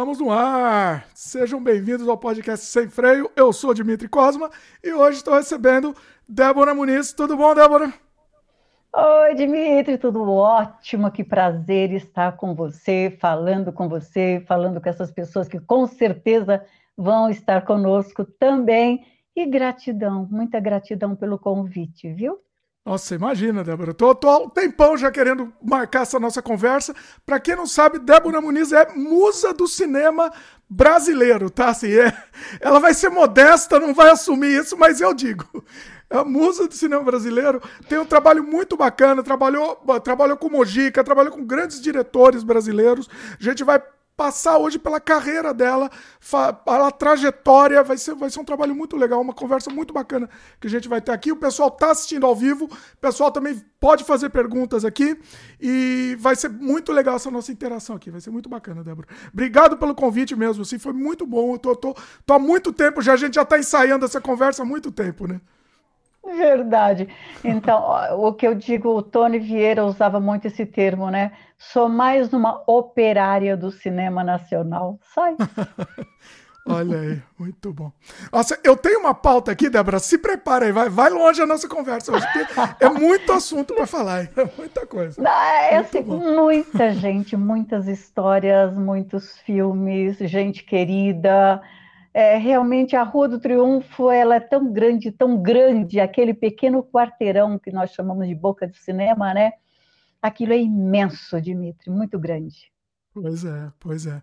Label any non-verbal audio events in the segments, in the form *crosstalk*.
Estamos no ar! Sejam bem-vindos ao podcast Sem Freio. Eu sou Dimitri Cosma e hoje estou recebendo Débora Muniz. Tudo bom, Débora? Oi, Dimitri, tudo ótimo. Que prazer estar com você, falando com você, falando com essas pessoas que com certeza vão estar conosco também. E gratidão, muita gratidão pelo convite, viu? Nossa, imagina, Débora. Tô, tô há um tempão já querendo marcar essa nossa conversa. Para quem não sabe, Débora Muniz é musa do cinema brasileiro, tá? Assim, é, ela vai ser modesta, não vai assumir isso, mas eu digo. É a musa do cinema brasileiro, tem um trabalho muito bacana, trabalhou, trabalhou com Mojica, trabalhou com grandes diretores brasileiros. A gente vai passar hoje pela carreira dela, pela trajetória. Vai ser, vai ser um trabalho muito legal, uma conversa muito bacana que a gente vai ter aqui. O pessoal está assistindo ao vivo, o pessoal também pode fazer perguntas aqui e vai ser muito legal essa nossa interação aqui. Vai ser muito bacana, Débora. Obrigado pelo convite mesmo, assim, foi muito bom. Eu tô, tô, tô há muito tempo já, a gente já está ensaiando essa conversa há muito tempo, né? Verdade. Então, o que eu digo, o Tony Vieira usava muito esse termo, né? Sou mais uma operária do cinema nacional. Isso. *laughs* Olha aí, muito bom. Nossa, eu tenho uma pauta aqui, Débora. Se prepara aí, vai, vai longe a nossa conversa hoje, é muito assunto para falar, é muita coisa. É assim, muita gente, muitas histórias, muitos filmes, gente querida é, realmente a Rua do Triunfo ela é tão grande, tão grande, aquele pequeno quarteirão que nós chamamos de boca de cinema, né? Aquilo é imenso, Dimitri, muito grande. Pois é, pois é.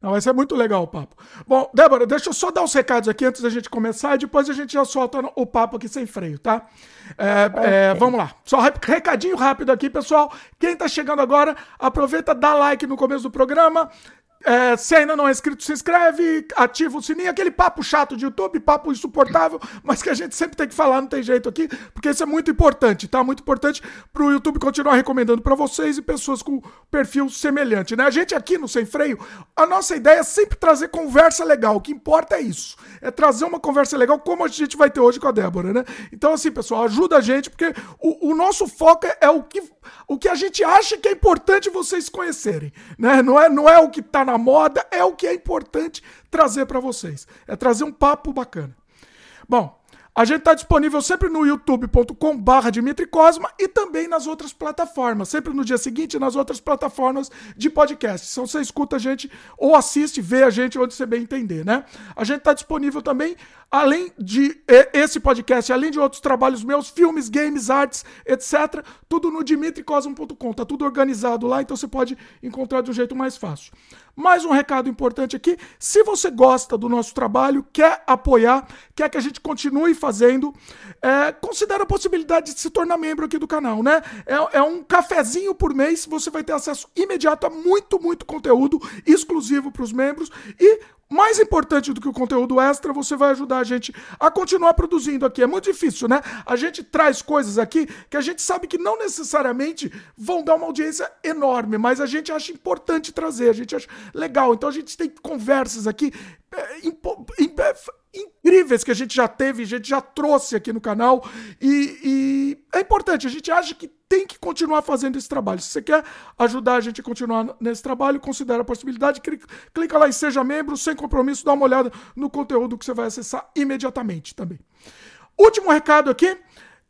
Não, vai ser muito legal o papo. Bom, Débora, deixa eu só dar os recados aqui antes da gente começar e depois a gente já solta o papo aqui sem freio, tá? É, okay. é, vamos lá. Só recadinho rápido aqui, pessoal. Quem tá chegando agora, aproveita, dá like no começo do programa, é, se ainda não é inscrito, se inscreve, ativa o sininho, aquele papo chato de YouTube, papo insuportável, mas que a gente sempre tem que falar, não tem jeito aqui, porque isso é muito importante, tá? Muito importante para o YouTube continuar recomendando para vocês e pessoas com perfil semelhante, né? A gente aqui no Sem Freio, a nossa ideia é sempre trazer conversa legal, o que importa é isso, é trazer uma conversa legal como a gente vai ter hoje com a Débora, né? Então, assim, pessoal, ajuda a gente, porque o, o nosso foco é, é o que, o que a gente acha que é importante vocês conhecerem, né? Não é, não é o que tá na moda, é o que é importante trazer para vocês. É trazer um papo bacana. Bom, a gente está disponível sempre no youtube.com/barra Dimitri Cosma e também nas outras plataformas. Sempre no dia seguinte nas outras plataformas de podcast. Então você escuta a gente ou assiste, vê a gente onde você bem entender, né? A gente está disponível também, além de esse podcast, além de outros trabalhos meus, filmes, games, artes, etc. Tudo no dimitricosmo.com. Tá tudo organizado lá, então você pode encontrar de um jeito mais fácil. Mais um recado importante aqui: se você gosta do nosso trabalho, quer apoiar, quer que a gente continue fazendo, é, considere a possibilidade de se tornar membro aqui do canal, né? É, é um cafezinho por mês, você vai ter acesso imediato a muito, muito conteúdo exclusivo para os membros e mais importante do que o conteúdo extra, você vai ajudar a gente a continuar produzindo aqui. É muito difícil, né? A gente traz coisas aqui que a gente sabe que não necessariamente vão dar uma audiência enorme, mas a gente acha importante trazer, a gente acha legal. Então a gente tem conversas aqui é, incríveis que a gente já teve, a gente já trouxe aqui no canal. E, e, é importante, a gente acha que tem que continuar fazendo esse trabalho. Se você quer ajudar a gente a continuar nesse trabalho, considere a possibilidade, clica lá em Seja Membro, sem compromisso, dá uma olhada no conteúdo que você vai acessar imediatamente também. Último recado aqui.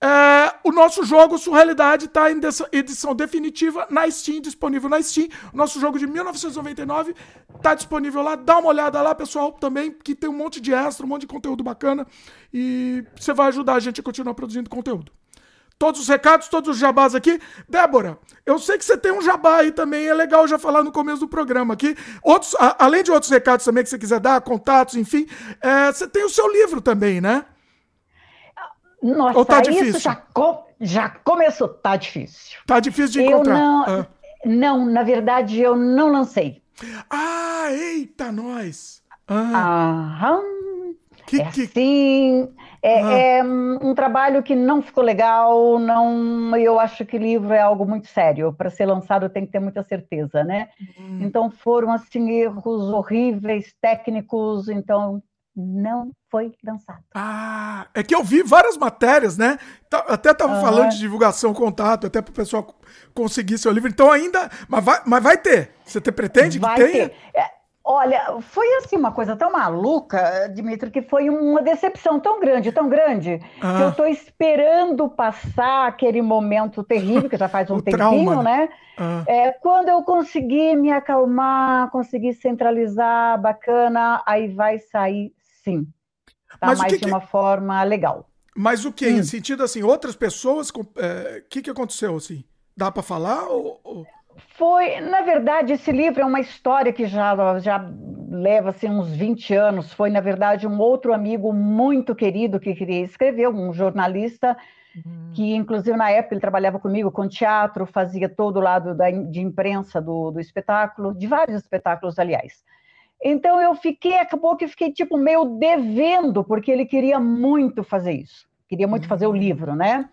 É, o nosso jogo Surrealidade está em edição definitiva na Steam, disponível na Steam. O nosso jogo de 1999 está disponível lá. Dá uma olhada lá, pessoal, também, que tem um monte de extra, um monte de conteúdo bacana. E você vai ajudar a gente a continuar produzindo conteúdo. Todos os recados, todos os jabás aqui. Débora, eu sei que você tem um jabá aí também, é legal já falar no começo do programa aqui. Outros, a, além de outros recados também que você quiser dar, contatos, enfim, é, você tem o seu livro também, né? Nossa, tá isso já, com, já começou. Tá difícil. Tá difícil de encontrar. Eu não, ah. não, na verdade, eu não lancei. Ah, eita, nós! Ah. Aham. Que, é que... Sim, é, ah. é, um trabalho que não ficou legal, não. Eu acho que livro é algo muito sério. Para ser lançado tem que ter muita certeza, né? Hum. Então foram assim erros horríveis, técnicos. Então não foi lançado. Ah, é que eu vi várias matérias, né? Tá, até estava uhum. falando de divulgação, contato, até para o pessoal conseguir seu livro. Então ainda, mas vai, mas vai ter. Você te pretende vai que tenha? Ter. É, Olha, foi assim uma coisa tão maluca, Dimitri, que foi uma decepção tão grande, tão grande, ah. que eu estou esperando passar aquele momento terrível, que já faz *laughs* um tempinho, trauma. né? né? Ah. É, quando eu conseguir me acalmar, conseguir centralizar, bacana, aí vai sair sim. Tá Mas mais que de uma forma legal. Mas o que? Hum. Em sentido assim, outras pessoas, o é, que, que aconteceu assim? Dá para falar ou... ou... Foi, na verdade, esse livro é uma história que já, já leva assim, uns 20 anos. Foi, na verdade, um outro amigo muito querido que queria escrever, um jornalista, uhum. que, inclusive, na época, ele trabalhava comigo com teatro, fazia todo o lado da, de imprensa do, do espetáculo, de vários espetáculos, aliás. Então, eu fiquei, acabou que fiquei, tipo, meio devendo, porque ele queria muito fazer isso. Queria muito uhum. fazer o livro, né?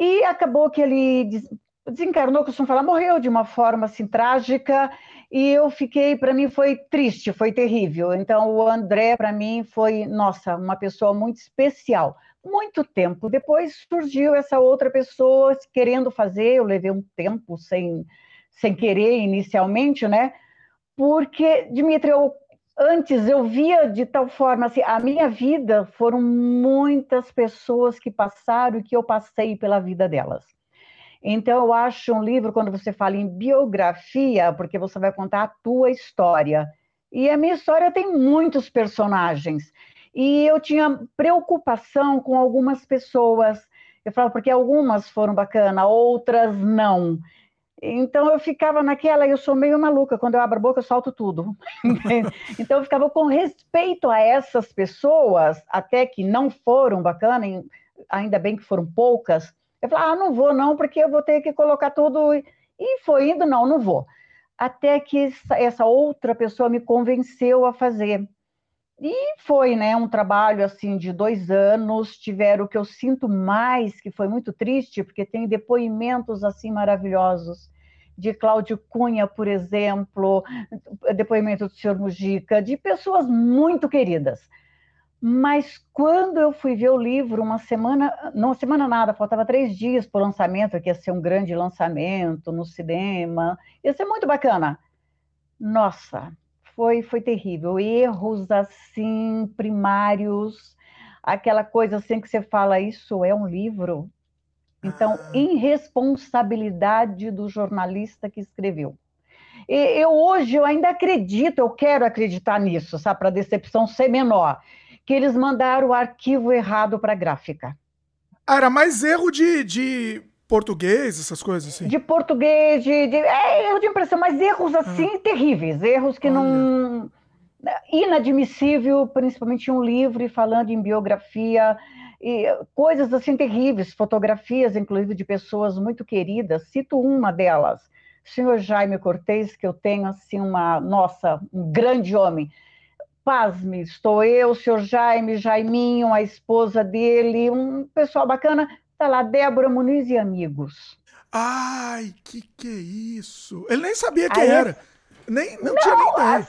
E acabou que ele desencarnou, costumo falar, morreu de uma forma assim trágica, e eu fiquei, para mim foi triste, foi terrível. Então o André para mim foi, nossa, uma pessoa muito especial. Muito tempo depois surgiu essa outra pessoa querendo fazer, eu levei um tempo sem sem querer inicialmente, né? Porque Dimitri, eu, antes eu via de tal forma assim, a minha vida foram muitas pessoas que passaram e que eu passei pela vida delas. Então, eu acho um livro, quando você fala em biografia, porque você vai contar a tua história. E a minha história tem muitos personagens. E eu tinha preocupação com algumas pessoas. Eu falo, porque algumas foram bacanas, outras não. Então eu ficava naquela, eu sou meio maluca, quando eu abro a boca eu solto tudo. *laughs* então eu ficava com respeito a essas pessoas, até que não foram bacanas, ainda bem que foram poucas, eu falei, ah, não vou não, porque eu vou ter que colocar tudo. E foi indo, não, não vou. Até que essa outra pessoa me convenceu a fazer. E foi, né, um trabalho assim de dois anos. Tiveram o que eu sinto mais, que foi muito triste, porque tem depoimentos assim maravilhosos de Cláudio Cunha, por exemplo, depoimento do senhor Mujica, de pessoas muito queridas. Mas quando eu fui ver o livro, uma semana, não semana nada, faltava três dias para o lançamento, que ia ser um grande lançamento no cinema, ia ser muito bacana. Nossa, foi, foi terrível. Erros assim, primários, aquela coisa assim que você fala, isso é um livro? Então, ah. irresponsabilidade do jornalista que escreveu. E eu hoje eu ainda acredito, eu quero acreditar nisso, sabe, para a decepção ser menor que eles mandaram o arquivo errado para a gráfica. Ah, era mais erro de, de português, essas coisas assim? De português, de, de é, erro de impressão, mas erros assim ah. terríveis, erros que Olha. não inadmissível, principalmente um livro falando em biografia e coisas assim terríveis, fotografias inclusive de pessoas muito queridas. Cito uma delas, o senhor Jaime Cortez, que eu tenho assim uma, nossa, um grande homem pasme, estou eu, o senhor Jaime, Jaiminho, a esposa dele, um pessoal bacana, tá lá, Débora Muniz e amigos. Ai, que que é isso? Ele nem sabia quem Aí, era. Nem, não, não tinha nem ideia.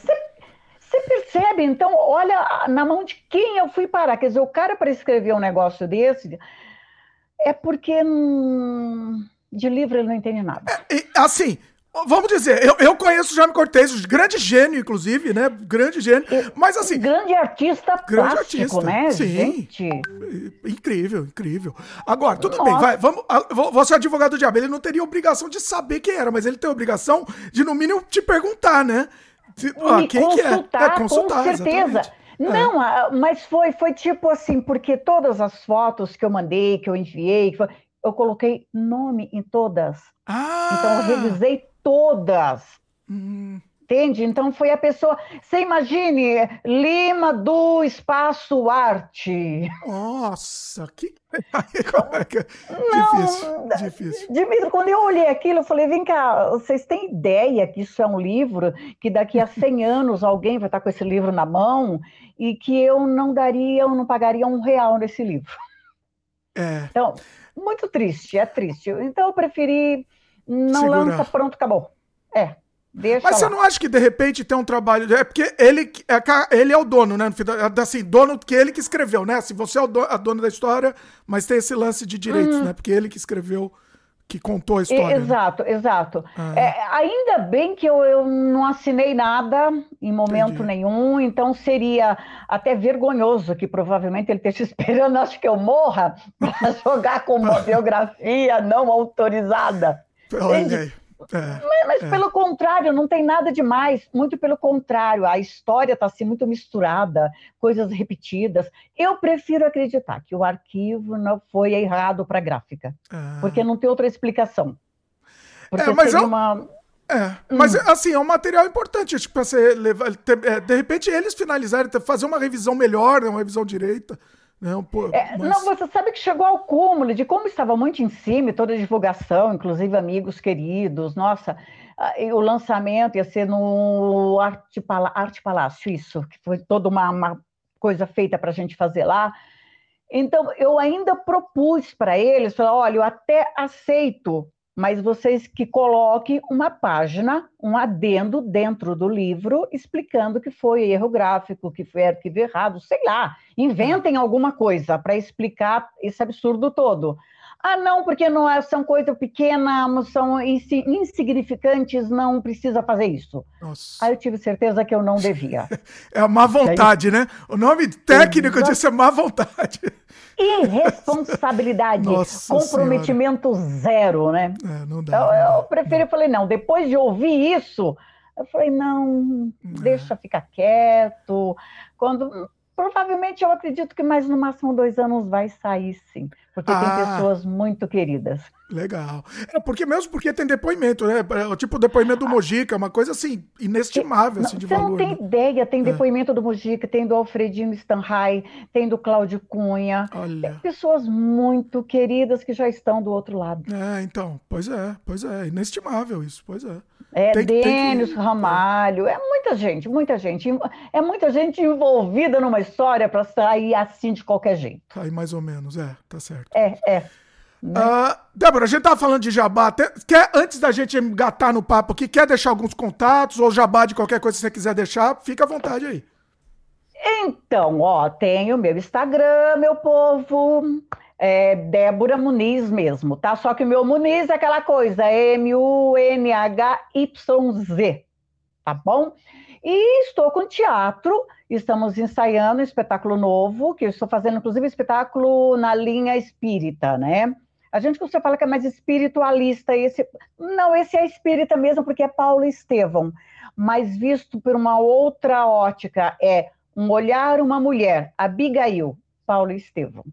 Você percebe? Então, olha na mão de quem eu fui parar. Quer dizer, o cara para escrever um negócio desse é porque hum, de livro ele não entende nada. É, assim, Vamos dizer, eu, eu conheço o Jaime Cortez, grande gênio, inclusive, né? Grande gênio. Mas assim. Grande artista grande plástico, artista, né? Sim. Gente? Incrível, incrível. Agora, tudo Nossa. bem, vai. Vamos, você é advogado do diabo, ele não teria obrigação de saber quem era, mas ele tem obrigação de, no mínimo, te perguntar, né? Ah, quem que é? é consultar, com certeza. Exatamente. Não, é. mas foi, foi tipo assim, porque todas as fotos que eu mandei, que eu enviei, eu coloquei nome em todas. Ah. Então eu revisei todas. Hum. Entende? Então foi a pessoa. Você imagine, Lima do Espaço Arte. Nossa, que. *laughs* Não, difícil, difícil. Dimitri, quando eu olhei aquilo, eu falei: vem cá, vocês têm ideia que isso é um livro, que daqui a 100 *laughs* anos alguém vai estar com esse livro na mão e que eu não daria, eu não pagaria um real nesse livro. É. Então, muito triste, é triste. Então eu preferi não Segurar. lança, pronto, acabou. É. Deixa Mas lá. você não acha que de repente tem um trabalho. É porque ele é, ele é o dono, né? Assim, dono que ele que escreveu, né? Assim, você é o dono, a dona da história, mas tem esse lance de direitos, uhum. né? Porque ele que escreveu que contou a história. Né? Exato, né? exato. Ah. É, ainda bem que eu, eu, não assinei nada em momento Entendi. nenhum, então seria até vergonhoso que provavelmente ele esteja *laughs* esperando, acho que eu morra, para jogar com uma *laughs* biografia não autorizada. Olha aí. É, mas, mas é. pelo contrário, não tem nada demais. Muito pelo contrário, a história está assim muito misturada, coisas repetidas. Eu prefiro acreditar que o arquivo não foi errado para a gráfica, ah. porque não tem outra explicação. Porque é, mas eu... uma... É, mas hum. assim, é um material importante, tipo, para você levar. É, de repente, eles finalizarem, fazer uma revisão melhor, né, uma revisão direita. Não, pô, é, mas... não, você sabe que chegou ao cúmulo de como estava muito em cima, toda a divulgação, inclusive amigos queridos, nossa, o lançamento ia ser no Arte, Pala Arte Palácio, isso, que foi toda uma, uma coisa feita para a gente fazer lá. Então, eu ainda propus para eles, falar, olha, eu até aceito mas vocês que coloquem uma página, um adendo dentro do livro explicando que foi erro gráfico, que foi arquivo errado, sei lá, inventem alguma coisa para explicar esse absurdo todo. Ah, não, porque não é, são coisas pequenas, são insignificantes, não precisa fazer isso. Nossa. Aí eu tive certeza que eu não devia. *laughs* É a má vontade, né? O nome técnico Exato. disso é má vontade. Irresponsabilidade, *laughs* Nossa comprometimento senhora. zero, né? É, não dá. Eu, não eu preferi, falei, não, depois de ouvir isso, eu falei, não, é. deixa ficar quieto. Quando Provavelmente eu acredito que mais no máximo dois anos vai sair, sim. Porque ah, tem pessoas muito queridas. Legal. É porque mesmo porque tem depoimento, né? É, tipo o depoimento do Mojica, uma coisa assim, inestimável assim, de você valor. Você não tem né? ideia, tem é. depoimento do Mojica, tem do Alfredino Stanhai, tem do Cláudio Cunha. Olha. Tem pessoas muito queridas que já estão do outro lado. É, então, pois é, pois é, inestimável isso, pois é. É, tem, Denis que... Ramalho, é muita gente, muita gente. É muita gente envolvida numa história para sair assim de qualquer jeito. Aí mais ou menos, é, tá certo. É, é. Né? Uh, Débora, a gente tava falando de jabá. Quer, antes da gente engatar no papo aqui, quer deixar alguns contatos ou jabá de qualquer coisa que você quiser deixar? Fica à vontade aí. Então, ó, tem o meu Instagram, meu povo é Débora Muniz mesmo, tá? Só que o meu Muniz é aquela coisa, M-U-N-H-Y-Z, tá bom? E estou com teatro, estamos ensaiando um espetáculo novo, que eu estou fazendo, inclusive, espetáculo na linha espírita, né? A gente você fala que é mais espiritualista, esse não, esse é espírita mesmo, porque é Paulo Estevão, mas visto por uma outra ótica, é um olhar uma mulher, Abigail, Paulo Estevão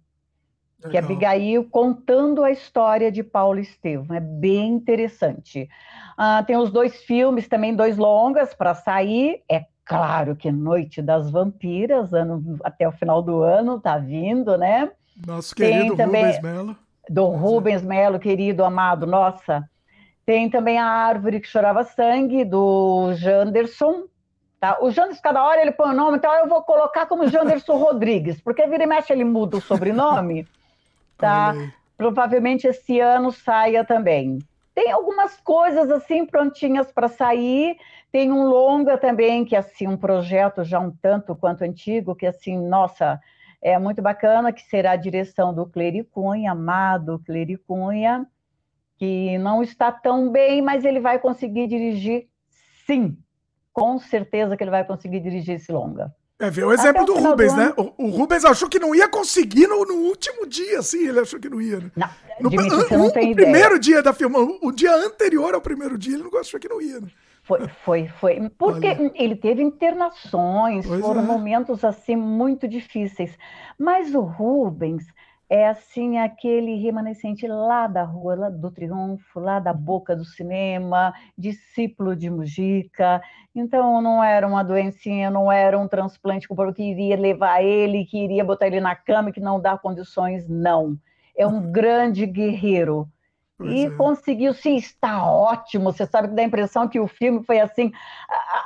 que é Abigail contando a história de Paulo Estevam. É bem interessante. Ah, tem os dois filmes, também dois longas para sair. É claro que Noite das Vampiras, ano, até o final do ano, tá vindo, né? Nosso querido tem também, Rubens Melo. Do Rubens Melo, querido, amado, nossa. Tem também a Árvore que Chorava Sangue, do Janderson, Tá? O Janderson, cada hora ele põe o nome, então eu vou colocar como Janderson *laughs* Rodrigues, porque vira e mexe ele muda o sobrenome tá? Provavelmente esse ano saia também. Tem algumas coisas assim prontinhas para sair. Tem um longa também, que é assim, um projeto já um tanto quanto antigo, que assim, nossa, é muito bacana, que será a direção do Clericunha, amado Clericunha, que não está tão bem, mas ele vai conseguir dirigir, sim. Com certeza que ele vai conseguir dirigir esse longa. É, ver o exemplo do Rubens, do né? O, o, Rubens achou que não ia conseguir no, no, último dia, assim, ele achou que não ia. Né? Não, no, você não tem o ideia. primeiro dia da filma, o dia anterior ao primeiro dia, ele não achou que não ia. Né? Foi, foi, foi. Porque Olha. ele teve internações, pois foram é. momentos assim muito difíceis. Mas o Rubens, é assim aquele remanescente lá da rua lá do Triunfo, lá da boca do cinema, discípulo de Mujica. Então não era uma doencinha, não era um transplante que iria levar ele, que iria botar ele na cama, que não dá condições, não. É um *laughs* grande guerreiro. Pois e é. conseguiu, sim, está ótimo. Você sabe que dá a impressão que o filme foi assim,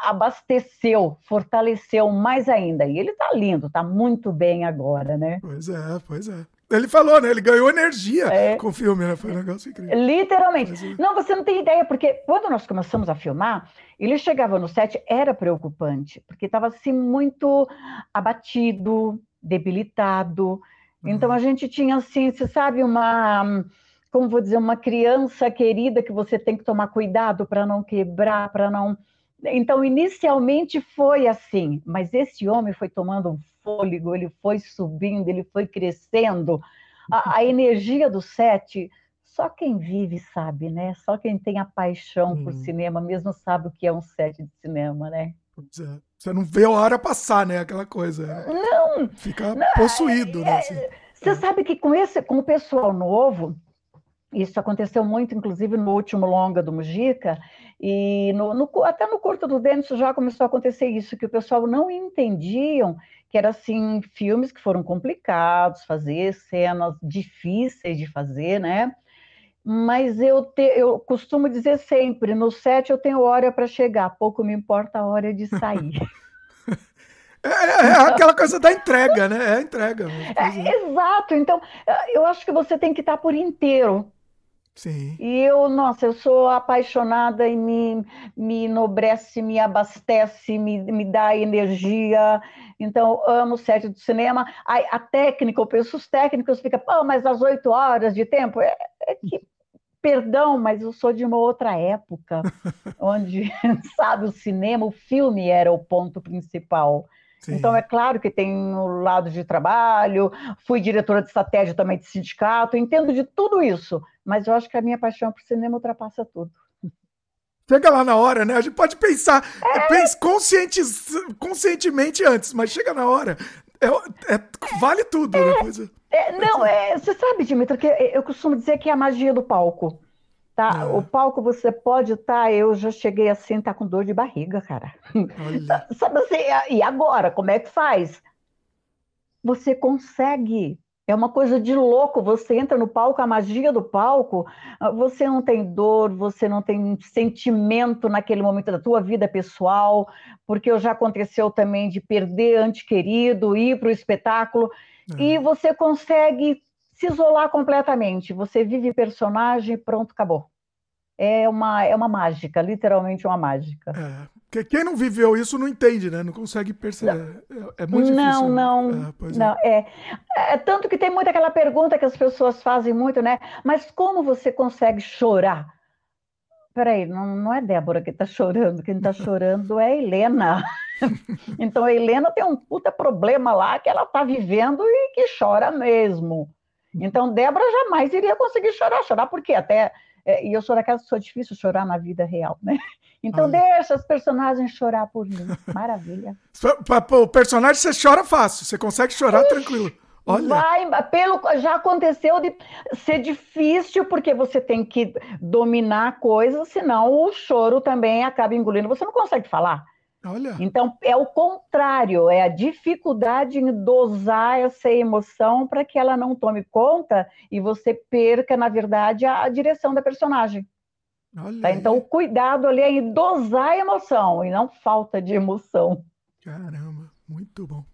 abasteceu, fortaleceu mais ainda. E ele está lindo, está muito bem agora, né? Pois é, pois é. Ele falou, né? Ele ganhou energia é. com o filme, né? Foi um negócio incrível. Literalmente. Mas, não, você não tem ideia, porque quando nós começamos a filmar, ele chegava no set, era preocupante, porque estava assim muito abatido, debilitado. Uhum. Então a gente tinha assim, você sabe, uma como vou dizer, uma criança querida que você tem que tomar cuidado para não quebrar, para não. Então, inicialmente foi assim, mas esse homem foi tomando um fôlego, ele foi subindo, ele foi crescendo. A, a energia do set, só quem vive sabe, né? Só quem tem a paixão hum. por cinema mesmo sabe o que é um set de cinema, né? É. Você não vê a hora passar, né? Aquela coisa. Não! Fica não, possuído, né? Assim. Você é. sabe que com esse, com o pessoal novo, isso aconteceu muito, inclusive, no último longa do Mujica, e no, no, até no curto do Denis já começou a acontecer isso, que o pessoal não entendiam que eram, assim, filmes que foram complicados, fazer cenas difíceis de fazer, né? Mas eu, te, eu costumo dizer sempre, no set eu tenho hora para chegar, pouco me importa a hora de sair. *laughs* É, é, é, aquela coisa da entrega, né? É a entrega. É, exato. Então, eu acho que você tem que estar por inteiro. Sim. E eu, nossa, eu sou apaixonada e me, me enobrece, me abastece, me, me dá energia. Então, amo o set do cinema. A, a técnica, eu penso, os técnicos ficam, pô, mas às oito horas de tempo? É, é que, perdão, mas eu sou de uma outra época, *laughs* onde, *laughs* sabe, o cinema, o filme era o ponto principal. Sim. Então, é claro que tem o lado de trabalho, fui diretora de estratégia também de sindicato, entendo de tudo isso, mas eu acho que a minha paixão por cinema ultrapassa tudo. Chega lá na hora, né? A gente pode pensar, é... pensa conscientemente antes, mas chega na hora, é, é, vale tudo. É, né? é, não, é, você sabe, Dimitra, que eu costumo dizer que é a magia do palco. Tá? É. O palco você pode estar, tá, eu já cheguei assim, tá com dor de barriga, cara. Sabe assim, e agora, como é que faz? Você consegue. É uma coisa de louco. Você entra no palco, a magia do palco, ah, você não tem dor, você não tem sentimento naquele momento da tua vida pessoal, porque já aconteceu também de perder ante querido, ir para o espetáculo, é. e você consegue se isolar completamente. Você vive personagem, pronto, acabou. É uma, é uma mágica, literalmente uma mágica. É, porque quem não viveu isso não entende, né? Não consegue perceber. É, é, muito não, difícil. Não, né? não, é, não. É. é. tanto que tem muito aquela pergunta que as pessoas fazem muito, né? Mas como você consegue chorar? Peraí, não, não é Débora que está chorando, quem está chorando é a Helena. *laughs* então a Helena tem um puta problema lá que ela está vivendo e que chora mesmo. Então, Débora jamais iria conseguir chorar. Chorar porque até. É, e eu sou daquelas que sou difícil chorar na vida real, né? Então, deixa os personagens chorar por mim. Maravilha. *laughs* O personagem você chora fácil, você consegue chorar Ixi, tranquilo. Olha. Vai, pelo, já aconteceu de ser difícil, porque você tem que dominar a coisa, senão o choro também acaba engolindo. Você não consegue falar. Olha. Então, é o contrário, é a dificuldade em dosar essa emoção para que ela não tome conta e você perca, na verdade, a, a direção da personagem. Tá? Então, o cuidado ali é em dosar a emoção e não falta de emoção. Caramba, muito bom.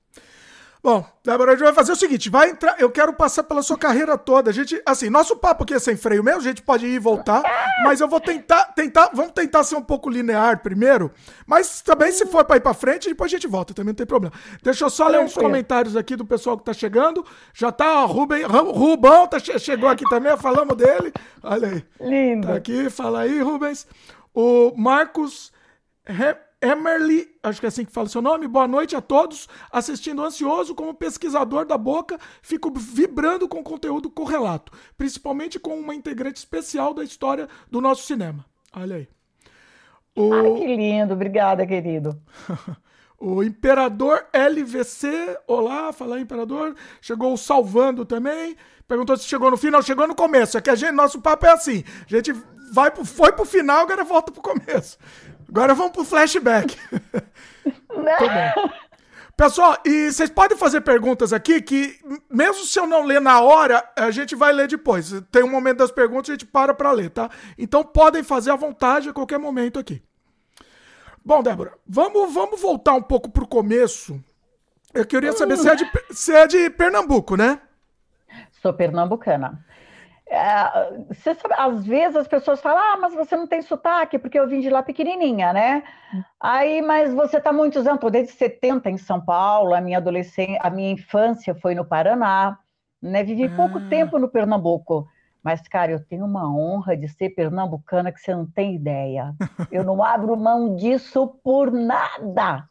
Bom, Débora, a gente vai fazer o seguinte, vai entrar, eu quero passar pela sua carreira toda. A gente, assim, nosso papo aqui é sem freio mesmo, a gente pode ir e voltar, mas eu vou tentar, tentar, vamos tentar ser um pouco linear primeiro, mas também se for para ir para frente, depois a gente volta, também não tem problema. Deixa eu só ler uns comentários aqui do pessoal que tá chegando. Já tá, ó, Ruben, Rubão tá, chegou aqui também, falamos dele. Olha aí. Lindo. Tá aqui, fala aí, Rubens. O Marcos Emerly, acho que é assim que fala o seu nome, boa noite a todos. Assistindo ansioso como pesquisador da boca, fico vibrando com o conteúdo correlato, principalmente com uma integrante especial da história do nosso cinema. Olha aí. O... Ai, que lindo, obrigada, querido. *laughs* o Imperador LVC, olá, fala aí, Imperador. Chegou salvando também. Perguntou se chegou no final, chegou no começo. É que a gente, nosso papo é assim. A gente vai pro, foi pro final, agora volta pro começo. Agora vamos pro flashback. *laughs* Pessoal, e vocês podem fazer perguntas aqui que, mesmo se eu não ler na hora, a gente vai ler depois. Tem um momento das perguntas, a gente para para ler, tá? Então podem fazer à vontade a qualquer momento aqui. Bom, Débora, vamos, vamos voltar um pouco pro começo. Eu queria saber se é de, se é de Pernambuco, né? Sou pernambucana. É, você sabe, às vezes as pessoas falam, ah, mas você não tem sotaque, porque eu vim de lá pequenininha, né? Aí, mas você está muitos anos, desde 70 em São Paulo, a minha adolescência, a minha infância foi no Paraná, né? Vivi pouco ah. tempo no Pernambuco, Mas, cara, eu tenho uma honra de ser pernambucana que você não tem ideia. Eu não abro mão disso por nada.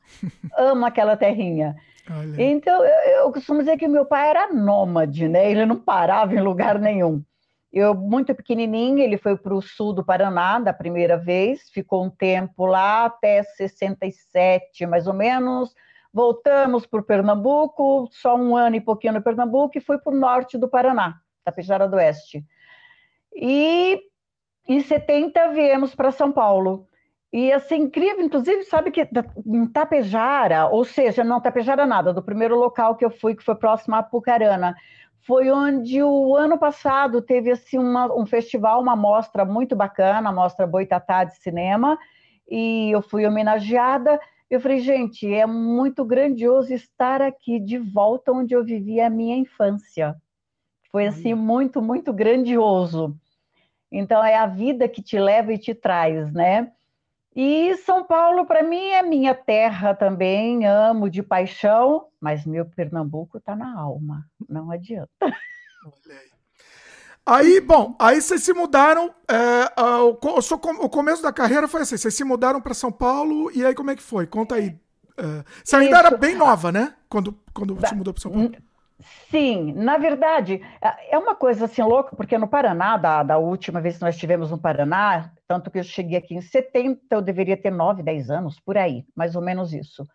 Amo aquela terrinha. Olha. Então, eu, eu costumo dizer que meu pai era nômade, né? Ele não parava em lugar nenhum. Eu, muito pequenininha, ele foi para o sul do Paraná da primeira vez, ficou um tempo lá, até 67, mais ou menos. Voltamos para o Pernambuco, só um ano e pouquinho no Pernambuco, e fui para o norte do Paraná, Tapejara do Oeste. E em 70 viemos para São Paulo. E assim, incrível, inclusive, sabe que em Tapejara, ou seja, não Tapejara nada, do primeiro local que eu fui, que foi próximo a Apucarana, foi onde o ano passado teve assim uma, um festival, uma mostra muito bacana, a mostra Boitatá de cinema, e eu fui homenageada. Eu falei, gente, é muito grandioso estar aqui de volta onde eu vivi a minha infância. Foi assim muito, muito grandioso. Então é a vida que te leva e te traz, né? E São Paulo para mim é minha terra também, amo de paixão, mas meu Pernambuco está na alma, não adianta. Aí, bom, aí vocês se mudaram. É, o, o, começo da carreira foi assim: vocês se mudaram para São Paulo, e aí como é que foi? Conta aí. É, você ainda Isso. era bem nova, né? Quando, quando se mudou para São Paulo. Sim, na verdade, é, é uma coisa assim louca, porque no Paraná, da, da última vez que nós estivemos no Paraná, tanto que eu cheguei aqui em 70, eu deveria ter 9, 10 anos, por aí, mais ou menos isso.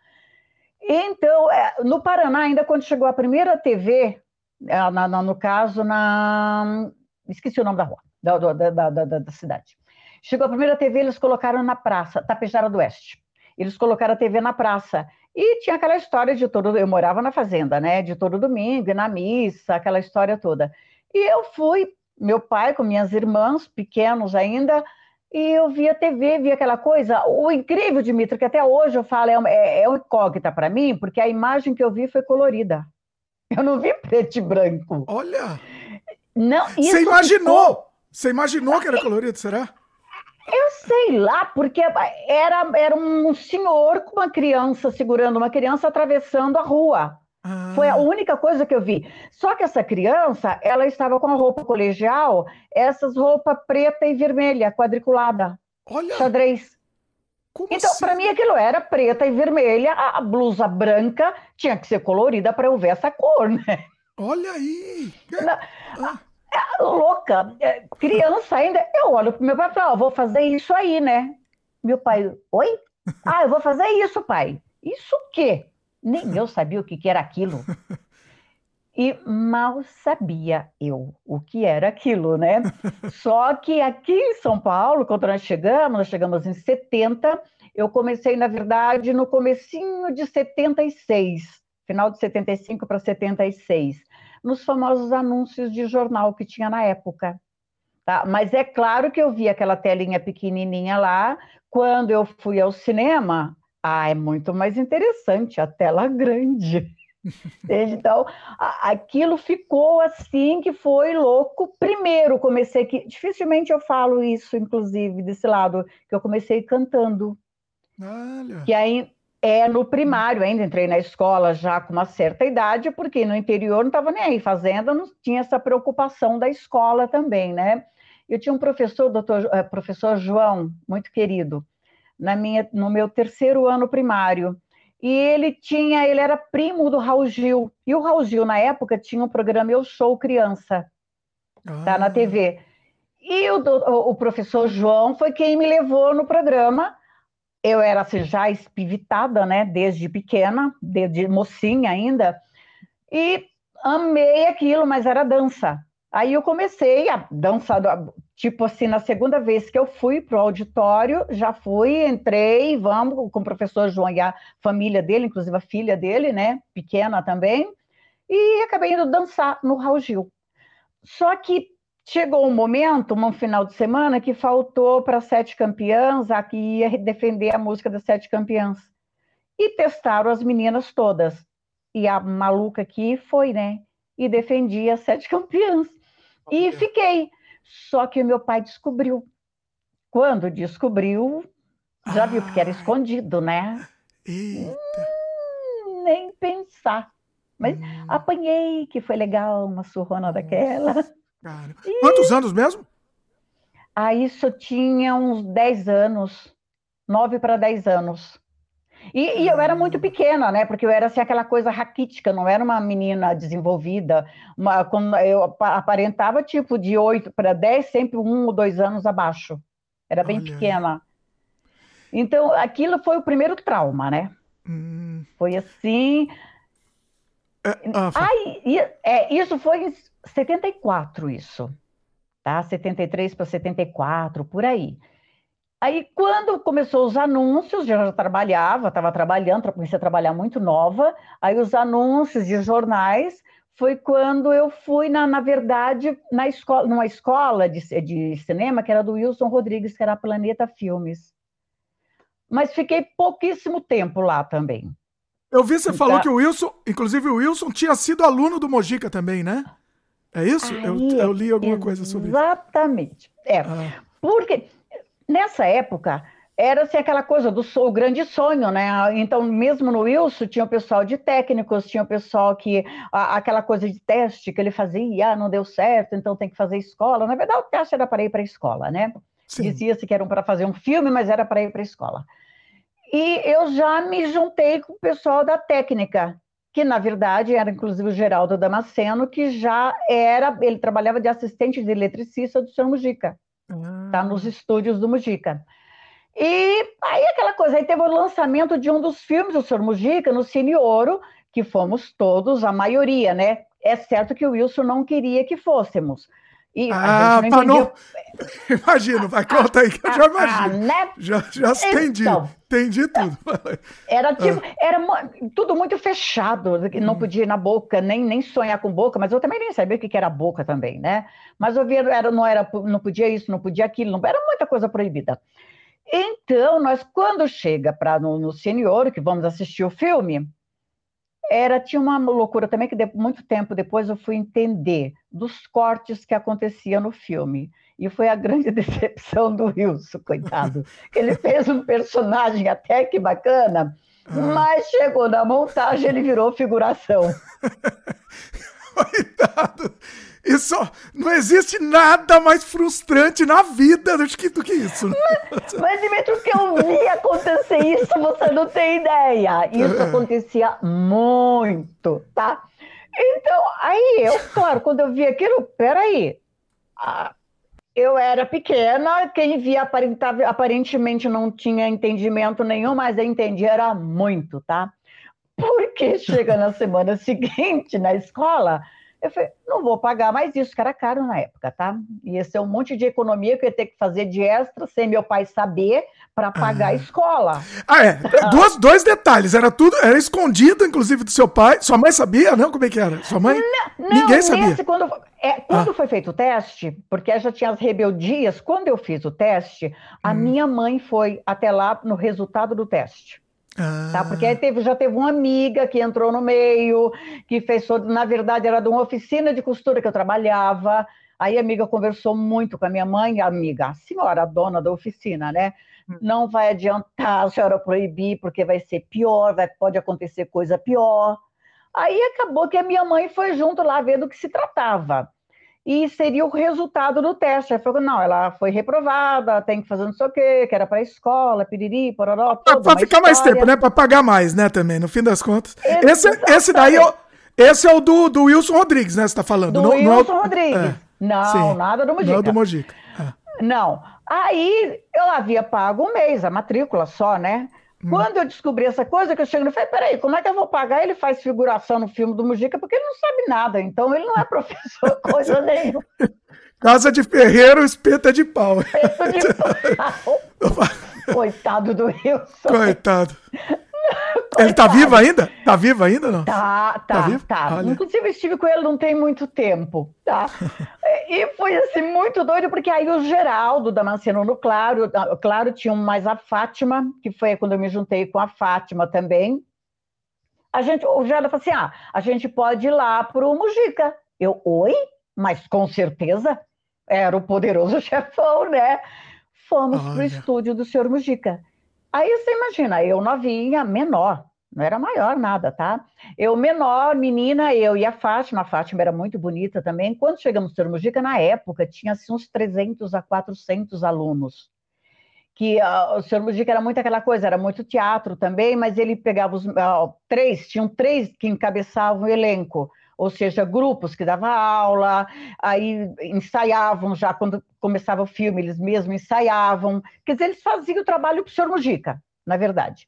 Então, é, no Paraná, ainda quando chegou a primeira TV, é, no caso, na. Esqueci o nome da rua, da, da, da, da cidade. Chegou a primeira TV, eles colocaram na praça, Tapejara do Oeste. Eles colocaram a TV na praça. E tinha aquela história de todo. Eu morava na fazenda, né? De todo domingo, na missa, aquela história toda. E eu fui, meu pai com minhas irmãs, pequenos ainda, e eu via TV, via aquela coisa. O incrível, Dimitri, que até hoje eu falo, é, é, é incógnita para mim, porque a imagem que eu vi foi colorida. Eu não vi preto e branco. Olha! Não, Você imaginou? Ficou... Você imaginou que era colorido, será? Eu sei lá, porque era, era um senhor com uma criança segurando uma criança atravessando a rua. Ah. Foi a única coisa que eu vi. Só que essa criança, ela estava com a roupa colegial, essas roupas preta e vermelha, quadriculada. Olha! Xadrez. Como então, assim? para mim, aquilo era preta e vermelha, a, a blusa branca tinha que ser colorida para eu ver essa cor, né? Olha aí! Na, ah é louca, é, criança ainda. Eu olho pro meu pai e falo, oh, vou fazer isso aí, né? Meu pai, oi? Ah, eu vou fazer isso, pai. Isso o quê? Nem eu sabia o que, que era aquilo. *laughs* E mal sabia eu o que era aquilo, né? Só que aqui em São Paulo, quando nós chegamos, nós chegamos em 70, eu comecei, na verdade, no comecinho de 76, final de 75 para 76 nos famosos anúncios de jornal que tinha na época. Tá? Mas é claro que eu vi aquela telinha pequenininha lá. Quando eu fui ao cinema, ah, é muito mais interessante a tela grande. *laughs* Então, aquilo ficou assim que foi louco. Primeiro, comecei que dificilmente eu falo isso, inclusive desse lado, que eu comecei cantando. Olha. Que aí é no primário ainda, entrei na escola já com uma certa idade, porque no interior não estava nem aí, fazenda não tinha essa preocupação da escola também, né? Eu tinha um professor, doutor, eh, professor João, muito querido, na minha, no meu terceiro ano primário, e ele tinha, ele era primo do Raul Gil, e o Raul Gil, na época, tinha um programa Eu Sou Criança, ah. tá, na TV. E o, o, o professor João foi quem me levou no programa, eu era assim, já espivitada, né, desde pequena, desde mocinha ainda, e amei aquilo, mas era dança. Aí eu comecei a dançar, tipo assim, na segunda vez que eu fui para o auditório, já fui, entrei, vamos, com o professor João e a família dele, inclusive a filha dele, né, pequena também, e acabei indo dançar no Raul Gil. Só que Chegou um momento, um final de semana, que faltou para sete campeãs a que ia defender a música das sete campeãs. E testaram as meninas todas. E a maluca aqui foi, né? E defendi as sete campeãs. E fiquei. Só que o meu pai descobriu. Quando descobriu, já ah, viu, porque era escondido, né? Hum, nem pensar. Mas hum. apanhei, que foi legal, uma surrona daquela. Cara. *laughs* E... Quantos anos mesmo? Aí isso tinha uns 10 anos, 9 para 10 anos. E, e, eu era muito pequena, né? Porque eu era assim, aquela coisa raquítica, não era uma menina desenvolvida. Uma, eu aparentava tipo de 8 para 10, sempre um ou dois anos abaixo. Era bem Olha. pequena. Então, aquilo foi o primeiro trauma, né? Hum. Foi assim. É, ah, Ai, é, isso foi em 74, isso. Tá? 73 para 74, por aí. Aí, quando começou os anúncios, já trabalhava, estava trabalhando, comecei a trabalhar muito nova. Aí, os anúncios de jornais foi quando eu fui, na, na verdade, na escola, numa escola de, de cinema que era do Wilson Rodrigues, que era a Planeta Filmes. Mas fiquei pouquíssimo tempo lá também. Eu vi você então, falou que o Wilson, inclusive o Wilson, tinha sido aluno do Mojica também, né? É isso? Aí, eu, eu, li alguma coisa sobre isso. Exatamente. É. Ah. Porque nessa época era assim, aquela coisa do o grande sonho, né? Então, mesmo no Wilson, tinha o pessoal de técnicos, tinha o pessoal que. A, aquela coisa de teste que ele fazia, ah, não deu certo, então tem que fazer escola. Na verdade, o teste era para ir para a escola, né? Dizia-se que era para fazer um filme, mas era para ir para a escola. E eu já me juntei com o pessoal da técnica, que na verdade era inclusive o Geraldo Damasceno, que já era, ele trabalhava de assistente de eletricista do Sr. Mujica, ah. tá nos estúdios do Mujica. E aí aquela coisa, aí teve o lançamento de um dos filmes do Sr. Mujica no Cine Ouro, que fomos todos, a maioria, né? É certo que o Wilson não queria que fôssemos. E ah, não não... *laughs* Imagino, vai, conta aí que eu já ah, imagino. Ah, né? Já, já entendi, então, entendi tudo. Era tipo, ah. era tudo muito fechado, não hum. podia ir na boca, nem, nem sonhar com boca, mas eu também nem sabia o que era boca também, né? Mas eu via, era, não, era, não podia isso, não podia aquilo, não, era muita coisa proibida. Então, nós, quando chega para no, no Senhor, que vamos assistir o filme, era tinha uma loucura também que de, muito tempo depois eu fui entender dos cortes que acontecia no filme. E foi a grande *laughs* decepção do Wilson, coitado. Ele fez um personagem até que bacana, ah. mas chegou na montagem ele virou figuração. *laughs* coitado. Isso não existe nada mais frustrante na vida do que, do que isso. Mas, mas Dimitri, que eu vi acontecer isso, você não tem ideia. Isso acontecia muito, tá? Então, aí eu, claro, quando eu vi aquilo, peraí. Eu era pequena, quem via aparentemente não tinha entendimento nenhum, mas eu entendia era muito, tá? Porque chega na semana *laughs* seguinte, na escola, eu falei, não vou pagar mais isso, que era caro na época, tá? Ia ser um monte de economia que eu ia ter que fazer de extra, sem meu pai saber, para pagar ah. a escola. Ah, é. *laughs* Duas, dois detalhes. Era tudo, era escondido, inclusive, do seu pai. Sua mãe sabia, não? Como é que era? Sua mãe? Não, Ninguém sabia. Nesse, quando é, quando ah. foi feito o teste, porque já tinha as rebeldias, quando eu fiz o teste, a hum. minha mãe foi até lá no resultado do teste. Ah. Tá? Porque aí teve, já teve uma amiga que entrou no meio, que fez, na verdade, era de uma oficina de costura que eu trabalhava. Aí a amiga conversou muito com a minha mãe, a amiga, a senhora, a dona da oficina, né? Hum. Não vai adiantar a senhora proibir, porque vai ser pior, vai, pode acontecer coisa pior. Aí acabou que a minha mãe foi junto lá ver do que se tratava e seria o resultado do teste. Aí falou, não, ela foi reprovada, tem que fazer não sei o quê, que era para a escola, piriri, pororó, Para ficar mais tempo, né? Para pagar mais, né, também, no fim das contas. Esse, esse daí, é esse é o do, do Wilson Rodrigues, né, você está falando? Do não, Wilson não é, Rodrigues. É, não, sim, nada do Mojica. Não é do Mojica. É. Não. Aí, eu havia pago um mês, a matrícula só, né? Hum. Quando eu descobri essa coisa, que eu chego e falei, peraí, como é que eu vou pagar? Ele faz figuração no filme do Mujica, porque ele não sabe nada, então ele não é *laughs* professor coisa nenhuma. Casa de ferreiro, espeta de pau. Espeta de *laughs* pau. Coitado do Wilson. Coitado. Ele tá vivo ainda? Tá vivo ainda, não? Tá, tá, tá. Vivo? tá. Inclusive, estive com ele não tem muito tempo, tá? *laughs* e foi, assim, muito doido, porque aí o Geraldo, da Mancino no Claro, claro, tinha mais a Fátima, que foi quando eu me juntei com a Fátima também. A gente, o Geraldo falou assim, ah, a gente pode ir lá pro Mujica. Eu, oi? Mas com certeza era o poderoso *laughs* chefão, né? Fomos Olha. pro estúdio do senhor Mujica. Aí você imagina, eu novinha, menor, não era maior nada, tá? Eu menor, menina, eu e a Fátima, a Fátima era muito bonita também. Quando chegamos no Mujica, na época, tinha assim, uns 300 a 400 alunos. Que uh, o Sr. Mujica era muito aquela coisa, era muito teatro também, mas ele pegava os uh, três, tinham três que encabeçavam o elenco, ou seja, grupos que davam aula, aí ensaiavam já quando começava o filme, eles mesmos ensaiavam. Quer dizer, eles faziam o trabalho para o Sr. Mujica, na verdade.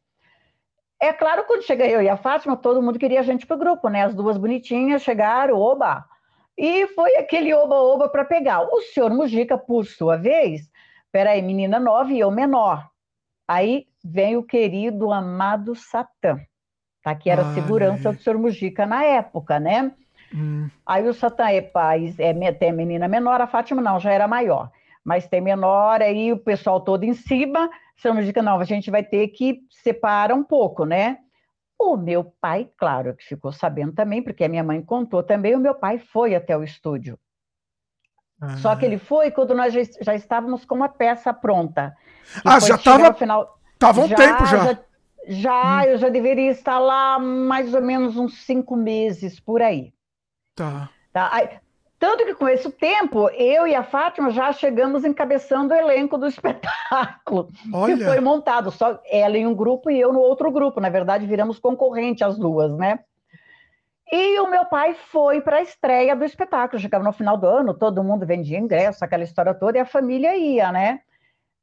É claro, quando chega eu e a Fátima, todo mundo queria a gente para o grupo, né? As duas bonitinhas chegaram, oba! E foi aquele oba-oba para pegar. O senhor Mujica, por sua vez, peraí, menina nova e eu menor. Aí vem o querido amado Satã, tá? que era a segurança do senhor Mujica na época, né? Hum. Aí o Satã é pai, é, tem menina menor, a Fátima não, já era maior. Mas tem menor, aí o pessoal todo em cima, Chama de não, a gente vai ter que separar um pouco, né? O meu pai, claro, que ficou sabendo também, porque a minha mãe contou também, o meu pai foi até o estúdio. Ah. Só que ele foi quando nós já, já estávamos com uma peça pronta. Ah, já estava. Final... Tava um já, tempo já. Já, já hum. eu já deveria estar lá mais ou menos uns cinco meses por aí. Tá. tá? Aí, tanto que com esse tempo, eu e a Fátima já chegamos encabeçando o elenco do *laughs* espetáculo Olha. que foi montado. Só ela em um grupo e eu no outro grupo. Na verdade, viramos concorrente as duas, né? E o meu pai foi para a estreia do espetáculo. Chegava no final do ano, todo mundo vendia ingresso, aquela história toda, e a família ia, né?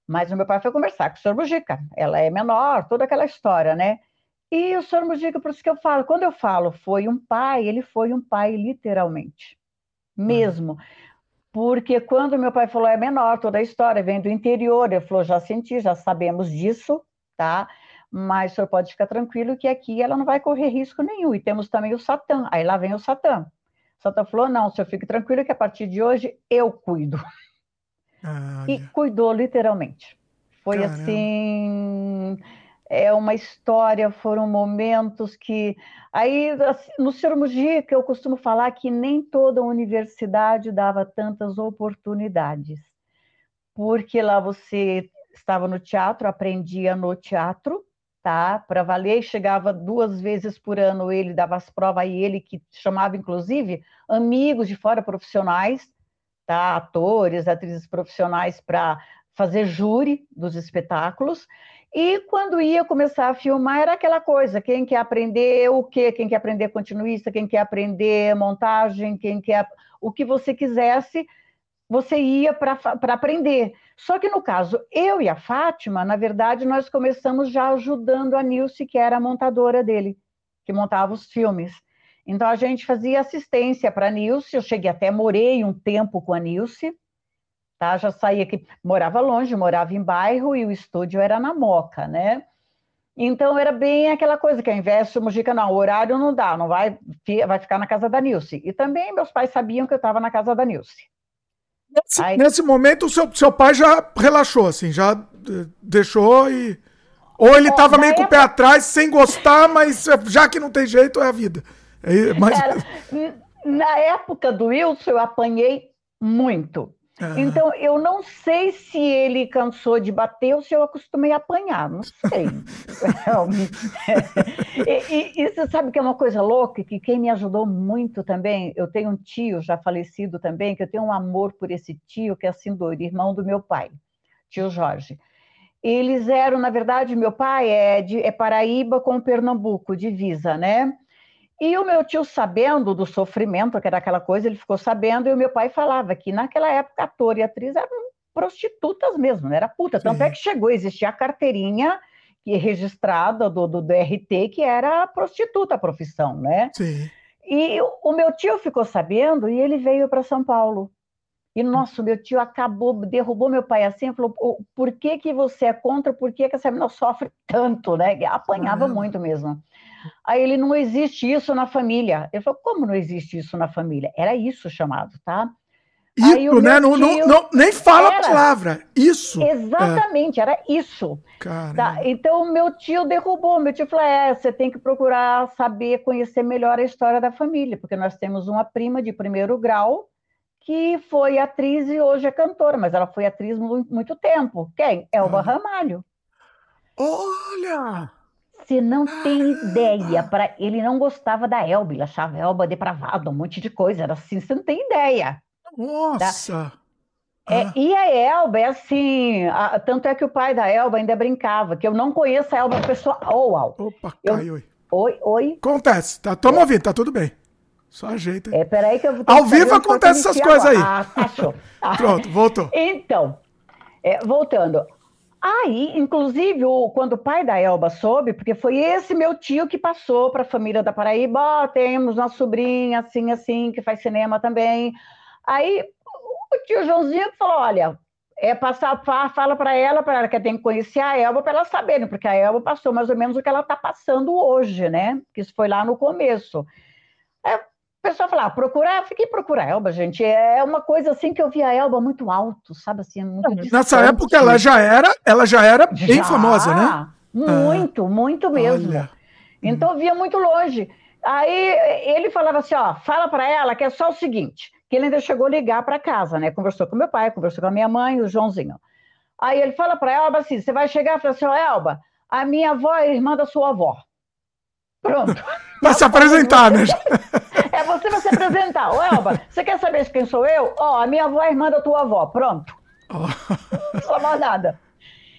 Mas o meu pai foi conversar com o senhor Mujica. Ela é menor, toda aquela história, né? E o senhor Mujica, por isso que eu falo, quando eu falo foi um pai, ele foi um pai literalmente mesmo. Porque quando meu pai falou, é menor toda a história, vem do interior, ele falou, já senti, já sabemos disso, tá? Mas o senhor pode ficar tranquilo que aqui ela não vai correr risco nenhum. E temos também o Satã. Aí lá vem o Satã. O Satã falou, não, o senhor fique tranquilo que a partir de hoje eu cuido. *laughs* Ah, e cuidou literalmente. Foi Caramba. assim é uma história, foram momentos que. Aí, assim, no Sr. Mujica, eu costumo falar que nem toda universidade dava tantas oportunidades, porque lá você estava no teatro, aprendia no teatro, tá? Para valer, chegava duas vezes por ano, ele dava as provas, e ele que chamava, inclusive, amigos de fora profissionais, tá? Atores, atrizes profissionais para fazer júri dos espetáculos. E quando ia começar a filmar, era aquela coisa: quem quer aprender o quê? Quem quer aprender continuista, quem quer aprender montagem, quem quer o que você quisesse, você ia para aprender. Só que no caso, eu e a Fátima, na verdade, nós começamos já ajudando a Nilce, que era a montadora dele, que montava os filmes. Então a gente fazia assistência para a Nilce, eu cheguei até morei um tempo com a Nilce, tá? Já saía que morava longe, morava em bairro e o estúdio era na Moca, né? Então era bem aquela coisa que ao invés de Mujica, não, o horário não dá, não vai, vai ficar na casa da Nilce. E também meus pais sabiam que eu estava na casa da Nilce. Nesse, Aí, nesse momento, o seu, seu pai já relaxou, assim, já eh, deixou e. Ou ele estava meio com o pé atrás, sem gostar, mas já que não tem jeito, é a vida. É, mas... Era, na época do Wilson, eu apanhei muito. Então, eu não sei se ele cansou de bater ou se eu acostumei a apanhar, não sei. *laughs* *laughs* e, e, e, você sabe que é uma coisa louca, que quem me ajudou muito também, eu tenho um tio já falecido também, que eu tenho um amor por esse tio, que é assim, do irmão do meu pai, tio Jorge. Eles eram, na verdade, meu pai é, de, é Paraíba com Pernambuco, divisa, né? E o meu tio, sabendo do sofrimento, que era aquela coisa, ele ficou sabendo, e o meu pai falava que naquela época ator e atriz eram prostitutas mesmo, não era puta. Tanto é que chegou, existia a carteirinha que registrada do, do, do RT, que era prostituta a profissão, né? Sim. E o meu tio ficou sabendo e ele veio para São Paulo. E, nossa, meu tio acabou, derrubou meu pai assim, falou, por que que você é contra, por que que essa menina sofre tanto, né? Apanhava muito mesmo. Aí ele, não existe isso na família. Ele falou, como não existe isso na família? Era isso chamado, tá? Isso, né? Não, não, não, nem fala era, a palavra. Isso. Exatamente, é. era isso. Tá? Então, o meu tio derrubou. Meu tio falou: é, você tem que procurar saber, conhecer melhor a história da família, porque nós temos uma prima de primeiro grau que foi atriz e hoje é cantora, mas ela foi atriz muito, muito tempo. Quem? Elba ah. Ramalho. Olha! Você não tem ideia. *gasps* Para ele não gostava da Elba, ele achava a Elba depravada, um monte de coisa. Era assim, você não tem ideia. Nossa! Tá? É, ah. E a Elba é assim, a, tanto é que o pai da Elba ainda brincava, que eu não conheço a Elba pessoal. Oh, Opa, caiu. Oi, oi. Acontece, tá, toma é. ouvindo, tá tudo bem. Só ajeita. É, peraí que eu vou Ao vivo acontece essas coisas aí. Ah, achou. Ah. *laughs* Pronto, voltou. Então, é, voltando. Aí, inclusive, quando o pai da Elba soube, porque foi esse meu tio que passou para a família da Paraíba, oh, temos uma sobrinha assim, assim, que faz cinema também. Aí o tio Joãozinho falou: olha, é passar, fala para ela, para ela que tem que conhecer a Elba para ela saber, né? porque a Elba passou mais ou menos o que ela está passando hoje, né? Que isso foi lá no começo. O pessoal falou, ah, procurar, fiquei procurar a Elba, gente. É uma coisa assim que eu vi a Elba muito alto, sabe assim, muito Nessa época ela já era, ela já era bem já, famosa, né? Muito, ah, muito mesmo. Olha. Então eu via muito longe. Aí ele falava assim, ó, fala para ela que é só o seguinte, que ele ainda chegou a ligar para casa, né? Conversou com meu pai, conversou com a minha mãe, o Joãozinho. Aí ele fala para Elba assim: você vai chegar e fala assim, ó, Elba, a minha avó é irmã da sua avó. Pronto. *laughs* Para se apresentar, né? *laughs* É você vai se apresentar. Ô, Elba, você quer saber quem sou eu? Ó, a minha avó é irmã da tua avó. Pronto. *laughs* Oh. Não mais nada.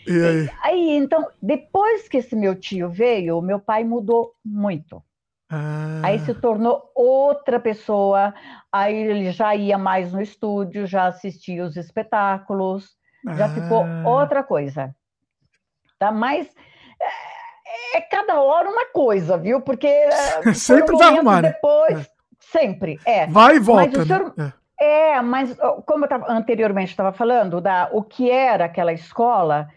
E aí? aí, então, depois que esse meu tio veio, meu pai mudou muito. Ah. Aí se tornou outra pessoa, aí ele já ia mais no estúdio, já assistia os espetáculos, ah. já ficou ah. outra coisa. Tá? Mas é, é, cada hora uma coisa, viu? Porque é, *laughs* sempre vai arrumar, né? depois, é. Sempre, é. Vai e volta. Mas senhor, né? é. é. mas como eu tava, anteriormente estava falando, da, o que era aquela escola,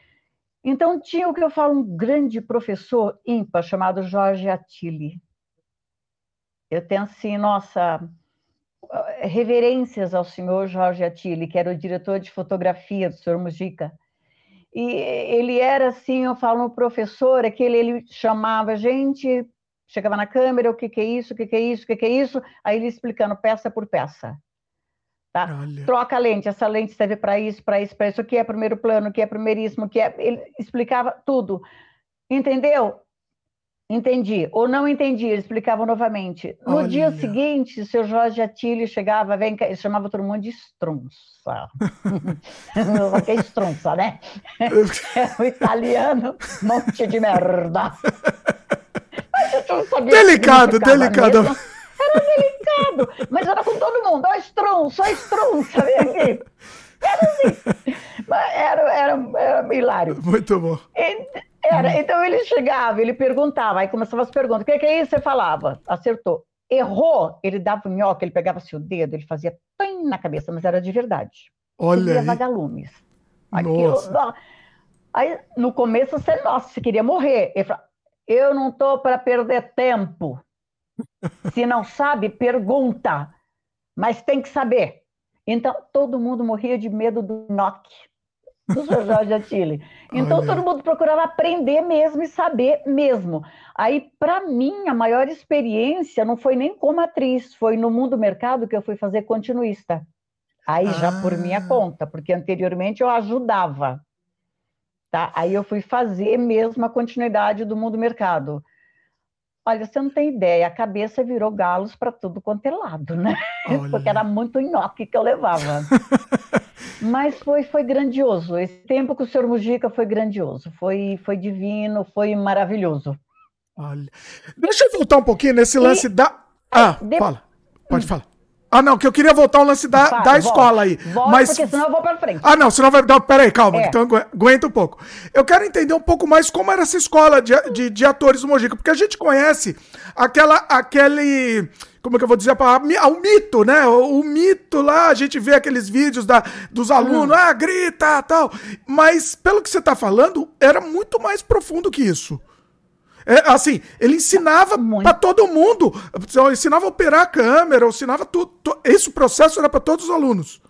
então tinha o que eu falo, um grande professor ímpar chamado Jorge Attili eu tenho assim, nossa, reverências ao senhor Jorge Attili, que era o diretor de fotografia do senhor Mujica. E ele era assim, eu falo, um professor, aquele, ele chamava gente, chegava na câmera, o que, que é isso, o que, que é isso, o que, que é isso, aí ele explicando peça por peça. Tá? Troca a lente, essa lente serve para isso, para isso, para isso, o que é primeiro plano, o que é primeiríssimo, o que é. Ele explicava tudo. Entendeu? Entendi. Ou não entendi, ele explicava novamente. No Olha. dia seguinte, o seu Jorge Atilio chegava, vem, ele chamava todo mundo de estrunça. *laughs* que é estrunça, né? *laughs* É o italiano, monte de merda. *laughs* Eu não sabia delicado, delicado. Mesmo. Era delicado, mas era com todo mundo. Ó, estrunça, ó, estrunça, vem aqui. Era assim. Era, era, era hilário. Muito bom. Era, uhum. então ele chegava, ele perguntava, aí começava as perguntas, o que, que é isso? Você falava, acertou. Errou, ele dava o nhoque, ele pegava-se o dedo, ele fazia pim na cabeça, mas era de verdade. Olha aí. vagalumes. Aquilo, nossa. Aí, no começo, você, nossa, você queria morrer. Ele falava, eu não estou para perder tempo. Se não sabe, pergunta. Mas tem que saber. Então, todo mundo morria de medo do Nock do Sr. Jorge Attili. *laughs* Então, Olha. todo mundo procurava aprender mesmo e saber mesmo. Aí, para mim, a maior experiência não foi nem como atriz, foi no mundo mercado que eu fui fazer continuista. Aí, ah. já por minha ah. conta, porque anteriormente eu ajudava. Tá? Aí eu fui fazer mesmo a continuidade do mundo mercado. Olha, você não tem ideia, a cabeça virou galos para tudo quanto é lado, né? Olha. *laughs* Porque era muito nhoque que eu levava. *laughs* Mas foi, foi grandioso. Esse tempo com o senhor Mujica foi grandioso, foi, foi divino, foi maravilhoso. Olha. Deixa eu voltar um pouquinho nesse lance e... da. Ah, de... fala. Pode hum. falar. Ah, não, que eu queria voltar ao lance da, Fala, da escola aí. Volta, mas... porque senão eu vou para frente. Ah, não, senão vai. Não, peraí, calma, é. então aguenta um pouco. Eu quero entender um pouco mais como era essa escola de, de, de atores do Mojica, porque a gente conhece aquela, aquele. Como é que eu vou dizer? O mito, né? O, o mito lá, a gente vê aqueles vídeos da, dos alunos, hum. ah, grita tal. Mas, pelo que você está falando, era muito mais profundo que isso. É, assim, ele ensinava para todo mundo. Ensinava a operar a câmera, ensinava tudo. Esse processo era para todos os alunos.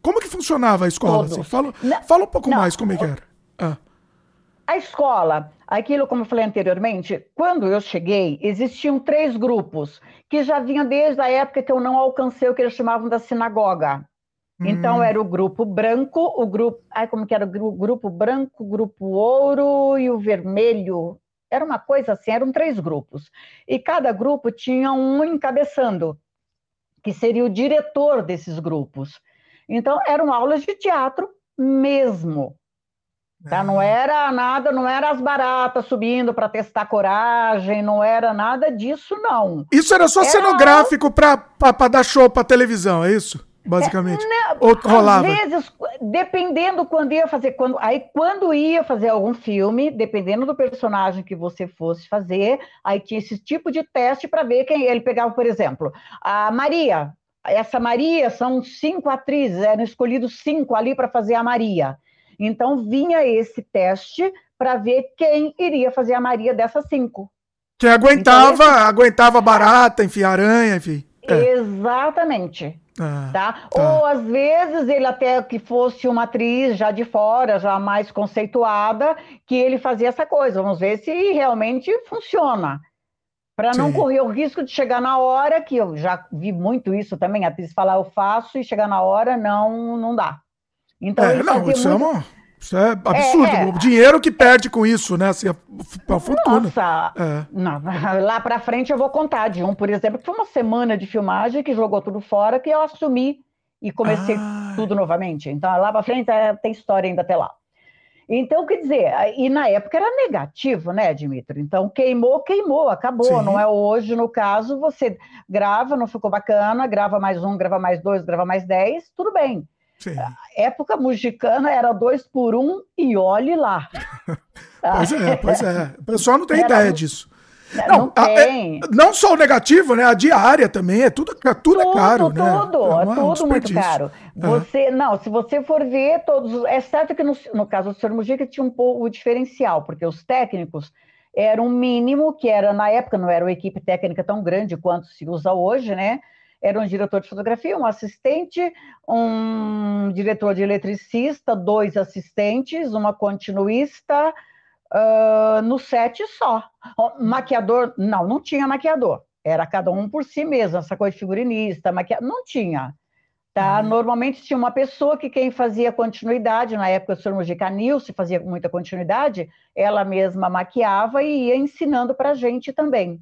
Como que funcionava a escola? Assim? Fala, não, fala um pouco não, mais como é que era. Ah. A escola, aquilo como eu falei anteriormente, quando eu cheguei, existiam três grupos que já vinham desde a época que eu não alcancei o que eles chamavam da sinagoga. Então hum. era o grupo branco, o grupo, ai como que era o grupo branco, o grupo ouro e o vermelho, Era uma coisa assim, eram três grupos. E cada grupo tinha um encabeçando, que seria o diretor desses grupos. Então, eram aulas de teatro mesmo. Tá? Não era nada, não era as baratas subindo para testar coragem, não era nada disso, não. Isso era só era... cenográfico para dar show para televisão, é isso? Basicamente. É, não, Ou rolava? Às vezes, dependendo quando ia fazer, quando, aí quando ia fazer algum filme, dependendo do personagem que você fosse fazer, aí tinha esse tipo de teste para ver quem ele pegava, por exemplo, a Maria. Essa Maria são cinco atrizes, eram escolhidos cinco ali para fazer a Maria. Então vinha esse teste para ver quem iria fazer a Maria dessas cinco. Que aguentava, então, esse... aguentava barata, enfim, aranha, enfim. É. Exatamente. Ah, tá? tá? Ou às vezes ele até que fosse uma atriz já de fora, já mais conceituada, que ele fazia essa coisa. Vamos ver se realmente funciona. Para não correr o risco de chegar na hora, que eu já vi muito isso também, a atriz falar eu faço e chegar na hora não não dá. Então, é, não, isso, muito... é uma, isso é absurdo. É, é. O dinheiro que perde com isso, né? Assim, a, a fortuna. Nossa, é. não, *laughs* lá para frente eu vou contar de um, por exemplo, que foi uma semana de filmagem que jogou tudo fora, que eu assumi e comecei ah. tudo novamente. Então, lá para frente é, tem história ainda até lá. Então, quer dizer, e na época era negativo, né, Dimitri? Então, queimou, queimou, acabou. Sim. Não é hoje, no caso, você grava, não ficou bacana, grava mais um, grava mais dois, grava mais dez, tudo bem. Sim. A época mexicana era dois por um e olhe lá. *laughs* pois é, pois é. O pessoal não tem era, ideia disso. Não, não, é, não, só o negativo, né? A diária também, é tudo, é tudo, tudo é caro, tudo, né? Tudo, é, é tudo muito caro. É. Você, não, se você for ver todos, é certo que no, no caso do Sr. Mujica tinha um pouco o diferencial, porque os técnicos eram um mínimo, que era, na época, não era uma equipe técnica tão grande quanto se usa hoje, né? Era um diretor de fotografia, um assistente, um diretor de eletricista, dois assistentes, uma continuista, uh, no set só. Maquiador, não, não tinha maquiador. Era cada um por si mesmo, essa coisa de figurinista, maquiador, não tinha. Tá? Uhum. Normalmente tinha uma pessoa que quem fazia continuidade, na época o senhor Mujica Nilce fazia muita continuidade, ela mesma maquiava e ia ensinando para a gente também.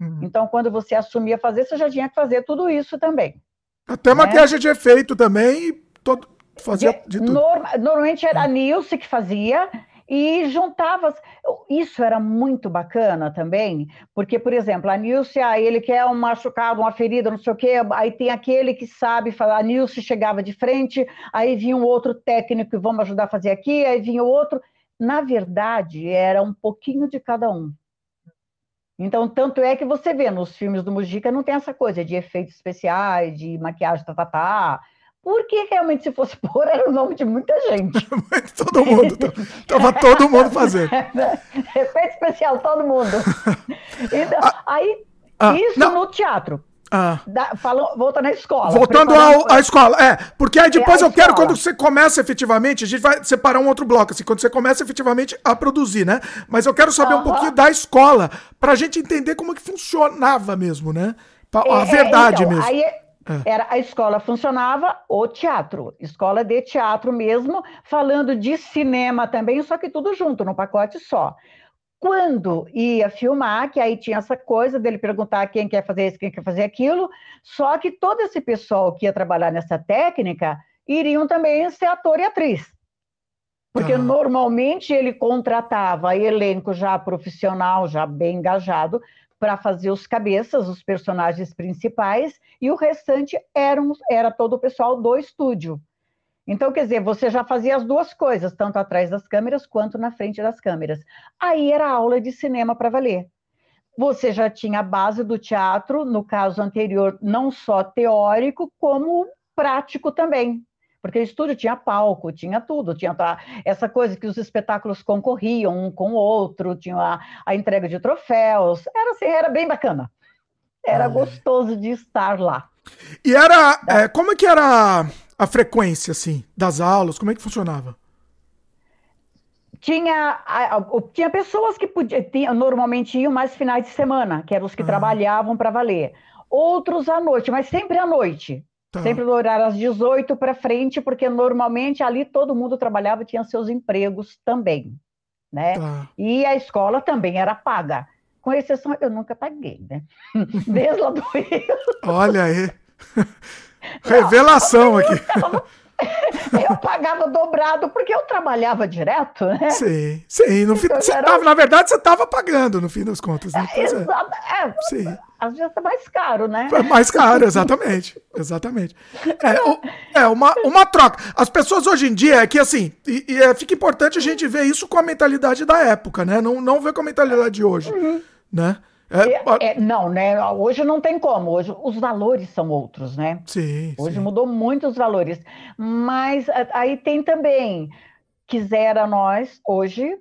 Uhum. Então, quando você assumia fazer, você já tinha que fazer tudo isso também. Até né? maquiagem de efeito também, todo, fazia de, de tudo. Norma, normalmente era a Nilce que fazia e juntava. Isso era muito bacana também, porque, por exemplo, a Nilce, ah, ele quer um machucado, uma ferida, não sei o quê, aí tem aquele que sabe falar, a Nilce chegava de frente, aí vinha um outro técnico vamos ajudar a fazer aqui, aí vinha o outro. Na verdade, era um pouquinho de cada um. Então, tanto é que você vê nos filmes do Mujica não tem essa coisa de efeitos especiais, de maquiagem, tá, tá, tá. Porque realmente, se fosse *laughs* por, era o nome de muita gente. *laughs* todo mundo, tava todo mundo fazendo. *laughs* Efeito especial, todo mundo. Então, ah, aí, ah, isso não. no teatro. Ah. Da, volta na escola. Voltando ao, à escola, é. Porque aí depois é eu quero, quando você começa efetivamente, a gente vai separar um outro bloco, assim, quando você começa efetivamente a produzir, né? Mas eu quero saber uh -huh. um pouquinho da escola, pra gente entender como que funcionava mesmo, né? A, é, verdade então, mesmo. Aí é, era a escola funcionava o teatro, escola de teatro mesmo, falando de cinema também, só que tudo junto, num pacote só quando ia filmar, que aí tinha essa coisa dele perguntar quem quer fazer isso, quem quer fazer aquilo, só que todo esse pessoal que ia trabalhar nessa técnica iriam também ser ator e atriz. Porque ah. normalmente ele contratava elenco já profissional, já bem engajado, para fazer os cabeças, os personagens principais, e o restante era, era todo o pessoal do estúdio. Então, quer dizer, você já fazia as duas coisas, tanto atrás das câmeras quanto na frente das câmeras. Aí era aula de cinema para valer. Você já tinha a base do teatro, no caso anterior, não só teórico, como prático também. Porque o estúdio tinha palco, tinha tudo, tinha essa coisa que os espetáculos concorriam um com o outro, tinha a, a entrega de troféus, era assim, era bem bacana. Era gostoso de estar lá. E era. É, como é que era a frequência, assim, das aulas? Como é que funcionava? Tinha, tinha pessoas que podia, tinha, normalmente iam mais finais de semana, que eram os que ah. trabalhavam para valer. Outros à noite, mas sempre à noite. Tá. Sempre no horário às 18 para frente, porque normalmente ali todo mundo trabalhava tinha seus empregos também. né? Tá. E a escola também era paga. Com exceção, eu nunca paguei, né? *laughs* Desde lá do Rio. Olha aí. *laughs* Revelação aqui. *laughs* eu pagava dobrado porque eu trabalhava direto, né? Sim, sim. No fim, então, era... tava, na verdade, você estava pagando, no fim das contas. Né? É, exato. É, sim. Às vezes é mais caro, né? É mais caro, exatamente. exatamente. É, é uma, uma troca. As pessoas hoje em dia é que assim, e, e é, fica importante a gente ver isso com a mentalidade da época, né? Não, não ver com a mentalidade de hoje. Uhum. Né? É, é, não, né? Hoje não tem como. Hoje os valores são outros, né? Sim. Hoje sim. mudou muito os valores. Mas aí tem também, quisera nós, hoje,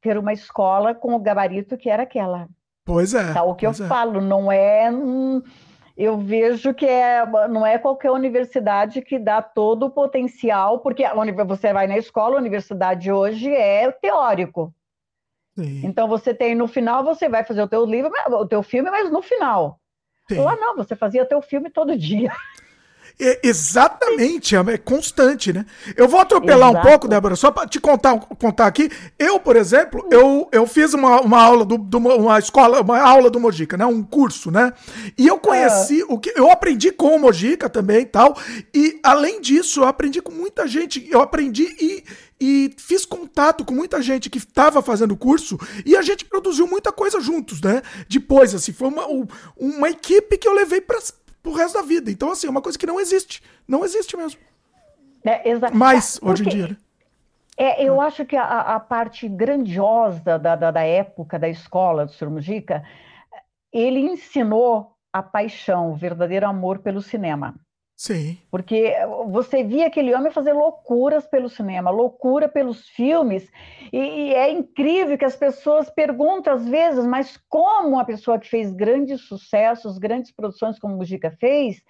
ter uma escola com o gabarito que era aquela. Pois é. Tá, o que eu é. falo, não é. Hum, eu vejo que é, não é qualquer universidade que dá todo o potencial, porque você vai na escola, a universidade hoje é teórico. Sim. Então você tem no final você vai fazer o teu livro, o teu filme, mas no final. Sim. Lá não, você fazia teu filme todo dia. *laughs* É, exatamente, é constante, né? Eu vou atropelar Exato. um pouco, Débora, só para te contar, contar aqui. Eu, por exemplo, eu, eu fiz uma, uma aula do, do uma escola, uma aula do Mojica, né? Um curso, né? E eu conheci o que eu aprendi com o Mojica também, tal. E além disso, eu aprendi com muita gente. Eu aprendi e e fiz contato com muita gente que estava fazendo o curso e a gente produziu muita coisa juntos, né? Depois, assim, foi uma, uma equipe que eu levei para o resto da vida. Então, assim, é uma coisa que não existe. Não existe mesmo. É, exato. Mas, hoje em dia, né? É, eu acho que a, a parte grandiosa da, da, da, época da escola do Sr. Mujica, ele ensinou a paixão, o verdadeiro amor pelo cinema. Sim. Porque você via aquele homem fazer loucuras pelo cinema, loucura pelos filmes, e, e, é incrível que as pessoas perguntam às vezes, mas como uma pessoa que fez grandes sucessos, grandes produções como o Mujica fez,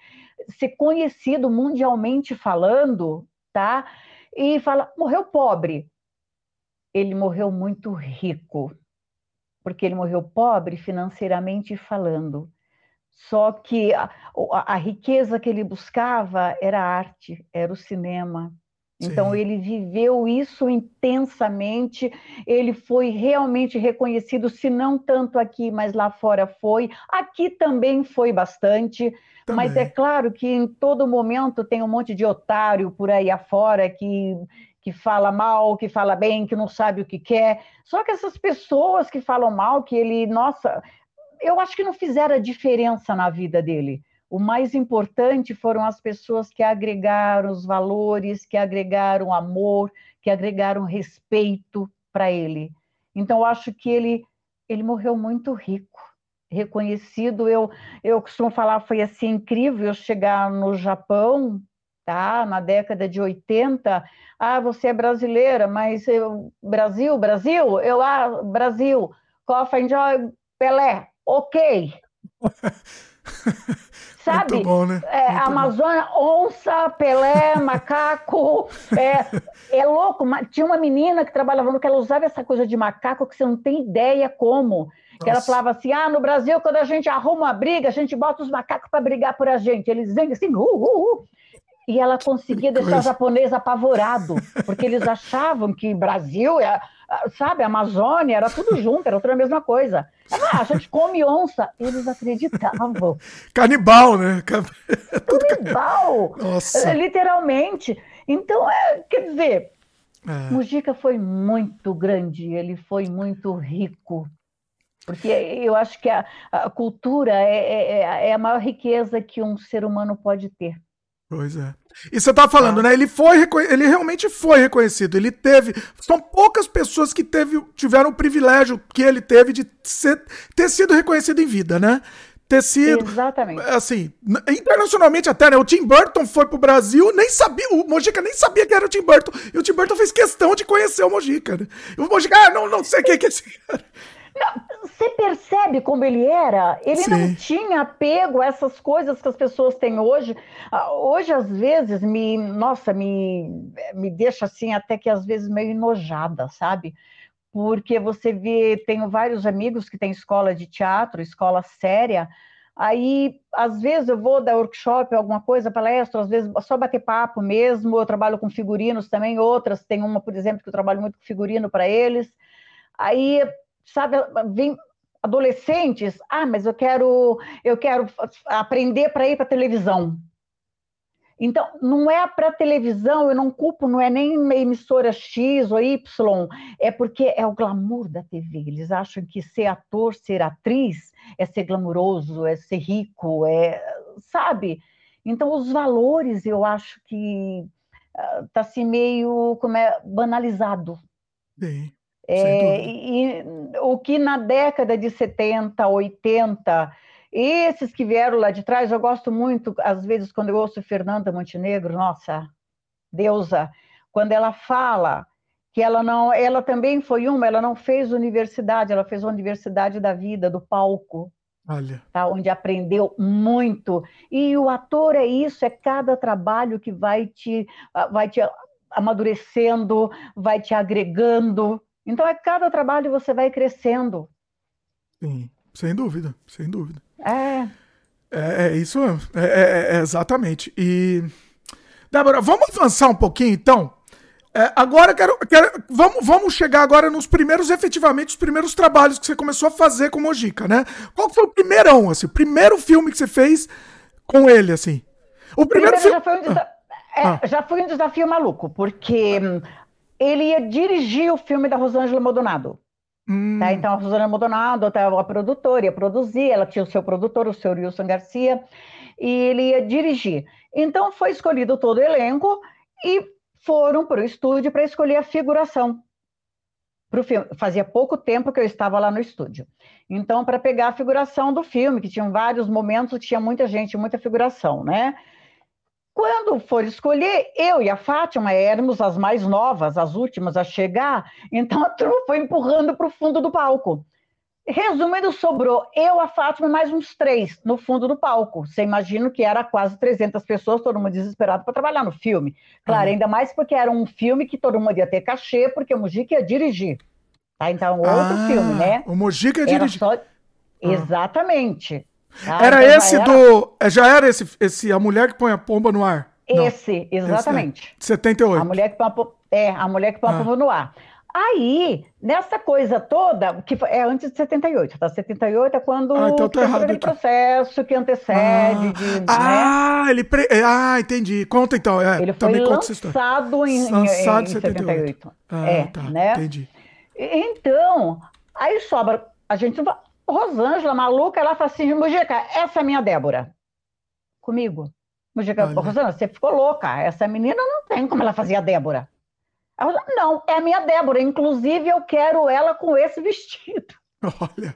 ser conhecido mundialmente falando, tá? E fala, morreu pobre. Ele morreu muito rico, porque ele morreu pobre financeiramente falando. Só que a, a, a, riqueza que ele buscava era a arte, era o cinema. Então, Sim. ele viveu isso intensamente, ele foi realmente reconhecido, se não tanto aqui, mas lá fora foi. Aqui também foi bastante, também. mas é claro que em todo momento tem um monte de otário por aí afora que, que fala mal, que fala bem, que não sabe o que quer. Só que essas pessoas que falam mal, que ele, nossa, eu acho que não fizeram diferença na vida dele. O mais importante foram as pessoas que agregaram os valores, que agregaram amor, que agregaram respeito para ele. Então, eu acho que ele, ele morreu muito rico, reconhecido. Eu, eu costumo falar, foi assim incrível eu chegar no Japão, tá? Na década de 80. Ah, você é brasileira, mas eu, Brasil, Brasil, eu ah, Brasil, Coffee Enjoy, Pelé, ok. *laughs* Sabe? Muito bom, né? É, Amazônia, bom. onça, Pelé, *laughs* macaco. É, é louco. Tinha uma menina que trabalhava no que ela usava essa coisa de macaco que você não tem ideia como. Que ela falava assim: ah, no Brasil, quando a gente arruma uma briga, a gente bota os macacos para brigar por a gente. Eles vêm assim, uh, uh, uh. E ela conseguia deixar o japonês apavorado, porque eles achavam que Brasil, é, sabe, Amazônia, era tudo junto, era tudo a mesma coisa. Ah, a gente come onça. Eles acreditavam. *laughs* Canibal, né? *laughs* Canibal! Nossa. Literalmente. Então, é, quer dizer, é. Mujica foi muito grande, ele foi muito rico. Porque eu acho que a, a cultura é, é, é a maior riqueza que um ser humano pode ter. Pois é. E você tá falando, é. né? Ele foi ele realmente foi reconhecido. Ele teve. São poucas pessoas que teve, tiveram o privilégio que ele teve de ser, ter sido reconhecido em vida, né? Ter sido. Exatamente. Assim, internacionalmente até, né? O Tim Burton foi pro Brasil, nem sabia. O Mojica nem sabia que era o Tim Burton. E o Tim Burton fez questão de conhecer o Mojica, né? E o Mojica, ah, não, não sei quem que é esse cara. Você percebe como ele era? Ele Sim. não tinha apego a essas coisas que as pessoas têm hoje. Ah, hoje, às vezes, me, nossa, me, me deixa assim, até que às vezes meio enojada, sabe? Porque você vê, tenho vários amigos que têm escola de teatro, escola séria. Aí, às vezes, eu vou dar workshop, alguma coisa, palestra, às vezes só bater papo mesmo. Eu trabalho com figurinos também, outras. Tem uma, por exemplo, que eu trabalho muito com figurino para eles. Aí, sabe, vem adolescentes, ah, mas eu quero, eu quero aprender para ir para televisão. Então, não é para televisão, eu não culpo, não é nem emissora X ou Y, é porque é o glamour da TV. Eles acham que ser ator, ser atriz, é ser glamouroso, é ser rico, é, sabe? Então, os valores, eu acho que está uh, se meio como é, banalizado. Sim, é, e o que na década de 70, 80 esses que vieram lá de trás, eu gosto muito, às vezes, quando eu ouço Fernanda Montenegro, nossa, deusa, quando ela fala que ela não, ela também foi uma, ela não fez universidade, ela fez a universidade da vida, do palco. Tá, onde aprendeu muito. E o ator é isso, é cada trabalho que vai te, vai te amadurecendo, vai te agregando. Então, é cada trabalho você vai crescendo. Sim, sem dúvida, sem dúvida. É. É, é isso mesmo. É, é, é, exatamente. E. Débora, vamos avançar um pouquinho então. É, agora quero, quero vamos, vamos chegar agora nos primeiros, efetivamente, os primeiros trabalhos que você começou a fazer com Mojica, né? Qual foi o primeirão, assim, o primeiro filme que você fez com ele, assim? O primeiro, primeiro já, foi um desa... é, ah. já foi um desafio maluco, porque hum, ele ia dirigir o filme da Rosângela Maldonado. Hum. Tá? Então, a Rosana Maldonado estava a produtora, ia produzir, ela tinha o seu produtor, o senhor Wilson Garcia, e ele ia dirigir. Então, foi escolhido todo o elenco e foram para o estúdio para escolher a figuração para o filme. Fazia pouco tempo que eu estava lá no estúdio. Então, para pegar a figuração do filme, que tinham vários momentos, tinha muita gente, muita figuração, né? Quando for escolher, eu e a Fátima éramos as mais novas, as últimas a chegar, então a turma foi empurrando para o fundo do palco. Resumindo, sobrou eu, a Fátima e mais uns três no fundo do palco. Você imagina que era quase 300 pessoas, todo mundo desesperado para trabalhar no filme. Claro, uhum. ainda mais porque era um filme que todo mundo ia ter cachê, porque o Mujica ia dirigir. Tá? Então, outro ah, filme, né? O Mujica ia dirigir. Só... Ah. Exatamente. Ah, era então esse era... do. É, já era esse, esse A Mulher que Põe a Pomba no Ar? Esse, Não. exatamente. Esse, é. 78. A mulher que põe a, é, a mulher que põe a ah. pomba no ar. Aí, nessa coisa toda, que é antes de 78, tá? 78 é quando ah, então tá aquele processo que antecede. Ah, de, né? ah ele pre... ah entendi. Conta então. É, ele foi lançado em, lançado em, em 78. 78. Ah, é, tá, né? Entendi. Então, aí sobra. A gente Rosângela, maluca, ela fala assim: Mujica, essa é a minha Débora. Comigo. Mujica, Rosângela, você ficou louca. Essa menina não tem como ela fazia a Débora. Ela, não, é a minha Débora. Inclusive, eu quero ela com esse vestido. Olha.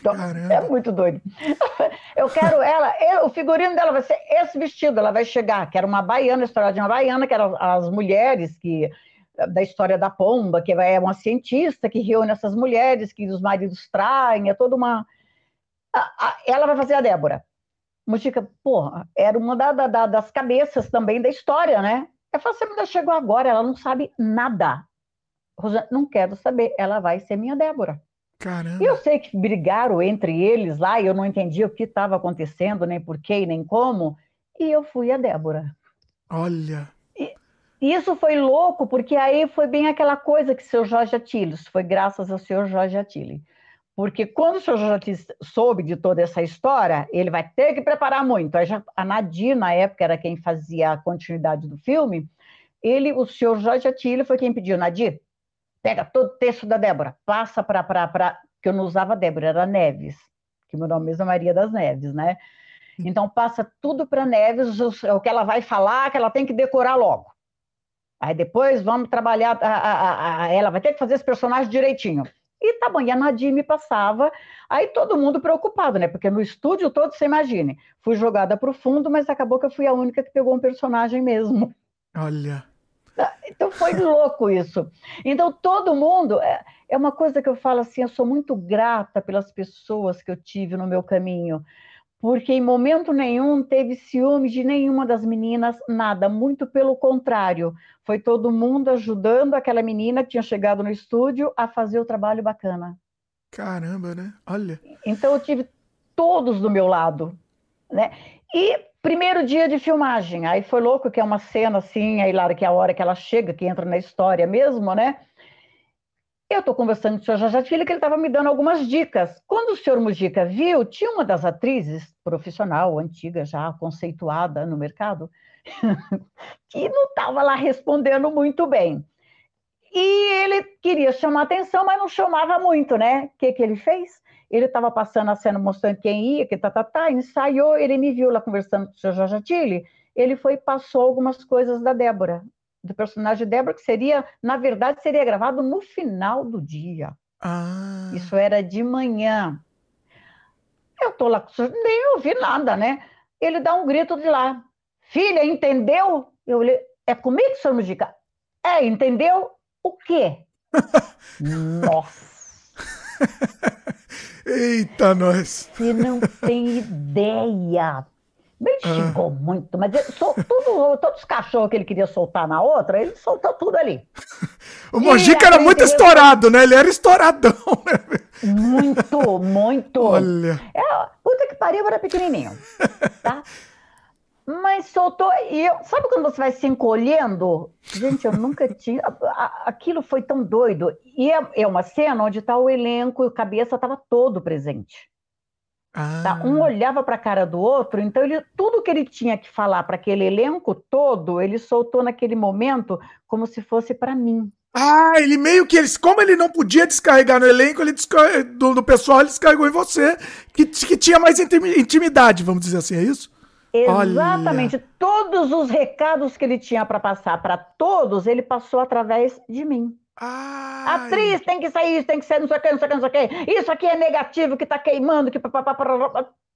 Então, é muito doido. *laughs* Eu quero ela, eu, o figurino dela vai ser esse vestido, ela vai chegar, que era uma baiana, a história de uma baiana, que eram as mulheres que da história da pomba, que é uma cientista que reúne essas mulheres que os maridos traem, é toda uma. Ela vai fazer a Débora. Mujica, porra, era uma da, da, das cabeças também da história, né? Eu você ainda chegou agora, ela não sabe nada. Rosana, não quero saber, ela vai ser minha Débora. Caramba. E eu sei que brigaram entre eles lá, e eu não entendi o que estava acontecendo, nem por quê, nem como, e eu fui a Débora. Olha. Isso foi louco, porque aí foi bem aquela coisa que o seu Jorge Atiles, foi graças ao senhor Jorge Atiles. Porque quando o senhor Jorge soube de toda essa história, ele vai ter que preparar muito. Aí já, a Nadir, na época, era quem fazia a continuidade do filme. Ele, o senhor Jorge Attili foi quem pediu, Nadir, pega todo o texto da Débora, passa para... que eu não usava Débora, era Neves, que meu nome é Maria das Neves, né? Então passa tudo para Neves, o, o que ela vai falar, que ela tem que decorar logo. Aí depois vamos trabalhar, a, a, a, ela vai ter que fazer esse personagem direitinho. E tá bom, e a Nadir me passava, aí todo mundo preocupado, né? Porque no estúdio todo, você imagine, fui jogada para o fundo, mas acabou que eu fui a única que pegou um personagem mesmo. Olha. Ah, então foi louco isso. Então todo mundo, é, é uma coisa que eu falo assim, eu sou muito grata pelas pessoas que eu tive no meu caminho, porque em momento nenhum teve ciúme de nenhuma das meninas, nada, muito pelo contrário. Foi todo mundo ajudando aquela menina que tinha chegado no estúdio a fazer o trabalho bacana. Caramba, né? Olha. Então eu tive todos do meu lado, né? E primeiro dia de filmagem, aí foi louco que é uma cena assim, aí lá que é a hora que ela chega, que entra na história mesmo, né? Eu estou conversando com o senhor Jajatilha, que ele estava me dando algumas dicas. Quando o senhor Mujica viu, tinha uma das atrizes, profissional, antiga, já conceituada no mercado, *laughs* que não estava lá respondendo muito bem. E ele queria chamar atenção, mas não chamava muito, né? O que, que ele fez? Ele estava passando a cena mostrando quem ia, que tá, tá, tá, ensaiou, ele me viu lá conversando com o seu Jorge ele foi e passou algumas coisas da Débora, do personagem Débora, que seria, na verdade, seria gravado no final do dia. Ah. Isso era de manhã. Eu tô lá, nem ouvi nada, né? Ele dá um grito de lá. Filha, entendeu? Eu olhei, é comigo, senhor Mujica? É, entendeu? O quê? *laughs* Nossa! Eita, nós! Você não tem *laughs* ideia. Ele xingou ah. muito, mas ele, tudo, todos os cachorros que ele queria soltar na outra, ele soltou tudo ali. *laughs* o Mojica era muito estourado, né? Ele era estouradão, né? Muito, muito. Olha. É, puta que pariu, era pequenininho. Tá? Mas soltou. E eu, sabe quando você vai se encolhendo? Gente, eu nunca tinha. Aquilo foi tão doido. E é, é uma cena onde está o elenco e o cabeça estava todo presente. Ah. Tá? Um olhava para a cara do outro, então ele, tudo que ele tinha que falar para aquele elenco todo, ele soltou naquele momento como se fosse para mim. Ah, ele meio que eles, como ele não podia descarregar no elenco, ele do, do pessoal ele descarregou em você, que, que tinha mais intimidade, vamos dizer assim, é isso? Exatamente. Olha. Todos os recados que ele tinha para passar para todos, ele passou através de mim. Ai. Atriz tem que sair, isso tem que ser não sei o que, não sei o que, não sei o que. Isso aqui é negativo, que tá queimando, que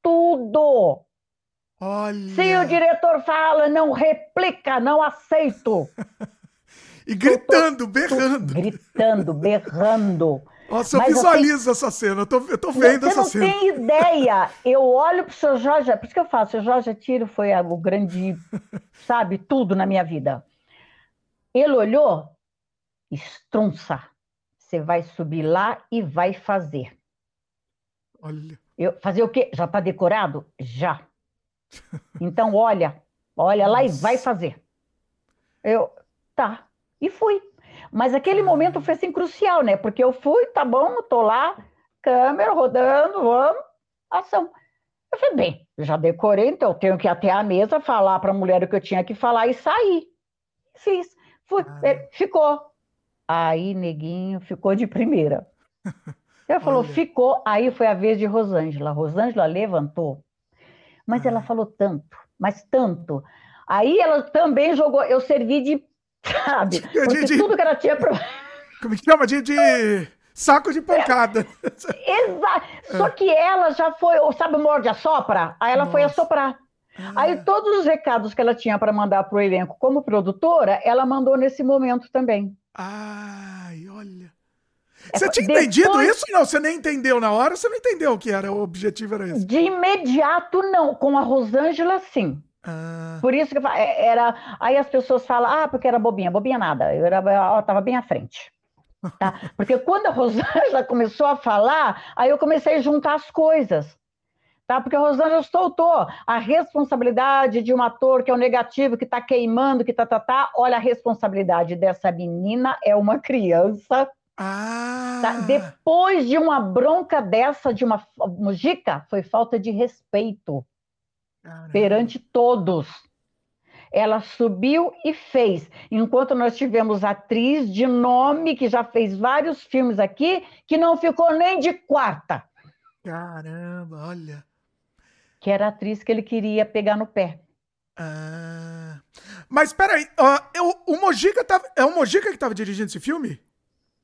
tudo. Olha. Se o diretor fala, não replica, não aceito. *laughs* e gritando, tô, berrando. Tô gritando, berrando. *laughs* Nossa, eu Mas visualizo essa cena, eu tô, eu tô vendo essa cena. Você não tem ideia. Eu olho pro seu Jorge, por isso que eu falo, o seu Jorge Tiro foi o grande, *laughs* sabe, tudo na minha vida. Ele olhou, estrunça. Você vai subir lá e vai fazer. Olha. Eu, fazer o quê? Já tá decorado? Já. Então, olha, olha lá Nossa. e vai fazer. Eu, tá. E fui. Mas aquele momento foi assim crucial, né? Porque eu fui, tá bom, tô lá, câmera rodando, vamos, ação. Eu falei, bem, já decorei, então eu tenho que ir até a mesa, falar para a mulher o que eu tinha que falar e sair. Fiz. Fui. Ah. Ficou. Aí, neguinho, ficou de primeira. *laughs* Ele falou, Olha. ficou. Aí foi a vez de Rosângela. Rosângela levantou, mas ah. ela falou tanto, mas tanto. Aí ela também jogou. Eu servi de Sabe? Porque de, tudo que ela tinha. Pro... *laughs* Como é que chama? De, de saco de pancada. *laughs* Exato. Só que ela já foi, sabe, morde a sopra? Aí ela Nossa. foi assoprar. Ah. Aí todos os recados que ela tinha para mandar para o elenco como produtora, ela mandou nesse momento também. Ai, olha. É, você tinha Depois... entendido isso? Não, você nem entendeu na hora, você não entendeu o que era, o objetivo era esse. De imediato, não. Com a Rosângela, sim. Ah. Por isso que é, era. Aí as pessoas falam, ah, porque era bobinha. Bobinha nada, eu estava bem à frente. Tá? *laughs* Porque quando a Rosângela *laughs* começou a falar, aí eu comecei a juntar as coisas. Tá? Porque a Rosângela soltou a responsabilidade de um ator que é o negativo, que está queimando, que tá, tá, tá. Olha, a responsabilidade dessa menina é uma criança. Ah. Tá? Depois de uma bronca dessa, de uma mujica, foi falta de respeito. Caramba. perante todos. Ela subiu e fez. Enquanto nós tivemos atriz de nome que já fez vários filmes aqui, que não ficou nem de quarta. Caramba, olha. Que era a atriz que ele queria pegar no pé. Ah. Mas peraí, uh, eu, o Mojica tava, é o Mojica que estava dirigindo esse filme?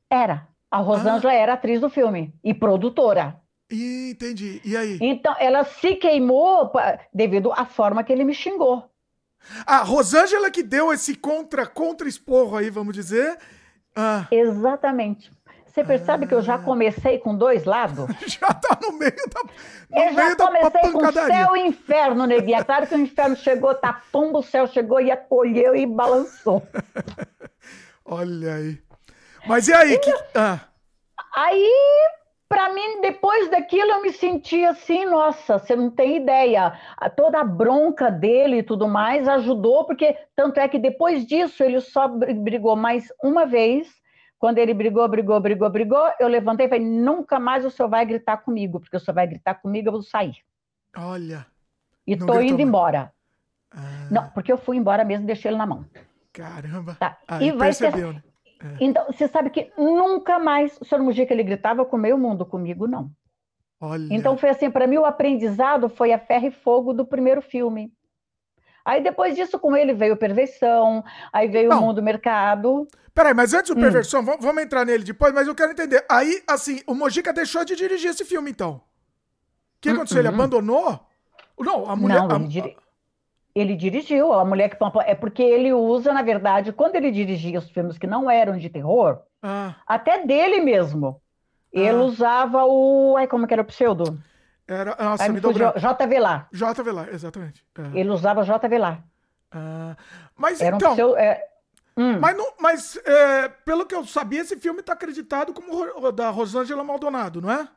Era. A Rosângela ah. era atriz do filme e produtora. Entendi. E aí? Então, ela se queimou devido à forma que ele me xingou. A Rosângela que deu esse contra contra esporro aí, vamos dizer. Ah. Exatamente. Você percebe ah. que eu já ah. comecei com dois lados? *laughs* já tá no meio da. No eu já comecei com céu e inferno, neguinha. É claro que o inferno chegou, tá tumbo, o céu chegou e acolheu e balançou. *laughs* Olha aí. Mas e aí? E, que... ah. Aí para mim, depois daquilo, eu me senti assim, nossa, você não tem ideia. Toda a bronca dele e tudo mais ajudou, porque tanto é que depois disso ele só brigou mais uma vez Quando ele brigou, brigou, brigou, brigou, eu levantei e falei: nunca mais o senhor vai gritar comigo, porque o senhor vai gritar comigo, eu vou sair. Olha. E tô indo mais. embora. Ah. Não, porque eu fui embora mesmo, deixei ele na mão. Caramba. Tá. Aí e vai percebeu, ser... né? É. Então, você sabe que nunca mais o senhor Mujica ele gritava com o meio mundo, comigo não. Olha. Então foi assim, para mim o aprendizado foi a ferro e fogo do primeiro filme. Aí depois disso, com ele veio Perversão, aí veio não. o Mundo Mercado. Peraí, mas antes do hum. Perversão, vamos entrar nele depois, mas eu quero entender. Aí, assim, o Mojica deixou de dirigir esse filme, então. O que aconteceu? Ele abandonou? Não, a mulher. Não, ele, diri... ele, dirigiu. A mulher que. É porque ele usa, na verdade, quando ele dirigia os filmes que não eram de terror, ah. até dele mesmo. Ele ah. usava o. Ai, como que era o pseudo? Era, nossa, me fugiu, JV lá. JV lá, exatamente. É. Ele usava JV lá. Ah, mas era então. Um pseudo, é... hum. Mas, não, mas é, pelo que eu sabia, esse filme está acreditado como da Rosângela Maldonado, não é?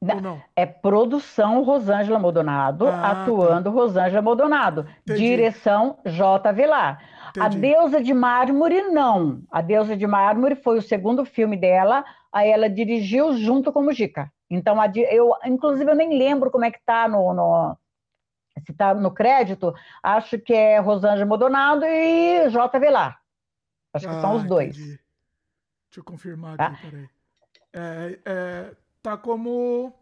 Não? É produção Rosângela Maldonado, ah, tá. atuando tá. Rosângela Maldonado. Entendi. Direção J. Velar. A Deusa de Mármore, não. A Deusa de Mármore foi o segundo filme dela, aí ela dirigiu junto com o Mujica. Então, a, eu, inclusive, eu nem lembro como é que está no, no, se está no crédito, acho que é Rosângela Maldonado e J. Velar. Acho que ah, são os dois. Entendi. Deixa eu confirmar tá? aqui, peraí. É, é, tá como.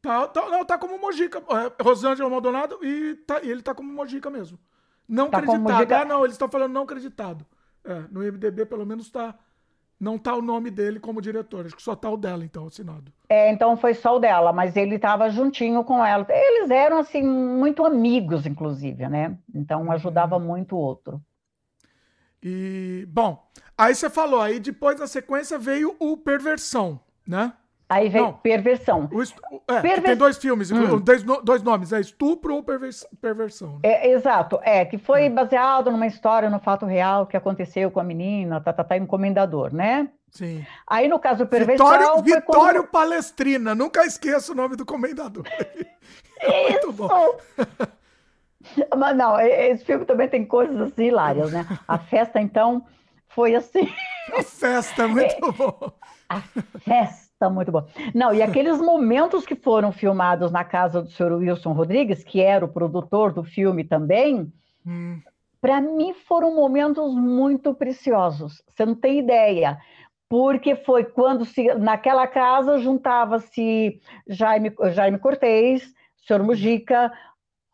Tá, tá, não, tá como Mojica. É, Rosângela Maldonado e, tá, e ele tá como Mojica mesmo. Não tá acreditado. Mojica... Ah, não, eles estão falando não acreditado. É, no IMDB, pelo menos, tá. Não tá o nome dele como diretor, acho que só tá o dela, então, assinado. É, então foi só o dela, mas ele estava juntinho com ela. Eles eram, assim, muito amigos, inclusive, né? Então uhum. ajudava muito o outro. E, bom, aí você falou, aí depois na sequência veio o Perversão, né? Aí vem Não, perversão. É, Perver... Tem dois filmes, hum. dois, dois, nomes, é estupro ou pervers... perversão. Né? É, exato, é, que foi é. baseado numa história, no fato real que aconteceu com a menina, tá, tá, tá encomendador, né? Sim. Aí no caso perversão. Vitório, Vitório. Palestrina, nunca esqueço o nome do comendador. *laughs* é muito bom. *laughs* *laughs* Mas não, esse filme também tem coisas assim hilárias, né? A festa, então, foi assim. A festa é muito *laughs* é, bom. A festa Tá muito bom. Não, e aqueles momentos que foram filmados na casa do senhor Wilson Rodrigues, que era o produtor do filme também, hum. para mim foram momentos muito preciosos. Você não tem ideia. Porque foi quando se, naquela casa juntava-se Jaime, Jaime Cortez, senhor Mujica,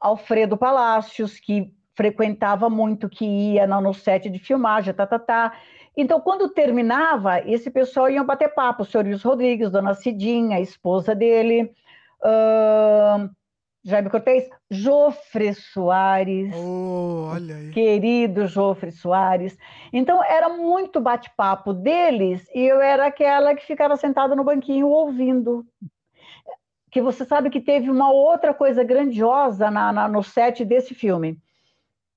Alfredo Palácios, que frequentava muito, que ia no set de filmagem, tá, tá, tá. Então, quando terminava, esse pessoal ia bater papo, o senhor Luiz Rodrigues, dona Cidinha, a esposa dele, uh, Jaime Cortez, Jofre Soares, oh, olha aí. querido Jofre Soares. Então, era muito bate-papo deles e eu era aquela que ficava sentada no banquinho ouvindo. Que você sabe que teve uma outra coisa grandiosa na, na no set desse filme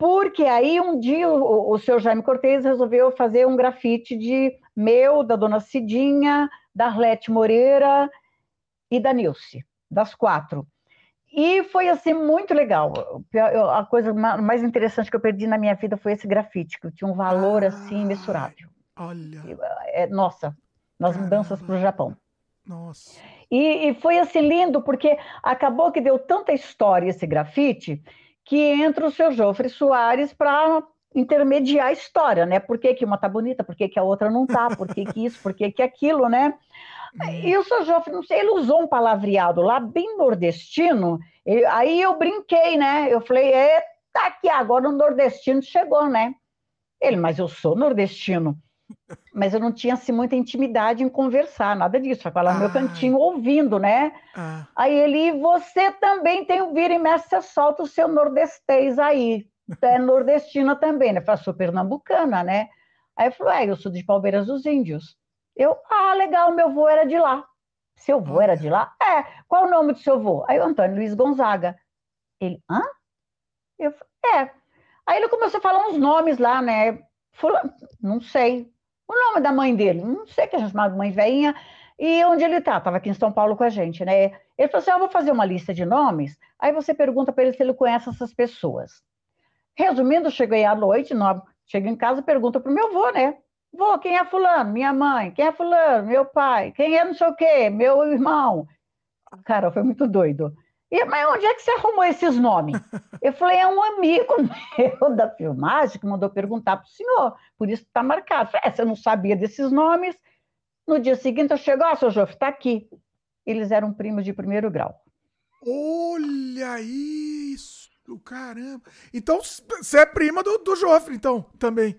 porque aí um dia o, o senhor Jaime Cortez resolveu fazer um grafite de meu, da dona Cidinha, da Arlete Moreira e da Nilce, das quatro. E foi assim muito legal. A coisa mais interessante que eu perdi na minha vida foi esse grafite, que tinha um valor ah, assim imensurável. Olha. É, nossa, nas mudanças para o Japão. Nossa. E, e, foi assim lindo, porque acabou que deu tanta história esse grafite que entra o seu Jofre Soares para intermediar a história, né? Por que, que uma tá bonita, por que, que a outra não tá, por que, que isso, por que, que aquilo, né? Hum. E o seu Jofre, não sei, ele usou um palavreado lá bem nordestino, e, aí eu brinquei, né? Eu falei, eita, aqui agora o nordestino chegou, né? Ele, mas eu sou nordestino. Mas eu não tinha assim, muita intimidade em conversar, nada disso. Vai lá no meu cantinho ouvindo, né? Ah. Aí ele, você também tem o vira e mexe, você solta o seu nordestês aí. É nordestina também, né? Falei, sou pernambucana, né? Aí ele falou, é, eu sou de Palmeiras dos Índios. Eu, ah, legal, meu avô era de lá. Seu avô era de lá? É. Qual o nome do seu avô? Aí o Antônio Luiz Gonzaga. Ele, hã? Eu, é. Aí ele começou a falar uns nomes lá, né? Fulano, não sei. O nome da mãe dele, não sei que a gente chamava mãe veinha, e onde ele está? Estava aqui em São Paulo com a gente, né? Ele falou assim: ah, eu vou fazer uma lista de nomes, aí você pergunta para ele se ele conhece essas pessoas. Resumindo, cheguei à noite, no... chego em casa e pergunto para o meu avô, né? Vou, quem é fulano? Minha mãe. Quem é fulano? Meu pai. Quem é não sei o quê? Meu irmão. Cara, foi muito doido. E, mas onde é que você arrumou esses nomes? Eu falei, é um amigo *laughs* meu da filmagem que mandou perguntar para o senhor, por isso está marcado. falei, é, você não sabia desses nomes? No dia seguinte eu chego, ó, oh, seu Jofre, está aqui. Eles eram primos de primeiro grau. Olha isso, caramba. Então você é prima do, do Jofre, então, também.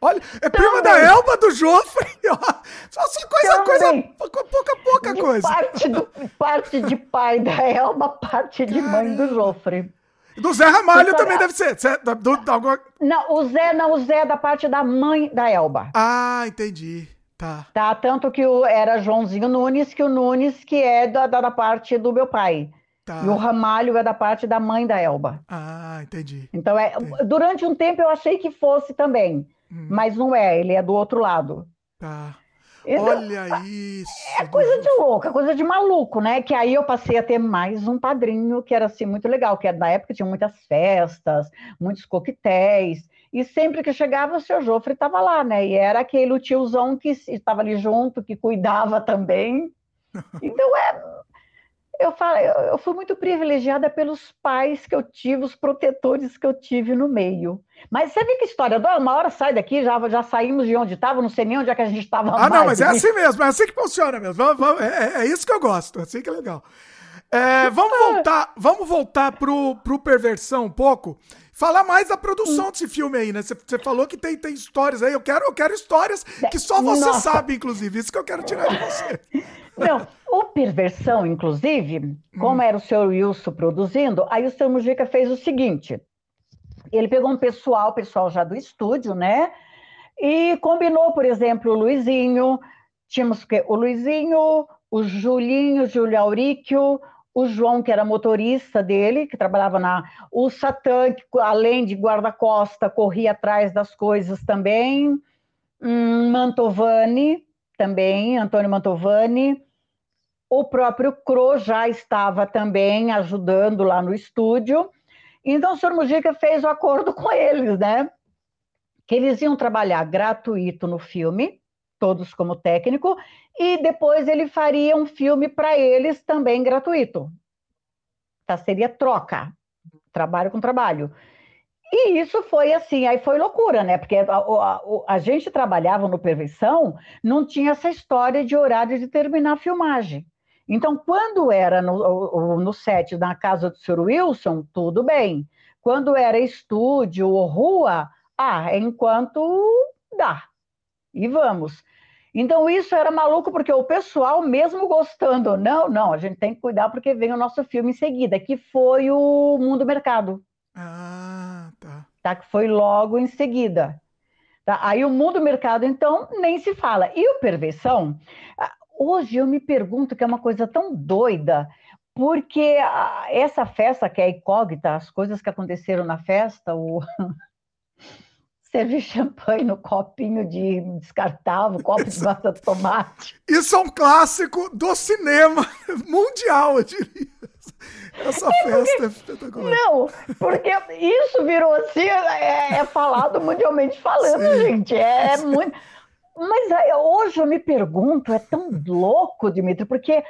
Olha, é prima da Elba do Jofre. *laughs* Só assim, coisa, coisa, pouca, pouca de coisa. Parte, do, *laughs* parte de pai da Elba, parte de Caramba. mãe do Jofre. Do Zé Ramalho Você também deve ser. Zé, do, do, do, não, o Zé não, o Zé é da parte da mãe da Elba. Ah, entendi. Tá. Tá, tanto que o, era Joãozinho Nunes, que o Nunes, que é da, da, da parte do meu pai. Tá. E o Ramalho é da parte da mãe da Elba. Ah, entendi. Então, é, entendi. durante um tempo eu achei que fosse também. Hum. Mas não é, ele é do outro lado. Tá. Então, Olha isso. É coisa de louca, coisa de maluco, né? Que aí eu passei a ter mais um padrinho que era assim muito legal, que era da época tinha muitas festas, muitos coquetéis. E sempre que chegava, o seu Jofre estava lá, né? E era aquele tiozão que estava ali junto, que cuidava também. *laughs* Então é eu, falo, eu fui muito privilegiada pelos pais que eu tive, os protetores que eu tive no meio. Mas você vê que história, uma hora sai daqui, já, já saímos de onde estava, não sei nem onde é que a gente estava. Ah, não, mas é assim mesmo, é assim que funciona mesmo. Vamos, vamos, é, é, isso que eu gosto, é assim que é legal. É, vamos voltar, vamos voltar pro, pro Perversão um pouco. Falar mais da produção desse filme aí, né? Você, você falou que tem, tem histórias aí. Eu quero, eu quero histórias que só você Nossa. sabe, inclusive. Isso que eu quero tirar de você. *laughs* Não, o Perversão, inclusive, como hum. era o senhor Wilson produzindo, aí o senhor Mujica fez o seguinte: ele pegou um pessoal, pessoal já do estúdio, né? E combinou, por exemplo, o Luizinho, tínhamos o Luizinho, o Julinho, o Júlio Auríquio, o João, que era motorista dele, que trabalhava na. O Satã, que além de guarda-costa, corria atrás das coisas também. Hum, Mantovani, também, Antônio Mantovani. O próprio Cro já estava também ajudando lá no estúdio. Então, o senhor Mujica fez o acordo *laughs* com eles, né? Que eles iam trabalhar gratuito no filme, todos como técnico, e depois ele faria um filme para eles também gratuito. Tá? Seria troca, trabalho com trabalho. E isso foi assim, aí foi loucura, né? Porque a, a, a, gente trabalhava no Perversão, não tinha essa história de horário de terminar a filmagem. Então, quando era no, no set na casa do Sr. Wilson, tudo bem. Quando era estúdio ou rua, ah, enquanto dá. E vamos. Então, isso era maluco, porque o pessoal, mesmo gostando, não, não, a gente tem que cuidar porque vem o nosso filme em seguida, que foi o Mundo Mercado. Ah, tá. tá que foi logo em seguida. Tá? Aí o Mundo Mercado, então, nem se fala. E o Perversão, Hoje eu me pergunto que é uma coisa tão doida, porque essa festa que é incógnita, as coisas que aconteceram na festa, o *laughs* servir champanhe no copinho de descartável, copo de massa de tomate. Isso é um clássico do cinema *laughs* mundial, eu diria. Essa é festa porque, é espetacular. Não, porque isso virou assim, é, é falado mundialmente falando, Sim. gente. É muito. Mas hoje eu me pergunto, é tão louco, Dimitri, porque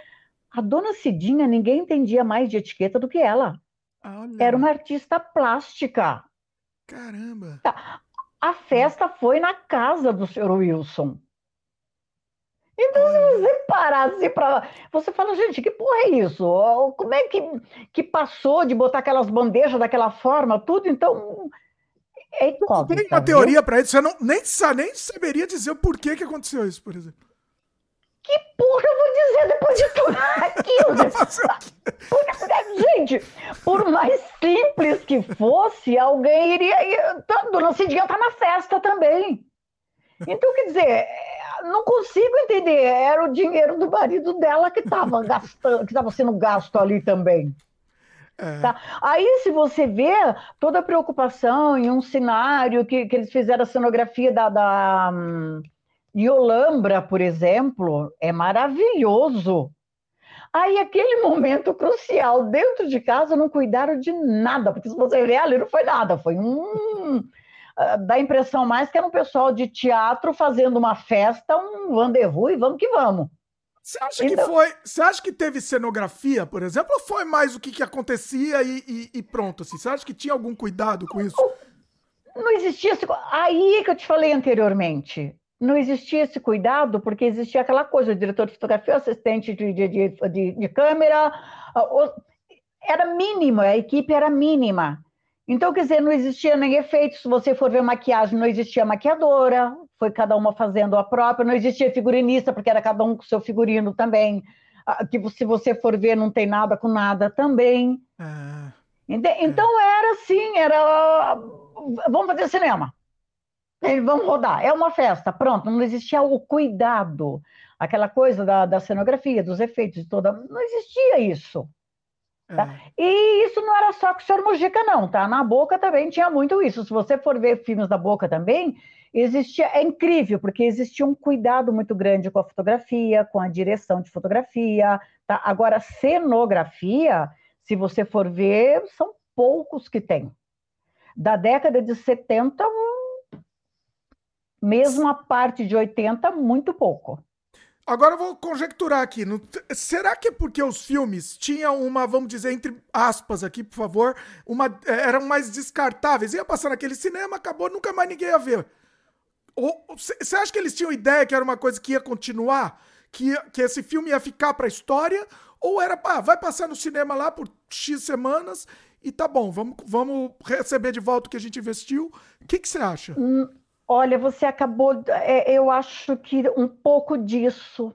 a dona Cidinha, ninguém entendia mais de etiqueta do que ela. Olha. Era uma artista plástica. Caramba! Tá. A festa foi na casa do senhor Wilson. Então, se você parasse para. Você fala, gente, que porra é isso? Como é que, que passou de botar aquelas bandejas daquela forma, tudo? Então, é incógnita. Tem uma teoria para isso? Você não, nem, nem saberia dizer o porquê que aconteceu isso, por exemplo. Que porra eu vou dizer depois de tudo aquilo? *laughs* gente, por mais simples que fosse, alguém iria. Dona Cidinha tá na festa também. Então, quer dizer, não consigo entender. Era o dinheiro do marido dela que estava gastando, que estava sendo gasto ali também. É. Tá? Aí, se você vê toda a preocupação em um cenário que, que eles fizeram a cenografia da, da um, Yolambra, por exemplo, é maravilhoso. Aí, aquele *laughs* momento crucial dentro de casa, não cuidaram de nada, porque se você ver ali, não foi nada, foi um. dá a impressão mais que era um pessoal de teatro fazendo uma festa, um rendezvous e vamos que vamos. Você acha então... que foi. Você acha que teve cenografia, por exemplo, ou foi mais o que, que acontecia e, e, e, pronto? Assim? Você acha que tinha algum cuidado com isso? Não existia esse. Aí que eu te falei anteriormente. Não existia esse cuidado, porque existia aquela coisa, o diretor de fotografia, o assistente de, de, de, de câmera, era mínimo, a equipe era mínima. Então, quer dizer, não existia nem efeito. Se você for ver maquiagem, não existia maquiadora, foi cada uma fazendo a própria, não existia figurinista, porque era cada um com seu figurino também. Ah, que se você for ver, não tem nada com nada também. Ah, então, é. era assim, era. Vamos fazer cinema. Vamos rodar. É uma festa, pronto. Não existia o cuidado, aquela coisa da, da cenografia, dos efeitos, toda. Não existia isso. Tá? É. E isso não era só com o senhor Mujica, não, tá? Na Boca também tinha muito isso. Se você for ver filmes da Boca também, existia. É incrível, porque existia um cuidado muito grande com a fotografia, com a direção de fotografia. Tá? Agora, cenografia, se você for ver, são poucos que tem. Da década de 70, mesmo a parte de 80, muito pouco. Agora eu vou conjecturar aqui. será que é porque os filmes tinham uma, vamos dizer, entre aspas aqui, por favor, uma, é, eram mais descartáveis? Ia passar naquele cinema, acabou, nunca mais ninguém ia ver. Você acha que eles tinham ideia que era uma coisa que ia continuar? Que, que esse filme ia ficar pra história? Ou era, pá, vai passar no cinema lá por X semanas e tá bom, vamos, vamos receber de volta o que a gente investiu? O que você acha? Hum. Olha, você acabou. É, eu acho que um pouco disso.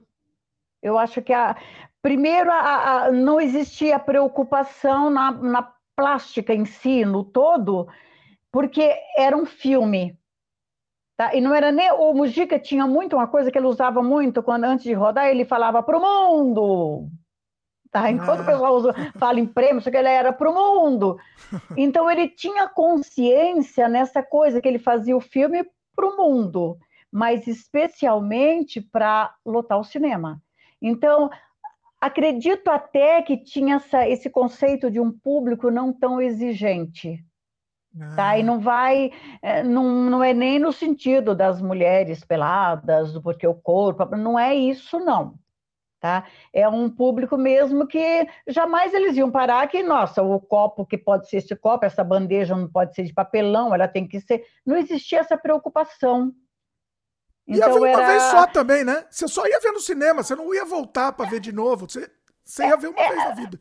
Eu acho que a, primeiro a, a, não existia preocupação na, na plástica em si, no todo, porque era um filme. Tá? E não era nem. O Mujica tinha muito uma coisa que ele usava muito quando antes de rodar, ele falava para o mundo. Tá? Enquanto ah. o pessoal usa, fala em prêmio, que ele era para o mundo. *laughs* Então ele tinha consciência nessa coisa que ele fazia o filme para o mundo, mas especialmente para lotar o cinema. Então, acredito até que tinha essa, esse conceito de um público não tão exigente. Ah. Tá? E não vai, é, não, não é nem no sentido das mulheres peladas, porque o corpo, não é isso, não. Tá? É um público mesmo que jamais eles iam parar que, nossa, o copo que pode ser esse copo, essa bandeja não pode ser de papelão, ela tem que ser. Não existia essa preocupação. Então, ia ver uma era... vez só também, né? Você só ia ver no cinema, você não ia voltar para ver de novo. Você, você ia ver uma é, vez na vida.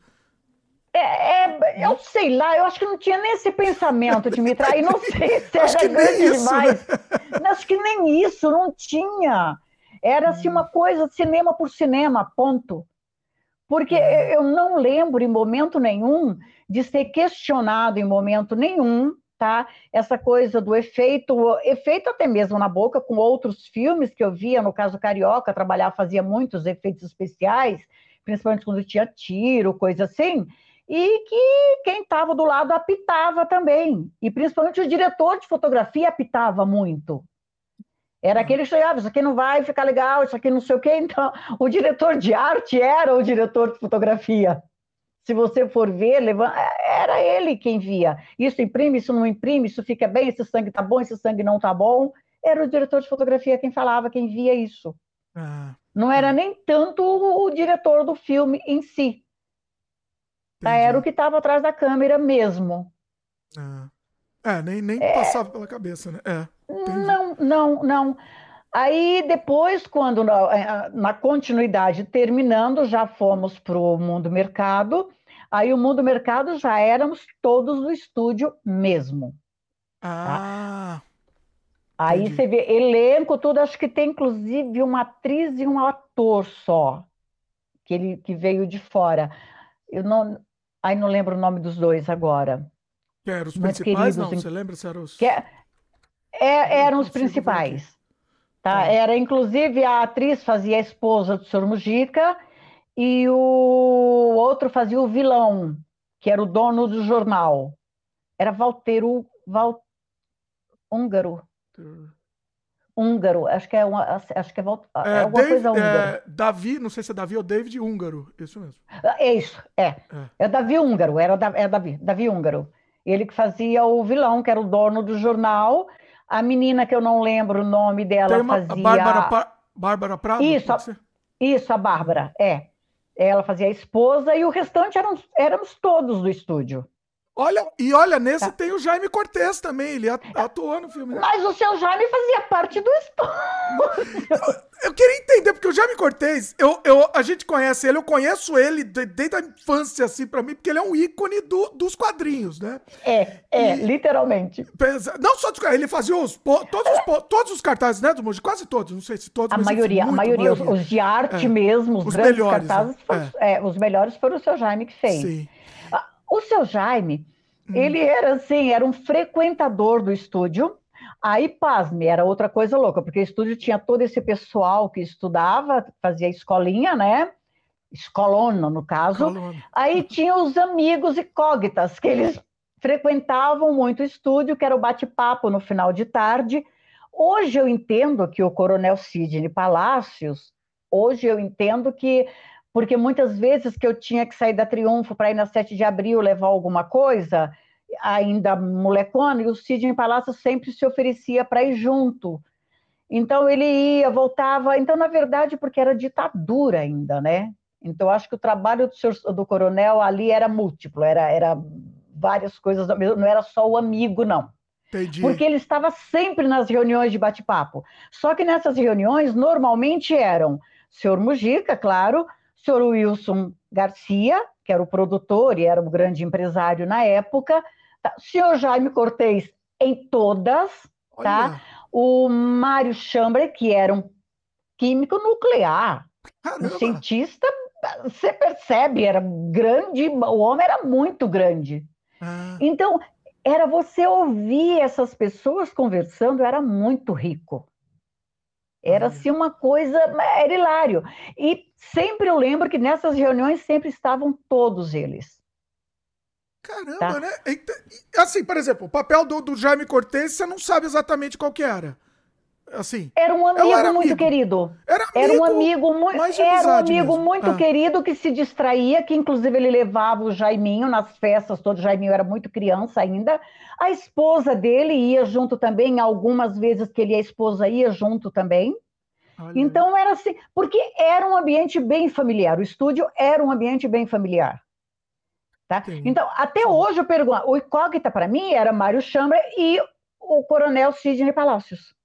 É, é, eu sei lá, eu acho que não tinha nem esse pensamento de me trair. Não *laughs* sei se era grande isso, demais. Né? Acho que nem isso, não tinha. Era assim uma coisa cinema por cinema, ponto. Porque eu não lembro em momento nenhum de ser questionado em momento nenhum, tá? Essa coisa do efeito, efeito até mesmo na boca com outros filmes que eu via, no caso Carioca, trabalhava, fazia muitos efeitos especiais, principalmente quando tinha tiro, coisa assim, e que quem estava do lado apitava também, e principalmente o diretor de fotografia apitava muito. Era uhum. aquele que chegava, isso aqui não vai ficar legal, isso aqui não sei o quê. Então, o diretor de arte era o diretor de fotografia. Se você for ver, era ele quem via. Isso imprime, isso não imprime, isso fica bem, esse sangue tá bom, esse sangue não tá bom. Era o diretor de fotografia quem falava, quem via isso. Ah, não era nem tanto o, o, diretor do filme em si. Tá? Era o que estava atrás da câmera mesmo. Ah. É, nem, nem é... passava pela cabeça, né? É, não, não, não. Aí depois, quando na, é, na continuidade terminando, já fomos para o mundo mercado. Aí o mundo mercado já éramos todos no estúdio mesmo. Tá? Ah. Tá? Aí entendi. você vê elenco, tudo, acho que tem inclusive uma atriz e um ator só, que ele que veio de fora. Eu não, aí não lembro o nome dos dois agora. Que eram os principais, não? Você lembra se eram os... Que é, eram os principais. Tá? É. Era, inclusive, a atriz fazia a esposa do Sr. Mujica e o outro fazia o vilão, que era o dono do jornal. Era Valteiro... Val... Húngaro. Húngaro, acho que é uma, acho que é, é, é alguma Dave, coisa húngaro. É, Davi, não sei se é Davi ou David Húngaro, isso mesmo. É isso, é. É, é Davi Húngaro, era é Davi, Davi Húngaro. Ele que fazia o vilão, que era o dono do jornal. A menina que eu não lembro o nome dela uma, fazia. A Bárbara, Bárbara Prado? Isso, a, isso, a Bárbara, é. Ela fazia a esposa e o restante eram, éramos todos do estúdio. Olha, e olha, nesse tá. tem o Jaime Cortez também, ele atuou no filme. Né? Mas o seu Jaime fazia parte do estúdio. Eu, *laughs* eu queria entender, porque o Jaime Cortez, eu, eu, a gente conhece ele, eu conheço ele desde a infância, assim, pra mim, porque ele é um ícone do, dos quadrinhos, né? É, é, e, literalmente. Não só dos ele fazia os, todos, os, todos os cartazes, né, do Mogi? Quase todos, não sei se todos. A maioria, muito, a maioria, maioria. Os, de arte é. mesmo, os, os grandes melhores, cartazes, né? foram, é. é. os melhores foram o seu Jaime que fez. Sim. O seu Jaime, hum. ele era assim, era um frequentador do estúdio. Aí, pasme, era outra coisa louca, porque o estúdio tinha todo esse pessoal que estudava, fazia escolinha, né? Escolona, no caso. Aí tinha os amigos e cógitas, que eles frequentavam muito o estúdio, que era o bate-papo no final de tarde. Hoje eu entendo que o Coronel Sidney Palácios, hoje eu entendo que porque muitas vezes que eu tinha que sair da Triunfo para ir na 7 de abril levar alguma coisa, ainda molecona, e o Sidney Palácio sempre se oferecia para ir junto. Então ele ia, voltava. Então, na verdade, porque era ditadura ainda, né? Então, acho que o trabalho do, senhor, do coronel ali era múltiplo, era, era várias coisas, não era só o amigo, não. Entendi. Porque ele estava sempre nas reuniões de bate-papo. Só que nessas reuniões, normalmente eram senhor Mujica, claro, senhor Wilson Garcia, que era o produtor e era o grande empresário na época, tá? senhor Jaime Cortez em todas, tá? O Mário Chambre, que era um químico nuclear, Caramba. um cientista, você percebe, era grande, o homem era muito grande. Ah. Então, era você ouvir essas pessoas conversando, era muito rico. Era assim uma coisa, era hilário. E sempre eu lembro que nessas reuniões sempre estavam todos eles. Caramba, tá? né? Assim, por exemplo, o papel do, do Jaime Cortez, você não sabe exatamente qual que era. Assim, era um amigo era muito amigo. querido. Era, amigo, era um amigo muito, era um amigo mesmo. muito ah. querido que se distraía, que inclusive ele levava o Jaiminho nas festas, todo o Jaiminho era muito criança ainda. A esposa dele ia junto também, algumas vezes que ele e a esposa ia junto também. Olha. Então era assim, porque era um ambiente bem familiar. O estúdio era um ambiente bem familiar. Tá? Então, até Sim. hoje eu pergunto, o incógnita para mim era Mário Chambra e o Coronel Sidney Palácios.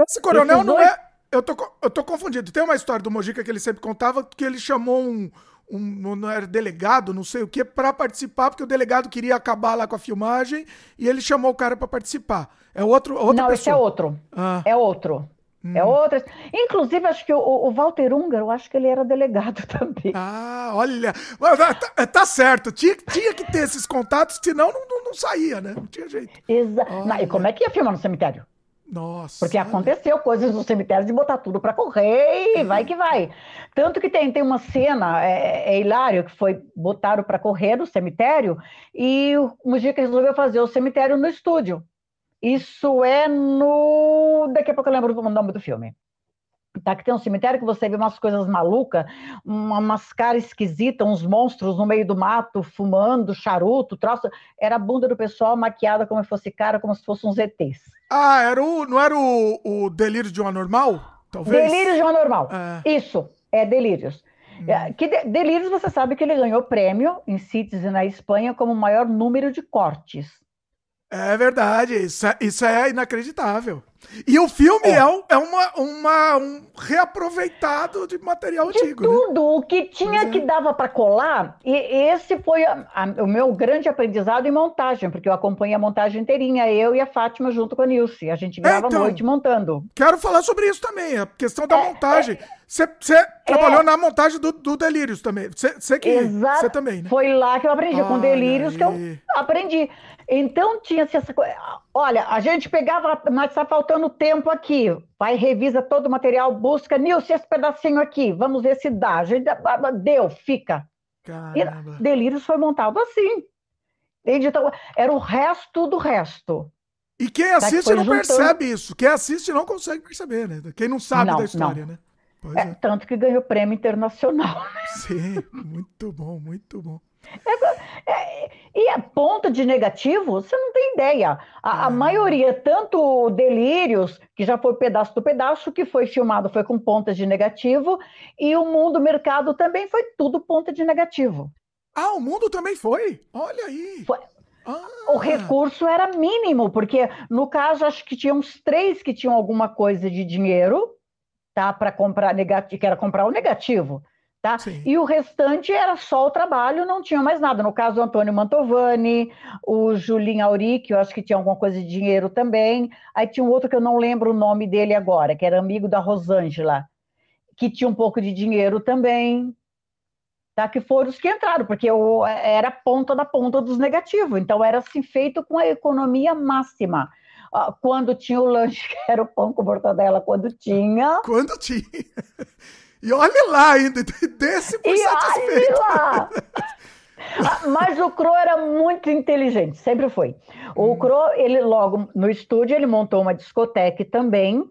Esse coronel não dois... é. Eu tô, eu tô confundido. Tem uma história do Mojica que ele sempre contava que ele chamou um. um não era delegado, não sei o que, para participar, porque o delegado queria acabar lá com a filmagem e ele chamou o cara para participar. É outro, outra não, pessoa. esse é outro. Ah. É outro. É hum. É outra. Inclusive, acho que o, o Walter Unger, eu acho que ele era delegado *laughs* também. Ah, olha. Tá, tá, tá certo. Tinha, tinha que ter esses contatos, senão não, não, não saía, né? Não tinha jeito. Exato. E como é que ia filmar no cemitério? Nossa. Porque aconteceu coisas no cemitério de botar tudo para correr e vai que vai. Tanto que tem, tem uma cena, é, é hilário, que foi botaram para correr no cemitério e o Mujica resolveu fazer o cemitério no estúdio. Isso é no. Daqui a pouco eu lembro o nome do filme. Tá, que tem um cemitério que você vê umas coisas malucas, uma, umas caras esquisitas, uns monstros no meio do mato, fumando, charuto, troço. Era a bunda do pessoal maquiada como se fosse cara, como se fosse uns ETs. Ah, era o, não era o, o Delírio de um Anormal? Talvez? Delírios de um Anormal. É. Isso, é Delírios. Hum. É, que de, Delírios, você sabe que ele ganhou prêmio em Citizen na Espanha como o maior número de cortes. É verdade, isso é, isso é inacreditável. E o filme é, é, é uma, uma, um reaproveitado de material de antigo. Né? Tudo, né? o que tinha é. que dava para colar, e esse foi a, a, o meu grande aprendizado em montagem, porque eu acompanhei a montagem inteirinha, eu e a Fátima junto com a Nilce. A gente grava então, noite montando. Quero falar sobre isso também, a questão da é, montagem. Você é, trabalhou na montagem do, do Delírios também. Você que você também, né? Foi lá que eu aprendi, com Delírios que eu aprendi. Então tinha-se essa coisa. Olha, a gente pegava, mas está faltando tempo aqui. Vai, revisa todo o material, busca. Nilce, esse pedacinho aqui, vamos ver se dá. A gente, deu, fica. Caramba. E Delírios foi montado assim. Então, era o resto do resto. E quem assiste não juntando... percebe isso. Quem assiste não consegue perceber, né? Quem não sabe não, da história, não. né? É, é. Tanto que ganhou prêmio internacional. Sim, muito bom, muito bom. É, é, E a ponta de negativo, você não tem ideia. A, a uhum. maioria, tanto Delírios, que já foi pedaço do pedaço, que foi filmado, foi com pontas de negativo, e o Mundo Mercado também foi tudo ponta de negativo. Ah, o mundo também foi? Olha aí. Foi. Ah. O recurso era mínimo, porque no caso acho que tinha uns três que tinham alguma coisa de dinheiro, tá, para comprar negativo, que era comprar o negativo. Tá? E o restante era só o trabalho, não tinha mais nada. No caso, o Antônio Mantovani, o Julinho Auri, que eu acho que tinha alguma coisa de dinheiro também. Aí tinha um outro que eu não lembro o nome dele agora, que era amigo da Rosângela, que tinha um pouco de dinheiro também. Tá? Que foram os que entraram, porque eu, era ponta da ponta dos negativos. Então, era assim, feito com a economia máxima quando tinha o lanche, *laughs* que era o pão com mortadela, quando tinha. Quando tinha. E olhe lá ainda, *laughs* desse por e satisfeito. Olhe lá! Ah, mas o Cro era muito inteligente, sempre foi. O hum. Cro, ele logo no estúdio, ele montou uma discoteca também,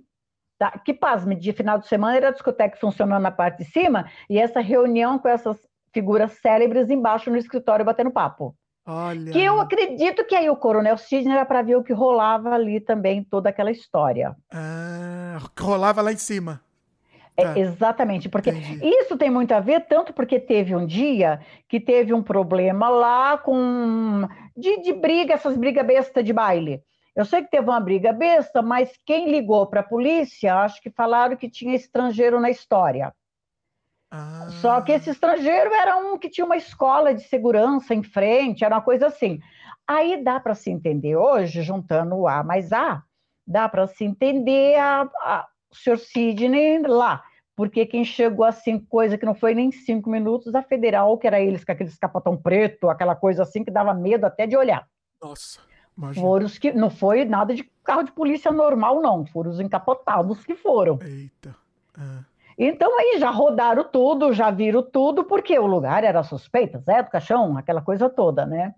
tá? que pasme, de final de semana era a discoteca funcionando na parte de cima, e essa reunião com essas figuras célebres embaixo no escritório batendo papo. Olha. Que eu acredito que aí o Coronel Sidney era para ver o que rolava ali também, toda aquela história. Ah, rolava lá em cima. É, tá. exatamente, porque Entendi. isso tem muito a ver, tanto porque teve um dia que teve um problema lá com de, de briga, essas brigas besta de baile. Eu sei que teve uma briga besta, mas quem ligou para a polícia, acho que falaram que tinha estrangeiro na história. Ah. Só que esse estrangeiro era um que tinha uma escola de segurança em frente, era uma coisa assim. Aí dá para se entender hoje, juntando o A mais A, dá para se entender a, a o senhor Sidney lá. Porque quem chegou assim, coisa que não foi nem cinco minutos, a federal, que era eles com aquele escapatão preto, aquela coisa assim que dava medo até de olhar. Nossa. Imagina. Foram os que. Não foi nada de carro de polícia normal, não. Foram os encapotados que foram. Eita. É. Então aí já rodaram tudo, já viram tudo, porque o lugar era suspeito, Zé do Caixão, aquela coisa toda, né?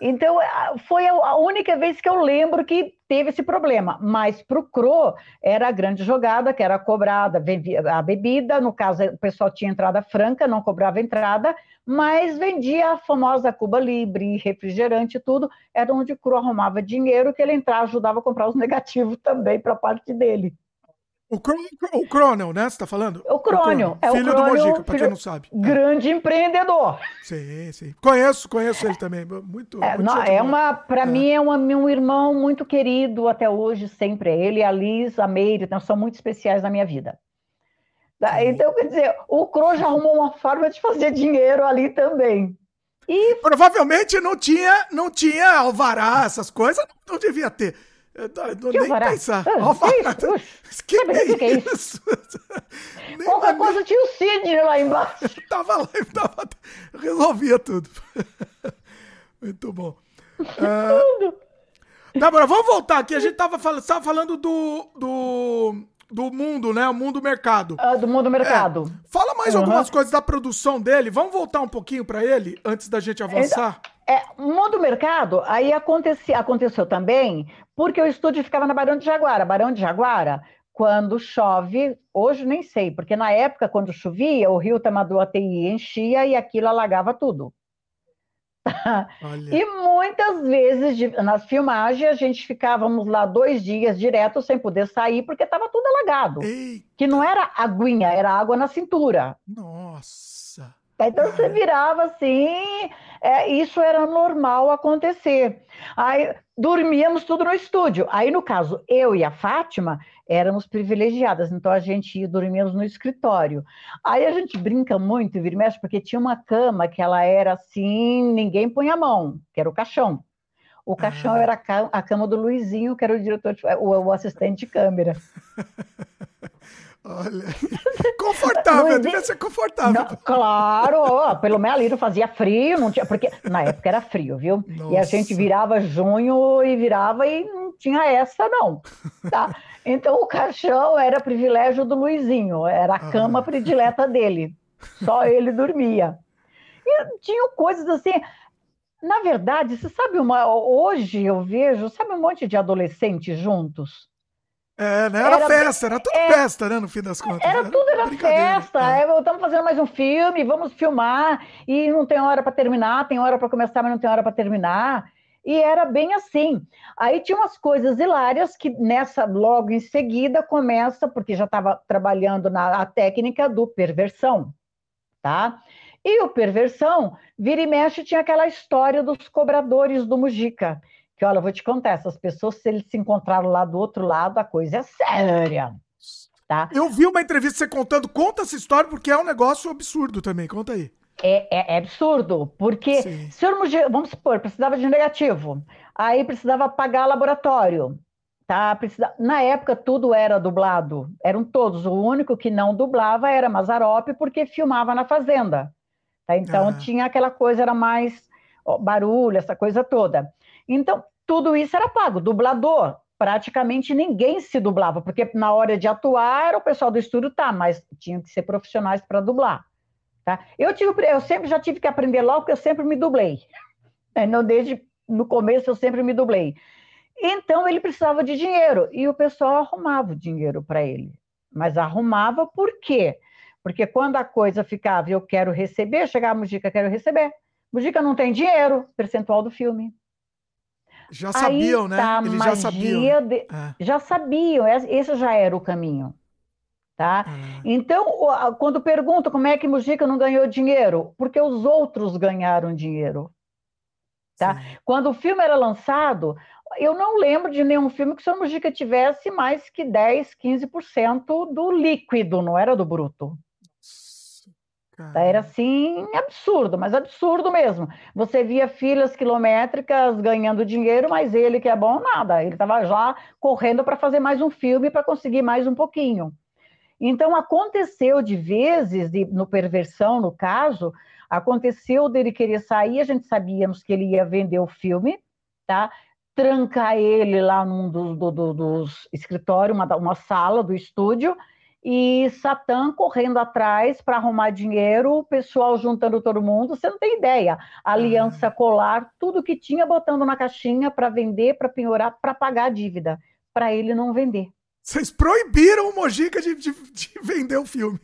Então, foi a única vez que eu lembro que teve esse problema. Mas para o CRO, era a grande jogada, que era cobrada a bebida, no caso, o pessoal tinha entrada franca, não cobrava entrada, mas vendia a famosa Cuba Libre, refrigerante e tudo. Era onde o CRO arrumava dinheiro, que ele entrava, ajudava a comprar os *laughs* negativos também para a parte dele. O, o Crônio, né? Você tá falando? O Crônio. É filho o Crônio, do Mojica, pra quem não sabe. É. Grande é. empreendedor. Sim, sim. Conheço, conheço ele também. Muito. É, muito não, é uma, para é. mim, é uma, um irmão muito querido até hoje, sempre. Ele, a Liz, a Meire, então, são muito especiais na minha vida. Tá? Então, quer dizer, o Cro já arrumou uma forma de fazer dinheiro ali também. E... Provavelmente não tinha, não tinha alvará, essas coisas, não devia ter. Eu não, que nem pensar. Ah, alvará. *laughs* Que, que, é que é isso? *laughs* Qualquer coisa tinha o Sidney lá embaixo. *laughs* tava lá, tava, resolvia tudo. Muito bom. Uh, Débora, vamos voltar aqui. A gente tava falando do, do, do mundo, né? O mundo mercado. Ah, do mundo mercado. É. Fala mais uhum. algumas coisas da produção dele. Vamos voltar um pouquinho para ele antes da gente avançar? Então, é, mundo mercado, aí aconteci, aconteceu também, porque o estúdio ficava na Barão de Jaguara. Barão de Jaguara, quando chove, hoje nem sei, porque na época, quando chovia, o rio Tamanduateí enchia e aquilo alagava tudo. E muitas vezes de, nas filmagens a gente ficávamos lá dois dias direto sem poder sair porque estava tudo alagado. Eita. Que não era aguinha, era água na cintura. Nossa! Então você virava assim, é, isso era normal acontecer. Aí dormíamos tudo no estúdio. Aí, no caso, eu e a Fátima éramos privilegiadas, então a gente ia dormíamos no escritório. Aí a gente brinca muito, vira mexe, porque tinha uma cama que ela era assim, ninguém punha a mão, que era o caixão. O caixão ah. era a cama do Luizinho, que era o diretor, de, o, o assistente de câmera. *laughs* Olha, confortável, devia ser confortável. Não, claro, ó, pelo menos ali não fazia frio, não tinha, porque na época era frio, viu? Nossa. E a gente virava junho e virava e não tinha essa, não. Tá? *laughs* Então o caixão era privilégio do Luizinho, era a cama ah. predileta dele. Só ele dormia. E tinham coisas assim. Na verdade, você sabe uma. Hoje eu vejo, sabe um monte de adolescentes juntos? É, né? Era, era festa, era tudo é, festa, né? No fim das contas. Era, era tudo era festa. É. é. Estamos fazendo mais um filme, vamos filmar, e não tem hora para terminar, tem hora para começar, mas não tem hora para terminar. E era bem assim. Aí tinha umas coisas hilárias que nessa, logo em seguida, começa, porque já estava trabalhando na técnica do perversão, tá? E o perversão, vira e mexe, tinha aquela história dos cobradores do Mujica que, olha, eu vou te contar, essas pessoas, se eles se encontraram lá do outro lado, a coisa é séria. Tá? Eu vi uma entrevista você contando, conta essa história, porque é um negócio absurdo também, conta aí. É, é, é absurdo, porque Sim. se eu, vamos supor, precisava de negativo, aí precisava pagar laboratório, tá? Precisa, na época tudo era dublado, eram todos, o único que não dublava era Mazarop, porque filmava na fazenda, tá? Então ah. tinha aquela coisa, era mais ó, barulho, essa coisa toda. Então, tudo isso era pago. Dublador, praticamente ninguém se dublava, porque na hora de atuar, o pessoal do estúdio tá, mas tinham que ser profissionais para dublar. Tá? Eu, tive, eu sempre já tive que aprender logo, porque eu sempre me dublei. É, não, desde no começo eu sempre me dublei. Então ele precisava de dinheiro e o pessoal arrumava o dinheiro para ele. Mas arrumava por quê? Porque quando a coisa ficava, eu quero receber, chegava a Mujica, quero receber. Mujica não tem dinheiro, percentual do filme. Já sabiam, Aí né? Tá Eles já sabiam. De... É. Já sabiam, esse já era o caminho. Tá? É. Então, quando perguntam como é que Mujica não ganhou dinheiro, porque os outros ganharam dinheiro. Tá? Quando o filme era lançado, eu não lembro de nenhum filme que o Sr. Mujica tivesse mais que 10, 15% do líquido, não era do bruto. Tá, era assim, absurdo, mas absurdo mesmo. Você via filas quilométricas ganhando dinheiro, mas ele que é bom, nada. Ele estava já correndo para fazer mais um filme para conseguir mais um pouquinho. Então, aconteceu de vezes, de, no Perversão, no caso, aconteceu dele querer sair, a gente sabíamos que ele ia vender o filme, tá? Trancar ele lá num dos, do, do, dos escritórios, uma, uma sala do estúdio, e Satã correndo atrás para arrumar dinheiro, o pessoal juntando todo mundo, você não tem ideia. Aliança colar, tudo que tinha botando na caixinha para vender, para penhorar, para pagar a dívida, para ele não vender. Vocês proibiram o Mojica de, de, de vender o filme.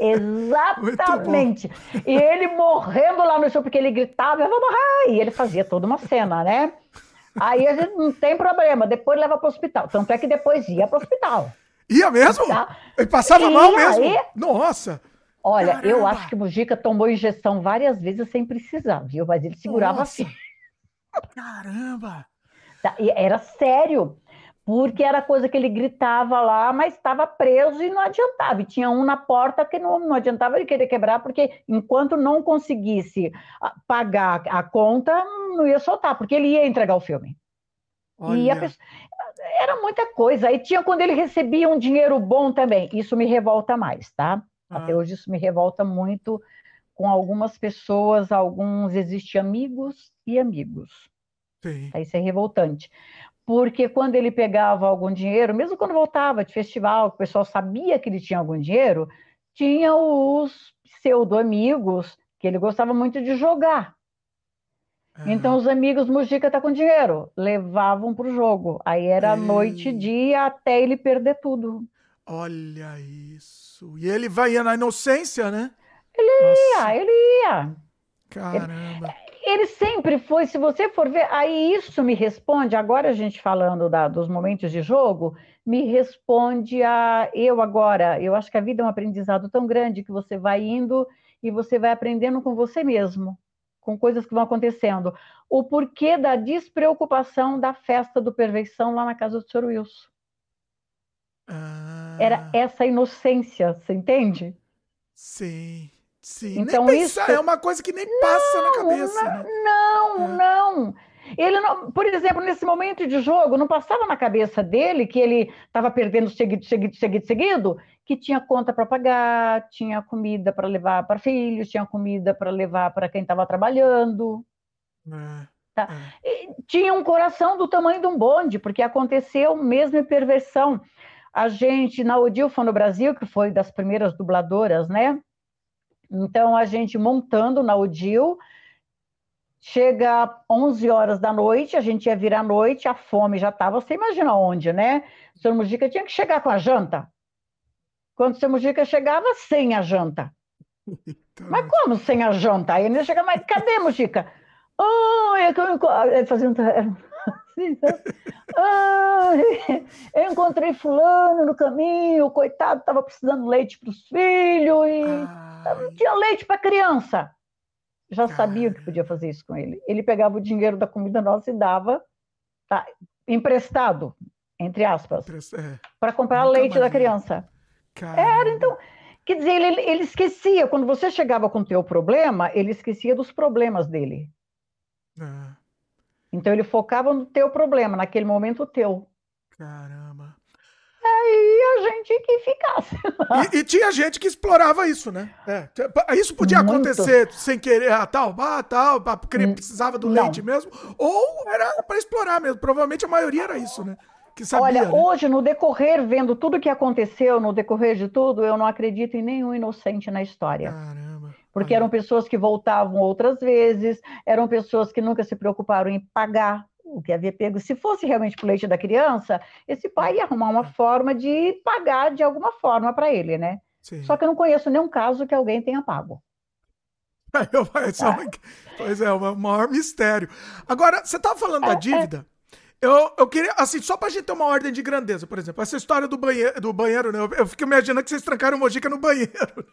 Exatamente. e ele morrendo lá no show, porque ele gritava, eu vou morrer, e ele fazia toda uma cena, né? Aí a gente não tem problema, depois leva para o hospital. Tanto é que depois ia para o hospital. Ia mesmo? Tá. Ele passava Ia, mal mesmo? E... Nossa! Olha, Caramba. eu acho que o Mujica tomou injeção várias vezes sem precisar, viu? Mas ele segurava Nossa. assim. Caramba! Tá, e era sério, porque era coisa que ele gritava lá, mas estava preso e não adiantava. E tinha um na porta que não, não adiantava ele querer quebrar, porque enquanto não conseguisse ah, pagar a conta, não ia soltar, porque ele ia entregar o filme. E pessoa, era muita coisa. E tinha quando ele recebia um dinheiro bom também. Isso me revolta mais, tá? Ah. Até hoje isso me revolta muito com algumas pessoas, alguns existem amigos e amigos. Sim. Isso é revoltante. Porque quando ele pegava algum dinheiro, mesmo quando voltava de festival, o pessoal sabia que ele tinha algum dinheiro, tinha os pseudo-amigos que ele gostava muito de jogar. Então os amigos Mujica tá com dinheiro, levavam para o jogo. Aí era Ei. noite e dia até ele perder tudo. Olha isso. E ele vai na inocência, né? Ele Nossa. ia, ele ia. Caramba. Ele, ele, sempre foi, se você for ver, aí isso me responde, agora a gente falando da, dos momentos de jogo, me responde a eu agora. Eu acho que a vida é um aprendizado tão grande que você vai indo e você vai aprendendo com você mesmo com coisas que vão acontecendo. O porquê da despreocupação da festa do Perfeição lá na casa do Sr. Wilson. Ah. Era essa inocência, você entende? Sim. Sim, então, isso... é uma coisa que nem não, passa na cabeça. Não, né? não, é. não. Ele não, por exemplo, nesse momento de jogo, não passava na cabeça dele que ele estava perdendo seguido, seguido, seguido, seguido, que tinha conta para pagar, tinha comida para levar para filhos, tinha comida para levar para quem estava trabalhando. É, tá? É. tinha um coração do tamanho de um bonde, porque aconteceu mesmo em perversão. A gente, na Odilfa no Brasil, que foi das primeiras dubladoras, né? Então, a gente montando na Odil, chega 11 horas da noite, a gente ia vir à noite, a fome já estava, você imagina onde, né? O senhor Mujica tinha que chegar com a janta. Quando o senhor Mujica chegava, sem a janta. Mas como sem a janta? Aí ele chega, mas cadê, Mujica? Oh, é que eu fazendo assim, ah, eu encontrei fulano no caminho, coitado, estava precisando de leite para os filhos e não tinha leite para criança. Já sabia que podia fazer isso com ele. Ele pegava o dinheiro da comida nossa e dava tá, emprestado, entre aspas, é. para comprar Nunca leite da criança. Caramba. Era, então, quer dizer, ele, ele esquecia, quando você chegava com o teu problema, ele esquecia dos problemas dele. É. Então ele focava no teu problema, naquele momento teu. Caramba. Aí a gente que ficasse. *laughs* E, e, tinha gente que explorava isso, né? É. Isso podia Muito. acontecer sem querer, ah, tal, ah, tal, porque hum, precisava do Não. leite mesmo, ou era para explorar mesmo. Provavelmente a maioria era isso, né? Sabia, Olha, né? hoje, no decorrer, vendo tudo que aconteceu, no decorrer de tudo, eu não acredito em nenhum inocente na história. Caramba. Porque eram pessoas que voltavam outras vezes, eram pessoas que nunca se preocuparam em pagar o que havia pego. Se fosse realmente o leite da criança, esse pai ia arrumar uma forma de pagar de alguma forma para ele, né? Sim. Só que eu não conheço nenhum caso que alguém tenha pago. *laughs* pois é, o maior mistério. Agora, você estava falando é, da é. dívida. Eu, eu queria, assim, só pra gente ter uma ordem de grandeza, por exemplo, essa história do banheiro, do banheiro né? Eu, eu fico imaginando que vocês trancaram o Mojica no banheiro.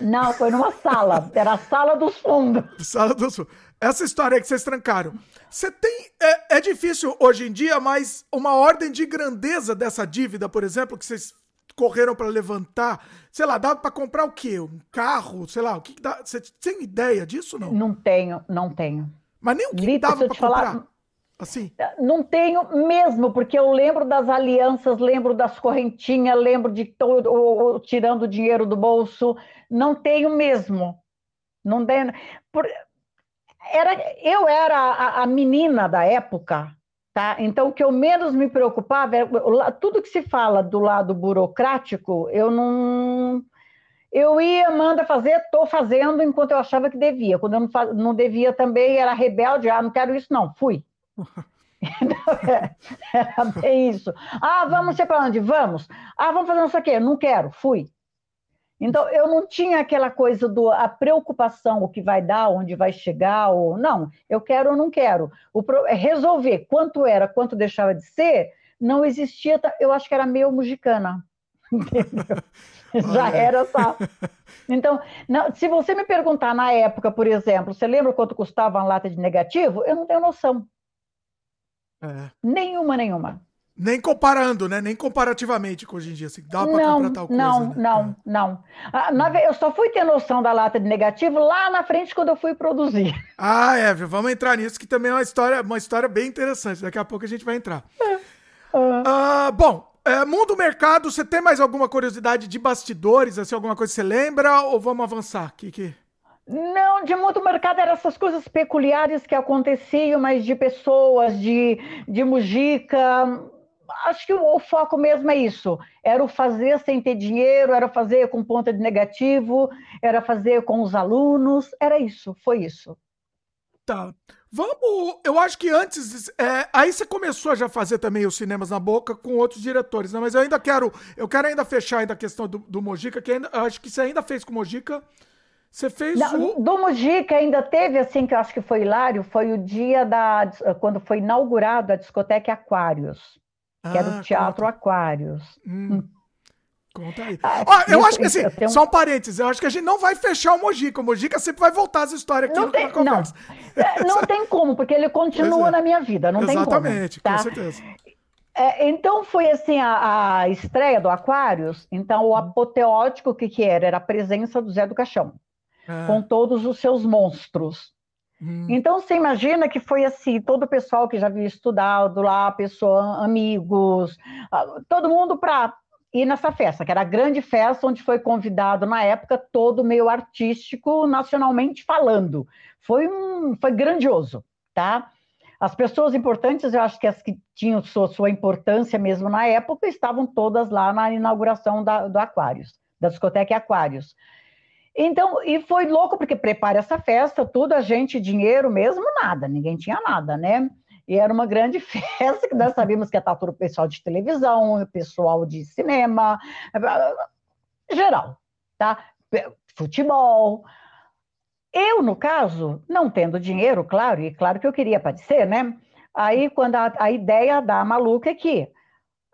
Não, foi numa sala. Era a sala dos fundos. Sala dos fundos. Essa história aí que vocês trancaram. Você tem. É, é difícil hoje em dia, mas uma ordem de grandeza dessa dívida, por exemplo, que vocês correram para levantar, sei lá, dá para comprar o quê? Um carro, sei lá, o que, que dá? Você tem ideia disso não? Não tenho, não tenho. Mas nem o que Lito, dava para comprar. Falar, Assim? Não tenho mesmo, porque eu lembro das alianças, lembro das correntinhas, lembro de todo tirando o dinheiro do bolso. Não tenho mesmo. Não tenho. Por, era, eu era a, a, menina da época, tá? Então o que eu menos me preocupava era tudo que se fala do lado burocrático, eu não eu ia, manda fazer, estou fazendo enquanto eu achava que devia. Quando eu não, não devia também, era rebelde, ah, não quero isso, não, fui. Era *laughs* bem isso. Ah, vamos ser para onde? Vamos. Ah, vamos fazer isso aqui. Não quero, fui. Então, eu não tinha aquela coisa do a preocupação, o que vai dar, onde vai chegar, ou não, eu quero ou não quero. O é resolver quanto era, quanto deixava de ser, não existia, eu acho que era meio mugicana. *laughs* Já era, tá. Então, não, se você me perguntar na época, por exemplo, você lembra quanto custava uma lata de negativo? Eu não tenho noção. É. Nenhuma, nenhuma. Nem comparando, né? Nem comparativamente com hoje em dia. Assim, dá para comprar tal coisa. Não, né? não, é. não. Ah, eu só fui ter noção da lata de negativo lá na frente quando eu fui produzir. *laughs* Ah, é, vamos entrar nisso, que também é uma história, uma história bem interessante. Daqui a pouco a gente vai entrar. É. Ah, bom, é, mundo mercado, você tem mais alguma curiosidade de bastidores, assim, alguma coisa que você lembra, ou vamos avançar? Que, que... Não, de muito mercado eram essas coisas peculiares que aconteciam, mas de pessoas, de, de mujica. Acho que o, o foco mesmo é isso. Era o fazer sem ter dinheiro, era fazer com ponta de negativo, era fazer com os alunos, era isso, foi isso. Tá. Vamos. Eu acho que antes. É, aí você começou a já fazer também os cinemas na boca com outros diretores, né? Mas eu ainda quero. Eu quero ainda fechar ainda a questão do, do Mojica, que ainda, acho que você ainda fez com o Mojica. Você fez Não, o... Do Mujica ainda teve, assim, que eu acho que foi hilário, foi o dia da... quando foi inaugurado a discoteca Aquários, que ah, era o Teatro conta. Aquários. Hum. hum. Conta aí. Ah, Ó, eu isso, acho que assim, tenho... só um parênteses, eu acho que a gente não vai fechar o Mojica. O Mojica sempre vai voltar as histórias aqui não tem, Não, é, não tem como, porque ele continua é. na minha vida, não Exatamente, tem como. Exatamente, tá? com certeza. É, então foi assim a, a, estreia do Aquários. Então o apoteótico que que era era a presença do Zé do Caixão ah. com todos os seus monstros. Hum. Então você imagina que foi assim, todo o pessoal que já havia estudado lá, pessoa, amigos, ah, todo mundo para ir nessa festa, que era a grande festa onde foi convidado na época todo meio artístico, nacionalmente falando. Foi um, foi grandioso, tá? As pessoas importantes, eu acho que as que tinham sua, sua importância mesmo na época, estavam todas lá na inauguração da, do Aquários, da discoteca Aquários. Então, e foi louco, porque prepara essa festa, tudo, a gente, dinheiro mesmo, nada, ninguém tinha nada, né? E era uma grande *laughs* festa, que nós sabíamos que ia estar todo o pessoal de televisão, o pessoal de cinema, geral, tá? Futebol. Eu, no caso, não tendo dinheiro, claro, e claro que eu queria aparecer, né? Aí, quando a, a ideia da maluca é que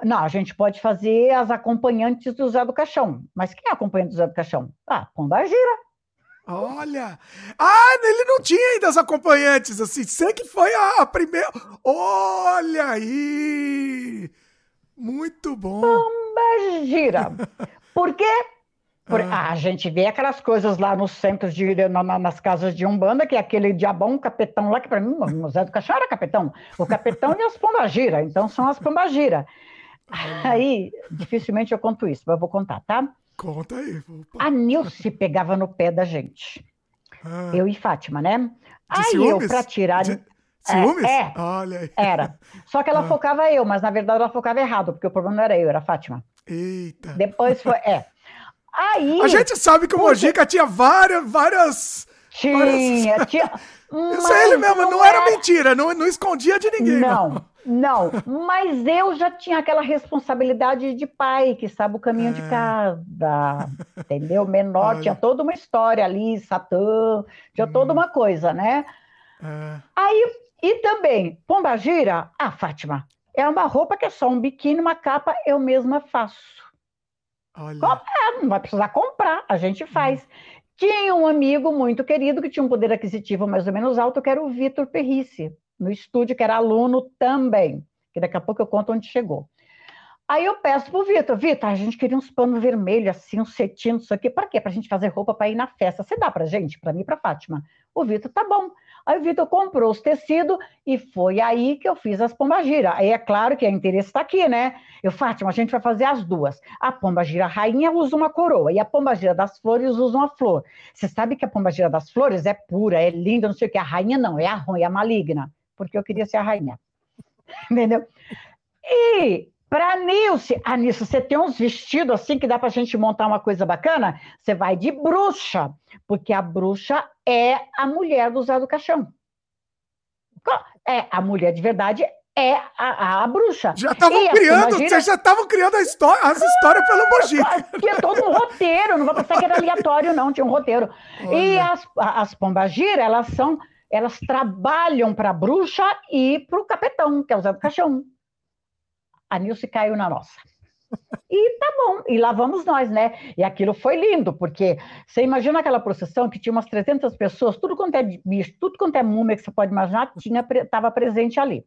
não, a gente pode fazer as acompanhantes do Zé do Caixão. Mas quem é acompanhante do Zé do Caixão? Ah, Pomba Gira. Olha! Ah, ele não tinha ainda as acompanhantes, assim. Sei que foi a primeira. Olha aí! Muito bom! Pomba Gira. Por quê? Por, ah. A gente vê aquelas coisas lá nos centros de na, nas casas de umbanda, que é aquele diabão capetão lá, que para mim o Zé do Caixão era capetão. O capetão e as pombagira, então são as pombagira. Aí, dificilmente eu conto isso, mas eu vou contar, tá? Conta aí. Opa. A Nilce pegava no pé da gente. Ah. Eu e Fátima, né? De aí ciúmes? eu, para tirar. De... Ciúmes? É, é, Olha aí. Era. Só que ela ah. focava eu, mas na verdade ela focava errado, porque o problema não era eu, era a Fátima. Eita. Depois foi. É. Aí. A gente sabe que o Mojica tinha várias. várias tinha, várias... tinha. *laughs* Isso é ele mesmo, não, não era, era, mentira, não, não escondia de ninguém. Não, não, não, mas eu já tinha aquela responsabilidade de pai, que sabe o caminho é. de casa, *laughs* entendeu? Menor, Olha. tinha toda uma história ali, Satã, tinha hum. toda uma coisa, né? É. Aí, e também, Pomba Gira, ah, Fátima, é uma roupa que é só um biquíni, uma capa, eu mesma faço. Olha. É, não vai precisar comprar, a gente faz. Hum. Tinha um amigo muito querido que tinha um poder aquisitivo mais ou menos alto, que era o Vitor Perrice, no estúdio, que era aluno também, que daqui a pouco eu conto onde chegou. Aí eu peço pro Vitor, Vitor, a gente queria uns panos vermelhos, assim, uns cetim, isso aqui, para quê? Pra gente fazer roupa para ir na festa. Você dá pra gente? Para mim pra Fátima. O Vitor, tá bom. Aí o Vitor comprou os tecidos e foi aí que eu fiz as pombagira. Aí é claro que o interesse está aqui, né? Eu, Fátima, a gente vai fazer as duas. A pombagira rainha usa uma coroa e a pombagira das flores usa uma flor. Você sabe que a pombagira das flores é pura, é linda, não sei o que. A rainha não, é a ruim, é a maligna. Porque eu queria ser a rainha. *laughs* Entendeu? E para Nilce, a Nilce, você tem uns vestidos assim que dá para a gente montar uma coisa bacana? Você vai de bruxa, porque a bruxa é a mulher do Zé do Caixão. É, a mulher de verdade é a, a bruxa. Já estavam criando, vocês já estavam criando história, as histórias pelo Mojica. Tinha todo um roteiro, não vou pensar que era aleatório, não, tinha um roteiro. Olha. E as, as pombagira, elas são, elas trabalham para a bruxa e para o capetão, que é o Zé do Caixão a Nilce caiu na nossa. E tá bom, e lá vamos nós, né? E aquilo foi lindo, porque você imagina aquela procissão que tinha umas 300 pessoas, tudo quanto é bicho, tudo quanto é múmia que você pode imaginar, estava presente ali.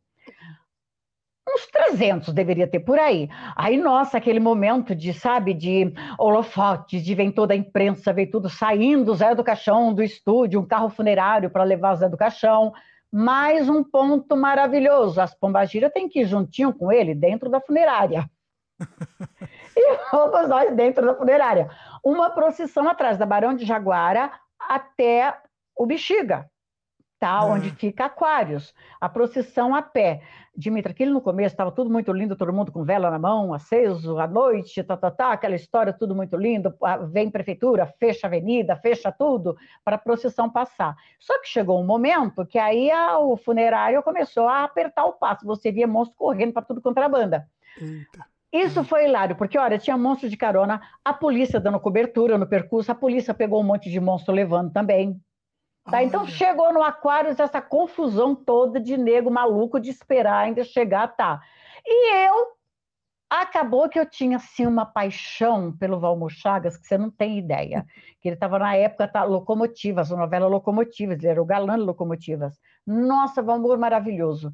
Uns 300 deveria ter por aí. Aí, nossa, aquele momento de, sabe, de holofotes, de vem toda a imprensa, vem tudo saindo, Zé do Caixão do estúdio, um carro funerário para levar Zé do Caixão. Mais um ponto maravilhoso: as pombagiras têm que ir juntinho com ele dentro da funerária. *laughs* e vamos nós dentro da funerária. Uma procissão atrás da Barão de Jaguara até o Bexiga tá? É. Onde fica Aquários. A procissão a pé. Dimitra, aquilo no começo estava tudo muito lindo, todo mundo com vela na mão, aceso, à noite, tá, tá, tá, aquela história, tudo muito lindo. Vem prefeitura, fecha a avenida, fecha tudo para a procissão passar. Só que chegou um momento que aí a, o funerário começou a apertar o passo. Você via monstro correndo para tudo contra a banda. Eita. Isso foi hilário, porque, olha, tinha monstro de carona, a polícia dando cobertura no percurso, a polícia pegou um monte de monstro levando também. Tá? Então chegou no Aquários essa confusão toda de nego maluco de esperar ainda chegar, tá. E eu acabou que eu tinha assim uma paixão pelo Valmor Chagas que você não tem ideia. Que ele estava na época tá, Locomotivas, a novela Locomotivas, ele era o galã de Locomotivas. Nossa, Valmor maravilhoso.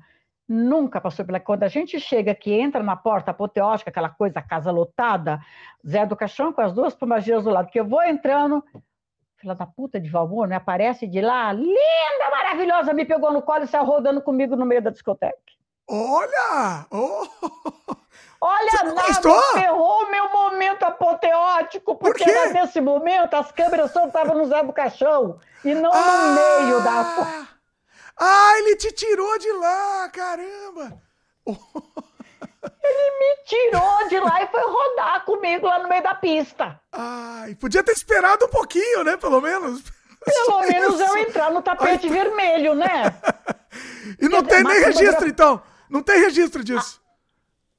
Nunca passou pela. Quando a gente chega que entra na porta apoteótica, aquela coisa, casa lotada, Zé do Caixão com as duas pomagias do lado, que eu vou entrando, filha da puta de Valmor, me aparece de lá, linda, maravilhosa, me pegou no colo e saiu rodando comigo no meio da discoteca. Olha! Oh. Olha, nada ferrou meu momento apoteótico, porque Por nesse momento as câmeras só estavam no Zé do Caixão e não ah, no meio da. Ah, ele te tirou de lá, caramba! *laughs* Ele me tirou de lá e foi rodar comigo lá no meio da pista. Ai, podia ter esperado um pouquinho, né? Pelo menos. Pelo *laughs* menos eu entrar no tapete Ai. vermelho, né? *laughs* e não Quer tem dizer, nem registro, então. Não tem registro disso. Ah,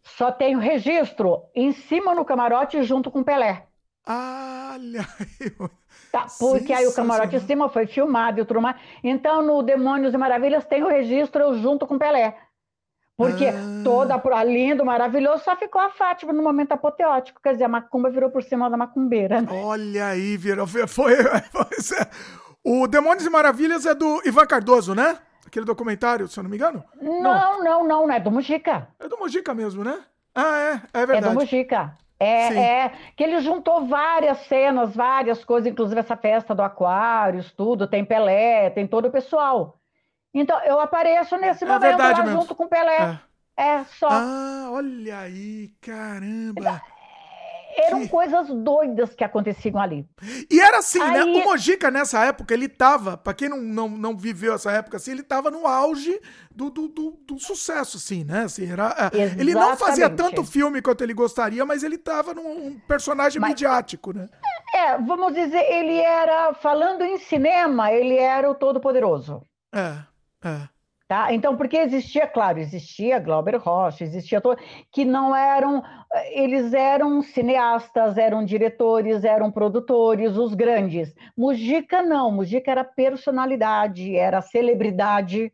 só tem o registro em cima no camarote junto com o Pelé. Olha. *laughs* Tá, porque aí o camarote em cima foi filmado e tudo mais. Então, no Demônios e Maravilhas tem o registro eu junto com Pelé. Porque ah. toda a lindo, maravilhoso, só ficou a Fátima no momento apoteótico. Quer dizer, a macumba virou por cima da macumbeira. Né? Olha aí, virou. Foi, foi, foi, o Demônios e Maravilhas é do Ivan Cardoso, né? Aquele documentário, se eu não me engano? Não, não, não, não, não é do Mujica. É do Mujica mesmo, né? Ah, é, é verdade. É do Mujica. É, é, que ele juntou várias cenas, várias coisas, inclusive essa festa do Aquários, tudo, tem Pelé, tem todo o pessoal. Então, eu apareço nesse é momento lá mesmo. junto com Pelé. É. é. só. Ah, olha aí, caramba. Eram que... coisas doidas que aconteciam ali. E era assim, né? Aí... né? O Mojica, nessa época, ele tava, pra quem não, não, não viveu essa época assim, ele tava no auge do, do, do, do sucesso, assim, né? Assim, era, é, ele não fazia tanto filme quanto ele gostaria, mas ele tava num personagem mas... midiático, né? É, vamos dizer, ele era, falando em cinema, ele era o todo-poderoso. É, é. Tá? Então, porque existia, claro, existia Glauber Rocha, existia todo, que não eram, eles eram cineastas, eram diretores, eram produtores, os grandes. Mujica não, Mujica era personalidade, era celebridade.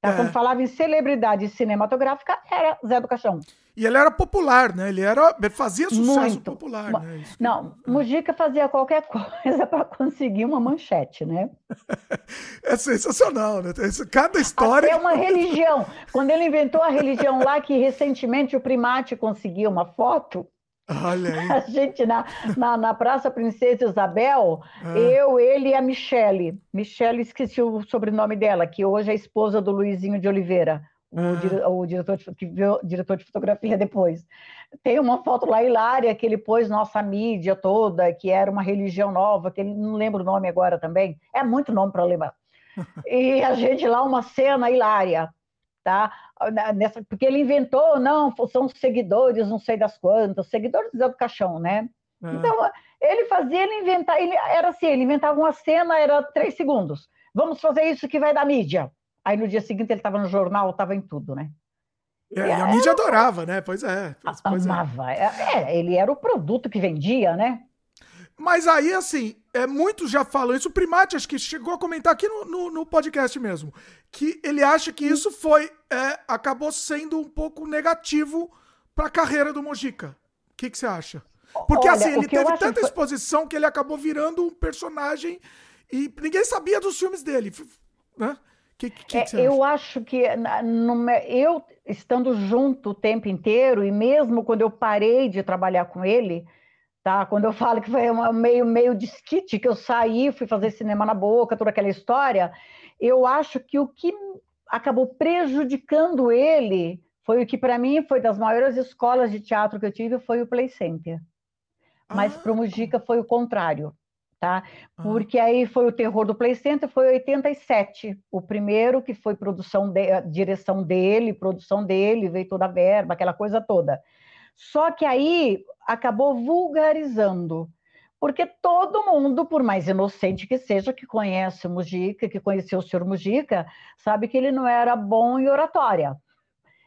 Tá? É. Quando falava em celebridade cinematográfica, era Zé do Caixão. E ele era popular, né? Ele era, fazia sucesso Muito. popular, né? Isso não, que... Mujica fazia qualquer *laughs* coisa para conseguir uma manchete, né? *laughs* é sensacional, né? Cada história. É uma religião. Quando ele inventou a religião lá, que recentemente o primate conseguiu uma foto. Olha aí. *laughs* A gente na, na, na Praça Princesa Isabel, ah. eu, ele e a Michele. Michele, esqueci o sobrenome dela, que hoje é esposa do Luizinho de Oliveira o, ah. dire, o diretor, de, que viu, diretor de fotografia depois. Tem uma foto lá hilária que ele pôs nossa mídia toda, que era uma religião nova, que ele não lembra o nome agora também. É muito nome para lembrar. *laughs* E a gente lá, uma cena hilária, tá? Nessa, porque ele inventou, não, são seguidores, não sei das quantas, seguidores do Caixão, né? Ah. Então, ele fazia, ele inventava, ele, era assim, ele inventava uma cena, era três segundos. Vamos fazer isso que vai dar mídia. Aí no dia seguinte ele estava no jornal, estava em tudo, né? É, e a mídia adorava, né? Pois é. Pois é. Amava. É. É, ele era o produto que vendia, né? Mas aí, assim, é, muitos já falam isso. O Primate, acho que chegou a comentar aqui no, no, no podcast mesmo, que ele acha que isso foi, é, acabou sendo um pouco negativo para a carreira do Mojica. O que, que você acha? Porque, Olha, assim, ele teve tanta foi... exposição que ele acabou virando um personagem e ninguém sabia dos filmes dele, né? Que, que, é, eu acha? acho que no, eu estando junto o tempo inteiro e mesmo quando eu parei de trabalhar com ele, tá? Quando eu falo que foi uma, meio meio desquite que eu saí, fui fazer cinema na boca, toda aquela história, eu acho que o que acabou prejudicando ele foi o que para mim foi das maiores escolas de teatro que eu tive foi o Play Center. Mas ah. para o Mujica foi o contrário tá? Porque aí foi o terror do Play Center, foi 87, o primeiro que foi produção de, direção dele, produção dele, veio toda a verba, aquela coisa toda. Só que aí acabou vulgarizando, porque todo mundo, por mais inocente que seja, que conhece o Mujica, que conheceu o senhor Mujica, sabe que ele não era bom em oratória.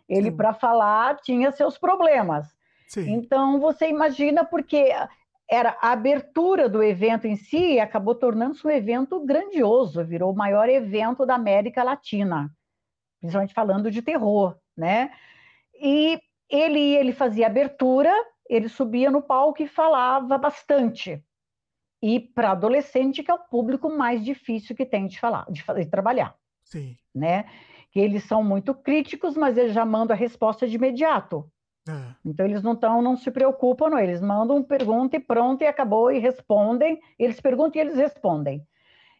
Ele, para falar, tinha seus problemas. Sim. Então, você imagina, porque era a abertura do evento em si acabou tornando-se um evento grandioso, virou o maior evento da América Latina, principalmente falando de terror, né? E ele ele fazia abertura, ele subia no palco e falava bastante. E para adolescente que é o público mais difícil que tem de falar, de, de trabalhar, Sim. né? Que eles são muito críticos, mas eles já mandam a resposta de imediato. É. Então eles não estão, não se preocupam, não. Eles mandam pergunta e pronto, e acabou, e respondem. Eles perguntam e eles respondem.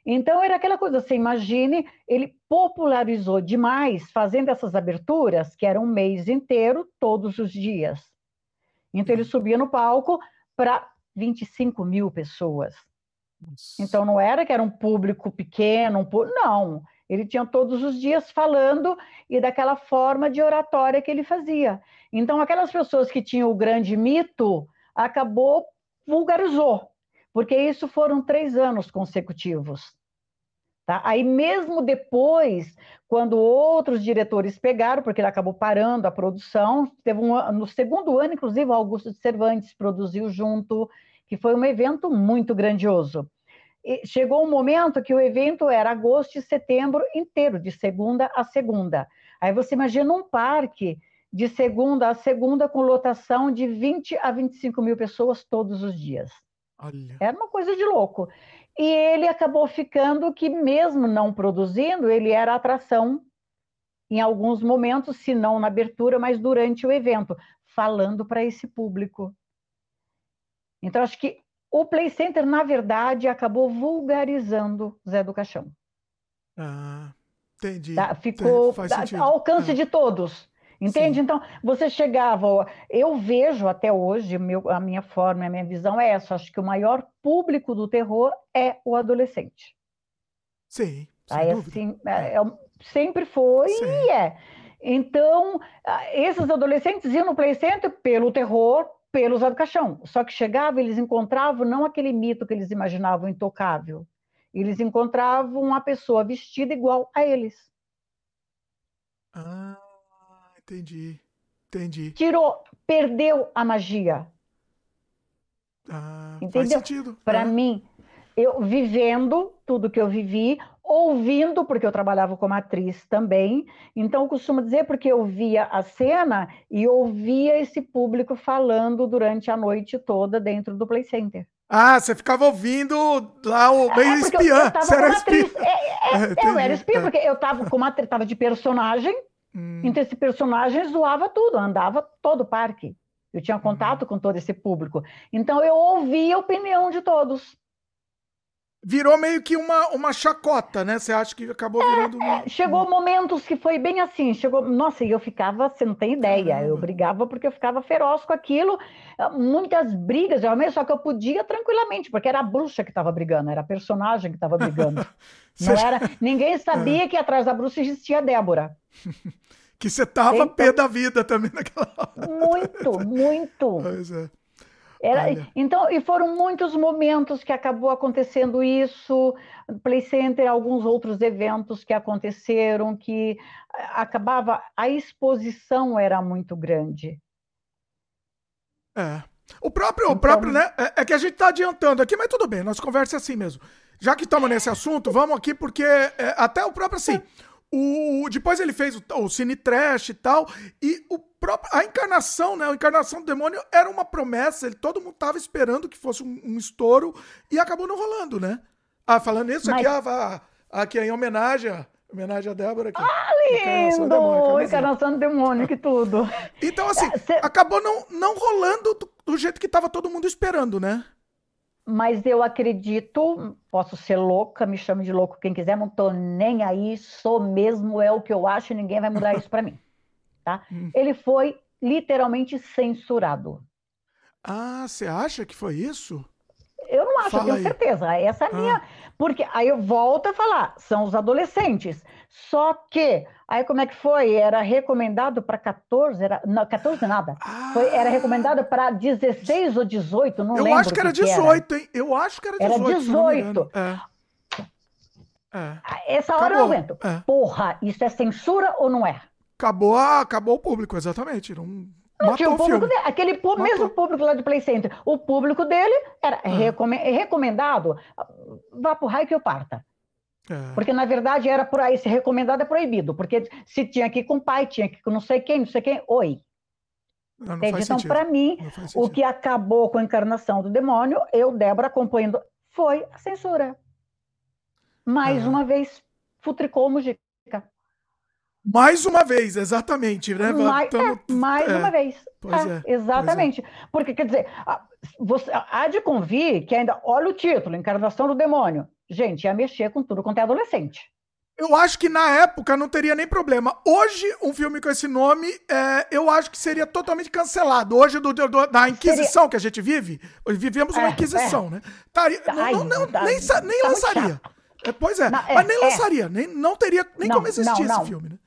Então era aquela coisa, você imagine, ele popularizou demais, fazendo essas aberturas, que era um mês inteiro, todos os dias. Então ele subia no palco para 25 mil pessoas. Então não era que era um público pequeno, um não, Ele tinha todos os dias falando e daquela forma de oratória que ele fazia. Então, aquelas pessoas que tinham o grande mito, acabou, vulgarizou, porque isso foram três anos consecutivos. Tá? Aí, mesmo depois, quando outros diretores pegaram, porque ele acabou parando a produção, teve um, no segundo ano, inclusive, Augusto de Cervantes produziu junto, que foi um evento muito grandioso chegou um momento que o evento era agosto e setembro inteiro, de segunda a segunda. Aí você imagina um parque de segunda a segunda com lotação de 20 a 25 mil pessoas todos os dias. Olha. Era uma coisa de louco. E ele acabou ficando que, mesmo não produzindo, ele era atração em alguns momentos, se não na abertura, mas durante o evento, falando para esse público. Então, acho que o Play Center, na verdade, acabou vulgarizando Zé do Caixão. Ah, entendi. Tá? Ficou ao alcance ah. de todos. Entende? Sim. Então, você chegava. Eu vejo até hoje, meu, a minha forma, a minha visão é essa. Acho que o maior público do terror é o adolescente. Sim. Aí, assim, é, é, sempre foi Sim. e é. Então, esses adolescentes iam no Play Center pelo terror, pelo Zé do Caixão. Só que chegava, eles encontravam não aquele mito que eles imaginavam intocável. Eles encontravam uma pessoa vestida igual a eles. Ah, entendi. Entendi. Tirou, perdeu a magia. Ah, Entendeu? faz sentido. Para ah. mim, eu vivendo tudo que eu vivi, ouvindo, porque eu trabalhava como atriz também. Então, eu costumo dizer porque eu via a cena e ouvia esse público falando durante a noite toda dentro do Play Center. Ah, você ficava ouvindo lá o meio é espiã. Eu, eu você era espiã. É, é, *laughs* é, eu era espiã, porque eu estava como atriz, tava de personagem, hum. então esse personagem zoava tudo, andava todo o parque. Eu tinha contato hum. com todo esse público. Então, eu ouvia a opinião de todos virou meio que uma, uma chacota, né? Você acha que acabou é, virando uma... É, chegou momentos que foi bem assim, chegou... Nossa, e eu ficava, você não tem ideia, Caramba. eu brigava porque eu ficava feroz com aquilo, muitas brigas, realmente, só que eu podia tranquilamente, porque era a bruxa que estava brigando, era a personagem que estava brigando. *laughs* não era... Ninguém sabia é. que atrás da bruxa existia a Débora. *laughs* que você tava então, pé da vida também naquela hora. Muito, muito. Pois é. Era, então, e foram muitos momentos que acabou acontecendo isso, Play Center, alguns outros eventos que aconteceram, que acabava, a exposição era muito grande. É. O próprio, então, o próprio, né? É, é que a gente está adiantando aqui, mas tudo bem, nossa conversa é assim mesmo. Já que estamos nesse assunto, vamos aqui, porque é, até o próprio assim. O, depois ele fez o, o Cine Trash e tal, e o próprio, a encarnação, né? A encarnação do demônio era uma promessa, ele, todo mundo tava esperando que fosse um, um estouro e acabou não rolando, né? Ah, falando isso, Mas... aqui, ah, aqui em homenagem, homenagem a Débora aqui. Ah, lindo! Encarnação do demônio, encarnação do demônio, que tudo. Então, assim, é, cê... acabou não, não rolando do, do jeito que tava todo mundo esperando, né? Mas eu acredito, posso ser louca, me chame de louco quem quiser, não tô nem aí, sou mesmo, é o que eu acho, ninguém vai mudar isso para mim, tá? Hum. Ele foi literalmente censurado. Ah, você acha que foi isso? Eu não acho, Fala eu tenho aí. certeza. Essa é a minha. Ah. Porque aí eu volto a falar, são os adolescentes. Só que, aí como é que foi? Era recomendado para 14, era, não, 14 nada. Ah. Foi, era recomendado para 16 ou 18, não eu lembro. Eu acho que era 18, hein? Eu acho que era 18. Era 18. É. É. Essa hora acabou. eu aguento. É. Porra, isso é censura ou não é? Acabou, acabou o público, exatamente. Não, não tinha o público dele, aquele mesmo público lá do Play Center. O público dele era ah. recomendado, vá pro raio que eu parta. É. Porque, na verdade, era por aí, se recomendado é proibido, porque se tinha que ir com o pai, tinha que ir com não sei quem, não sei quem, oi. Não, não então, para mim, o que acabou com a encarnação do demônio, eu, Débora, acompanhando, foi a censura. Mais uma vez, futricou o Mujica. Mais uma vez, exatamente, né? Mais, Tamo... é, mais é, uma vez. É, é, exatamente. Porque, quer dizer, você, há de convir que ainda, olha o título, Encarnação do Demônio. Gente, ia mexer com tudo quanto é adolescente. Eu acho que na época não teria nem problema. Hoje, um filme com esse nome, é, eu acho que seria totalmente cancelado. Hoje, do, do da Inquisição seria... que a gente vive, vivemos uma é, Inquisição, né? Taria, Ai, não, não, tá, nem, nem tá lançaria. É, pois é, não, é mas nem é. lançaria, nem, não teria nem não, como existir esse filme, né?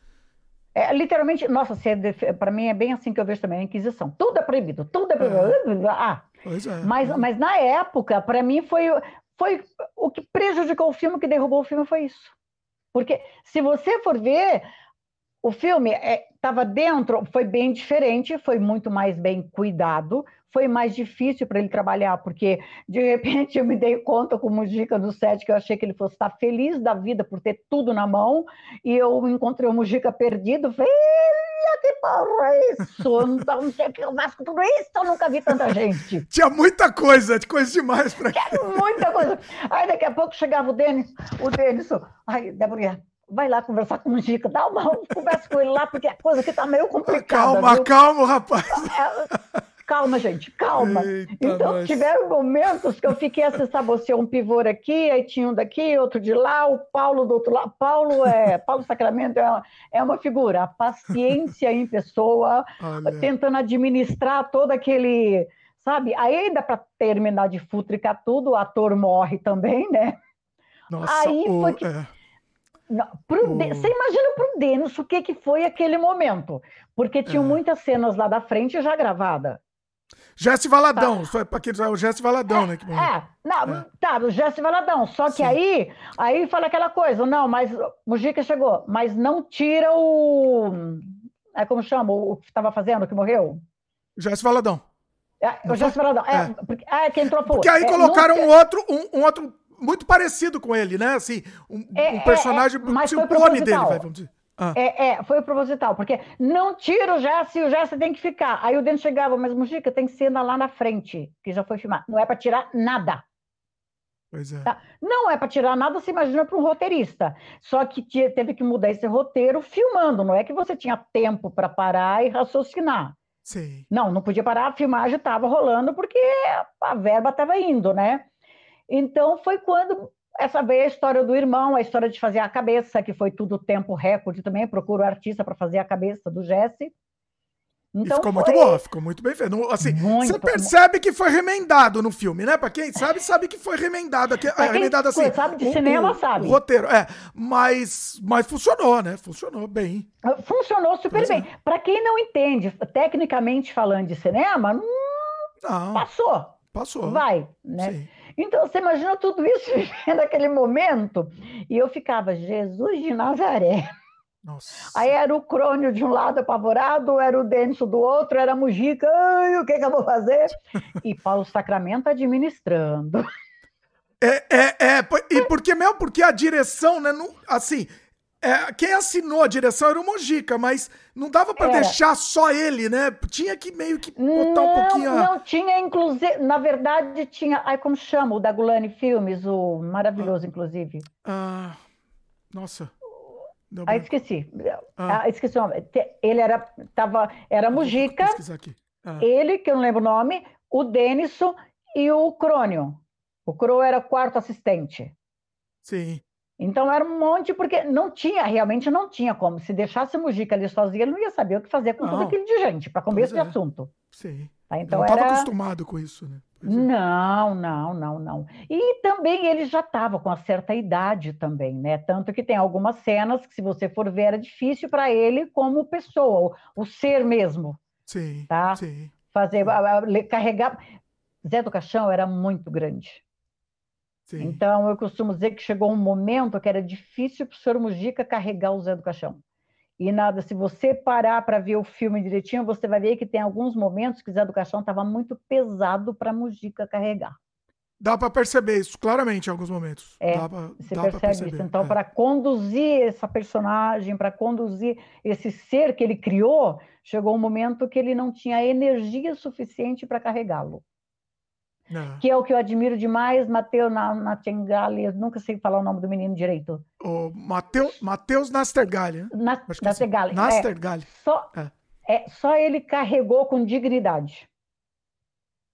É, literalmente, nossa, é para mim é bem assim que eu vejo também a Inquisição. Tudo é proibido, tudo é proibido. É. Ah, é, mas, é. mas na época, para mim, foi, foi o que prejudicou o filme, o que derrubou o filme foi isso. Porque se você for ver, o filme estava dentro, foi bem diferente, foi muito mais bem cuidado, foi mais difícil para ele trabalhar, porque de repente eu me dei conta, como dica do set, que eu achei que ele fosse estar feliz da vida por ter tudo na mão, e eu encontrei o Mujica perdido, falei, que porra é isso? Não, não sei o que eu faço com tudo isso, eu nunca vi tanta gente. Tinha muita coisa, coisa demais para Tinha muita coisa. Aí daqui a pouco chegava o Denis, o Denis, ai, Débora, vai lá conversar com o Mujica, dá uma *laughs* conversa com ele lá, porque a coisa aqui tá meio complicada. Calma, viu? calma, rapaz. É, calma, gente, calma. Eita então, nós. tiveram momentos que eu fiquei assim, sabe, você um pivô aqui, aí tinha um daqui, outro de lá, o Paulo do outro lado. Paulo é, Paulo Sacramento é uma, é uma figura, a paciência em pessoa, Olha. tentando administrar todo aquele, sabe? Aí ainda para terminar de futricar tudo, o ator morre também, né? Nossa, aí foi que... É. Não, pro De... Você imagina para o Denis o que, que foi aquele momento? Porque tinham é. muitas cenas lá da frente já gravadas. Jesse Valadão, tá. para quem o Jesse Valadão, é, né? Que é, não, é. tá, o Jesse Valadão. Só que Sim. aí, aí fala aquela coisa, não, mas o Mujica chegou, mas não tira o. É como chama? O que estava fazendo, que morreu? Jesse Valadão. É, o Jesse Valadão. É, é. Porque, é, quem entrou Porque aí é, colocaram um outro, um, um, outro muito parecido com ele, né? Assim, um, é, um personagem, é, tipo, o clone dele, vai, vamos dizer. Ah. É, é, foi proposital, porque não tira o Jesse, o Jesse tem que ficar. Aí o Dente chegava, mas Mujica tem cena lá na frente, que já foi filmar. Não é para tirar nada. Pois é. Tá? Não é para tirar nada, se imagina para um roteirista. Só que teve que mudar esse roteiro filmando, não é que você tinha tempo para parar e raciocinar. Sim. Não, não podia parar, a filmagem estava rolando porque a verba estava indo, né? Então foi quando essa veio a história do irmão, a história de fazer a cabeça, que foi tudo tempo recorde também. Procuro artista para fazer a cabeça do Jesse. Então, ficou foi... muito boa, ficou muito bem feito. Assim, muito, você percebe que foi remendado no filme, né? Pra quem sabe, sabe que foi remendado. Que, pra é, remendado assim. sabe de o, cinema, o, sabe. O roteiro, é. Mas, mas funcionou, né? Funcionou bem. Funcionou super pois bem. É. Pra quem não entende, tecnicamente falando de cinema, hum, não, passou. Passou. Vai, né? Sim. Então, você imagina tudo isso *laughs* vivendo aquele momento. E eu ficava, Jesus de Nazaré. Nossa. Aí era o crônio de um lado apavorado, era o Denso do outro, era a Mujica, Ai, o que, que eu vou fazer? *laughs* E Paulo Sacramento administrando. É, é, é, e porque mesmo porque a direção, né, não, assim, é, quem assinou a direção era o Mojica, mas não dava para deixar só ele, né? Tinha que meio que botar não, um pouquinho. Não, tinha, inclusive, na verdade, tinha. Ai, como chama? O da Gulani Filmes, o maravilhoso, ah, inclusive. Ah, nossa. Ah, esqueci. Ah. ah. esqueci o nome. Ele era, tava, era Mujica. Ah. Ele, que eu não lembro o nome, o Denison e o Crônio. O Cro era quarto assistente. Sim. Então era um monte, porque não tinha, realmente não tinha como. Se deixasse o Mujica ali sozinho, ele não ia saber o que fazer com não. todo aquele de gente, para começo é. de assunto. Sim. Tá, então não estava era... acostumado com isso, né? É. Não, não, não, não. E também ele já estava com uma certa idade também, né? Tanto que tem algumas cenas que, se você for ver, era difícil para ele como pessoa, o, o, ser mesmo. Sim, tá? sim. Fazer, carregar... Zé do Caixão era muito grande. Sim. Então, eu costumo dizer que chegou um momento que era difícil para o senhor Mujica carregar o Zé do Caixão. E nada, se você parar para ver o filme direitinho, você vai ver que tem alguns momentos que o Zé do Caixão estava muito pesado para Mujica carregar. Dá para perceber isso claramente em alguns momentos. É, dá pra, você dá percebe isso. Então, é. para conduzir essa personagem, para conduzir esse ser que ele criou, chegou um momento que ele não tinha energia suficiente para carregá-lo. Não. que é o que eu admiro demais, Mateus Nastengali, eu nunca sei falar o nome do menino direito. O Mateus, Mateus Nastergalli. Na, Nastergalli. Nastergalli. É, só, é. é, só ele carregou com dignidade.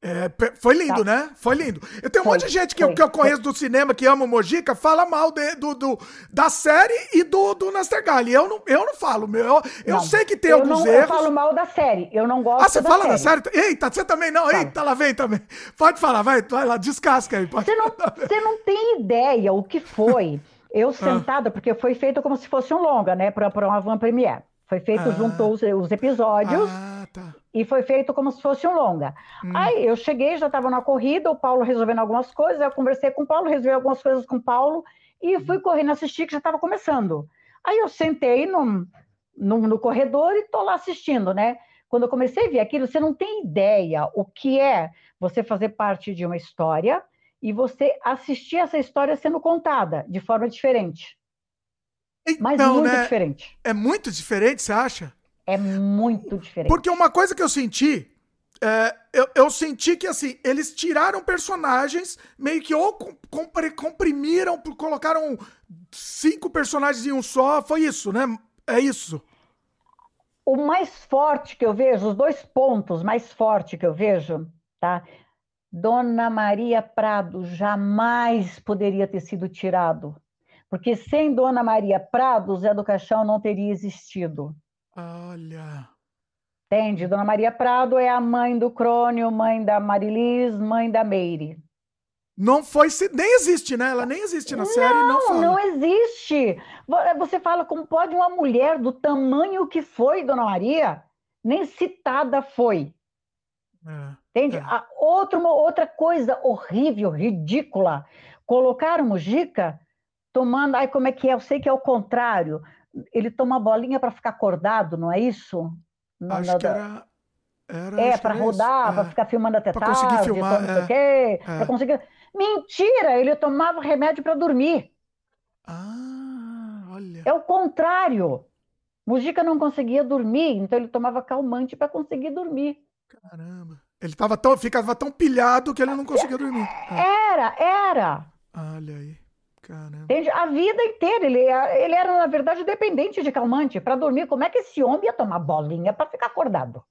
É, foi lindo, tá. né? Foi lindo. Eu tenho foi, um monte de gente que, foi, que eu conheço foi. do cinema que ama o Mojica, fala mal de, do, do, da série e do, do Nastergalli. Eu não, eu não falo, meu. Eu, eu sei que tem alguns não, erros. Eu falo mal da série. Eu não gosto Ah, você da fala série. da série? Eita, você também não. Fala. Eita, lá vem também. Pode falar, vai, vai lá, descasca aí. Você não, você não tem ideia o que foi Eu ah. sentada, porque foi feito como se fosse um longa, né? Para uma van premiere. Foi feito, ah. juntou os, os episódios ah, tá. E foi feito como se fosse um longa. Hum. Aí eu cheguei, já estava na corrida, o Paulo resolvendo algumas coisas, eu conversei com o Paulo, resolvi algumas coisas com o Paulo e fui correndo assistir, que já estava começando. Aí eu sentei no, no, no corredor e estou lá assistindo, né? Quando eu comecei a ver aquilo, você não tem ideia o que é você fazer parte de uma história e você assistir essa história sendo contada de forma diferente. Então, Mas muito né, diferente. É muito diferente, você acha? É muito diferente. Porque uma coisa que eu senti. É, eu, eu, senti que assim, eles tiraram personagens, meio que ou comprimiram, colocaram cinco personagens em um só. Foi isso, né? É isso. O mais forte que eu vejo, os dois pontos mais fortes que eu vejo, tá? Dona Maria Prado jamais poderia ter sido tirado porque sem Dona Maria Prado, Zé do Caixão não teria existido. Olha. Entende? Dona Maria Prado é a mãe do Crônio, mãe da Marilis, mãe da Meire. Não foi, nem existe, né? Ela nem existe na não, série, não fala. Não, existe. Você fala como pode uma mulher do tamanho que foi Dona Maria, nem citada foi. É, Entende? É. A outra, uma outra coisa horrível, ridícula. Colocaram Mujica tomando. Ai, como é que é? Eu sei que é o contrário. Ele toma bolinha para ficar acordado, não é isso? Acho que era. era é, para rodar, para é. ficar filmando até pra tarde, conseguir filmar, não sei o quê, é. para conseguir. Mentira! Ele tomava remédio para dormir. Ah, olha. É o contrário. Mujica não conseguia dormir, então ele tomava calmante para conseguir dormir. Caramba. Ele tava tão, ficava tão pilhado que ele não *laughs* conseguia dormir. Era, era. Olha aí. Caramba. Entende? A vida inteira. Ele, ele era, na verdade, dependente de calmante. Para dormir, como é que esse homem ia tomar bolinha para ficar acordado?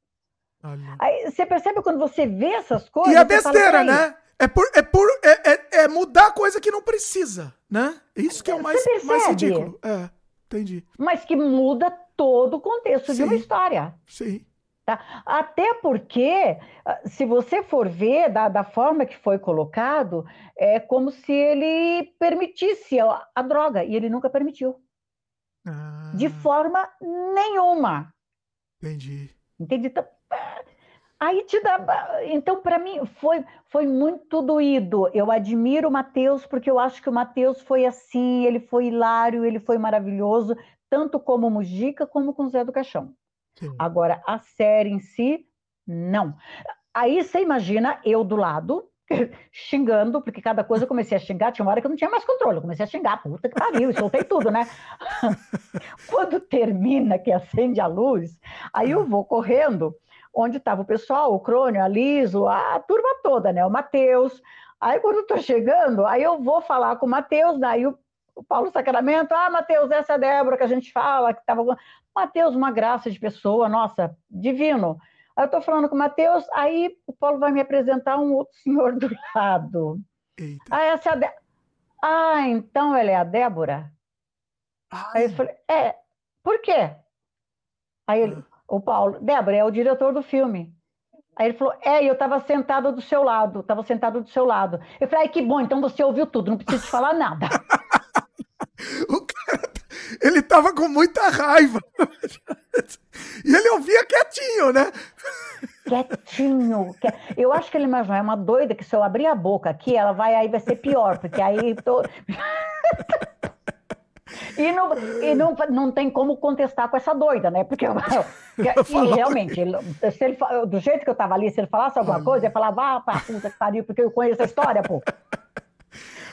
Olha. Aí, você percebe quando você vê essas coisas. E é besteira, né? É, por, é, por, é, é, é, mudar coisa que não precisa, né? Isso que é o mais, mais ridículo. É, entendi. Mas que muda todo o contexto Sim. de uma história. Sim. Tá? Até porque, ah, se você for ver da, da, forma que foi colocado, é como se ele permitisse a, a droga, e ele nunca permitiu. Ah. De forma nenhuma. Entendi. Entendi. Então, aí te dá. Então, para mim, foi, foi muito doído. Eu admiro o Matheus, porque eu acho que o Matheus foi assim, ele foi hilário, ele foi maravilhoso, tanto como Mujica, como com o Zé do Caixão. Sim. Agora, a série em si, não. Aí você imagina eu do lado, *laughs* xingando, porque cada coisa eu comecei a xingar, tinha uma hora que eu não tinha mais controle, eu comecei a xingar, puta que pariu, soltei tudo, né? *laughs* Quando termina, que acende a luz, aí eu vou correndo, onde estava o pessoal, o Crônio, a Liso, a turma toda, né? O Matheus. Aí quando eu tô chegando, aí eu vou falar com o Matheus, daí o, o Paulo Sacramento, ah, Matheus, essa é a Débora que a gente fala, que estava Mateus, uma graça de pessoa, nossa, divino. Aí eu estou falando com o Mateus, aí o Paulo vai me apresentar um outro *laughs* senhor do lado. Eita. Ah, essa é Dé... Ah, então ela é a Débora? Ai. Aí eu falei, é, por quê? Aí ele, ah. o Paulo, Débora, é o diretor do filme. Aí ele falou, é, eu estava sentado do seu lado, estava sentado do seu lado. Eu falei, ai, que bom, então você ouviu tudo, não preciso te falar nada. *laughs* ele tava com muita raiva. *laughs* E ele ouvia quietinho, né? Quietinho. Eu acho que ele imaginou, é uma doida que se eu abrir a boca aqui, ela vai, aí vai ser pior, porque aí. Tô... *laughs* E, não, e não, não tem como contestar com essa doida, né? Porque *laughs* e realmente, ele, se ele, do jeito que eu estava ali, se ele falasse alguma coisa, eu falava, ah, pra puta que pariu, porque eu conheço a história, pô.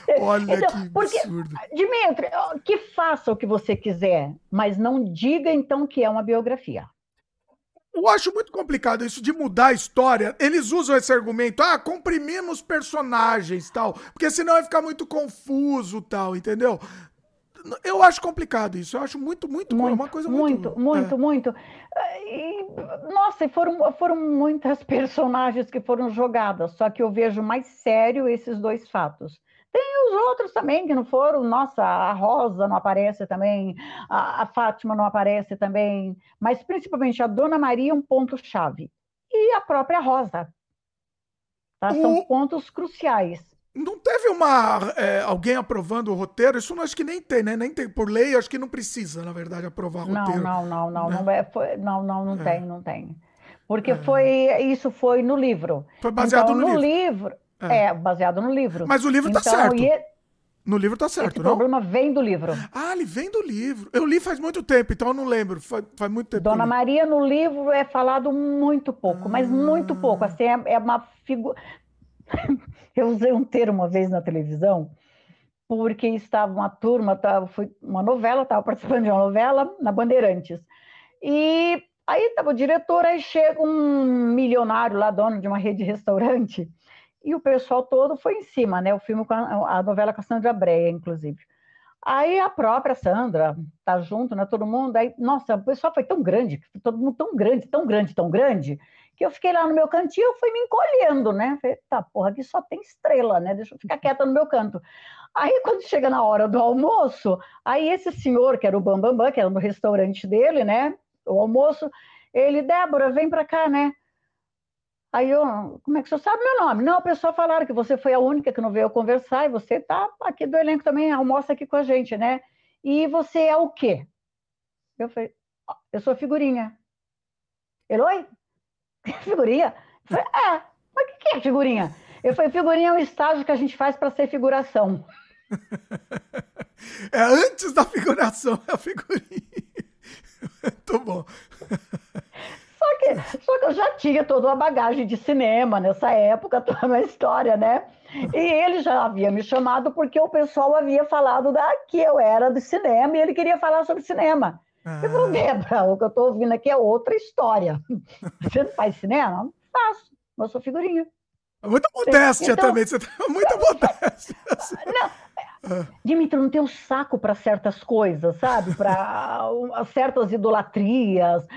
*laughs* Olha então, que porque, absurdo. Dimitri, que faça o que você quiser, mas não diga então que é uma biografia. Eu acho muito complicado isso de mudar a história. Eles usam esse argumento, ah, comprimimos personagens tal, porque senão vai ficar muito confuso tal, entendeu? Eu acho complicado isso. Eu acho muito, muito, muito uma coisa muito, muito, muito. É. muito. E, nossa, foram, foram muitas *laughs* personagens que foram jogadas. Só que eu vejo mais sério esses dois fatos. Tem os outros também que não foram. Nossa, a Rosa não aparece também, a, a Fátima não aparece também, mas principalmente a Dona Maria é um ponto-chave. E a própria Rosa. Tá? São pontos cruciais. Não teve uma é, alguém aprovando o roteiro? Isso não acho que nem tem, né? Nem tem por lei, acho que não precisa, na verdade, aprovar não, roteiro. Não, não, não, né? não, é, foi, não, não, não é. tem, não tem. Porque é. foi isso foi no livro. Foi baseado então, no, no livro. livro é. é. baseado no livro. Mas o livro tá então, certo. No livro tá certo, Esse não? O problema vem do livro. Ah, ele vem do livro. Eu li faz muito tempo, então eu não lembro. Faz, faz muito tempo. Dona Maria no livro é falado muito pouco, ah. mas muito pouco. Assim, é, é uma figura. *laughs* eu usei um termo uma vez na televisão, porque estava uma turma, tava, foi uma novela, estava participando de uma novela na Bandeirantes. E aí estava o diretor, aí chega um milionário lá, dono de uma rede de restaurante e o pessoal todo foi em cima, né? O filme a, a novela com a Sandra Breia, inclusive. Aí a própria Sandra tá junto, né? Todo mundo. Aí, nossa, o pessoal foi tão grande, todo mundo tão grande, tão grande, tão grande, que eu fiquei lá no meu cantinho, eu fui me encolhendo, né? Falei, tá, porra, aqui só tem estrela, né? Deixa eu ficar quieta no meu canto. Aí, quando chega na hora do almoço, aí esse senhor, que era o Bambambam, Bam Bam, que era no restaurante dele, né? O almoço, ele, Débora, vem pra cá, né? Aí eu, como é que você sabe meu nome? Não, o pessoal falaram que você foi a única que não veio conversar e você tá aqui do elenco também, almoça aqui com a gente, né? E você é o quê? Eu falei, eu sou figurinha. Ele, oi? *laughs* Figurinha? Eu falei, é, mas o que é figurinha? Eu falei, figurinha é um estágio que a gente faz para ser figuração. *laughs* É antes da figuração, é a figurinha. *laughs* Muito bom. Só que, só que eu já tinha toda uma bagagem de cinema nessa época, *laughs* toda uma história, né? E ele já havia me chamado porque o pessoal havia falado da, que eu era do cinema e ele queria falar sobre cinema. Ah. Eu falei, Debra, o que eu estou ouvindo aqui é outra história. *laughs* Você não faz cinema? Não faço, eu sou figurinha. Muita modéstia então, também, você tá muita *laughs* modéstia. Não, Dimitri, não tem um saco para certas coisas, sabe? Para *laughs* certas idolatrias,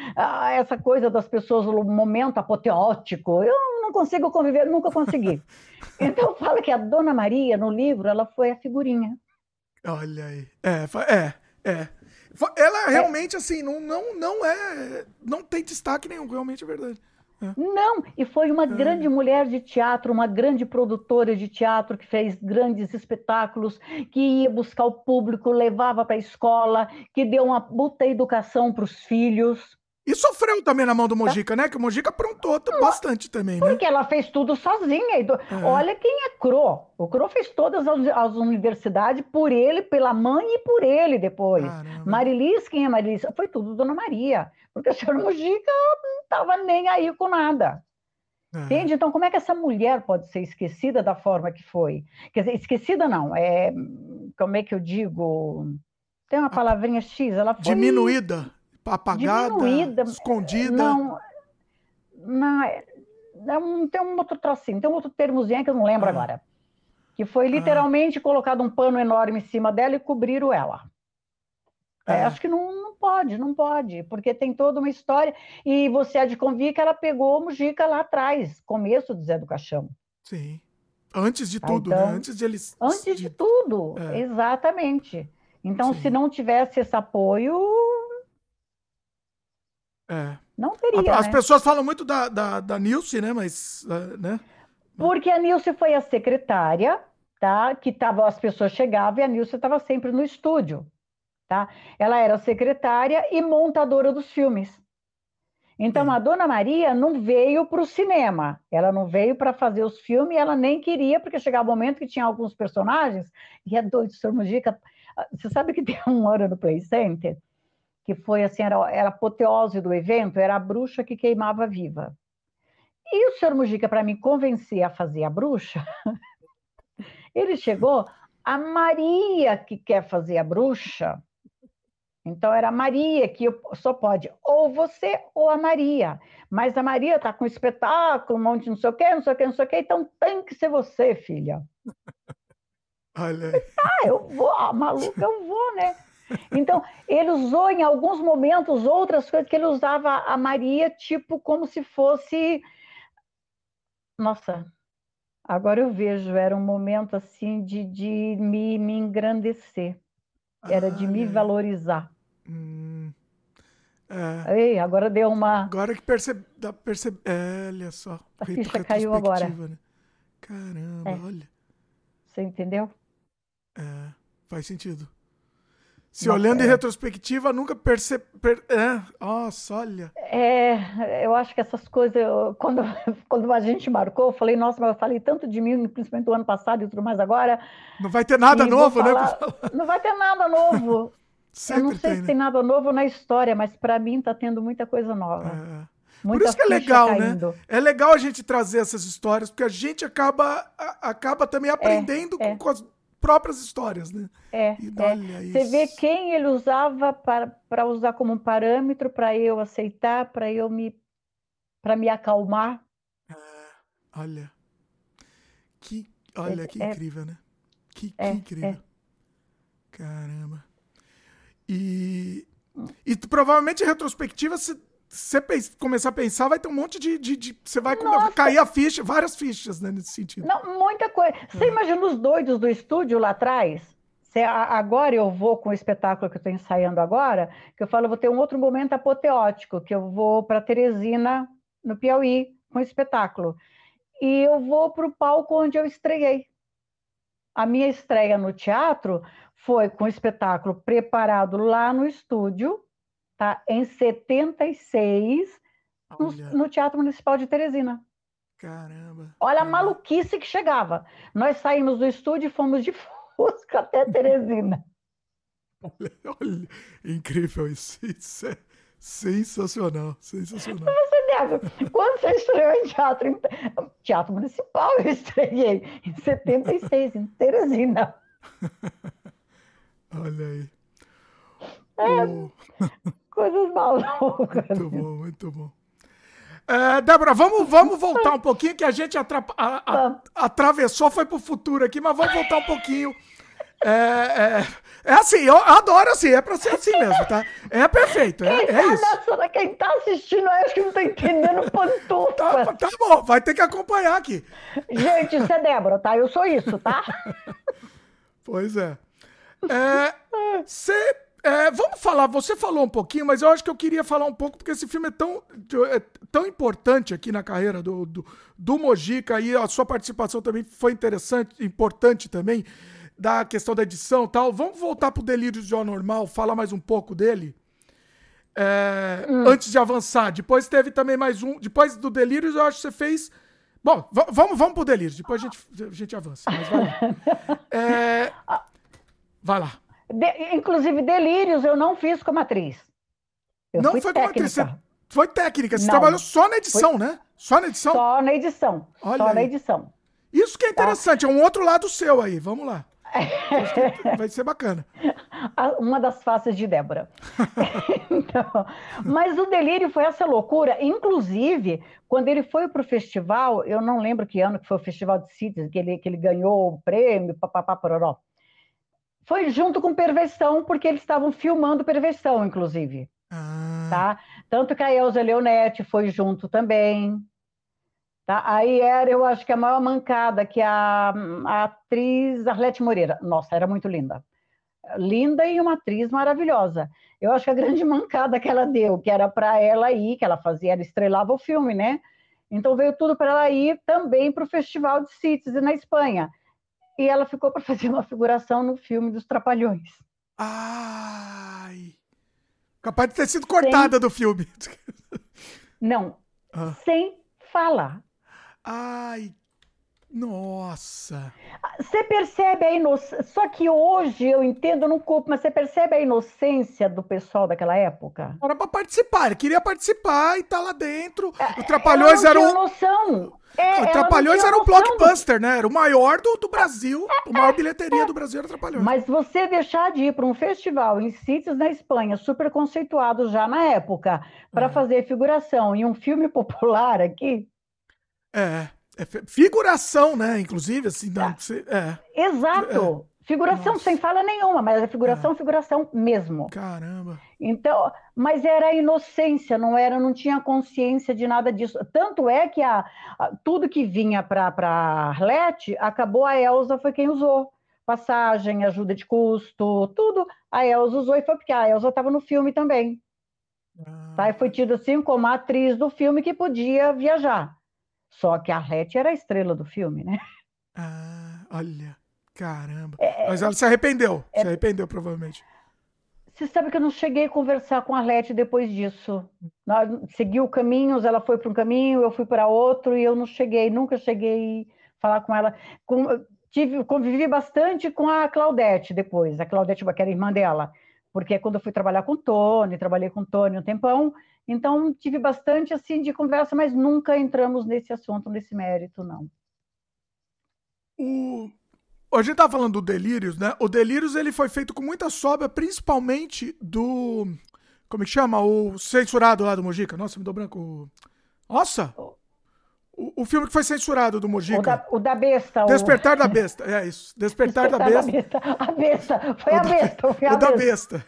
essa coisa das pessoas no momento apoteótico. Eu não consigo conviver, nunca consegui. *laughs* Então fala que a Dona Maria, no livro, ela foi a figurinha. Olha aí. É, é, é. Ela realmente, é. assim, não, não, não é. Não tem destaque nenhum, realmente é verdade. É. Não, e foi uma grande mulher de teatro, uma grande produtora de teatro que fez grandes espetáculos, que ia buscar o público, levava para a escola, que deu uma puta educação para os filhos. E sofreu também na mão do Mojica, né? Que o Mojica aprontou bastante também, né? Porque ela fez tudo sozinha. É. Olha quem é Cro. O Cro fez todas as, as, universidades por ele, pela mãe e por ele depois. Caramba. Marilis, quem é Marilis? Foi tudo Dona Maria. Porque o senhor Mojica não estava nem aí com nada. É. Entende? Então, como é que essa mulher pode ser esquecida da forma que foi? Quer dizer, esquecida não, é. Como é que eu digo? Tem uma palavrinha X, ela foi. Diminuída apagada, diminuída, escondida? Não, não é, é um, tem um outro trocinho, tem um outro termozinho que eu não lembro ah. agora. Que foi ah. literalmente ah. colocado um pano enorme em cima dela e cobriram ela. É. É, acho que não, não pode, não pode, porque tem toda uma história. E você há de convir que ela pegou o Mujica lá atrás, começo do Zé do Caixão. Sim. Antes de tudo, né? então, né? Antes de eles. Antes de, tudo, é. exatamente. Então, Sim. se não tivesse esse apoio, é. Não teria. As né? pessoas falam muito da, da, da Nilce, né? Mas. Uh, né? Porque a Nilce foi a secretária, tá? Que tava, as pessoas chegavam e a Nilce estava sempre no estúdio. Tá? Ela era secretária e montadora dos filmes. Então, a Dona Maria não veio para o cinema, ela não veio para fazer os filmes, ela nem queria, porque chegava o um momento que tinha alguns personagens, e é doido, Sr. Mujica. Você sabe que *laughs* tem um ano no Play Center que foi assim, era, era a apoteose do evento, era a bruxa que queimava viva. E o senhor Mujica, para me convencer a fazer a bruxa, *laughs* ele chegou, a Maria que quer fazer a bruxa, então era a Maria que só pode, ou você ou a Maria. Mas a Maria está com espetáculo, um monte de não sei o quê, não sei o quê, não sei o quê, então tem que ser você, filha. *laughs* Olha. Ah, eu vou, a maluca, eu vou, né? Então, ele usou em alguns momentos outras coisas que ele usava a Maria, tipo, como se fosse. Nossa, agora eu vejo, era um momento assim de, de me, me engrandecer, era ah, de me é. valorizar. Hum, é. Ei, agora deu uma. Agora que percebe. percebe é, olha só. A ficha caiu agora. Né? Caramba, é. olha. Você entendeu? É, faz sentido. Se Nossa, olhando é. em retrospectiva, nunca percebe. Per... É, nossa, olha. É, eu acho que essas coisas, eu, quando, *laughs* quando a gente marcou, eu falei, nossa, mas eu falei tanto de mim, principalmente do ano passado e tudo mais agora. Não vai ter nada novo, né, falar, né? Não vai ter nada novo. Sempre eu não sei tem, se né? tem nada novo na história, mas para mim tá tendo muita coisa nova. É. Por isso que é legal, né? caindo. né? É legal a gente trazer essas histórias, porque a gente acaba, acaba também aprendendo é, é. com as próprias histórias, né? É. é. Você vê quem ele usava para usar como um parâmetro para eu aceitar, para eu me para me acalmar. É, olha, que olha é, que é. incrível, né? Que, que incrível. Caramba. E, e provavelmente em retrospectiva você você começar a pensar, vai ter um monte de. de, de você vai Nossa. cair a ficha, várias fichas né, nesse sentido. Não, muita coisa. Você é. imagina os doidos do estúdio lá atrás? Você, agora eu vou com o espetáculo que eu estou ensaiando agora, que eu falo, vou ter um outro momento apoteótico, que eu vou para Teresina, no Piauí, com o espetáculo. E eu vou para o palco onde eu estreiei. A minha estreia no teatro foi com o espetáculo preparado lá no estúdio, tá? em 76, no, no, Teatro Municipal de Teresina. Caramba! Olha caramba. a maluquice que chegava. Nós saímos do estúdio e fomos de *laughs* Fusca até Teresina. olha, olha, incrível isso. Isso é sensacional, sensacional. Você quando você estreou em teatro, teatro municipal, eu estreiei em 76, em Teresina. *laughs* olha aí. É, oh. *laughs* Coisas malucas. Muito bom, muito bom. É, Débora, vamos, vamos voltar um pouquinho, que a gente atra a, a, atravessou, foi pro futuro aqui, mas vamos voltar um pouquinho. É, é, é, assim, eu adoro assim, é pra ser assim mesmo, tá? É perfeito, é, quem é tá isso. Quem tá assistindo, acho que não tá entendendo *laughs* pantufa. Tá, tá bom, vai ter que acompanhar aqui. Gente, isso é Débora, tá? Eu sou isso, tá? *laughs* Pois é. É, é, vamos falar, você falou um pouquinho, mas eu acho que eu queria falar um pouco, porque esse filme é tão, é tão importante aqui na carreira do, do, do Mojica, e a sua participação também foi interessante, importante também, da questão da edição e tal. Vamos voltar pro Delírio de Normal, falar mais um pouco dele? É, hum. Antes de avançar. Depois teve também mais um. Depois do Delírio, eu acho que você fez. Bom, vamos, vamos pro Delírio, depois a gente, a gente avança. Mas vai lá. *laughs* É, vai lá. De, inclusive, Delírios eu não fiz como atriz. Eu não foi técnica. como atriz, você foi técnica. Você não, trabalhou só na edição, foi... né? Só na edição? Só na edição. Olha só aí. na edição. Isso que é tá. interessante, tá? é um outro lado seu aí. Vamos lá. *laughs* Vai ser bacana. Uma das faces de Débora. *laughs* então, mas o delírio foi essa loucura. Inclusive, quando ele foi para o festival, eu não lembro que ano que foi o Festival de Cities, que ele, que ele ganhou o prêmio, papapá, pororó. Foi junto com Perversão, porque eles estavam filmando Perversão, inclusive. Ah. Tá? Tanto que a Elza Leonetti foi junto também. Tá? Aí era, eu acho que a maior mancada, que a, a atriz Arlete Moreira. Nossa, era muito linda. Linda e uma atriz maravilhosa. Eu acho que a grande *laughs* mancada que ela deu, que era para ela ir, que ela fazia, ela estrelava o filme, né? Então veio tudo para ela ir também para o Festival de Cities na Espanha e ela ficou para fazer uma figuração no filme dos Trapalhões. Ai! Capaz de ter sido cortada sem... do filme. Não, ah. sem falar. Ai, nossa! Você percebe a inocência. Só que hoje eu entendo, não culpo, mas você percebe a inocência do pessoal daquela época? Era para participar, ele queria participar e tá lá dentro. É, o Trapalhões era um. noção. É, Trapalhões era um blockbuster, né? Era o maior do, do Brasil, a maior bilheteria do Brasil era Trapalhões. Mas você deixar de ir para um festival em sítios na Espanha, super conceituado já na época, para é. fazer figuração em um filme *laughs* popular aqui. É. É figuração, né? Inclusive, assim, não, é. Você, é. Exato. É. Figuração Nossa. sem fala nenhuma, mas é figuração, é. figuração mesmo. Caramba. Então, mas era inocência, não era, não tinha consciência de nada disso. Tanto é que a, a tudo que vinha para Arlete, acabou a Elsa foi quem usou. Passagem, ajuda de custo, tudo a Elsa usou e foi porque a Elsa estava no filme também. Ah. Tá? E foi tido assim como a atriz do filme que podia viajar. Só que a Arlete era a estrela do filme, né? Ah, olha. Caramba. É, Mas ela se arrependeu. É, se arrependeu, provavelmente. Você sabe que eu não cheguei a conversar com a Arlete depois disso. Nós seguiu caminhos, ela foi para um caminho, eu fui para outro, e eu não cheguei, nunca cheguei a falar com ela. Com, tive, convivi bastante com a Claudete depois, a Claudete, que era irmã dela, porque quando eu fui trabalhar com o Tony, trabalhei com o Tony um tempão, então tive bastante assim de conversa, mas nunca entramos nesse assunto, nesse mérito, não. O, a gente tá falando do Delírios, né? O Delírios ele foi feito com muita sobra, principalmente do. Como é que chama? O censurado lá do Mojica. Nossa, me deu branco. Nossa! O, o filme que foi censurado do Mojica. O da, o da besta. Despertar o... da *laughs* Besta. É isso. Despertar, Despertar da, besta. da Besta. A besta. Foi a besta. Foi a o besta. da besta.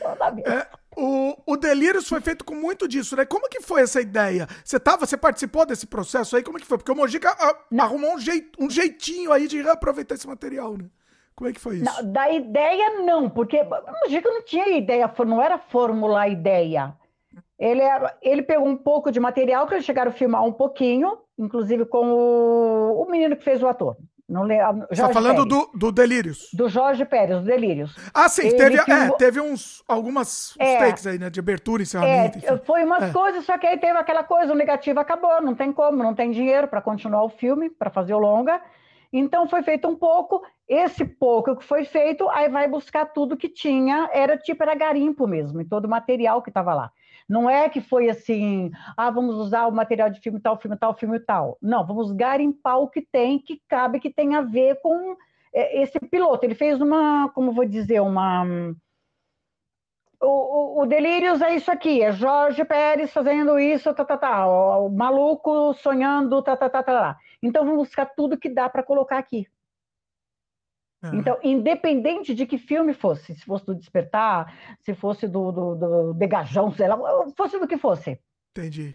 O da besta. É, o, o Delírios foi feito com muito disso, né? Como que foi essa ideia? Você tava, você participou desse processo aí? Como que foi? Porque o Mojica a, arrumou um, jeit, um jeitinho aí de reaproveitar esse material, né? Como é que foi isso? Não, da ideia, não, porque o Mojica não tinha ideia, não era formular ideia. Ele, ele pegou um pouco de material que eles chegaram a filmar um pouquinho, inclusive com o, o menino que fez o ator. Não le... Você está falando do, do Delírios. Do Jorge Pérez, do Delírios. Ah, sim, teve, é, teve uns, algumas é, takes aí, né? De abertura, encerramento. É, foi umas é. coisas, só que aí teve aquela coisa, o negativo acabou, não tem como, não tem dinheiro para continuar o filme, para fazer o longa. Então foi feito um pouco, esse pouco que foi feito, aí vai buscar tudo que tinha, era tipo, era garimpo mesmo, em todo o material que estava lá. Não é que foi assim, ah, vamos usar o material de filme tal, filme tal, filme tal. Não, vamos garimpar o que tem, que cabe, que tem a ver com é, esse piloto. Ele fez uma, como vou dizer, uma. O, o, o Delírios é isso aqui, é Jorge Pérez fazendo isso, tá, tá, tá, o, maluco sonhando, tá, tá, tá, tá. Então vamos buscar tudo que dá para colocar aqui. Então, independente de que filme fosse, se fosse do Despertar, se fosse do, do, do Degajão, sei lá, fosse do que fosse. Entendi.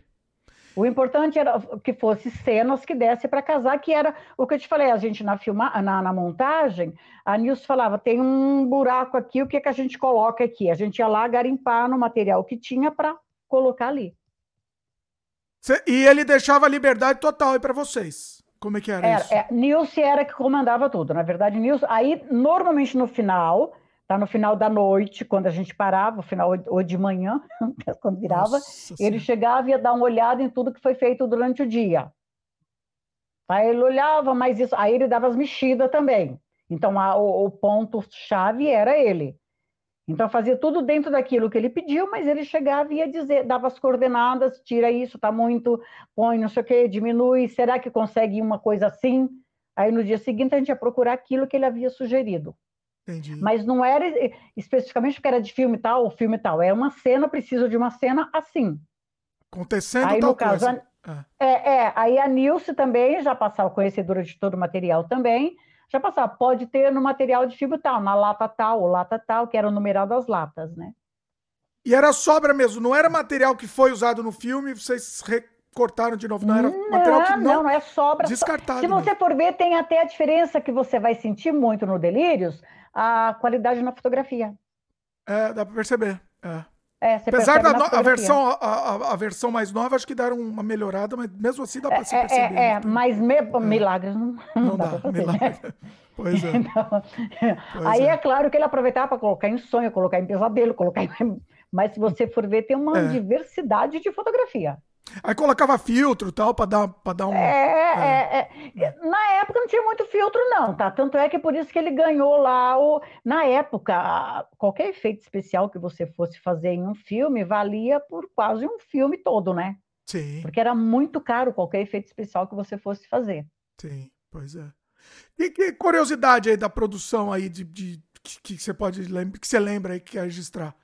O importante era que fosse cenas que desse para casar, que era o que eu te falei, a gente na, filma, na, na montagem, a Nilce falava, tem um buraco aqui, o que, é que a gente coloca aqui? A gente ia lá garimpar no material que tinha para colocar ali. E ele deixava a liberdade total aí para vocês. Como é que era, era isso? É, Nilce era que comandava tudo. Na verdade, Nilce. Aí, normalmente no final, tá no final da noite, quando a gente parava, final ou de manhã, *laughs* quando virava, Nossa ele senhora. chegava e ia dar uma olhada em tudo que foi feito durante o dia. Aí ele olhava, mas isso. Aí ele dava as mexidas também. Então, a, o, o ponto-chave era ele. Então fazia tudo dentro daquilo que ele pediu, mas ele chegava e ia dizer, dava as coordenadas, tira isso, está muito, põe não sei o quê, diminui, será que consegue uma coisa assim? Aí no dia seguinte a gente ia procurar aquilo que ele havia sugerido. Entendi. Mas não era especificamente porque era de filme tal ou filme tal, é uma cena, preciso de uma cena assim. Acontecendo aí, tal no caso, coisa. A, é. é, é, aí a Nilce também já passava conhecedora de todo o material também, já passava, pode ter no material de fibra tal, na lata tal, ou lata tal, que era o numeral das latas, né? E era sobra mesmo, não era material que foi usado no filme, vocês recortaram de novo, não era não, material que não... Não, não é sobra. Descartado. Se você for ver, tem até a diferença que você vai sentir muito no Delírios, a qualidade na fotografia. É, dá para perceber, é. É, Apesar da a versão, a, a, a, versão mais nova, acho que deram uma melhorada, mas mesmo assim dá para se é, perceber. É, é, mas me, é. milagres não, não, não dá, dá fazer, milagre. Né? Pois é. *laughs* Então, pois aí é. é. claro que ele aproveitava para colocar em sonho, colocar em pesadelo, colocar em... Mas se você for ver, tem uma é. diversidade de fotografia. Aí colocava filtro tal, para dar, pra dar um. É, é. É, Na época não tinha muito filtro, não, tá? Tanto é que por isso que ele ganhou lá o. Na época, qualquer efeito especial que você fosse fazer em um filme valia por quase um filme todo, né? Sim. Porque era muito caro qualquer efeito especial que você fosse fazer. Sim, pois é. E que curiosidade aí da produção aí de, de que, que você pode que você lembra aí que quer registrar?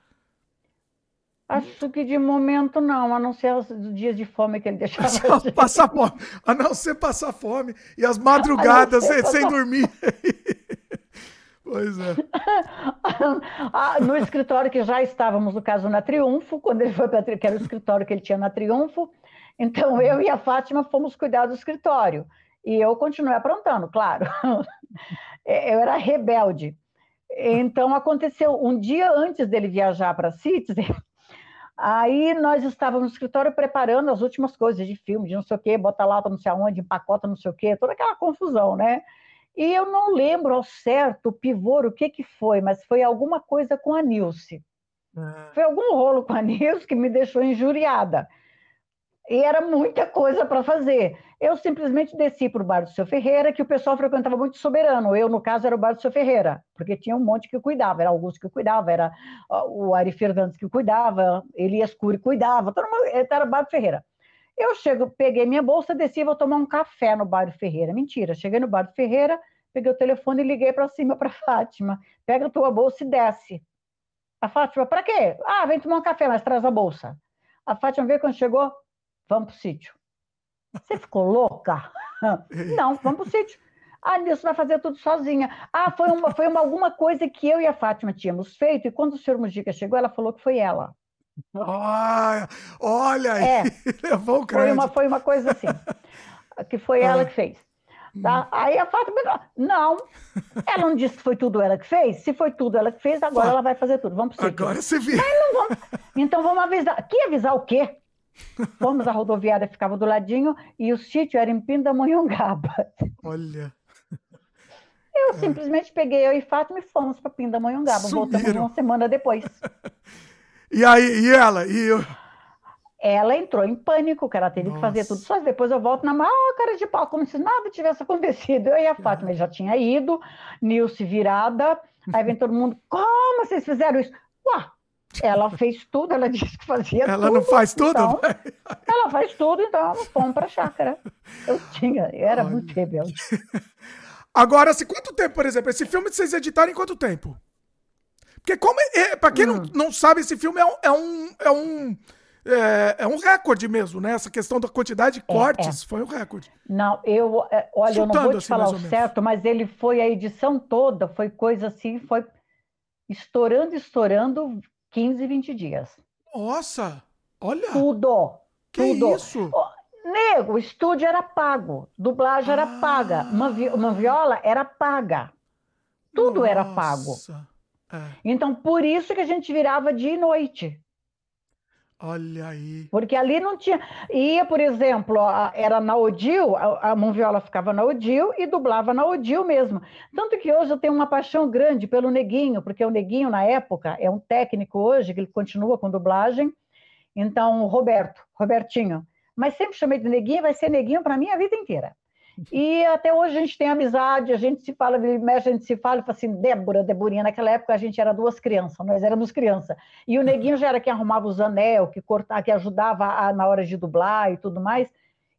Acho que de momento não, a não ser os dias de fome que ele deixava. passar fome, a não ser passar fome e as madrugadas sem, sem dormir. *laughs* pois é. *laughs* Ah, no escritório que já estávamos, no caso, na Triunfo, quando ele foi para que era o escritório que ele tinha na Triunfo. Então eu e a Fátima fomos cuidar do escritório. E eu continuei aprontando, claro. *laughs* Eu era rebelde. Então aconteceu um dia antes dele viajar para Citizen, Aí nós estávamos no escritório preparando as últimas coisas de filme, de não sei o quê, bota lata não sei aonde, empacota não sei o quê, toda aquela confusão, né? E eu não lembro ao certo o pivô, o que, que foi, mas foi alguma coisa com a Nilce. Ah. Foi algum rolo com a Nilce que me deixou injuriada. E era muita coisa para fazer. Eu simplesmente desci para o bar do seu Ferreira, que o pessoal frequentava muito soberano. Eu, no caso, era o bar do seu Ferreira, porque tinha um monte que cuidava. Era Augusto que cuidava, era o Ari Fernandes que cuidava, Elias Cury cuidava, todo mundo, era o bar do Ferreira. Eu chego, peguei minha bolsa, desci vou tomar um café no bar do Ferreira. Mentira, cheguei no bar do Ferreira, peguei o telefone e liguei para cima para *laughs* Fátima. Pega a tua bolsa e desce. A Fátima, para quê? Ah, vem tomar um café, mas traz a bolsa. A Fátima veio quando chegou, vamos para o sítio. Você ficou louca? *laughs* Não, vamos para o sítio. Ah, Nilson vai fazer tudo sozinha. Ah, foi, uma, foi uma, alguma coisa que eu e a Fátima tínhamos feito, e quando o senhor Mujica chegou, ela falou que foi ela. Ah, olha aí, é, *laughs* levou o crédito. Foi uma, foi uma coisa assim, que foi ela ah. que fez. Tá? Hum. Aí a Fátima, não, ela não disse que foi tudo ela que fez. Se foi tudo ela que fez, agora ela vai fazer tudo. Vamos pro Agora você vê. Vamos... Então vamos avisar. Que avisar o quê? Fomos, a rodoviária ficava do ladinho e o sítio era em Pindamonhangaba. Olha. Eu é. simplesmente peguei eu e Fátima e fomos para Pindamonhangaba. Voltamos uma semana depois. *laughs* E aí, e ela? E eu... Ela entrou em pânico, que ela teve Nossa. que fazer tudo só. Depois eu volto na maior cara de pau, como se nada tivesse acontecido. Eu e a Fátima já tinha ido, Nilce virada. Aí vem todo mundo, como vocês fizeram isso? Ué, ela fez tudo, ela *laughs* disse que fazia ela tudo. Ela não faz tudo? Então, ela faz tudo, então fomos para a chácara. Eu tinha, eu era Olha. muito rebelde. *laughs* Agora, assim, quanto tempo, por exemplo, esse filme vocês editaram em quanto tempo? Porque como é, é para quem hum. não, não sabe, esse filme é um, é um, é um é, é, um recorde mesmo, né? Essa questão da quantidade de cortes é, é. foi um recorde. Não, eu, é, olha, Chutando, eu não vou te assim, falar o certo, mas ele foi a edição toda, foi coisa assim, foi estourando, estourando 15, 20 dias. Nossa! Olha! Tudo! Que tudo. isso? nego, o estúdio era pago, dublagem ah. era paga, uma, vi uma viola era paga. Tudo Nossa. era pago. É. Então, por isso que a gente virava dia e noite. Olha aí. Porque ali não tinha. Ia, por exemplo, era na Odil, a, Monviola ficava na Odil e dublava na Odil mesmo. Tanto que hoje eu tenho uma paixão grande pelo Neguinho, porque o Neguinho, na época, é um técnico hoje, que ele continua com dublagem. Então, Roberto, Robertinho. Mas sempre chamei de Neguinho, vai ser Neguinho para a vida inteira. E até hoje a gente tem amizade, a gente se fala, a gente se fala fala assim, Débora, Deborinha, naquela época a gente era duas crianças, nós éramos crianças. E o Neguinho já era quem arrumava os anel, que cortava, que ajudava a, na hora de dublar e tudo mais,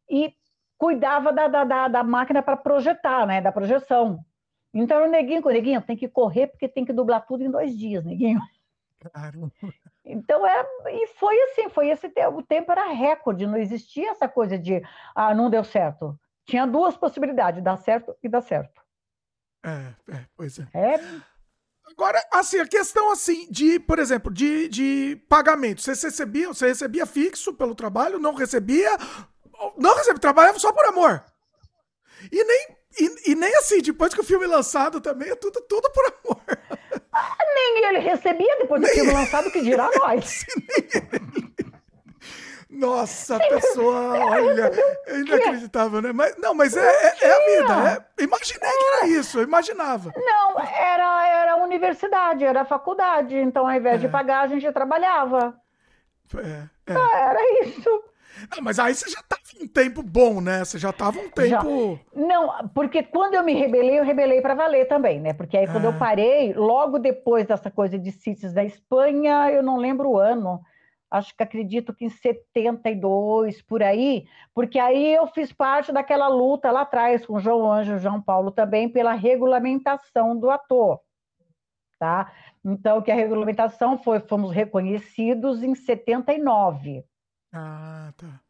e cuidava da, da, da, da máquina para projetar, né, da projeção. Então o Neguinho, o Neguinho, tem que correr porque tem que dublar tudo em dois dias, Neguinho. Caramba. Então era, e foi assim, foi esse o tempo era recorde, não existia essa coisa de ah, não deu certo. Tinha duas possibilidades, dar certo e dar certo. É, é pois é. é. Agora, assim, a questão assim de, por exemplo, de, de pagamento. Você recebia, você recebia fixo pelo trabalho, não recebia, não recebia, trabalhava só por amor. E nem, e, e, nem assim, depois que o filme é lançado também, é tudo, tudo por amor. Ah, nem ele recebia depois do filme lançado, que dirá nós. *laughs* Nossa, a pessoa, olha, *laughs* é inacreditável, né? Mas, não, mas é, é, é a vida. É, imaginei que era isso, eu imaginava. Não, era, era a universidade, era a faculdade. Então, ao invés de é. pagar, a gente trabalhava. É, é. Ah, era isso. Não, mas aí você já estava um tempo bom, né? Você já estava um tempo. Já. Não, porque quando eu me rebelei, eu rebelei para valer também, né? Porque aí quando eu parei, logo depois dessa coisa de CITES da Espanha, eu não lembro o ano acho que acredito que em 72, por aí, porque aí eu fiz parte daquela luta lá atrás com João Anjo e João Paulo também pela regulamentação do ator, tá? Então, que a regulamentação foi, fomos reconhecidos em 79. Ah, tá.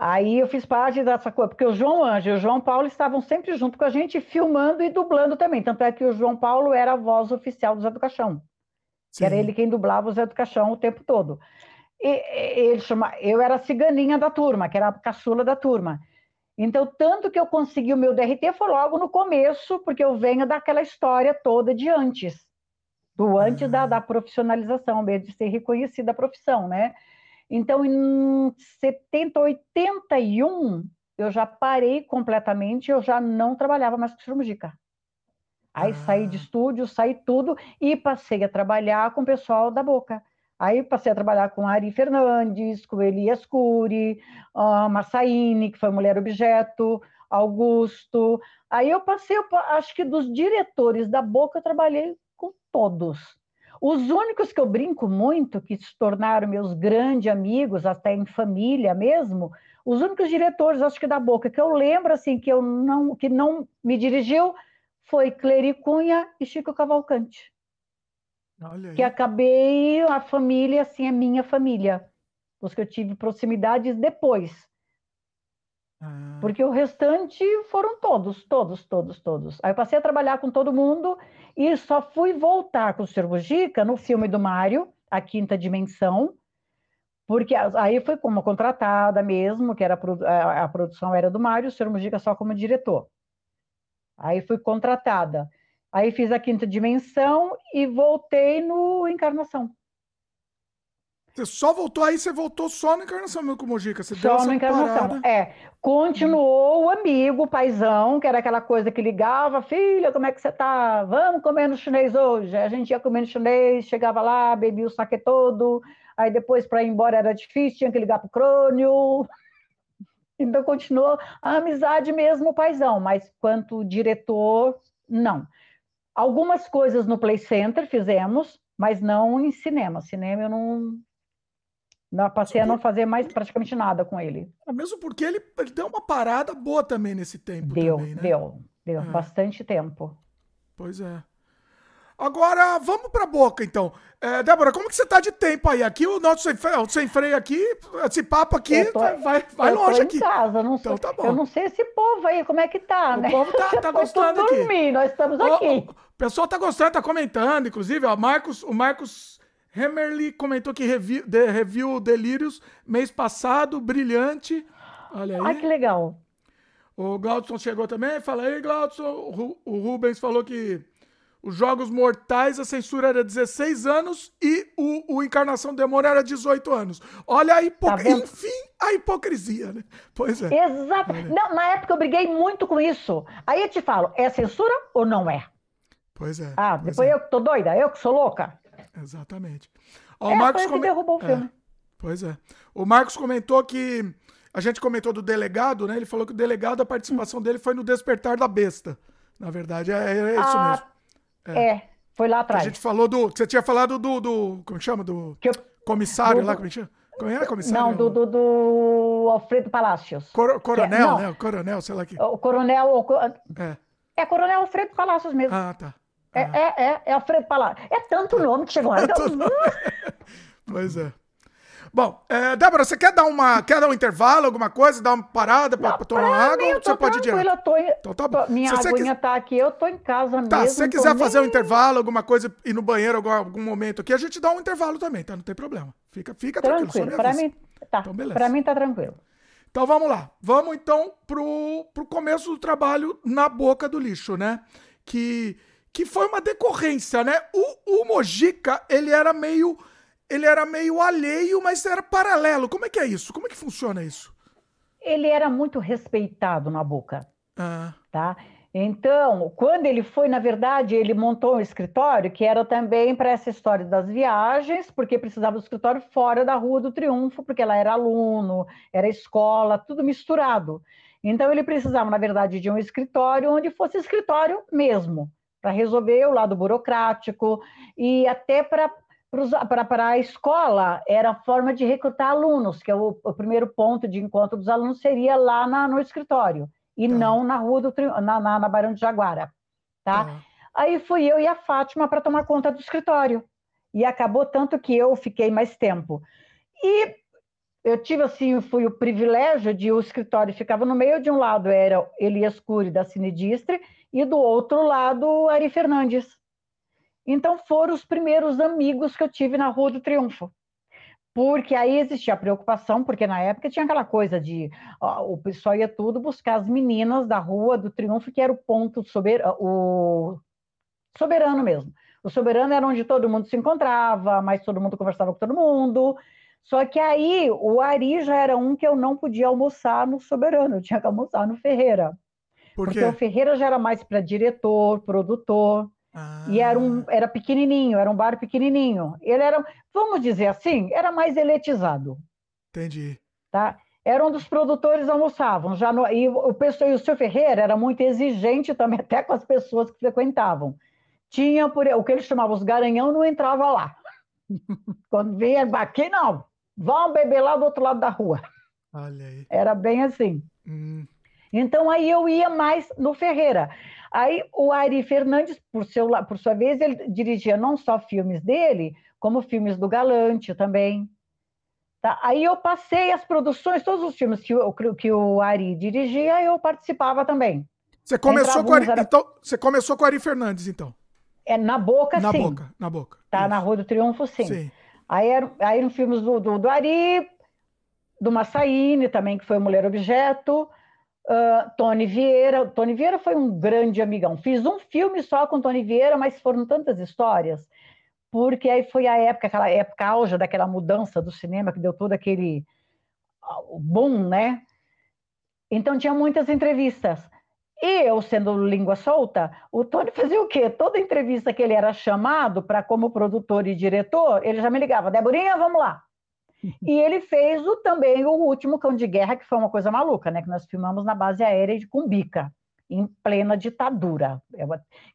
Aí eu fiz parte dessa coisa, porque o João Anjo e o João Paulo estavam sempre junto com a gente, filmando e dublando também. Tanto é que o João Paulo era a voz oficial do Zé do Caixão. Que era ele quem dublava o Zé do Caixão o tempo todo. Ele chama, eu era a ciganinha da turma, que era a caçula da turma. Então, tanto que eu consegui o meu DRT foi logo no começo, porque eu venho daquela história toda de antes, do antes uhum. da, da profissionalização, mesmo de ser reconhecida a profissão, né? Então, em 70, 81, eu já parei completamente, eu já não trabalhava mais com cirurgia. Aí ah. saí de estúdio, saí tudo e passei a trabalhar com o pessoal da Boca. Aí passei a trabalhar com Ari Fernandes, com Elias Cury, a Massaine, que foi Mulher Objeto, Augusto. Aí eu passei, acho que dos diretores da Boca, eu trabalhei com todos. Os únicos que eu brinco muito, que se tornaram meus grandes amigos, até em família mesmo, os únicos diretores, acho que da Boca, que eu lembro assim que eu não, que não me dirigiu, foi Clery Cunha e Chico Cavalcante. Que acabei, a família, assim, é minha família. Os que eu tive proximidades depois. Ah. Porque o restante foram todos, todos, todos, todos. Aí eu passei a trabalhar com todo mundo e só fui voltar com o Sr. Bugica no filme do Mário, A Quinta Dimensão, porque aí foi como contratada mesmo, que era a, a produção era do Mário, o Sr. Mujica só como diretor. Aí fui contratada. Aí fiz a quinta dimensão e voltei no Encarnação. Você só voltou aí, você voltou só na encarnação mesmo com o Mojica. Você só na encarnação. Parada. É. Continuou o amigo, o paizão, que era aquela coisa que ligava, filha, como é que você tá? Vamos comer no chinês hoje. A gente ia comer no chinês, chegava lá, bebia o saque todo. Aí depois, para ir embora, era difícil, tinha que ligar pro crônio. *laughs* Então continuou a amizade mesmo, o paizão, mas quanto diretor, não. Algumas coisas no Play Center fizemos, mas não em cinema. Cinema eu não, não passei a não fazer mais praticamente nada com ele. É mesmo porque ele, ele deu uma parada boa também nesse tempo. Deu, também, né? deu, deu é. bastante tempo. Pois é. Agora, vamos para a boca, então. É, Débora, como que você está de tempo aí? Aqui, o nosso sem freio, sem freio aqui, esse papo aqui tô, vai, vai longe aqui. Casa, não então, tá bom. Eu não sei esse povo aí, como é que tá, o né? O povo tá, *laughs* tá gostando aqui. Dormir, nós estamos aqui. O, o pessoal tá gostando, tá comentando, inclusive, ó, Marcos, o Marcos Hemerly comentou que review, de, review Delírios mês passado, brilhante. Olha aí. Ai, que legal. O Glaudson chegou também, fala aí, Glaudson. O Rubens falou que os Jogos Mortais, a censura era 16 anos e o, o Encarnação Demônio era 18 anos. Olha a hipocrisia. Tá Enfim, a hipocrisia, né? Pois é. Exato. Não, na época eu briguei muito com isso. Aí eu te falo, é censura ou não é? Pois é. Ah, pois depois é. eu que tô doida, eu que sou louca. Exatamente. Ó, é, o Marcos foi come... derrubou o filme. É, pois é. O Marcos comentou que. A gente comentou do delegado, né? Ele falou que o delegado, a participação dele foi no Despertar da Besta. Na verdade, é, é isso ah, mesmo. É. é. foi lá atrás. A gente falou do. Você tinha falado do. do como chama? Do eu, comissário do, lá, como é chama? Como era comissário? Não, do, do, do Alfredo Palácios. Cor, coronel, é, né? O coronel, sei lá que. O coronel. O, é. é Coronel Alfredo Palácios mesmo. Ah, tá. É, é, é, é Alfredo Palácio. É tanto nome que chegou. É *laughs* *laughs* pois é. Bom, é, Débora, você quer dar, uma, quer dar um intervalo, alguma coisa, dar uma parada para tomar uma água? Ou você pode ir direto? Eu tô, então tá bom. Minha se aguinha quis... tá aqui, eu tô em casa mesmo. Tá, se você quiser fazer um intervalo, alguma coisa, ir no banheiro algum, algum momento aqui, a gente dá um intervalo também, tá? Não tem problema. Fica, fica tranquilo. Tranquilo, para mim, tá. Então, beleza. Pra mim tá tranquilo. Então vamos lá. Vamos então pro, pro começo do trabalho na boca do lixo, né? Que que foi uma decorrência, né? O, o Mojica, ele era meio ele era meio alheio, mas era paralelo. Como é que é isso? Como é que funciona isso? Ele era muito respeitado na boca, ah. tá? Então, quando ele foi, na verdade, ele montou um escritório que era também para essa história das viagens, porque precisava do escritório fora da Rua do Triunfo, porque ela era aluno, era escola, tudo misturado. Então, ele precisava, na verdade, de um escritório onde fosse escritório mesmo para resolver o lado burocrático e até para para a escola era a forma de recrutar alunos, que é o, o, primeiro ponto de encontro dos alunos seria lá na, no escritório e tá. não na rua do na, na, na Barão de Jaguara, tá? tá? Aí fui eu e a Fátima para tomar conta do escritório e acabou tanto que eu fiquei mais tempo e eu tive assim fui o privilégio de o escritório ficava no meio de um lado era Elias Cury da Cinedistre e do outro lado, Ari Fernandes. Então foram os primeiros amigos que eu tive na Rua do Triunfo. Porque aí existia a preocupação, porque na época tinha aquela coisa de ó, o pessoal ia tudo buscar as meninas da Rua do Triunfo, que era o ponto sober, o soberano mesmo. O soberano era onde todo mundo se encontrava, mas todo mundo conversava com todo mundo. Só que aí o Ari já era um que eu não podia almoçar no Soberano, eu tinha que almoçar no Ferreira. Por porque o Ferreira já era mais para diretor, produtor. Ah. E era, um, era pequenininho, era um bar pequenininho. Ele era, vamos dizer assim, era mais eletizado. Entendi. Tá? Era onde os produtores almoçavam. Já no, e o, pessoal, e o seu Ferreira era muito exigente também, *laughs* até com as pessoas que frequentavam. Tinha por, o que eles chamavam os garanhão, não entrava lá. *laughs* Quando vinha aqui, não. Vão beber lá do outro lado da rua. Olha aí. Era bem assim. Hum. Então aí eu ia mais no Ferreira. Aí o Ari Fernandes, por, seu, por sua vez, ele dirigia não só filmes dele, como filmes do Galante também. Tá? Aí eu passei as produções, todos os filmes que, o, que o Ari dirigia, eu participava também. Você começou, com Ari, era... então, você começou com o Ari Fernandes, então? É, na boca, na sim. Na boca, na boca. Tá, Isso. na Rua do Triunfo, sim. sim. Aí, era, aí no filmes do, do, do Ari, do Massaíne também, que foi Mulher Objeto, uh, Tony Vieira. Tony Vieira foi um grande amigão. Fiz um filme só com Tony Vieira, mas foram tantas histórias, porque aí foi a época, aquela época auge daquela mudança do cinema, que deu todo aquele boom, né? Então tinha muitas entrevistas. E eu, sendo língua solta, o Tony fazia o quê? Toda entrevista que ele era chamado para como produtor e diretor, ele já me ligava, Deborinha, vamos lá. e ele fez o, também o último Cão de Guerra, que foi uma coisa maluca, né? Que nós filmamos na base aérea de Cumbica, em plena ditadura.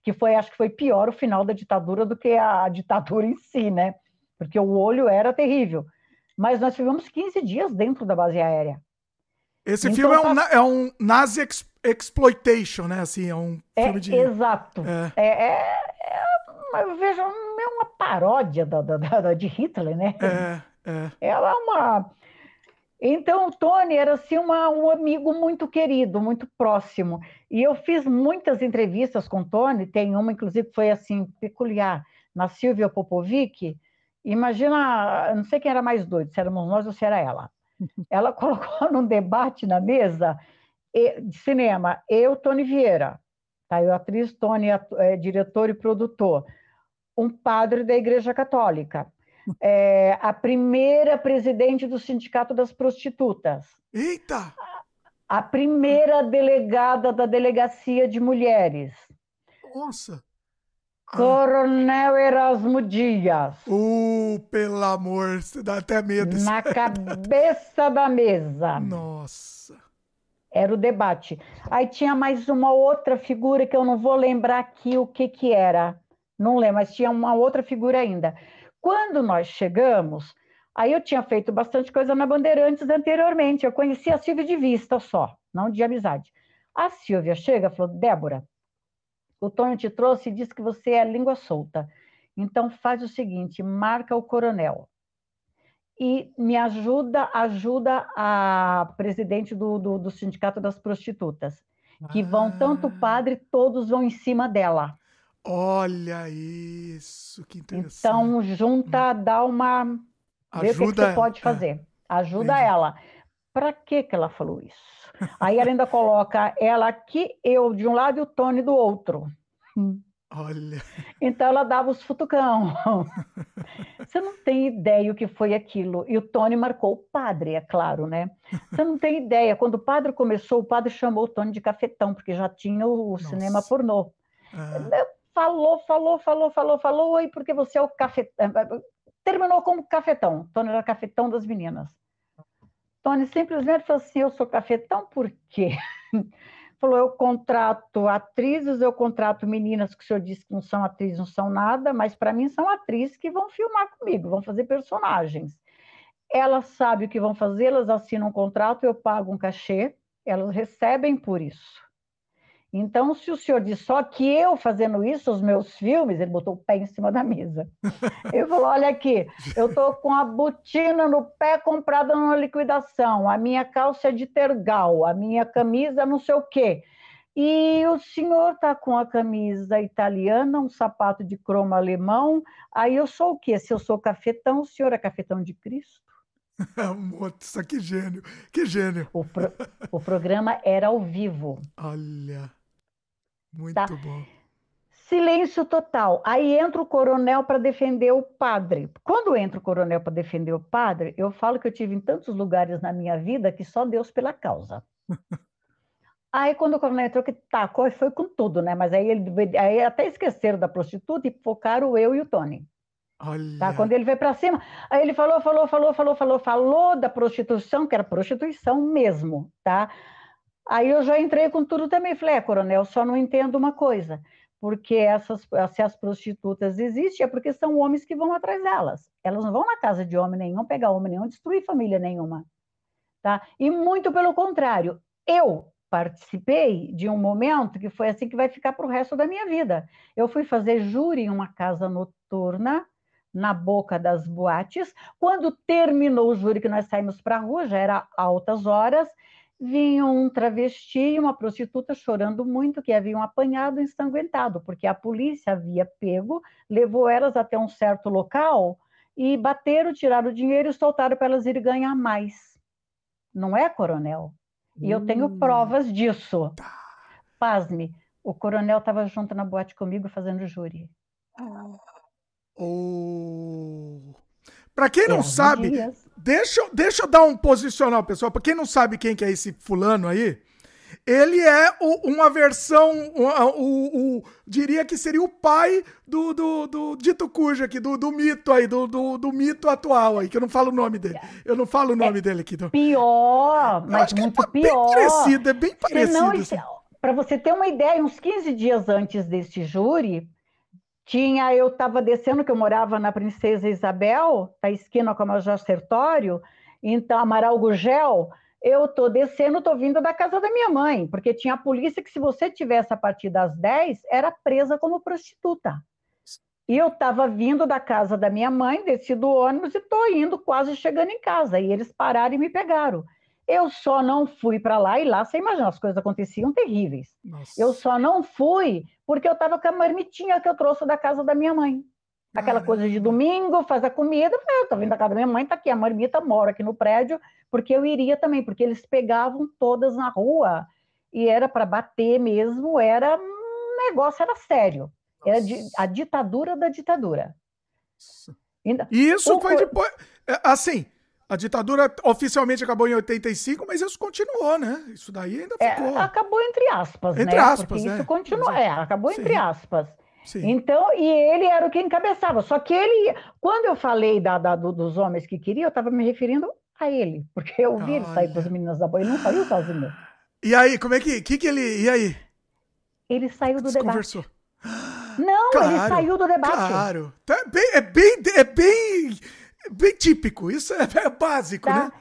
Que foi, acho que foi pior o final da ditadura do que a ditadura em si, né? Porque o olho era terrível. Mas nós filmamos 15 dias dentro da base aérea. Esse então, filme é um, é um Nazi exploitation, né? Assim, é um é, filme de. Exato. É, é, é, é eu vejo, é uma paródia da, da, da, de Hitler, né? É, é. Ela é uma. Então, o Tony era assim uma, um amigo muito querido, muito próximo. E eu fiz muitas entrevistas com o Tony, tem uma, inclusive, que foi assim, peculiar, na Silvia Popovic. Imagina, não sei quem era mais doido, se éramos nós ou se era ela. *laughs* Ela colocou *laughs* num debate na mesa de cinema, eu, Tony Vieira, tá? eu, atriz, Tony, é, diretor e produtor, um padre da Igreja Católica, *laughs* é, a primeira presidente do Sindicato das Prostitutas. Eita! A primeira delegada da Delegacia de Mulheres. Nossa! Coronel Erasmo Dias. Uh, pelo amor, você dá até medo. Na cabeça da mesa. Nossa. Era o debate. Aí tinha mais uma outra figura que eu não vou lembrar aqui o que que era. Não lembro, mas tinha uma outra figura ainda. Quando nós chegamos, aí eu tinha feito bastante coisa na Bandeirantes anteriormente. Eu conhecia a Silvia de vista só, não de amizade. A Silvia chega e falou: Débora, o Tony te trouxe e disse que você é língua solta. Então faz o seguinte, marca o coronel. E me ajuda, ajuda a presidente do, do, do Sindicato das Prostitutas. Que ah. vão, tanto o padre, todos vão em cima dela. Olha isso, que interessante. Então, junta, hum. dá uma. Vê ajuda, o que, você pode fazer. É. Ajuda Entendi. ela. Para que que ela falou isso? Aí ela ainda coloca ela aqui, eu de um lado e o Tony do outro. Olha. Então ela dava os futucão. *laughs* Você não tem ideia o que foi aquilo. E o Tony marcou o padre, é claro, né? Você não tem ideia. Quando o padre começou, o padre chamou o Tony de cafetão, porque já tinha o cinema pornô. Ah. Falou, falou, falou, falou, falou, oi, porque você é o cafetão. Terminou como cafetão. Tony era cafetão das meninas. Tony simplesmente falou assim: eu sou cafetão por quê? Falou: eu contrato atrizes, eu contrato meninas que o senhor disse que não são atrizes, não são nada, mas para mim são atrizes que vão filmar comigo, vão fazer personagens. Elas sabem o que vão fazer, elas assinam um contrato, eu pago um cachê, elas recebem por isso. Então, se o senhor diz só que eu fazendo isso, os meus filmes, ele botou o pé em cima da mesa. *laughs* Ele falou: olha aqui, eu estou com a botina no pé comprada numa liquidação, a minha calça é de tergal, a minha camisa não sei o quê. E o senhor está com a camisa italiana, um sapato de cromo alemão, aí eu sou o quê? Se eu sou cafetão, o senhor é cafetão de Cristo? *laughs* Moça, que gênio, que gênio. O, pro, o programa era ao vivo. Olha. Muito tá? bom. Silêncio total. Aí entra o coronel para defender o padre. Quando entra o coronel para defender o padre, eu falo que eu tive em tantos lugares na minha vida que só Deus pela causa. *laughs* Aí quando o coronel entrou, que tacou e foi com tudo, né? Mas aí ele aí até esqueceram da prostituta e focaram eu e o Tony. Olha. Tá? Quando ele veio para cima, aí ele falou, falou, falou, falou, falou, falou da prostituição, que era prostituição mesmo, tá? Aí eu já entrei com tudo também. Falei, é, coronel, só não entendo uma coisa, porque essas, se as prostitutas existem, é porque são homens que vão atrás delas. Elas não vão na casa de homem nenhum, pegar homem nenhum, destruir família nenhuma. Tá? E muito pelo contrário, eu participei de um momento que foi assim que vai ficar para o resto da minha vida. Eu fui fazer júri em uma casa noturna, na boca das boates. Quando terminou o júri, que nós saímos para a rua, já era altas horas, vinha um travesti e uma prostituta chorando muito que haviam apanhado ensanguentado, porque a polícia havia pego, levou elas até um certo local e bateram, tiraram o dinheiro e soltaram para elas ir ganhar mais. Não é, coronel? E eu tenho hum. provas disso. Tá. Pasme, o coronel estava junto na boate comigo fazendo júri. Oh. Para quem não é, sabe, deixa, deixa eu dar um posicional, pessoal. Para quem não sabe quem que é esse fulano aí, ele é o, uma versão, o, o, diria que seria o pai do, do, do dito cujo aqui, do, do mito aí, do, do, do, mito atual aí, que eu não falo o nome dele. Eu não falo o nome é dele aqui. Então. Pior, mas muito é pior. Bem parecido, é bem parecido. Assim. Para você ter uma ideia, uns 15 dias antes deste júri, tinha, eu estava descendo, que eu morava na Princesa Isabel, da esquina com a Major Sertório, então, Amaral Gugel, eu estou descendo, estou vindo da casa da minha mãe, porque tinha a polícia que, se você tivesse a partir das 10, era presa como prostituta. E eu estava vindo da casa da minha mãe, desci do ônibus e estou indo, quase chegando em casa. E eles pararam e me pegaram. Eu só não fui para lá, e lá você imagina, as coisas aconteciam terríveis. Nossa. Eu só não fui porque eu estava com a marmitinha que eu trouxe da casa da minha mãe. Aquela Caramba. coisa de domingo, faz a comida, eu estou vindo da casa da minha mãe, está aqui, a marmita mora aqui no prédio, porque eu iria também, porque eles pegavam todas na rua, e era para bater mesmo, era um negócio, era sério. Era a ditadura da ditadura. E isso o foi depois. É, assim, a ditadura oficialmente acabou em 85, mas isso continuou, né? Isso daí ainda é, ficou. É, acabou entre aspas, entre né? aspas, Porque né? Isso continuou, é, acabou Sim. entre aspas. Sim. Então, e ele era o que encabeçava. Só que ele, quando eu falei da, da do, dos homens que queria, eu estava me referindo a ele, porque eu vi Olha. ele sair com as meninas da boia, ele não saiu sozinho. E aí, como é que, que, que ele, e aí? Ele saiu do debate. Conversou. Não, claro, ele saiu do debate. Claro. É bem, é bem, é bem bem típico, isso é, é básico, tá. né?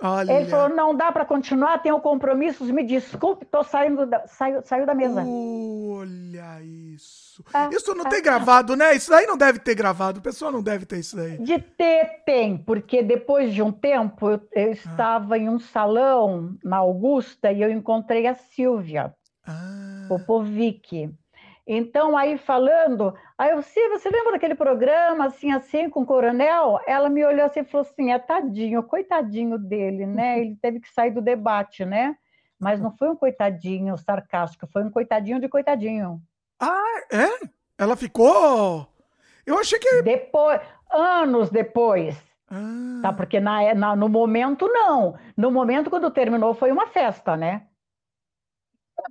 Olha. Ele falou: não dá para continuar, tenho compromissos, me desculpe, estou saindo da, saiu, saiu da mesa. Olha isso. Ah, isso não ah, tem gravado, né? Isso daí não deve ter gravado, o pessoal não deve ter isso daí. De ter, tem, porque depois de um tempo eu, eu ah. estava em um salão na Augusta e eu encontrei a Silvia ah. Popovic. Então, aí falando, aí eu, Silvia, você lembra daquele programa, assim, assim, com o coronel? Ela me olhou assim e falou assim, é tadinho, coitadinho dele, né? *laughs* Ele teve que sair do debate, né? Mas não foi um coitadinho sarcástico, foi um coitadinho de coitadinho. Ah, é? Ela ficou... Eu achei que... Depois, anos depois. Ah. Tá, porque na, na, no momento, não. No momento, quando terminou, foi uma festa, né?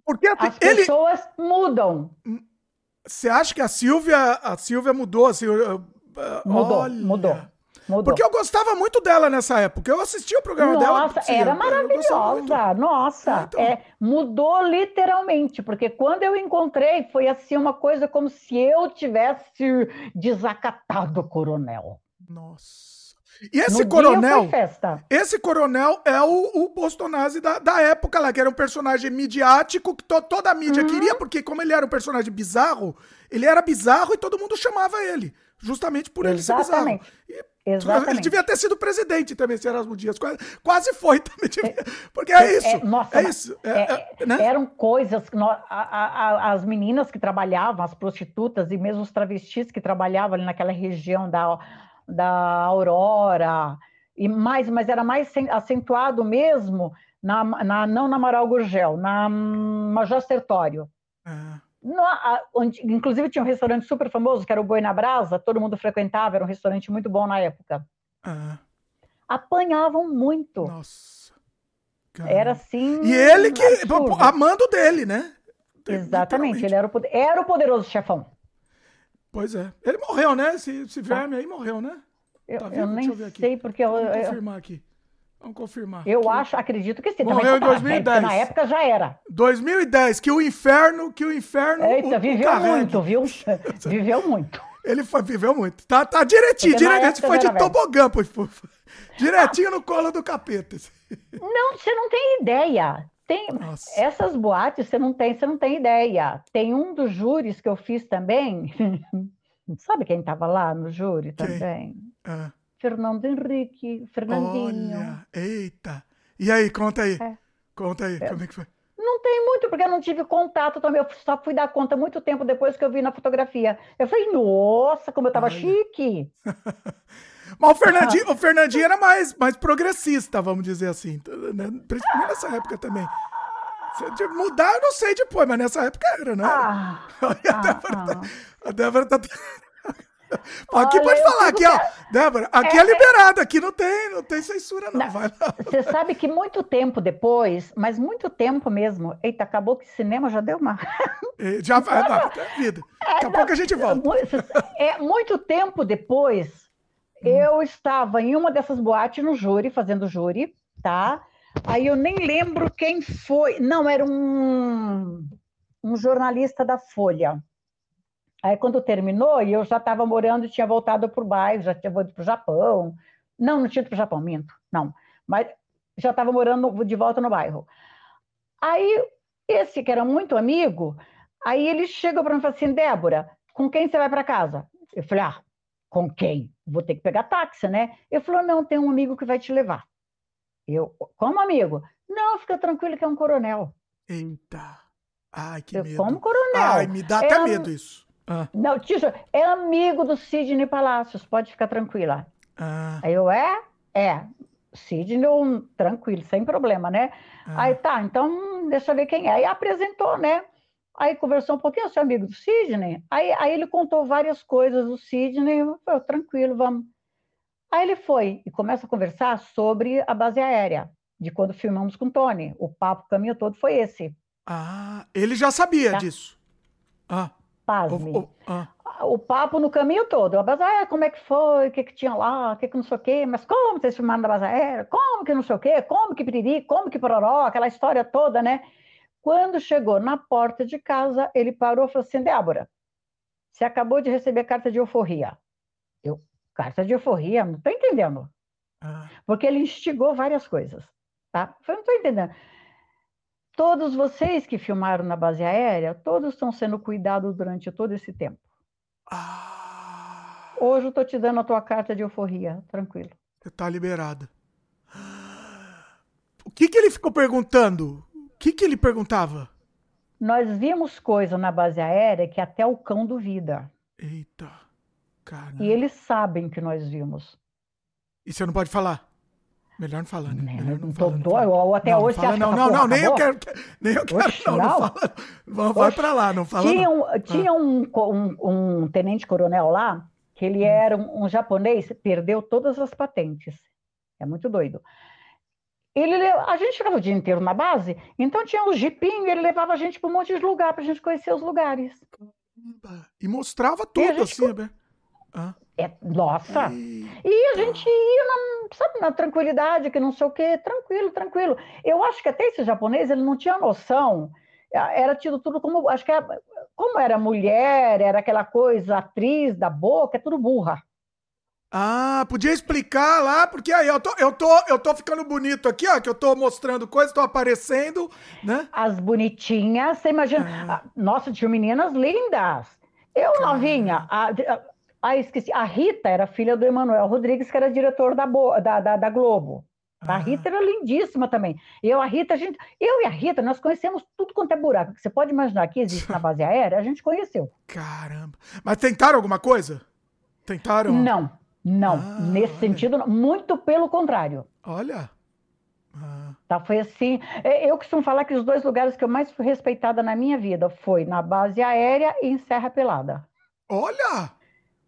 Porque assim, as ele... pessoas mudam. Você acha que a Silvia, a Silvia mudou? Assim, mudou, Olha. mudou. Mudou. Porque eu gostava muito dela nessa época. Eu assistia o programa Nossa, dela. Nossa, era maravilhosa. Nossa, é, então... é, mudou literalmente. Porque quando eu encontrei, foi assim uma coisa como se eu tivesse desacatado o coronel. Nossa. E esse no coronel. Esse coronel é o, o Bostonazzi da, da época lá, que era um personagem midiático que to, toda a mídia uhum. queria, porque como ele era um personagem bizarro, ele era bizarro e todo mundo chamava ele. Justamente por ele Exatamente. ser bizarro. E, Exatamente. Ele devia ter sido presidente também, esse Erasmo Dias. Quase, quase foi também. Devia, porque é, é isso. É, nossa, é isso. É, é, é, né? Eram coisas. Que nós, a, a, as meninas que trabalhavam, as prostitutas e mesmo os travestis que trabalhavam ali naquela região da da Aurora, e mais, mas era mais acentuado mesmo, na, na não na Amaral Gurgel, na Major Sertório. É. no, a, onde, inclusive tinha um restaurante super famoso, que era o Boi na Brasa, todo mundo frequentava, era um restaurante muito bom na época. Ah. Apanhavam muito. Nossa. Caramba. Era assim. E ele que. Absurdo. Amando dele, né? Exatamente, ele era o, era o poderoso chefão. Pois é. Ele morreu, né? Esse, esse verme aí morreu, né? Eu, tá eu nem eu sei porque eu. Vamos confirmar aqui. Vamos confirmar. Eu que... acho, acredito que sim. Morreu em 2010. Na época já era. 2010, que o inferno, que o inferno. Eita, o, viveu o muito, viu? *laughs* *laughs* viveu muito. Ele foi, viveu muito. Tá, tá direitinho, direitinho. Foi de tobogã, pô. *laughs* Direitinho no colo do capeta. Não, você não tem ideia. Tem Nossa. essas boates, você não tem, você não tem ideia. Tem um dos júris que eu fiz também. *laughs* Sabe quem estava lá no júri também? Ah. Fernando Henrique, Fernandinho. Olha, eita. E aí, conta aí. É. Conta aí, é. como é que foi? Não tem muito, porque eu não tive contato também. Eu só fui dar conta muito tempo depois que eu vi na fotografia. Eu falei, nossa, como eu tava Olha. chique. *laughs* Mas o Fernandinho, o Fernandinho era mais, mais progressista, vamos dizer assim. Né? Principalmente nessa época também. De mudar, eu não sei depois, mas nessa época era, né? Ah, a, Débora ah, tá, a Débora tá. *laughs* Aqui Olha, pode falar, aqui, ó. Débora, aqui é, é, liberado, aqui não tem, não tem censura, não. não Vai lá. Você sabe que muito tempo depois, mas muito tempo mesmo. Eita, acabou que o cinema já deu uma. *laughs* já vai, não, *laughs* vida. Daqui a pouco a gente volta. É, muito tempo depois. Eu estava em uma dessas boates no júri, fazendo júri, tá? Aí eu nem lembro quem foi. Não, era um, um jornalista da Folha. Aí quando terminou, e eu já estava morando, tinha voltado para o bairro, já tinha voltado para o Japão. Não, não tinha ido para o Japão, minto. Não. Mas já estava morando de volta no bairro. Aí, esse que era muito amigo, aí ele chegou para mim e falou assim, Débora, com quem você vai para casa? Eu falei, ah, com quem? Vou ter que pegar táxi, né? Ele falou: não, tem um amigo que vai te levar. Eu, como amigo? Não, fica tranquilo que é um coronel. Eita. Ai, que eu, medo. Como coronel. Ai, me dá é até medo isso. Ah. Não, Tijo, é amigo do Sidney Palácios, pode ficar tranquila. Ah. Aí eu, é? É. Sidney, tranquilo, sem problema, né? Ah. Aí tá, então deixa eu ver quem é. Aí apresentou, né? Aí conversou um pouquinho, seu amigo do Sidney. Aí, aí ele contou várias coisas do Sidney. Eu falei, tranquilo, vamos. Aí ele foi e começa a conversar sobre a base aérea, de quando filmamos com o Tony. O papo, o caminho todo foi esse. Ah, ele já sabia tá? disso. Ah. Pasme. O, o, ah. o, papo no caminho todo. A base aérea, como é que foi? O que, que tinha lá? O que, que não sei o quê? Mas como vocês filmaram na base aérea? Como que não sei o quê? Como que piriri? Como que pororó? Aquela história toda, né? Quando chegou na porta de casa, ele parou e falou assim: Débora, você acabou de receber carta de euforia. Eu, carta de euforia? Não estou entendendo. Ah. Porque ele instigou várias coisas. Tá? Eu não estou entendendo. Todos vocês que filmaram na base aérea, todos estão sendo cuidados durante todo esse tempo. Ah. Hoje eu estou te dando a tua carta de euforia, tranquilo. Você está liberada. O que, que ele ficou perguntando? O que, que ele perguntava? Nós vimos coisa na base aérea que até o cão duvida. Eita, cara. E eles sabem que nós vimos. E você não pode falar? Melhor não falar, né? Melhor não, falar, não Ou até não, hoje não fala, Não, não, não, nem eu quero. *laughs* Nem eu quero, Oxe, não, não, fala. Vai para pra lá, não fala. Tinha, um, ah. tinha um, um, um tenente-coronel lá, que ele hum. era um, um japonês, perdeu todas as patentes. É muito doido. Ele, a gente ficava o dia inteiro na base, então tinha um jipinho, ele levava a gente para um monte de lugar para a gente conhecer os lugares. E mostrava tudo assim, né? Ah. É, nossa! E... e a gente ia na, sabe, na tranquilidade, que não sei o quê, tranquilo, tranquilo. Eu acho que até esse japonês, ele não tinha noção, era tido tudo como, acho que era, como era mulher, era aquela coisa, atriz da boca, é tudo burra. Ah, podia explicar lá, porque aí eu tô, eu tô, eu tô ficando bonito aqui, ó, que eu tô mostrando coisas, tô aparecendo, né? As bonitinhas, você imagina. Ah. Nossa, tinha meninas lindas. Eu Caramba. novinha, a, a, a, esqueci, a Rita era filha do Emanuel Rodrigues, que era diretor da, da, da, da Globo. A ah. Rita era lindíssima também. Eu, a Rita, a gente, eu e a Rita, nós conhecemos tudo quanto é buraco. Você pode imaginar que existe na base aérea, a gente conheceu. *laughs* Caramba. Mas tentaram alguma coisa? Tentaram? Não. Não, ah, nesse olha. sentido, muito pelo contrário. Olha. Ah. Tá, foi assim. É, eu costumo falar que os dois lugares que eu mais fui respeitada na minha vida foi na base aérea e em Serra Pelada. Olha!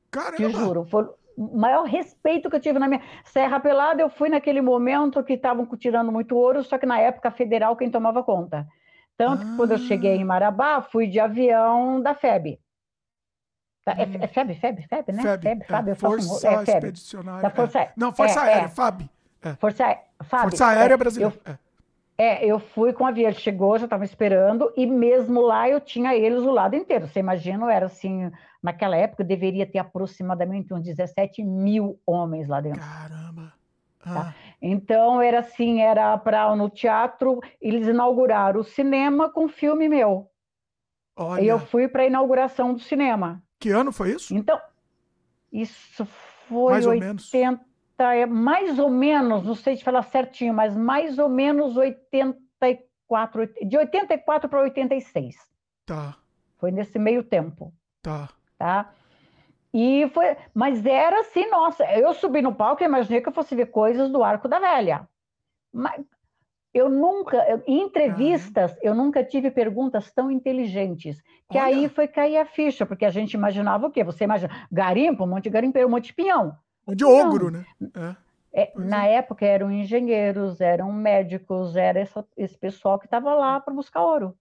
Caramba! Te juro, foi o maior respeito que eu tive na minha. Serra Pelada, eu fui naquele momento que estavam tirando muito ouro, só que na época federal quem tomava conta. Tanto ah. que quando eu cheguei em ah. Marabá, fui de avião da FEB. Tá, é, hum. é FEB, FEB, FEB, né? FEB, FEB, FAB, é, Força é, FEB. Expedicionária. Da Força, é. Não, Força é, Aérea, FAB. É. Força, FAB, Força Aérea Brasileira. Eu, é, eu fui com o avião, ele chegou, já estava esperando, e mesmo lá eu tinha eles o lado inteiro. Você imagina, era assim, naquela época deveria ter aproximadamente uns 17 mil homens lá dentro. Caramba! Tá? Ah. Tá? Então era assim, era para no teatro, eles inauguraram o cinema com filme meu. Olha. E eu fui para a inauguração do cinema. Que ano foi isso? Então, isso foi Mais 80, é mais ou menos, não sei te falar certinho, mas mais ou menos 84, de 84 para 86. Tá. Foi nesse meio tempo. Tá. Tá? E foi, mas era assim, nossa, eu subi no palco e imaginei que eu fosse ver coisas do Arco da Velha. Mas eu nunca, eu, em entrevistas, eu nunca tive perguntas tão inteligentes. Que Olha. aí foi cair a ficha, porque a gente imaginava o quê? Você imagina garimpo, um monte de garimpeiro, um monte de pinhão. De ogro, né? É. É, na é. época eram engenheiros, eram médicos, era essa, esse pessoal que estava lá para buscar ouro.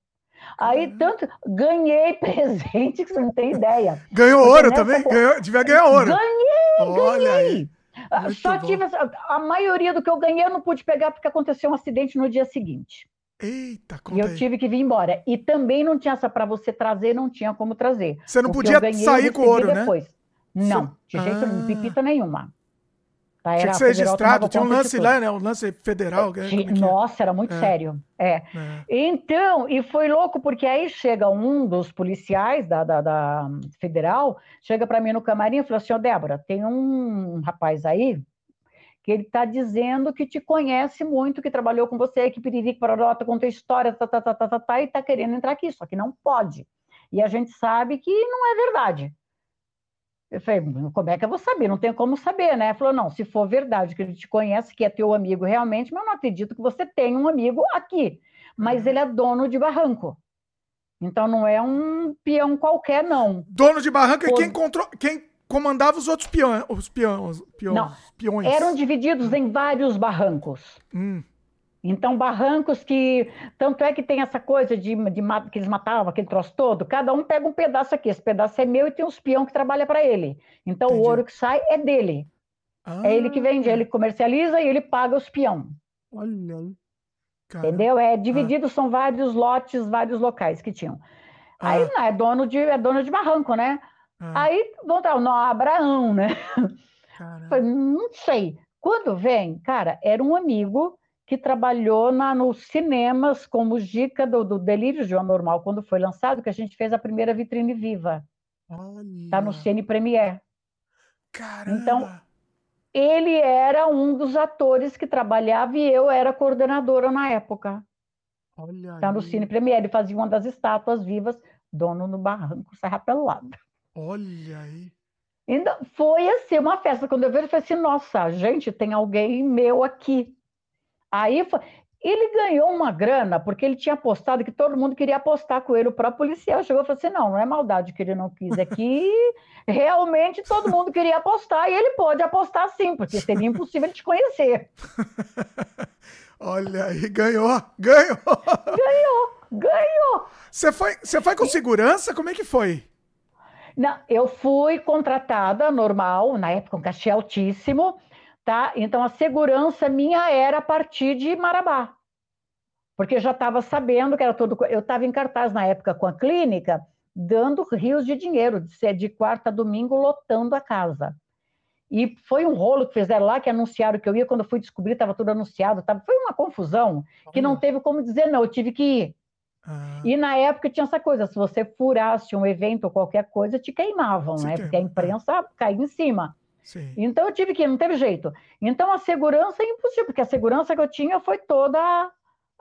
Aí tanto ganhei *laughs* presente que você não tem ideia. Ganhou ouro também? Ganhou, devia ganhar ouro. Ganhei, Olha ganhei. Aí. Ah, só bom. tive a maioria do que eu ganhei eu não pude pegar porque aconteceu um acidente no dia seguinte. Eita, E eu aí. tive que vir embora. E também não tinha essa para você trazer, não tinha como trazer. Você não podia sair com ouro, depois. né? Não, de jeito ah. nenhum, pipita nenhuma. Tá, tinha que ser registrado, tinha um lance lá, né? Um lance federal. É, é, nossa, era muito é. sério. É. é. Então, e foi louco, porque aí chega um dos policiais da, da, da federal, chega para mim no camarim e falou assim: Ô, Débora, tem um rapaz aí que ele está dizendo que te conhece muito, que trabalhou com você, que piririca, pararota, contou história, tá, tá, tá, tá, tá, tá, e está querendo entrar aqui, só que não pode. E a gente sabe que não é verdade. Eu falei, como é que eu vou saber? Não tenho como saber, né? Falou, não, se for verdade que ele te conhece, que é teu amigo realmente, mas eu não acredito que você tenha um amigo aqui. Mas uhum. ele é dono de barranco. Então não é um peão qualquer, não. Dono de barranco é quem, control... quem comandava os outros peões. Os peões, peões, não, peões. Eram divididos em vários barrancos. Hum. Então, barrancos que. Tanto é que tem essa coisa de, de, que eles matavam aquele troço todo, cada um pega um pedaço aqui. Esse pedaço é meu e tem um espião que trabalha para ele. Então, Entendi. o ouro que sai é dele. Ah. É ele que vende, ele comercializa e ele paga o espião. Olha aí. Entendeu? É dividido, ah. são vários lotes, vários locais que tinham. Ah. Aí não, é dono de é dono de barranco, né? Ah. Aí vão dar o nome Abraão, né? Não sei. Quando vem, cara, era um amigo que trabalhou na, nos cinemas como dica do, do Delírio de Normal, quando foi lançado, que a gente fez a primeira vitrine viva. Está no Cine Premier. Caramba! Então, ele era um dos atores que trabalhava e eu era coordenadora na época. Está no Cine Premier. Ele fazia uma das estátuas vivas, dono no barranco Serra Pelada. Olha aí. Ainda foi assim, uma festa. Quando eu vi, eu falei assim, nossa, gente, tem alguém meu aqui. Aí ele ganhou uma grana porque ele tinha apostado que todo mundo queria apostar com ele. O próprio policial chegou e falou assim: não, não é maldade que ele não quis aqui. *laughs* Realmente todo mundo queria apostar e ele pôde apostar sim, porque seria impossível te conhecer. *laughs* Olha aí, ganhou, ganhou. Ganhou, ganhou. Você foi, você foi com segurança? Como é que foi? Não, eu fui contratada normal, na época um cachê altíssimo tá? Então a segurança minha era a partir de Marabá, porque eu já estava sabendo que era todo. Eu estava em cartaz na época com a clínica, dando rios de dinheiro, de, de quarta a domingo, lotando a casa. E foi um rolo que fizeram lá, que anunciaram que eu ia, quando eu fui descobrir, estava tudo anunciado. Tava, foi uma confusão que não teve como dizer não, eu tive que ir. Ah. E na época tinha essa coisa, se você furasse um evento ou qualquer coisa, te queimavam, né? Porque a imprensa caía em cima. Sim. Então eu tive que ir, não teve jeito. Então a segurança é impossível, porque a segurança que eu tinha foi toda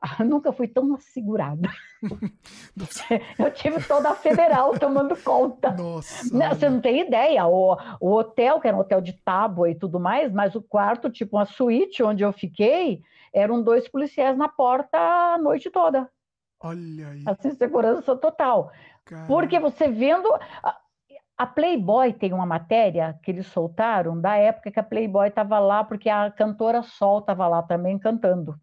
*laughs* Eu nunca fui tão assegurada. *laughs* *laughs* eu tive toda a federal tomando conta. Nossa. Não, você não tem ideia. O, o hotel, que era um hotel de tábua e tudo mais, mas o quarto, tipo uma suíte onde eu fiquei, eram dois policiais na porta a noite toda. Olha aí. Assim, segurança total. Caramba. Porque você vendo. A Playboy tem uma matéria que eles soltaram da época que a Playboy estava lá, porque a cantora Sol estava lá também cantando.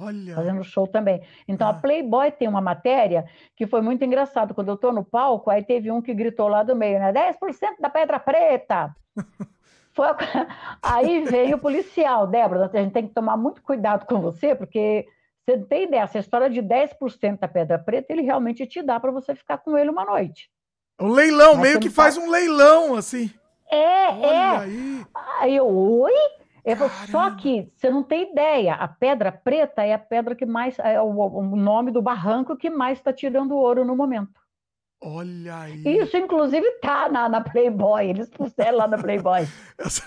Olha. Fazendo show também. Então, ah. a Playboy tem uma matéria que foi muito engraçado. Quando eu estou no palco, aí teve um que gritou lá do meio, né? 10% da pedra preta. *laughs* foi... Aí veio o policial. Débora, a gente tem que tomar muito cuidado com você, porque você não tem ideia, essa história de 10% da pedra preta, ele realmente te dá para você ficar com ele uma noite. Um leilão, Mas meio que faz um leilão, assim. É, Olha é. Aí. aí eu, oi? Eu só que você não tem ideia, a pedra preta é a pedra que mais, é o, o nome do barranco que mais está tirando ouro no momento. Olha aí. Isso, inclusive, tá na, na Playboy, eles puseram lá na Playboy. *laughs* esse,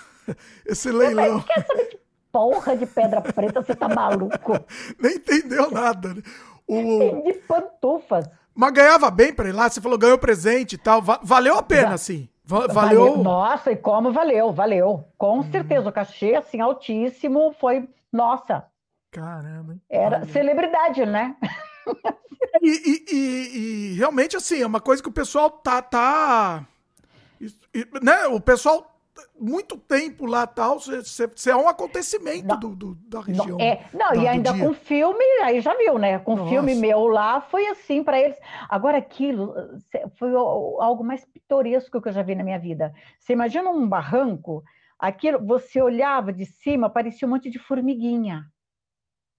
esse leilão. Mas, quer saber que porra de pedra preta você tá maluco? *laughs* Nem entendeu nada. Né? O... De pantufas. Mas ganhava bem para ir lá? Você falou ganhou presente e tal. Valeu a pena, sim. Valeu. Nossa, e como valeu, valeu. Com hum. certeza, o cachê, assim, altíssimo, foi, nossa. Caramba. Era Olha. celebridade, né? E, e, e, e, realmente, assim, é uma coisa que o pessoal tá. tá né? O pessoal muito tempo lá tal, você é um acontecimento do, do, da região. Não, é, não da, e ainda com filme, aí já viu, né? Com Nossa. filme meu lá, foi assim para eles. Agora, aquilo foi algo mais pitoresco que eu já vi na minha vida. Você imagina um barranco, aquilo, você olhava de cima, parecia um monte de formiguinha.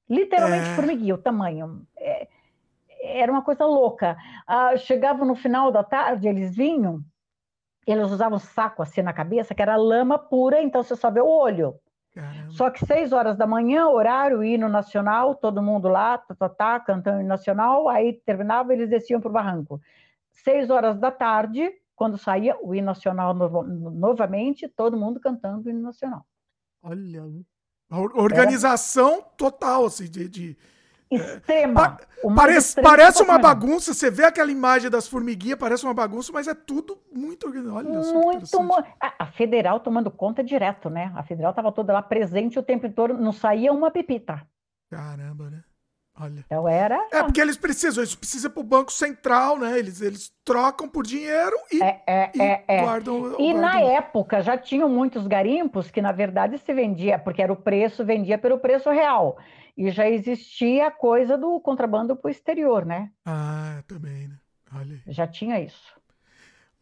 Literalmente é. formiguinha, o tamanho. É, era uma coisa louca. Ah, chegava no final da tarde, eles vinham eles usavam saco assim na cabeça, que era lama pura, então você só vê o olho. Caramba. Só que seis horas da manhã, horário, hino nacional, todo mundo lá, tá, tá, tá, cantando hino nacional, aí terminava, eles desciam para o barranco. Seis horas da tarde, quando saía o hino nacional no, novamente, todo mundo cantando o hino nacional. Olha, organização era... total, assim, de, de extrema. Pa parece parece uma bagunça, você vê aquela imagem das formiguinhas, parece uma bagunça, mas é tudo muito Olha, muito a, a federal tomando conta direto, né? A federal estava toda lá presente o tempo todo, não saía uma pepita. Caramba, né? Olha. Então era. É porque eles precisam, isso precisa para o Banco Central, né? Eles, eles trocam por dinheiro e, é, é, e é, é. guardam. E guardam... na época já tinham muitos garimpos que, na verdade, se vendia, porque era o preço, vendia pelo preço real. E já existia a coisa do contrabando para o exterior, né? Ah, também, né? Olha. Já tinha isso.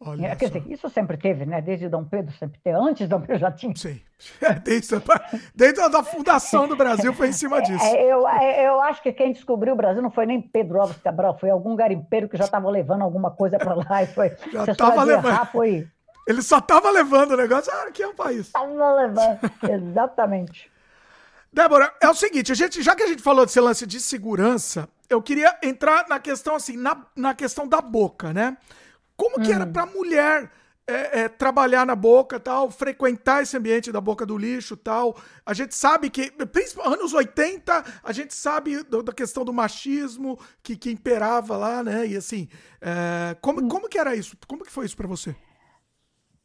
Olha é, Quer só. dizer, isso sempre teve, né? Desde Dom Pedro sempre teve. Antes Dom Pedro já tinha. Sim. *laughs* Desde, desde a fundação do Brasil foi em cima é, disso. É, eu, é, eu acho que quem descobriu o Brasil não foi nem Pedro Alves Cabral, foi algum garimpeiro que já estava levando alguma coisa para lá e foi. *laughs* Já estava levando. Errar, foi... Ele só estava levando o negócio. Ah, aqui é um país. Estava levando, *laughs* exatamente. Débora, é o seguinte, a gente, já que a gente falou desse lance de segurança, eu queria entrar na questão assim, na, na questão da boca, né? Como hum. que era hum. para mulher é, é, trabalhar na boca tal, frequentar esse ambiente da boca do lixo tal. A gente sabe que, principalmente anos 80, a gente sabe do, da questão do machismo que, que imperava lá, né? E assim, é, como, hum. como que era isso? Como que foi isso para você?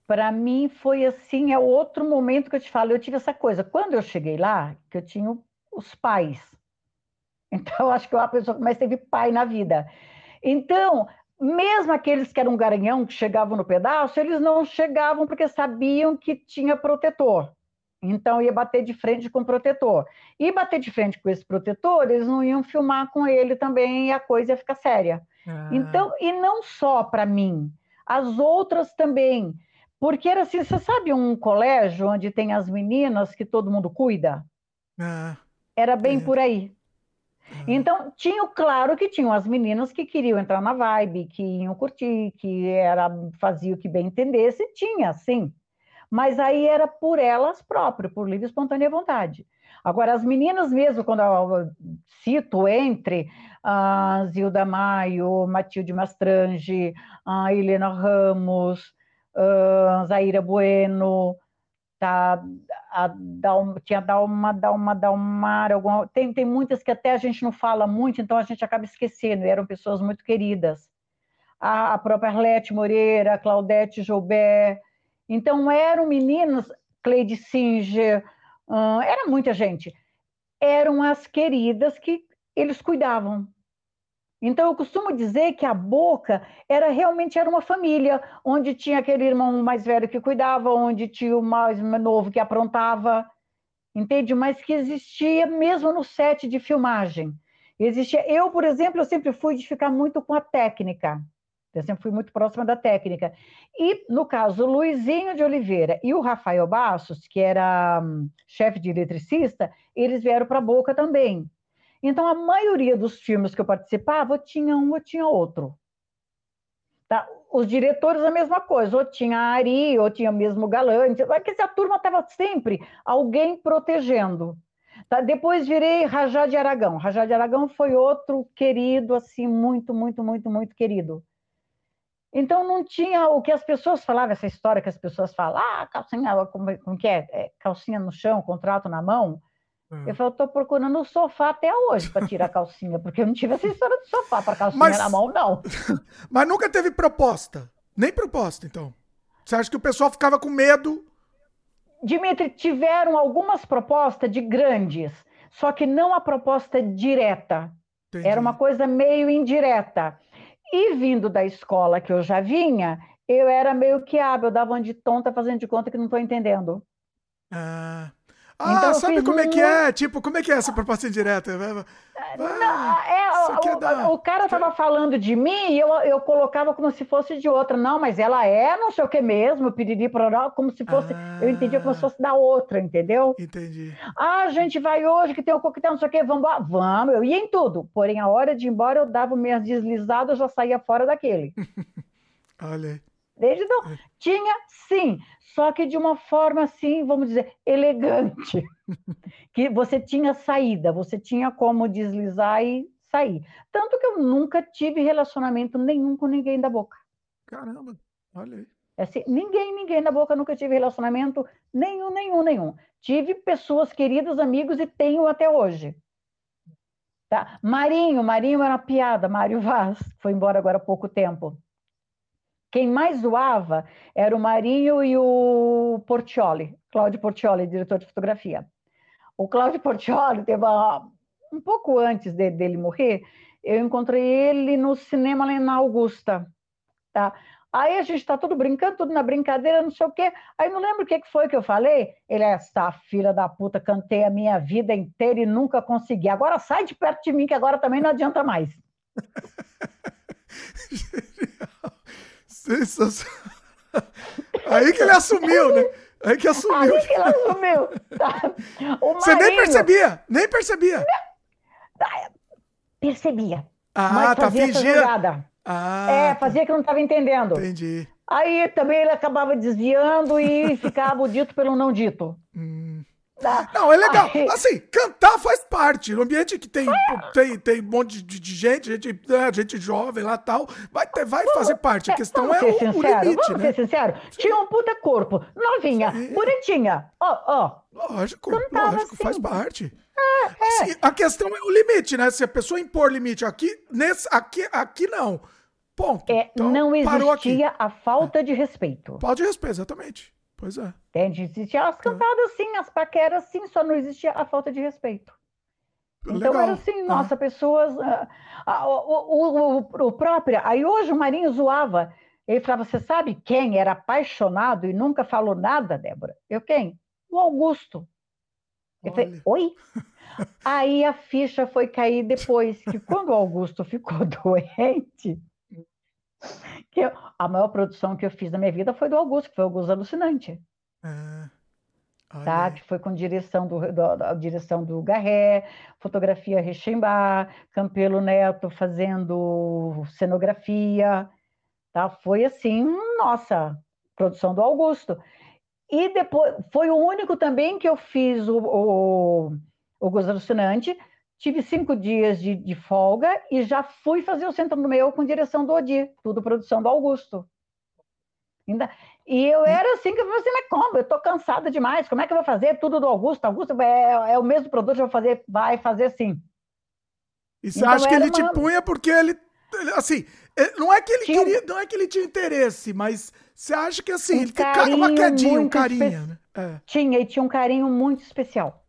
para mim foi assim, é outro momento que eu te falo, eu tive essa coisa. Quando eu cheguei lá, que eu tinha os pais. *laughs* Então, acho que eu a pessoa que mais teve pai na vida. Então, mesmo aqueles que eram garanhão, que chegavam no pedaço, eles não chegavam porque sabiam que tinha protetor. Então, ia bater de frente com o protetor. E bater de frente com esse protetor, eles não iam filmar com ele também e a coisa ia ficar séria. Ah. Então, e não só para mim, as outras também. Porque era assim, você sabe um colégio onde tem as meninas que todo mundo cuida? Ah, era bem é. por aí. Ah. Então, tinha claro que tinham as meninas que queriam entrar na vibe, que iam curtir, que era fazia o que bem entendesse, tinha, sim. Mas aí era por elas próprias, por livre e espontânea vontade. Agora, as meninas mesmo, quando eu cito entre a Zilda Maio, Matilde Mastrange, a Helena Ramos, uh, Zaira Bueno, tá? A tinha Dalma, Dalma, Dalmar, alguma, tem, tem muitas que até a gente não fala muito, então a gente acaba esquecendo, eram pessoas muito queridas. A, a própria Arlete Moreira, Claudete Joubert, então eram meninos, Cleide Singer, hum, era muita gente, eram as queridas que eles cuidavam, então, eu costumo dizer que a Boca era realmente era uma família, onde tinha aquele irmão mais velho que cuidava, onde tinha o mais novo que aprontava, entende? Mas que existia mesmo no set de filmagem. Existia. Eu, por exemplo, eu sempre fui de ficar muito com a técnica. Eu sempre fui muito próxima da técnica. E, no caso, o Luizinho de Oliveira e o Rafael Bassos, que era hum, chefe de eletricista, eles vieram para a Boca também. Então, a maioria dos filmes que eu participava, tinha um ou tinha outro. Tá? Os diretores, a mesma coisa, ou tinha a Ari, ou tinha mesmo o Galante, quer dizer, a turma estava sempre alguém protegendo. Tá? Depois virei Rajá de Aragão. Rajá de Aragão foi outro querido, assim, muito, muito, muito, muito querido. Então não tinha o que as pessoas falavam, essa história que as pessoas falam, ah, calcinha, como, como que é? é? Calcinha no chão, contrato na mão. Eu falei, eu estou procurando o sofá até hoje para tirar a calcinha, porque eu não tive essa história de sofá para calcinha Mas... na mão, não. *laughs* Mas nunca teve proposta. Nem proposta, então. Você acha que o pessoal ficava com medo? Dimitri, tiveram algumas propostas de grandes, só que não a proposta direta. Entendi. Era uma coisa meio indireta. E vindo da escola que eu já vinha, eu era meio que hábil, eu dava uma de tonta fazendo de conta que não estou entendendo. Ah. Ah, então, sabe como é que é? Tipo, como é que é essa proposta indireta? Ah, não, é, o, o, cara estava falando de mim e eu, eu colocava como se fosse de outra. Não, mas ela é não sei o que mesmo, piriri, pororó, como se fosse. Ah, eu entendia como se fosse da outra, entendeu? Entendi. Ah, a gente vai hoje que tem um coquetel, não sei o que, vamos lá. Vamos, eu ia em tudo. Porém, a hora de ir embora, eu dava minhas deslizadas, eu já saía fora daquele. *laughs* Olha aí. Desde então, é. tinha sim, só que de uma forma assim, vamos dizer, elegante. *laughs* que você tinha saída, você tinha como deslizar e sair. Tanto que eu nunca tive relacionamento nenhum com ninguém da boca. Caramba, olha aí. É assim, ninguém, ninguém da boca nunca tive relacionamento nenhum, nenhum, nenhum. Tive pessoas queridas, amigos e tenho até hoje. Tá? Marinho, Marinho era uma piada, Mário Vaz, foi embora agora há pouco tempo. Quem mais zoava era o Marinho e o Portioli, Cláudio Portioli, diretor de fotografia. O Cláudio Portioli teve uma, um pouco antes de, dele morrer, eu encontrei ele no cinema lá na Augusta, tá? Aí a gente está tudo brincando, tudo na brincadeira, não sei o quê. Aí não lembro o que foi que eu falei. Ele é essa filha da puta, cantei a minha vida inteira e nunca consegui. Agora sai de perto de mim, que agora também não adianta mais. *laughs* Sensacional. Aí que ele assumiu, né? Aí que assumiu. Aí que ele assumiu. Tá. Você nem percebia, nem percebia. Percebia. Ah, tá fingindo. Ah, é, tá. fazia que não estava entendendo. Entendi. Aí também ele acabava desviando e ficava o dito pelo não dito. Hum. Tá. Não, é legal. Aí... Assim, cantar faz parte. No ambiente que tem, tem, tem um monte de, de gente, gente, né, gente jovem lá tal, vai, ter, vai fazer parte. A questão é o, sincero, o, limite, vamos né? ser sincero. Tinha um puta corpo, novinha, Sim. bonitinha. Ó, ó. Lógico, lógico, assim. faz parte. É, é. Sim, a questão é o limite, né? Se a pessoa impor limite aqui, nesse, aqui, aqui não. Ponto. É, então, não existia a falta de respeito. Falta de respeito, exatamente. Pois é. Entende? Existiam as cantadas sim, as paqueras sim, só não existia a falta de respeito. Então Legal. era assim, nossa, ah. pessoas. O, o, o, o próprio. Aí hoje o Marinho zoava. Ele falava: Você sabe quem era apaixonado e nunca falou nada, Débora? Eu quem? O Augusto. Eu falei: Oi? *laughs* Aí a ficha foi cair depois, que quando o Augusto ficou *laughs* doente, *laughs* que eu, a maior produção que eu fiz na minha vida foi do Augusto, que foi o Augusto Alucinante. É. Tá? Que foi com direção do, do, da direção do Garré, fotografia Rechembar, Campelo Neto fazendo cenografia. Tá? Foi assim, nossa, produção do Augusto. E depois foi o único também que eu fiz o, o, o Augusto Alucinante, Tive cinco dias de, de, folga e já fui fazer o Centro do Meu com direção do Odi, tudo produção do Augusto. Ainda... E eu era assim que eu falei assim, mas como? Eu tô cansada demais, como é que eu vou fazer tudo do Augusto? Augusto é, é o mesmo produto, eu vou fazer, vai fazer sim. E você então, acha que ele uma... te punha porque ele, assim, não é que ele tinha... queria, não é que ele tinha interesse, mas você acha que assim, um ele ficava uma quedinha, um carinho, espe... né? É. Tinha, e tinha um carinho muito especial.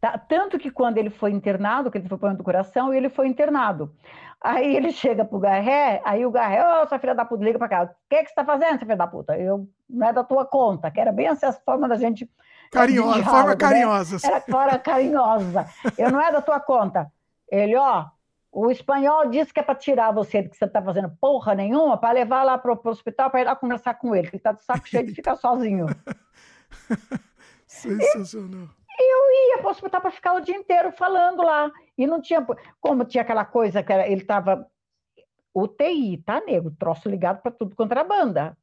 Tá? Tanto que quando ele foi internado, que ele foi para do coração, ele foi internado. Aí ele *laughs* chega pro Garré, aí o Garré, ô, oh, sua filha da puta, liga pra cá. O que, é que você tá fazendo, sua filha da puta? Eu, não é da tua conta, que era bem essa forma da gente. É, carinhosa, diálogo, forma né? carinhosa. Era forma carinhosa. Eu não é da tua conta. Ele, ó, o espanhol disse que é para tirar você do que você está fazendo porra nenhuma, para levar lá para o hospital para ir lá conversar com ele, que ele está de saco cheio de ficar sozinho. *laughs* Sensacional. Eu ia para o hospital para ficar o dia inteiro falando lá. E não tinha. Como tinha aquela coisa que era, ele estava. UTI, tá, nego? Troço ligado para tudo contra a banda.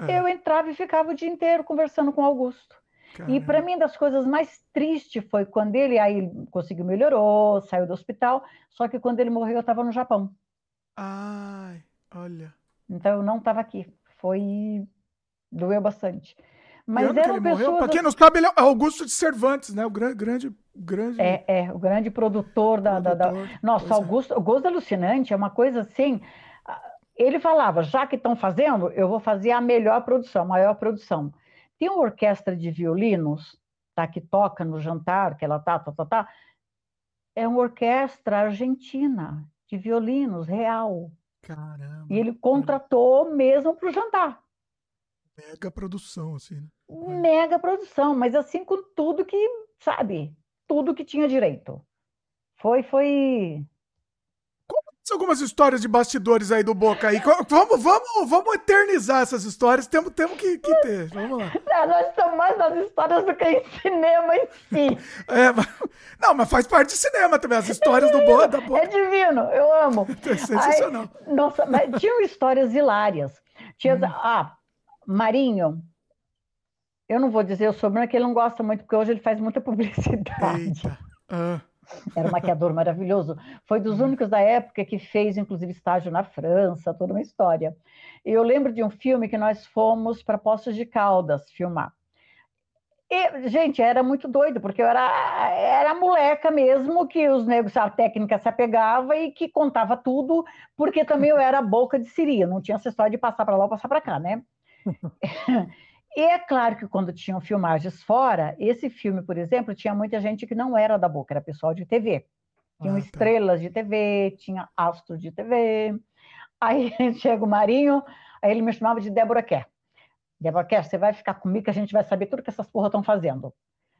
É. Eu entrava e ficava o dia inteiro conversando com o Augusto. Caramba. E para mim, das coisas mais tristes foi quando ele aí conseguiu melhorou, saiu do hospital, só que quando ele morreu eu estava no Japão. Ai, olha. Então eu não estava aqui. Foi doeu bastante. Mas eram pessoas. Para quem não sabe, ele é Augusto de Cervantes, né? O grande, grande, grande. É, é o grande produtor da. Produtor, da, da... Nossa, Augusto, é. Augusto Alucinante é uma coisa assim. Ele falava, já que estão fazendo, eu vou fazer a melhor produção, a maior produção. Tem uma orquestra de violinos, tá, que toca no jantar, que ela tá, tá, tá, tá. É uma orquestra argentina de violinos, real. Caramba. E ele contratou cara. mesmo para o jantar. Mega produção, assim, né? Mega produção, mas assim com tudo que, sabe, tudo que tinha direito. Foi, foi algumas histórias de bastidores aí do Boca aí. Vamos, vamos, vamos eternizar essas histórias. Temos, temos que, que ter. Vamos lá. *laughs* Não, nós estamos mais nas histórias do que em cinema em si. *laughs* É, não, mas faz parte de cinema também. As histórias é do Boca. Da Boca. É divino, eu amo. *laughs* É sensacional. Nossa, mas tinham histórias hilárias. Tinha, hum. Ah, Marinho. Eu não vou dizer o sobrenome, que ele não gosta muito, porque hoje ele faz muita *laughs* publicidade. Eita. Ah. Era um maquiador maravilhoso. Foi dos uhum. únicos da época que fez, inclusive, estágio na França, toda uma história. Eu lembro de um filme que nós fomos para Poços de Caldas filmar. E, gente, era muito doido, porque eu era, era moleca mesmo, que os negros, a técnica se apegava e que contava tudo, porque também eu era boca de siria, não tinha essa história de passar para lá ou passar para cá, né? *laughs* E é claro que quando tinham filmagens fora, esse filme, por exemplo, tinha muita gente que não era da boca, era pessoal de TV. Tinham ah, tá. estrelas de TV, tinha astros de TV. Aí *laughs* chega o Marinho, aí ele me chamava de Débora Kerr. Débora Kerr, você vai ficar comigo que a gente vai saber tudo que essas porras estão fazendo.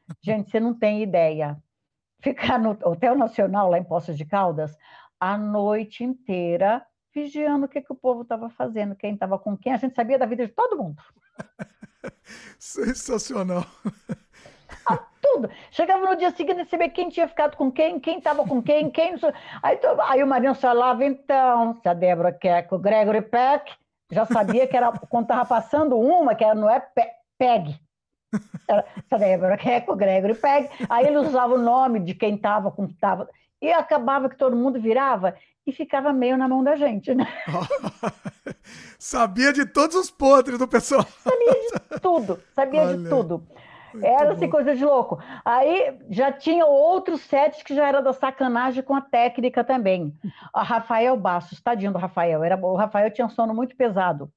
*laughs* Gente, você não tem ideia. Ficar no Hotel Nacional, lá em Poços de Caldas, a noite inteira, vigiando o que, que o povo estava fazendo, quem estava com quem. A gente sabia da vida de todo mundo. *laughs* *laughs* Sensacional. Ah, tudo. Chegava no dia seguinte saber quem tinha ficado com quem, quem estava com quem, quem. Aí, aí o Marinho falava, então, se a Débora quer com o Gregory Peck, já sabia que era quando estava passando uma, que era, não é pe, PEG. Era, se a Débora quer com o Gregory Peck. Aí ele usava o nome de quem estava com. Tava, e acabava que todo mundo virava e ficava meio na mão da gente, né? *laughs* sabia de todos os podres do pessoal. Sabia de tudo, sabia Olha, de tudo. Era assim, coisa de louco. Aí já tinha outros sets que já era da sacanagem com a técnica também. A Rafael Bastos, tadinho do Rafael, era, o Rafael tinha um sono muito pesado.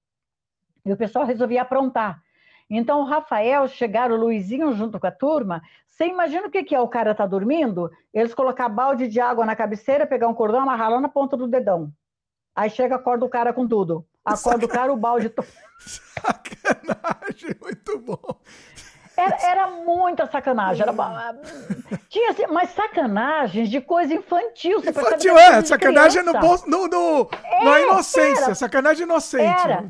E o pessoal resolvia aprontar. Então, o Rafael, chegaram o Luizinho junto com a turma. Você imagina o que, que é o cara tá dormindo? Eles colocar balde de água na cabeceira, pegar um cordão, amarrar lá na ponta do dedão. Aí chega, acorda o cara com tudo. Acorda o cara, o balde. To... Sacanagem, muito bom. Era, era muita sacanagem. Era... Tinha assim, mas sacanagens de coisa infantil. Você infantil, é. Sacanagem no, no, no, é, na inocência. Era, sacanagem inocente. Era.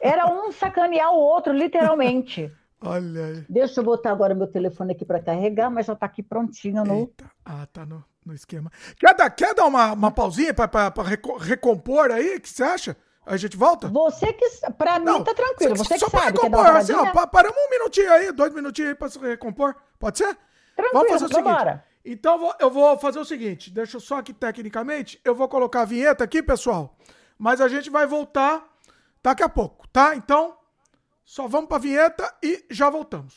Era um sacanear o outro, literalmente. *laughs* Olha aí. Deixa eu botar agora meu telefone aqui para carregar, mas já está aqui prontinho no. Eita. Ah, tá no, no esquema. Quer dar, quer dar uma, uma pausinha para recompor aí? O que você acha? A gente volta? Você que. Pra mim tá tranquilo. Você que só sabe. Recompor, assim, ó, paramos um minutinho aí, dois minutinhos aí pra se recompor. Pode ser? Tranquilo, Vamos fazer o seguinte. Vambora. Então eu vou fazer o seguinte: deixa eu só aqui tecnicamente. Eu vou colocar a vinheta aqui, pessoal. Mas a gente vai voltar Daqui a pouco, tá? Então, Só vamos para a vinheta e já voltamos.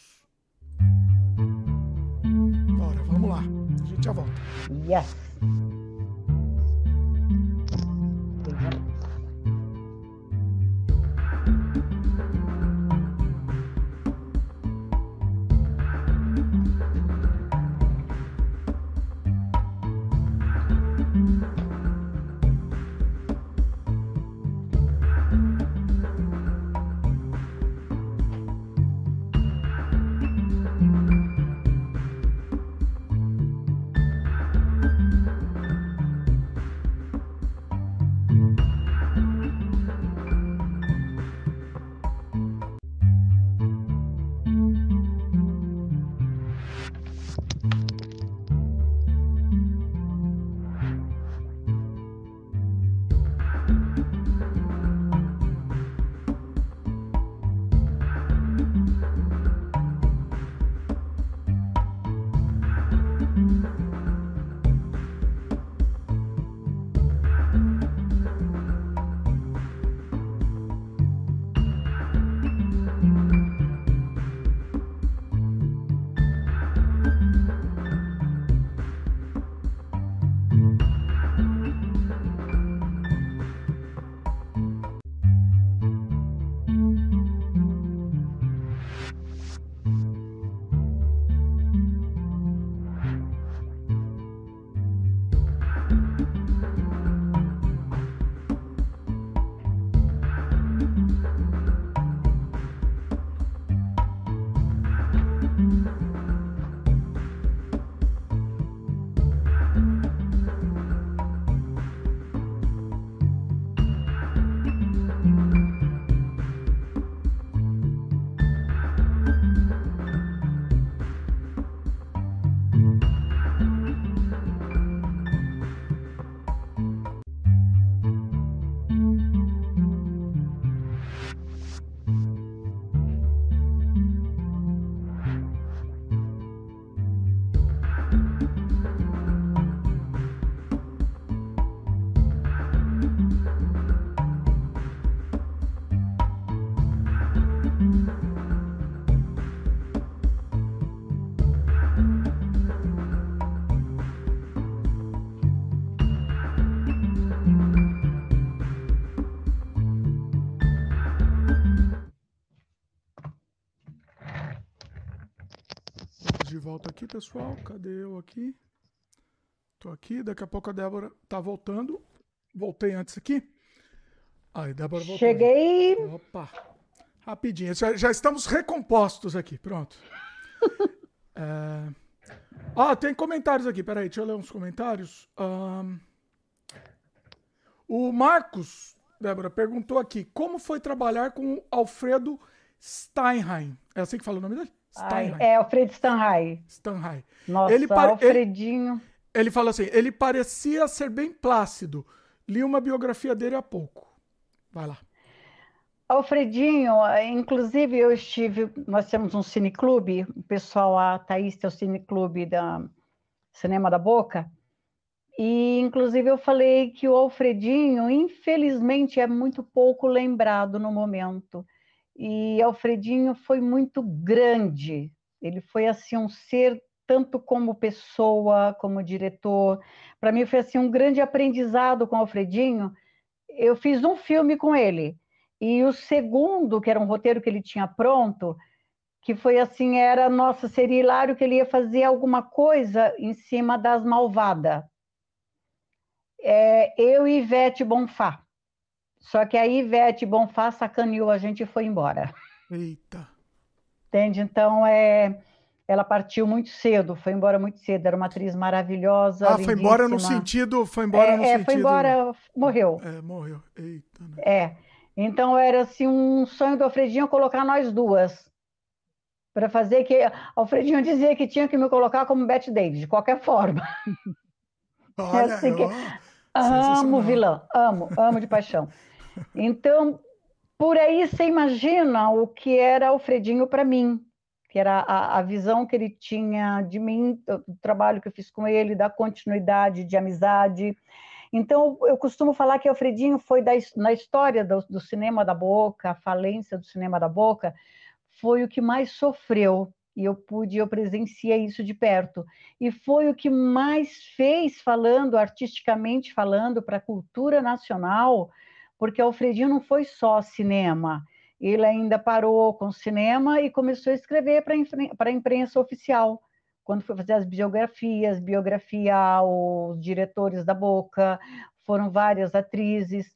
Bora, vamos lá. A gente já volta. Yes. Pessoal. Cadê eu aqui? Tô aqui, daqui a pouco a Débora tá voltando. Voltei antes aqui. Aí, Débora voltou. Cheguei. Opa. Rapidinho. Já, já estamos recompostos aqui. Pronto. *laughs* é... Ah, tem comentários aqui. Peraí, deixa eu ler uns comentários. Um... O Marcos, Débora, perguntou aqui: como foi trabalhar com o Alfredo Steinheim? É assim que fala o nome dele? Ai, é, Alfredo Stanhai. Stanhai. Nossa, ele Alfredinho. Ele, ele fala assim, ele parecia ser bem plácido. Li uma biografia dele há pouco. Vai lá. Alfredinho, inclusive eu estive, nós temos um cineclube, o pessoal, a Thaís tem o cineclube da Cinema da Boca, e inclusive eu falei que o Alfredinho, infelizmente, é muito pouco lembrado no momento. E Alfredinho foi muito grande. Ele foi assim um ser tanto como pessoa, como diretor. Para mim foi assim um grande aprendizado com Alfredinho. Eu fiz um filme com ele. E o segundo, que era um roteiro que ele tinha pronto, que foi assim, era, nossa, seria hilário que ele ia fazer alguma coisa em cima das Malvada. É, eu e Ivete Bonfá. Só que a Ivete Bonfá sacaneou a gente e foi embora. Eita. Entende? Então, é, ela partiu muito cedo, foi embora muito cedo. Era uma atriz maravilhosa. Ah, foi embora no sentido. Foi embora é, no é, sentido. Foi embora, morreu. É, morreu. Eita. Né? É. Então, era assim, um sonho do Alfredinho colocar nós duas. Para fazer que. Alfredinho dizia que tinha que me colocar como Bette Davis, de qualquer forma. *laughs* Olha, é assim que... Amo vilã, amo, amo de paixão. Então, por aí você imagina o que era Alfredinho para mim, que era a, a, visão que ele tinha de mim, do trabalho que eu fiz com ele, da continuidade de amizade. Então, eu costumo falar que Alfredinho foi da, na história do, do cinema da boca, a falência do cinema da boca, foi o que mais sofreu e eu pude, eu presenciei isso de perto. E foi o que mais fez, falando, artisticamente falando, para a cultura nacional, porque Alfredinho não foi só cinema, ele ainda parou com cinema e começou a escrever para a imprensa oficial. Quando foi fazer as biografias, biografia aos diretores da Boca, foram várias atrizes.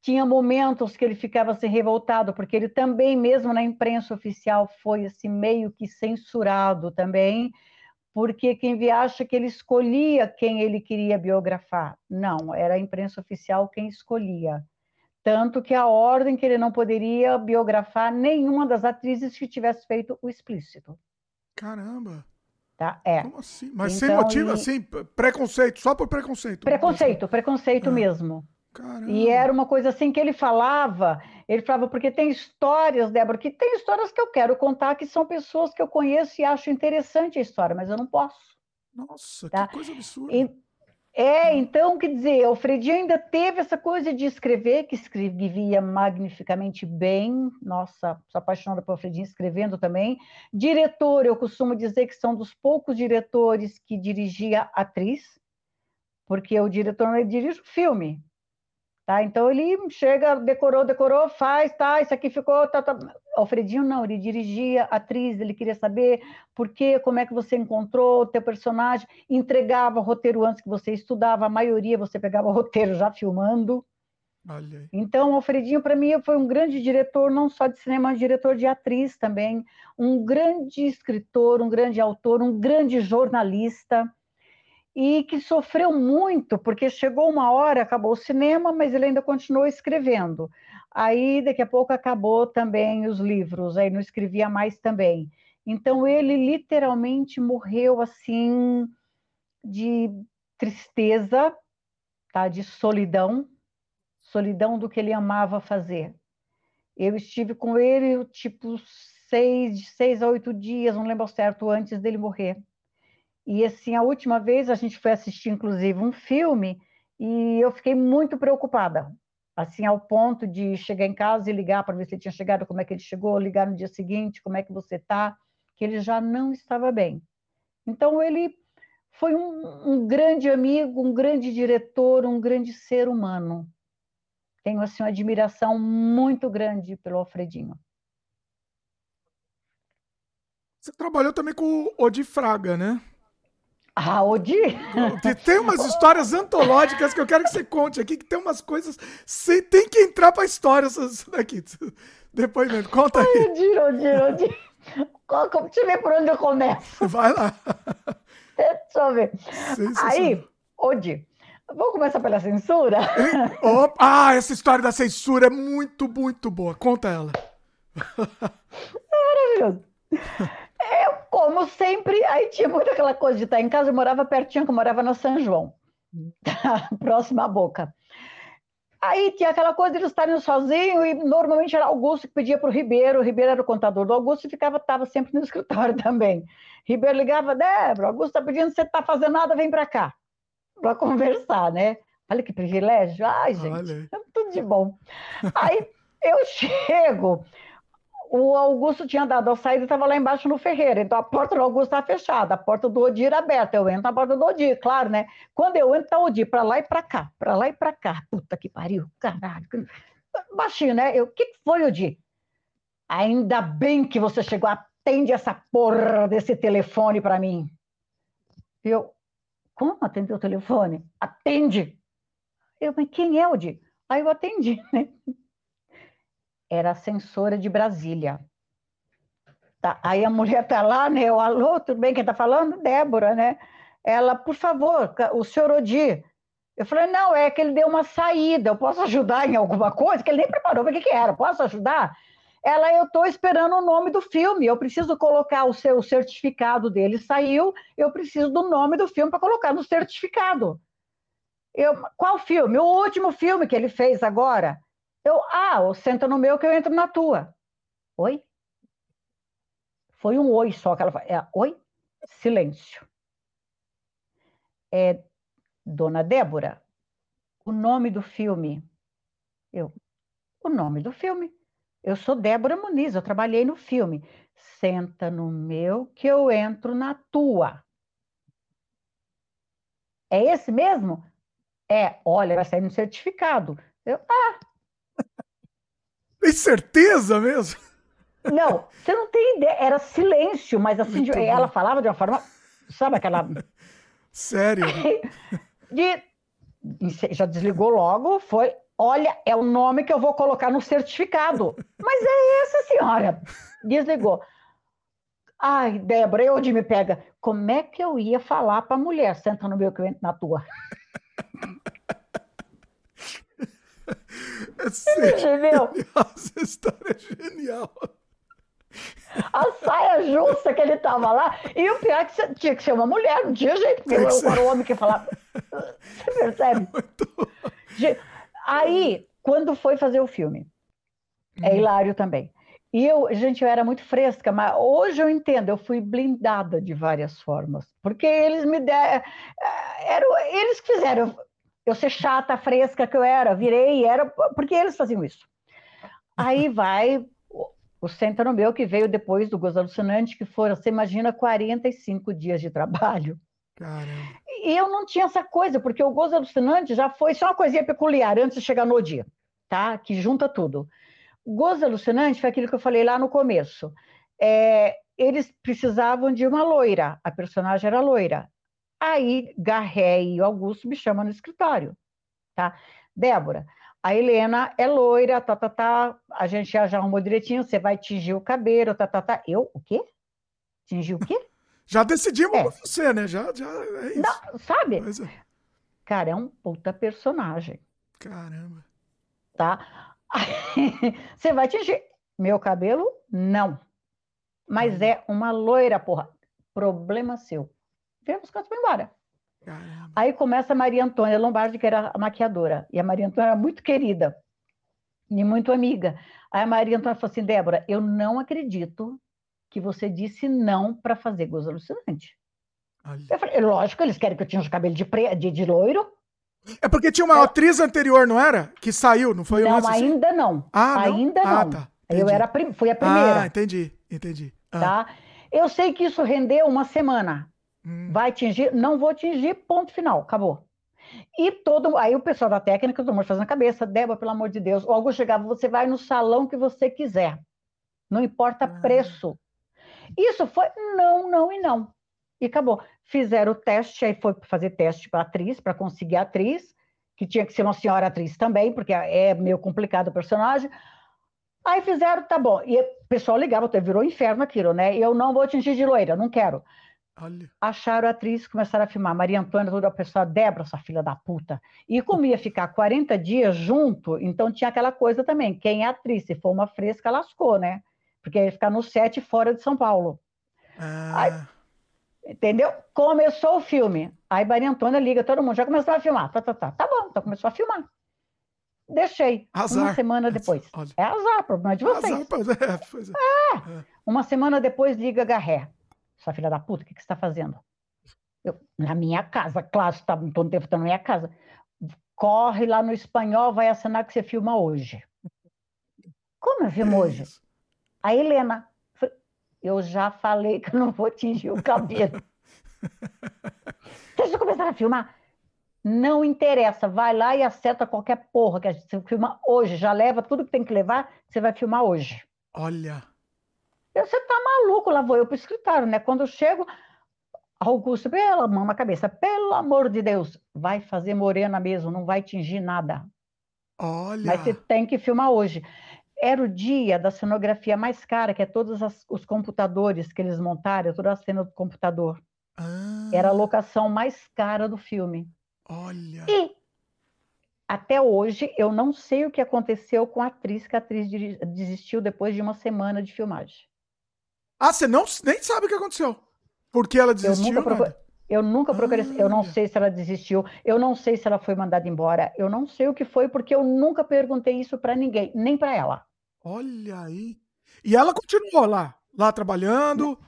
Tinha momentos que ele ficava assim revoltado, porque ele também, mesmo na imprensa oficial, foi assim meio que censurado também, porque quem acha que ele escolhia quem ele queria biografar. Não, era a imprensa oficial quem escolhia. Tanto que a ordem que ele não poderia biografar nenhuma das atrizes que tivesse feito o explícito. Caramba! Tá? É. Como assim? Mas então, sem motivo, e... assim, preconceito, só por preconceito. Preconceito, preconceito é. mesmo. Caramba. E era uma coisa assim que ele falava, ele falava, porque tem histórias, Débora, que tem histórias que eu quero contar, que são pessoas que eu conheço e acho interessante a história, mas eu não posso. Nossa, tá? que coisa absurda. E, é, então, quer dizer, o Fredinho ainda teve essa coisa de escrever, que escrevia magnificamente bem. Nossa, sou apaixonada por Fredinho escrevendo também. Diretor, eu costumo dizer que são dos poucos diretores que dirigia atriz, porque o diretor não dirige o filme, Tá? Então ele chega, decorou, decorou, faz, tá, isso aqui ficou. Tá, tá. Alfredinho não, ele dirigia atriz, ele queria saber por quê, como é que você encontrou o teu personagem, entregava o roteiro antes que você estudava, a maioria você pegava o roteiro já filmando. Então, Alfredinho, para mim, foi um grande diretor, não só de cinema, mas diretor de atriz também, um grande escritor, um grande autor, um grande jornalista e que sofreu muito, porque chegou uma hora, acabou o cinema, mas ele ainda continuou escrevendo. Aí, daqui a pouco, acabou também os livros, aí não escrevia mais também. Então, ele literalmente morreu assim, de tristeza, tá? de solidão, solidão do que ele amava fazer. Eu estive com ele, tipo, seis, seis a oito dias, não lembro certo, antes dele morrer. E assim, a última vez a gente foi assistir, inclusive, um filme e eu fiquei muito preocupada, assim, ao ponto de chegar em casa e ligar para ver se ele tinha chegado, como é que ele chegou, ligar no dia seguinte, como é que você está, que ele já não estava bem. Então, ele foi um, um grande amigo, um grande diretor, um grande ser humano. Tenho, assim, uma admiração muito grande pelo Alfredinho. Você trabalhou também com o Odi Fraga, né? Ah, Odi? Tem umas histórias antológicas que eu quero que você conte aqui, que tem umas coisas. Você tem que entrar pra história isso daqui. Depois, conta aí. Odi, Odi, Odi. Deixa eu ver por onde eu começo. Vai lá. Deixa eu ver. Aí, Odi, vamos começar pela censura? Oh, ah, essa história da censura é muito, muito boa. Conta ela. Maravilhoso. Eu, como sempre, aí tinha muito aquela coisa de estar em casa, eu morava pertinho, que eu morava no São João, *laughs* próximo à boca. Aí tinha aquela coisa de eles estarem sozinhos, e normalmente era Augusto que pedia para o Ribeiro, o Ribeiro era o contador do Augusto e ficava, estava sempre no *laughs* escritório também. Ribeiro ligava, Débora, Augusto está pedindo, você está fazendo nada, vem para cá, para conversar, né? Olha que privilégio. Ai, gente, *laughs* tudo de bom. Aí eu chego, o Augusto tinha dado a saída e estava lá embaixo no Ferreira. Então a porta do Augusto estava fechada, a porta do Odir aberta. Eu entro na porta do Odir, claro, né? Quando eu entro, tá o Odir para lá e para cá, para lá e para cá. Puta que pariu, caralho. Baixinho, né? Eu, o que foi, Odir? Ainda bem que você chegou, atende essa porra desse telefone para mim. Eu, como atender o telefone? Atende. Eu, mas quem é, Odir? Aí eu atendi, né? Era censora de Brasília. Tá, aí a mulher está lá, né? Alô, tudo bem? Quem está falando? Débora, né? Ela, por favor, o senhor Odi. Eu falei, não, é que ele deu uma saída, eu posso ajudar em alguma coisa? Que ele nem preparou, o que, que era? Posso ajudar? Ela, eu estou esperando o nome do filme, eu preciso colocar o seu certificado dele, saiu, eu preciso do nome do filme para colocar no certificado. Eu, qual filme? O último filme que ele fez agora. Eu, ah, senta no meu que eu entro na tua. Oi? Foi um oi só que ela falou. É, oi? Silêncio. É, Dona Débora, O nome do filme. Eu, o nome do filme. Eu sou Débora Muniz, eu trabalhei no filme. Senta no meu que eu entro na tua. É esse mesmo? É, olha, vai sair no certificado. Eu, ah. Tem certeza mesmo? Não, você não tem ideia. Era silêncio, mas assim, de, ela falava de uma forma. Sabe aquela. Sério? *laughs* De, já desligou logo, foi. Olha, é o nome que eu vou colocar no certificado. Mas é essa, senhora. Desligou. Ai, Débora, eu onde me pega. Como é que eu ia falar para a mulher? Senta no meu entro na tua. É *laughs* Entendeu? Essa história é genial. A saia justa que ele tava lá. E o pior é que tinha que ser uma mulher, não tinha jeito, porque eu era o homem que falava. *laughs* Você percebe? Muito... Aí, quando foi fazer o filme, é hum. hilário também. E eu, gente, eu era muito fresca, mas hoje eu entendo, eu fui blindada de várias formas. Porque eles me deram. Eh, era, eles que fizeram eu ser chata, fresca que eu era, virei, era. Porque eles faziam isso. Aí vai o Senta no Meu, que veio depois do Gozo Alucinante, que foram, você imagina, 45 dias de trabalho. Caramba. E eu não tinha essa coisa, porque o Gozo Alucinante já foi só uma coisinha peculiar antes de chegar no dia, tá? Que junta tudo. O Gozo Alucinante foi aquilo que eu falei lá no começo. É, eles precisavam de uma loira, a personagem era loira. Aí Garré e Augusto me chamam no escritório, tá? Débora, a Helena é loira, tá, tá, tá, a gente já, já arrumou direitinho, você vai tingir o cabelo, tá, tá, tá. Eu, o quê? Tingir o quê? *laughs* já decidimos é. você, né? Já, já é isso. Não, sabe? É. Cara, é um puta personagem. Caramba. Tá? *laughs* você vai tingir. Meu cabelo, não. Mas hum. é uma loira, porra. Problema seu. Vem os cantos para embora. Caramba. Aí começa a Maria Antônia Lombardi, que era a maquiadora. E a Maria Antônia era muito querida e muito amiga. Aí a Maria Antônia falou assim: Débora, eu não acredito que você disse não para fazer gozo alucinante. Olha. Eu falei: lógico, eles querem que eu tinha os cabelos de, pre... de, de loiro. É porque tinha uma eu... atriz anterior, não era? Que saiu, não foi? Não, assim? ainda não. Ah, ainda não. Ah, tá. Eu era prim... fui a primeira. Ah, entendi, entendi. Ah. Tá? Eu sei que isso rendeu uma semana. Hum. Vai atingir? Não vou atingir, ponto final, acabou. E todo aí o pessoal da técnica, todo mundo fazendo a cabeça, Débora, pelo amor de Deus. O Augusto chegava, você vai no salão que você quiser. Não importa ah. preço. Isso foi não, não e não. E acabou. Fizeram o teste, aí foi fazer teste para atriz, para conseguir a atriz, que tinha que ser uma senhora atriz também, porque é meio complicado o personagem. Aí fizeram, tá bom. E o pessoal ligava, virou inferno aquilo, né? Eu não vou atingir de loira, não quero. Olha. Acharam a atriz, começaram a filmar. Maria Antônia, toda a pessoa, Débora, essa filha da puta. E como ia ficar 40 dias junto, então tinha aquela coisa também. Quem é atriz, se for uma fresca, lascou, né? Porque ia ficar no set fora de São Paulo. Ah. Aí, entendeu? Começou o filme. Aí Maria Antônia liga, todo mundo já começou a filmar. Tá, tá, tá. Tá bom, então começou a filmar. Deixei. Azar. Uma semana depois. Olha. É azar, problema de vocês. Azar, é, é. é. é. Uma semana depois liga Garré sua filha da puta, o que, que você está fazendo? Eu, na minha casa, claro, você está tempo na minha casa. Corre lá no espanhol, vai assinar que você filma hoje. Como eu filmo hoje? A Helena. Eu já falei que eu não vou tingir o cabelo. *laughs* Deixa eu começar a filmar. Não interessa, vai lá e acerta qualquer porra que a gente filma hoje. Já leva tudo que tem que levar, você vai filmar hoje. Olha. Você tá maluco, lá vou eu pro escritório, né? Quando eu chego, Augusto, pela mão na cabeça, pelo amor de Deus, vai fazer morena mesmo, não vai tingir nada. Olha. Mas você tem que filmar hoje. Era o dia da cenografia mais cara, que é todos as, os computadores que eles montaram, toda a cena do computador. Ah. Era a locação mais cara do filme. Olha. E até hoje eu não sei o que aconteceu com a atriz, que a atriz desistiu depois de uma semana de filmagem. Ah, você não, nem sabe o que aconteceu. Por que ela desistiu? Eu nunca, procurei, eu nunca procurei. Ah, eu não sei se ela desistiu. Eu não sei se ela foi mandada embora. Eu não sei o que foi, porque eu nunca perguntei isso para ninguém, nem para ela. Olha aí. E ela continuou lá, lá trabalhando?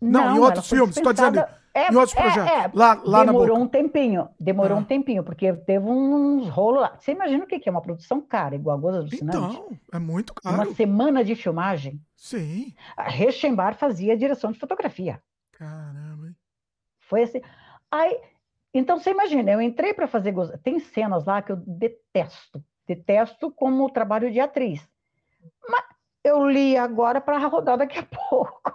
Não, não em outros filmes. Estou dizendo É, em outros é, projetos. É, lá, lá demorou um tempinho, demorou ah. um tempinho, porque teve uns rolos lá. Você imagina o que é uma produção cara, igual a Goza Alucinante? Então, é muito caro. Uma semana de filmagem. Sim. A fazia direção de fotografia. Caramba. Foi assim. Aí, então você imagina, eu entrei para fazer Goza. Tem cenas lá que eu detesto. Detesto como trabalho de atriz. Mas eu li agora para rodar daqui a *laughs* pouco.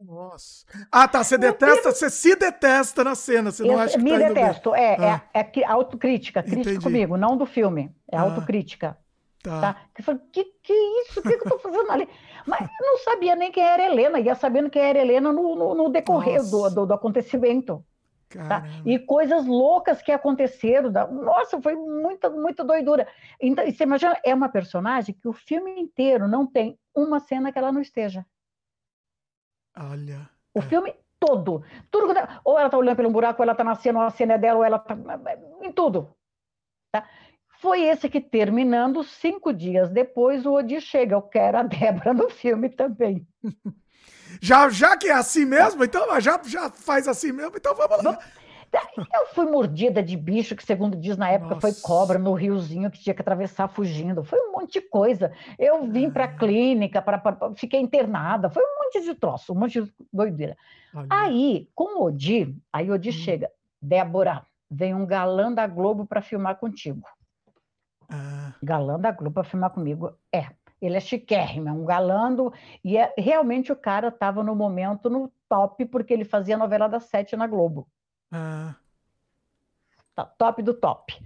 Nossa. Ah, tá. Você detesta, você se detesta na cena. Você não eu, acha que Me tá detesto. É, ah. é, é, autocrítica. Crítica Entendi. comigo, não do filme. É ah. autocrítica. Tá. tá? Que, falo, que que isso? O que, que eu tô fazendo ali? Mas eu não sabia nem quem era Helena. Ia sabendo quem era Helena no, no, no decorrer do, do, do, acontecimento. Tá? E coisas loucas que aconteceram. Da... Nossa, foi muita, muita doidura. Então, você imagina, é uma personagem que o filme inteiro não tem uma cena que ela não esteja. Olha. O é. filme todo. tudo Ou ela está olhando pelo buraco, ou ela está nascendo, ou a cena é dela, ou ela está. Em tudo. Tá? Foi esse que, terminando, cinco dias depois, o Odi chega. Eu quero a *laughs* Débora no filme também. já, já que é assim mesmo, então já, já faz assim mesmo, então vamos lá. Eu fui mordida de bicho, que segundo diz na época Nossa. foi cobra no riozinho que tinha que atravessar fugindo. Foi um monte de coisa. Eu vim para a ah. clínica, pra, pra, fiquei internada. Foi um monte de troço, um monte de doideira. Olha. Aí, com o Odi, aí o Odi hum. chega. Débora, vem um galã da Globo para filmar contigo. Ah. Galã da Globo para filmar comigo. É. Ele é chiquérrimo, é um galando, e é, realmente o cara estava no momento no top, porque ele fazia novela das sete na Globo. Ah. Tá, top do top.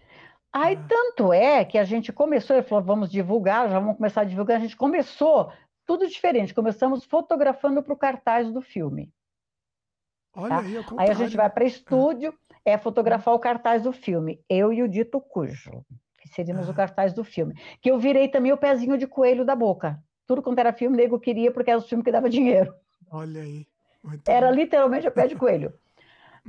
Aí, ah. tanto é que a gente começou, ele falou, vamos divulgar, já vamos começar a divulgar. A gente começou tudo diferente. Começamos fotografando para o cartaz do filme. Olha tá? aí, aí a gente vai para estúdio, é fotografar o cartaz do filme. Eu e o Dito Cujo, que seríamos ah. o cartaz do filme. Que eu virei também o pezinho de coelho da boca. Tudo quanto era filme, nego queria, porque era o filme que dava dinheiro. Olha aí. Muito era bom. literalmente o pé de coelho. *laughs*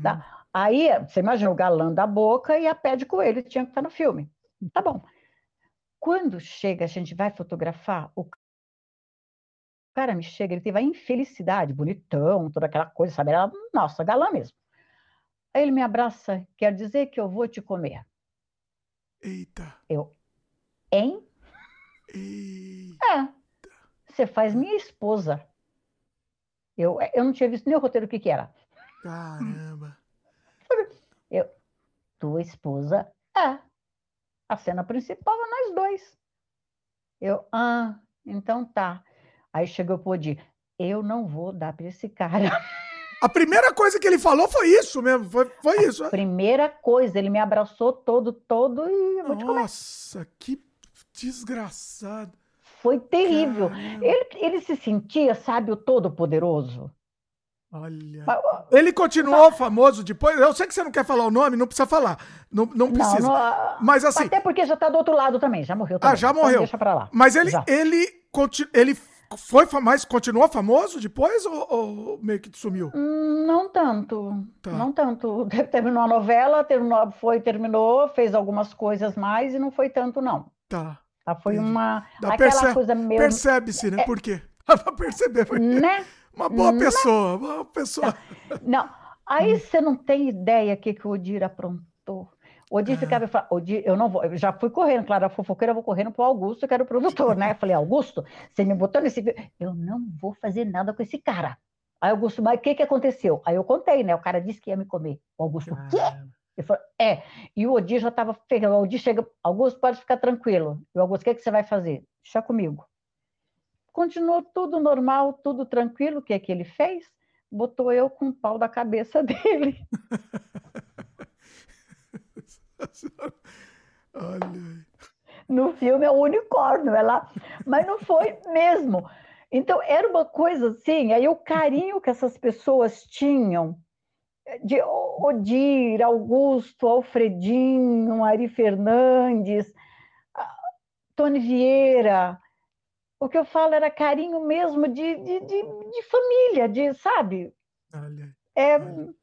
Tá? Hum. Aí, você imagina o galã da boca e a pé de coelho tinha que estar no filme. Tá bom. Quando chega, a gente vai fotografar, o cara me chega, ele teve a infelicidade, bonitão, toda aquela coisa, sabe? Era, nossa, galã mesmo. Aí ele me abraça, quer dizer que eu vou te comer. Eita. Eu, hein? Eita. É. Você faz minha esposa. Eu, eu não tinha visto nem o roteiro o que, que era. Caramba. Eu, tua esposa é. A cena principal é nós dois. Eu, ah, então tá. Aí chegou o Podi, eu não vou dar para esse cara. *laughs* A primeira coisa que ele falou foi isso mesmo, foi, foi isso. A primeira coisa, ele me abraçou todo, todo e vou. Nossa, que desgraçado. Foi terrível. Ele, ele se sentia, sabe, o todo-poderoso. Olha. Ele continuou famoso depois. Eu sei que você não quer falar o nome, não precisa falar. Não, não precisa. Não, não, Mas assim. Até porque já está do outro lado também, já morreu. Ah, também. Ah, já morreu. Então deixa pra lá. Mas ele, ele, ele foi mas continuou famoso depois ou, ou, meio que sumiu? Hum, não tanto. Tá. Não tanto. *laughs* Terminou a novela, terminou, foi, terminou, fez algumas coisas mais e não foi tanto, não. Tá. tá foi Entendi. uma. Dá aquela perce... coisa meio. Percebe-se, né? É... Por quê? *laughs* Dá pra perceber. Porque... Né? *laughs* Uma boa pessoa, uma boa pessoa. Não, aí você não tem ideia o que, que o Odir aprontou. O é. ficava e falava, Odir, eu não vou, eu já fui correndo, claro, a fofoqueira, eu vou correndo para o Augusto, que era o produtor, né? Eu falei, Augusto, você me botou nesse eu não vou fazer nada com esse cara. Aí Augusto, mas o que, que aconteceu? Aí eu contei, né? O cara disse que ia me comer. O Augusto, o quê? Ele falou, é. E o Odir já estava ferrando. O Odir chega, Augusto, pode ficar tranquilo. E o Augusto, o que, que você vai fazer? Deixa comigo. Continuou tudo normal, tudo tranquilo. O que é que ele fez? Botou eu com o pau da cabeça *laughs* dele. *laughs* Olha. No filme é o unicórnio, é lá. Mas não foi mesmo. Então, era uma coisa assim, aí o carinho que essas pessoas tinham de Odir, Augusto, Alfredinho, Ari Fernandes, Tony Vieira, o que eu falo era carinho mesmo de, de, de, de família, de, sabe? Olha, é, olha.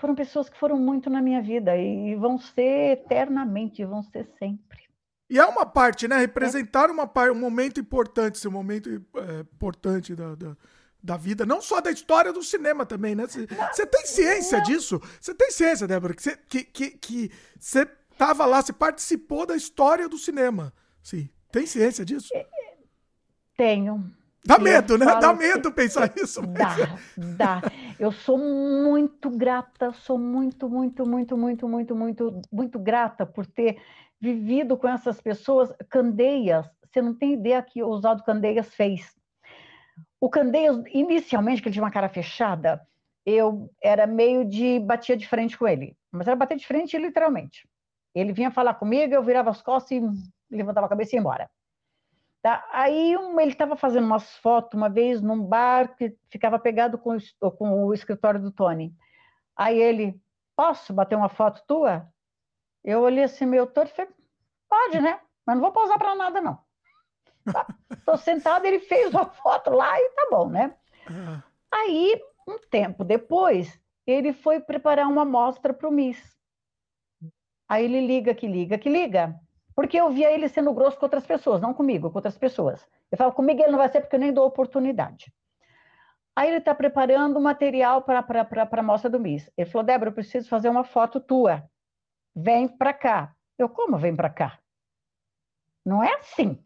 Foram pessoas que foram muito na minha vida e vão ser eternamente, vão ser sempre. E é uma parte, né? Representar é. uma parte, um momento importante, esse momento é, importante da, da, da vida, não só da história do cinema também, né? Você tem ciência não. disso? Você tem ciência, Débora, que você que, que, que tava lá, você participou da história do cinema. Sim. Tem ciência disso? É, tenho. Dá medo, né? Dá medo pensar isso. Dá, dá. Eu sou muito grata, sou muito, muito, muito, muito, muito, muito, muito grata por ter vivido com essas pessoas. Candeias, você não tem ideia que o Oswaldo Candeias fez. O Candeias, inicialmente, que ele tinha uma cara fechada, eu era meio de batia de frente com ele. Mas era bater de frente literalmente. Ele vinha falar comigo, eu virava as costas e levantava a cabeça e ia embora. Tá? Aí um, ele estava fazendo umas fotos uma vez num bar que ficava pegado com, com o escritório do Tony. Aí ele, posso bater uma foto tua? Eu olhei assim, meu todo e falei, pode, né? Mas não vou pausar para nada, não. Estou tá, *laughs* sentado, ele fez uma foto lá e tá bom, né? Uhum. Aí, um tempo depois, ele foi preparar uma amostra para o Miss. Aí ele liga que liga que liga. Porque eu via ele sendo grosso com outras pessoas, não comigo, com outras pessoas. Eu falo, comigo ele não vai ser porque eu nem dou oportunidade. Aí ele está preparando material para a mostra do Miss. Ele falou, Débora, eu preciso fazer uma foto tua. Vem para cá. Eu, como vem para cá? Não é assim.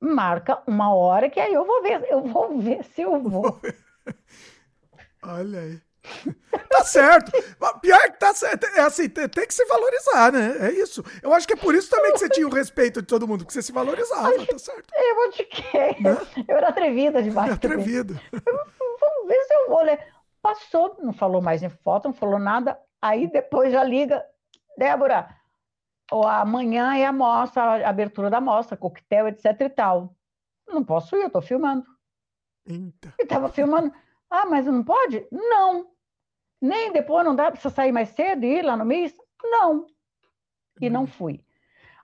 Marca uma hora que aí eu vou ver, eu vou ver se eu vou. *laughs* Olha aí. *laughs* tá certo. Pior que tá certo. É assim, tem, tem, que se valorizar, né? É isso. Eu acho que é por isso também que você tinha o respeito de todo mundo, que você se valorizava, tá certo. Eu vou te quê? Né? Eu era atrevida demais. Atrevida. Vamos ver se eu vou ler. Passou, não falou mais em foto, não falou nada. Aí depois já liga. Débora, amanhã é a mostra, a abertura da mostra, coquetel, etc e tal. Não posso ir, eu tô filmando. Eita. E tava filmando. Ah, mas não pode? Não. Nem depois não dá para você sair mais cedo e ir lá no mês? Não. E não uhum. fui.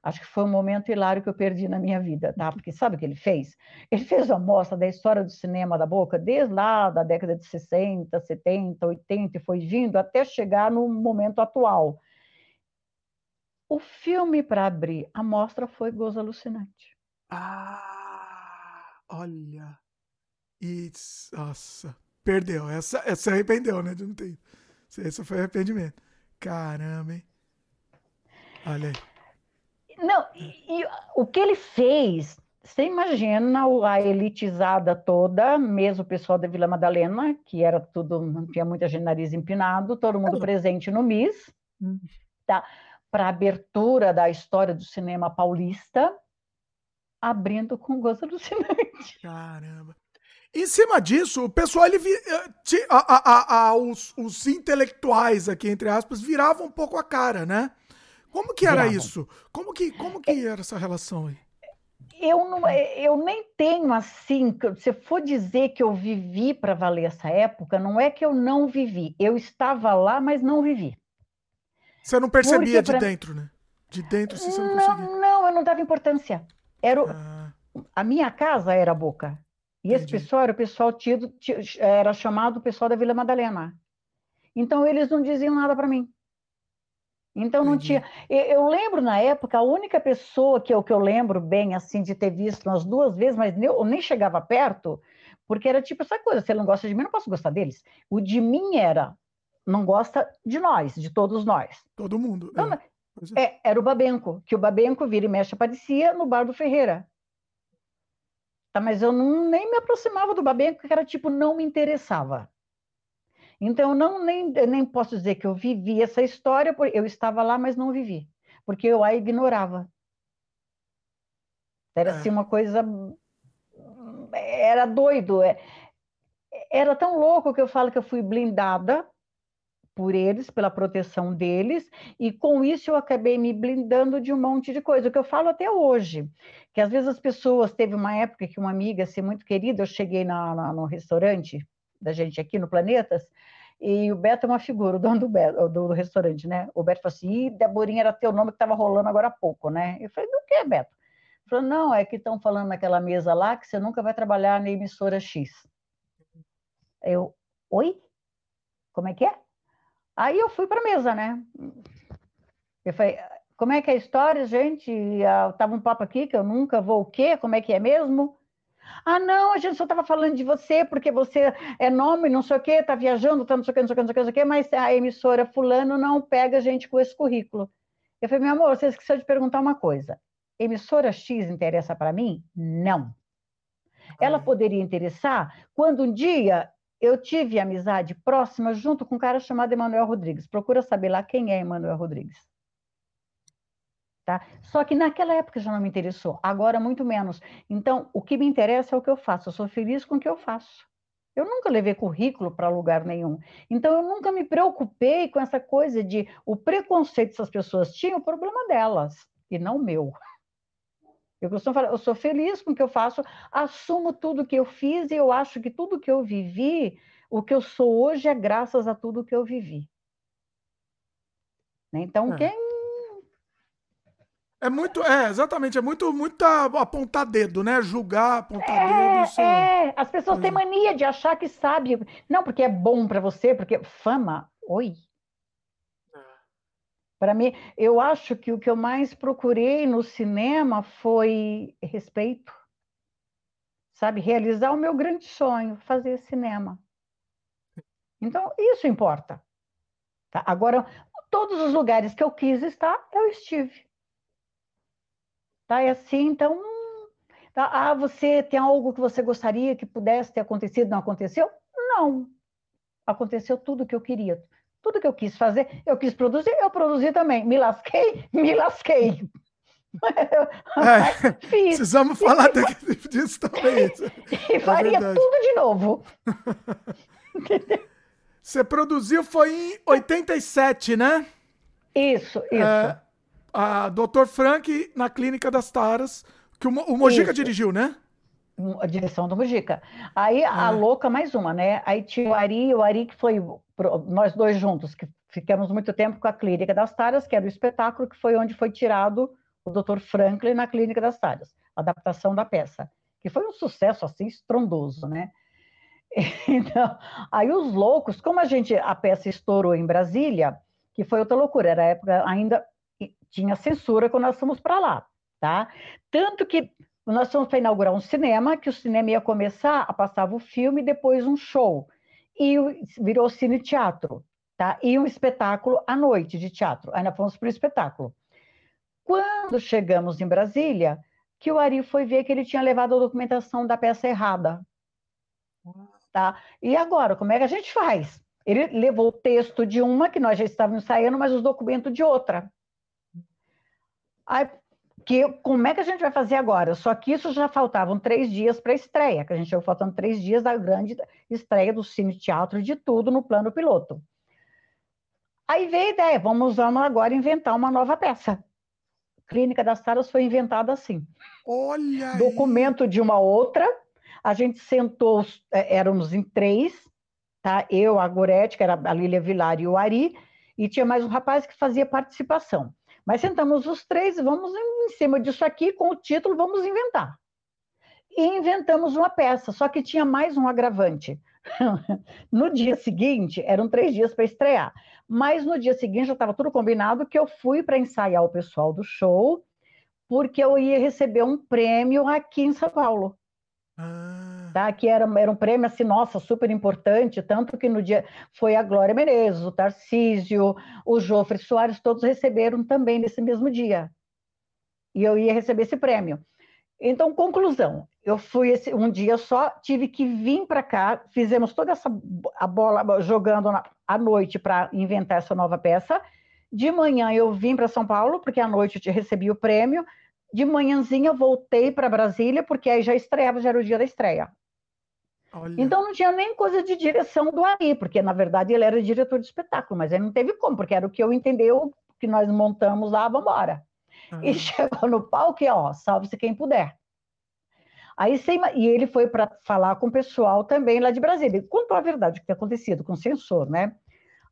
Acho que foi um momento hilário que eu perdi na minha vida, tá? Porque sabe o que ele fez? Ele fez uma mostra da história do cinema da boca, desde lá da década de 60, 70, 80, e foi vindo até chegar no momento atual. O filme para abrir a mostra foi Gozo Alucinante. Ah, olha. It's, nossa, perdeu. Essa, essa se arrependeu, né? De não ter. Esse foi arrependimento. Caramba, hein? Olha aí. Não, e, e, o que ele fez, você imagina a elitizada toda, mesmo o pessoal da Vila Madalena, que era tudo, tinha muita gente nariz empinado, todo mundo é. presente no MIS, hum. tá? para a abertura da história do cinema paulista, abrindo com gozo alucinante. Caramba. Em cima disso, o pessoal, ele, eh, a, a, a, os, os, intelectuais aqui, entre aspas, viravam um pouco a cara, né? Como que era Viravam. isso? Como que, como que era essa relação aí? Eu, não, eh, eu nem tenho assim, se for dizer que eu vivi para valer essa época, não é que eu não vivi. Eu estava lá, mas não vivi. Você não percebia de dentro, né? De dentro você não, não conseguia. Não, eu não dava importância. Era o... ah. A minha casa era a boca. E esse pessoal era o pessoal tido, era chamado o pessoal da Vila Madalena. Então eles não diziam nada para mim. Então não Entendi. tinha. Eu, lembro na época, a única pessoa que eu, que eu lembro bem assim de ter visto umas duas vezes, mas eu nem chegava perto, porque era tipo essa coisa: se ele não gosta de mim, não posso gostar deles. O de mim era não gosta de nós, de todos nós. Todo mundo. Então, é. É, era o Babenco, que o Babenco vira e mexe aparecia no bar do Ferreira. Tá, mas eu não, nem me aproximava do Babenco, que era tipo, não me interessava. Então, eu não, nem, nem posso dizer que eu vivi essa história, porque eu estava lá, mas não vivi, porque eu a ignorava. Era é. assim uma coisa. Era doido. É, era tão louco que eu falo que eu fui blindada por eles, pela proteção deles, e com isso eu acabei me blindando de um monte de coisa, o que eu falo até hoje, que às vezes as pessoas, teve uma época que uma amiga, assim, muito querida, eu cheguei na, na, no restaurante da gente aqui no Planetas, e o Beto é uma figura, o dono do, Beto, do, do restaurante, né? O Beto falou assim, Ih, Deborinha era teu nome que estava rolando agora há pouco, né? Eu falei, do que, Beto? Ele falou, não, é que estão falando naquela mesa lá que você nunca vai trabalhar na emissora X. Eu, oi? Como é que é? Aí eu fui para a mesa, né? Eu falei, como é que é a história, gente? Ah, tava um papo aqui que eu nunca vou o quê? Como é que é mesmo? Ah, não, a gente só estava falando de você, porque você é nome, não sei o quê, está viajando, tá não sei o quê, não sei o quê, não sei o quê, não sei o quê, mas a emissora fulano não pega a gente com esse currículo. Eu falei, meu amor, você esqueceu de perguntar uma coisa. Emissora X interessa para mim? Não. Ela poderia interessar quando um dia eu tive amizade próxima junto com um cara chamado Emanuel Rodrigues. Procura saber lá quem é Emanuel Rodrigues. Tá? Só que naquela época já não me interessou, agora muito menos. Então, o que me interessa é o que eu faço, eu sou feliz com o que eu faço. Eu nunca levei currículo para lugar nenhum. Então, eu nunca me preocupei com essa coisa de o preconceito que essas pessoas tinham, o problema delas, e não meu. Eu costumo falar, eu sou feliz com o que eu faço, assumo tudo que eu fiz e eu acho que tudo que eu vivi, o que eu sou hoje é graças a tudo que eu vivi. Né? Então, é. quem é muito, é, exatamente, é muito, muito apontar dedo, né? Julgar, apontar é, dedo. Isso... É, as pessoas é. têm mania de achar que sabe. Não, porque é bom para você, porque fama, oi. Para mim, eu acho que o que eu mais procurei no cinema foi respeito. Sabe, realizar o meu grande sonho, fazer cinema. Então, isso importa. Tá? Agora, todos os lugares que eu quis estar, eu estive. Tá? É assim, então. Tá? Ah, você tem algo que você gostaria que pudesse ter acontecido, não aconteceu? Não. Aconteceu tudo que eu queria. Tudo que eu quis fazer, eu quis produzir, eu produzi também. Me lasquei, *laughs* me lasquei. É, *laughs* precisamos falar *laughs* disso também. E é faria é tudo de novo. Você produziu foi em 87, né? Isso, isso. É, a Dr. Frank na Clínica das Taras, que o, o Mojica Isso. dirigiu, né? A direção do Mojica. Aí a ah. louca, mais uma, né? Aí tinha o Ari, o Ari que foi nós dois juntos, que ficamos muito tempo com a Clínica das Taras, que era o espetáculo que foi onde foi tirado o Dr. Franklin na Clínica das Taras, adaptação da peça, que foi um sucesso assim estrondoso, né? *laughs* Então, aí os loucos, como a gente a peça estourou em Brasília, que foi outra loucura, era a época ainda tinha censura quando nós fomos para lá, tá? Tanto que nós fomos para inaugurar um cinema, que o cinema ia começar a passar o filme, depois um show, e virou cine-teatro, tá? E um espetáculo à noite de teatro. Aí nós fomos para o espetáculo. Quando chegamos em Brasília, que o Ari foi ver que ele tinha levado a documentação da peça errada. Tá? E agora, como é que a gente faz? Ele levou o texto de uma, que nós já estávamos ensaiando, mas os documentos de outra. Aí, que, como é que a gente vai fazer agora? Só que isso já faltavam três dias para a estreia, que a gente chegou faltando três dias da grande estreia do Cine Teatro de tudo no plano piloto. Aí veio a ideia, vamos, vamos agora inventar uma nova peça. Clínica das Taras foi inventada assim. Olha! Documento de uma outra, a gente sentou, é, éramos em três, tá? Eu, a Gorete, que era a Lília Vilar e o Ari, e tinha mais um rapaz que fazia participação. Mas sentamos os três e vamos em cima disso aqui, com o título, vamos inventar. E inventamos uma peça, só que tinha mais um agravante. *laughs* no dia seguinte, eram três dias para estrear, mas no dia seguinte já estava tudo combinado que eu fui para ensaiar o pessoal do show, porque eu ia receber um prêmio aqui em São Paulo. Ah. Tá? Que era, era um prêmio assim, nossa, super importante, tanto que no dia foi a Glória Menezes, o Tarcísio, o Jofre Soares, todos receberam também nesse mesmo dia. E eu ia receber esse prêmio. Então, conclusão, eu fui esse, um dia só, tive que vir para cá, fizemos toda essa a bola jogando na, à noite para inventar essa nova peça. De manhã eu vim para São Paulo, porque à noite eu recebi o prêmio de manhãzinha voltei para Brasília, porque aí já estreava, já era o dia da estreia. Olha. Então não tinha nem coisa de direção do Ari, porque na verdade ele era diretor de espetáculo, mas aí não teve como, porque era o que eu entendeu que nós montamos lá, vamos embora. Uhum. E *laughs* chegou no palco e ó, salve-se quem puder. Aí sem, e ele foi para falar com o pessoal também lá de Brasília. Contou a verdade o que tinha acontecido com o censor, né?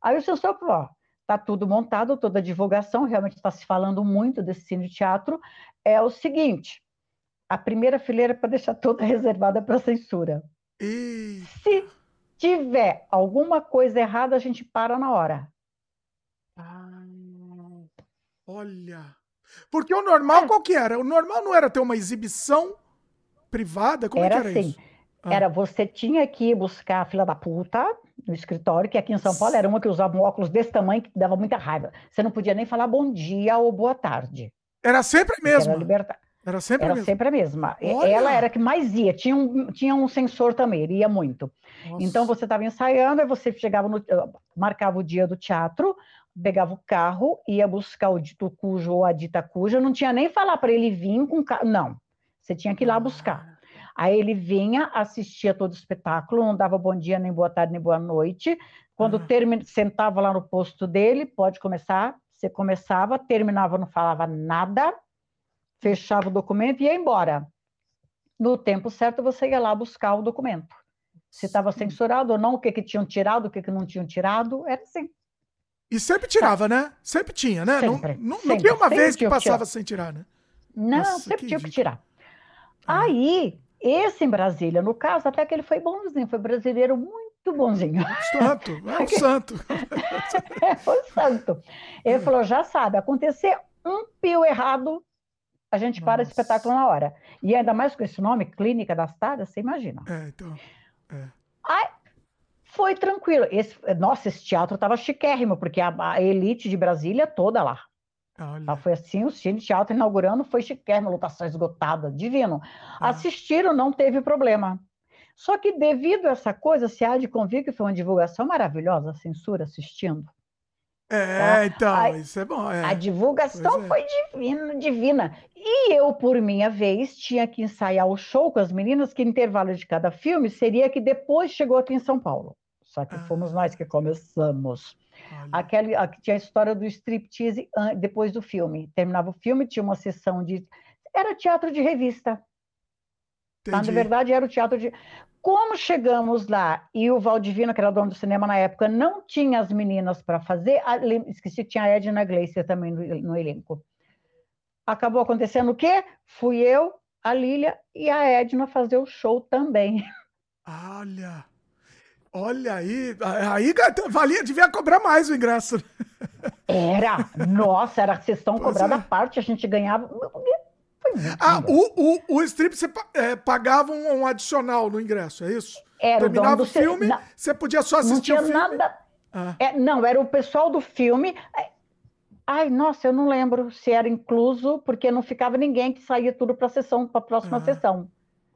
Aí o censor falou: ó, está tudo montado, toda a divulgação, realmente está se falando muito desse cine teatro, é o seguinte, a primeira fileira é para deixar toda *laughs* reservada para censura. E... Se tiver alguma coisa errada, a gente para na hora. Ah, olha. Porque o normal é. qual que era? O normal não era ter uma exibição privada? Como era é que era assim. isso? Ah. Era, você tinha que buscar a fila da puta no escritório, que aqui em São Paulo era uma que usava um óculos desse tamanho que dava muita raiva. Você não podia nem falar bom dia ou boa tarde. Era sempre a mesma. Era libertar. Era sempre era a mesma. sempre a mesma. Olha. Ela era que mais ia. Tinha um, tinha um sensor também, ele ia muito. Nossa. Então você estava ensaiando, aí você chegava no, marcava o dia do teatro, pegava o carro, ia buscar o dito cujo ou a dita cuja, não tinha nem falar para ele vir com carro. Não. Você tinha que ir lá ah. buscar. Aí ele vinha, assistia todo o espetáculo, não dava bom dia, nem boa tarde, nem boa noite. Quando uhum. termina, sentava lá no posto dele, pode começar. Você começava, terminava, não falava nada, fechava o documento e ia embora. No tempo certo, você ia lá buscar o documento. Se estava censurado ou não, o que, que tinham tirado, o que, que não tinham tirado, era assim. E sempre tirava, né? Sempre tinha, né? Sempre, não, não, sempre, não tinha uma vez que passava sem tirar, né? Não, Nossa, sempre que tinha que tirar. Ah. Aí, esse em Brasília, no caso, até que ele foi bonzinho, foi brasileiro muito bonzinho. Santo, *laughs* é o santo. é o santo. Ele falou: já sabe, acontecer um pio errado, a gente para o espetáculo na hora. E ainda mais com esse nome, Clínica das Tadas, você imagina. É, então. É. Aí, foi tranquilo. Esse, nossa, esse teatro estava chiquérrimo, porque a, a elite de Brasília toda lá. Olha. Foi assim, o Cine Teatro inaugurando, foi chiquérrimo, lotação esgotada, divino. Ah. Assistiram, não teve problema. Só que devido a essa coisa, se há de convir que foi uma divulgação maravilhosa, a censura assistindo. É, tá? então, a, isso é bom. É. A divulgação é. foi divina, divina. E eu, por minha vez, tinha que ensaiar o show com as meninas, que intervalo de cada filme seria que depois chegou aqui em São Paulo. Só que ah. fomos nós que começamos. Aquele, tinha a história do striptease depois do filme. Terminava o filme, tinha uma sessão de. Era teatro de revista. Tá? Na verdade, era o teatro de. Como chegamos lá e o Valdivino, que era dono do cinema na época, não tinha as meninas para fazer, esqueci que tinha a Edna Gleiser também no, no elenco. Acabou acontecendo o quê? Fui eu, a Lília e a Edna fazer o show também. *laughs* Olha! Olha aí, aí valia, devia cobrar mais o ingresso. Era, nossa, era sessão cobrada é. à parte, a gente ganhava. Ah, o, o, o strip você é, pagava um, um, adicional no ingresso, é isso? Era Terminava o, o filme, não, você podia só assistir não tinha o filme. Nada, ah. é, não, era o pessoal do filme. É, ai, nossa, eu não lembro se era incluso, porque não ficava ninguém que saía tudo para a sessão, para a próxima ah. sessão.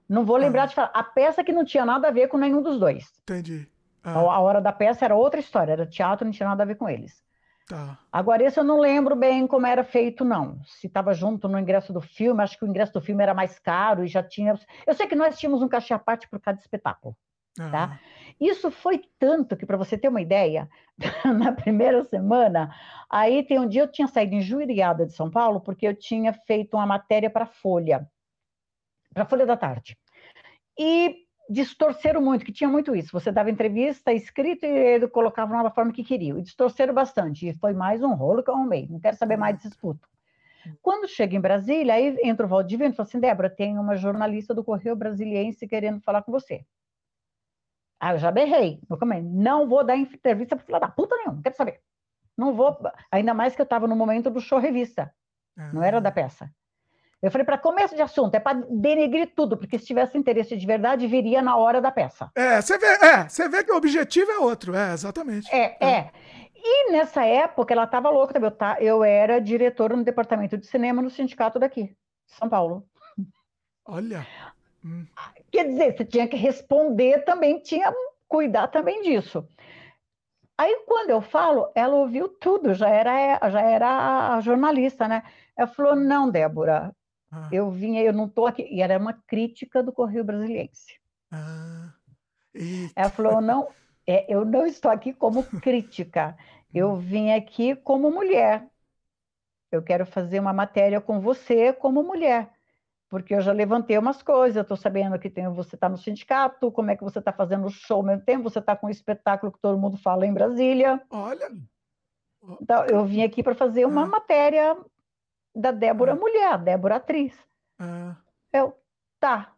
Não vou lembrar ah. de falar. A peça que não tinha nada a ver com nenhum dos dois. Entendi. Ah. A hora da peça era outra história, era teatro, não tinha nada a ver com eles. Tá. Agora, esse eu não lembro bem como era feito, não. Se estava junto no ingresso do filme, acho que o ingresso do filme era mais caro e já tinha. Eu sei que nós tínhamos um cachê à parte por cada espetáculo. Ah. Tá? Isso foi tanto que, para você ter uma ideia, *laughs* na primeira semana, aí tem um dia eu tinha saído injuriada de São Paulo porque eu tinha feito uma matéria para Folha, para Folha da Tarde. E distorceram muito, que tinha muito isso. Você dava entrevista escrito e ele colocava uma forma que queria. E distorceram bastante. E foi mais um rolo que eu arrumei. Não quero saber mais desse puto. Quando chega em Brasília, aí entra o Valdivino e fala assim: Débora, tem uma jornalista do Correio Brasiliense querendo falar com você. Ah, eu já berrei. Eu não vou dar entrevista para filha da puta nenhuma, não quero saber. Não vou. Ainda mais que eu estava no momento do show revista. Não era da peça. Eu falei, para começo de assunto, é para denegrir tudo, porque se tivesse interesse de verdade, viria na hora da peça. É, você vê, é, você vê que o objetivo é outro, é, exatamente. É, é. é. E nessa época, ela estava louca também. Eu, tá, eu era diretora no departamento de cinema no sindicato daqui, São Paulo. Olha. Hum. Quer dizer, você tinha que responder também, tinha cuidar também disso. Aí, quando eu falo, ela ouviu tudo, já era, já era a jornalista, né? Ela falou: não, Débora, ah. Eu vinha, eu não estou aqui. E era uma crítica do Correio Brasiliense. Ah. Ela falou: não, é, eu não estou aqui como crítica. Eu hum. vim aqui como mulher. Eu quero fazer uma matéria com você como mulher. Porque eu já levantei umas coisas, estou sabendo que tem, você está no sindicato, como é que você está fazendo o show ao mesmo tempo, você está com um espetáculo que todo mundo fala em Brasília. Olha. Então, eu vim aqui para fazer uma ah. matéria da Débora ah. mulher, Débora atriz. Ah. Eu, tá.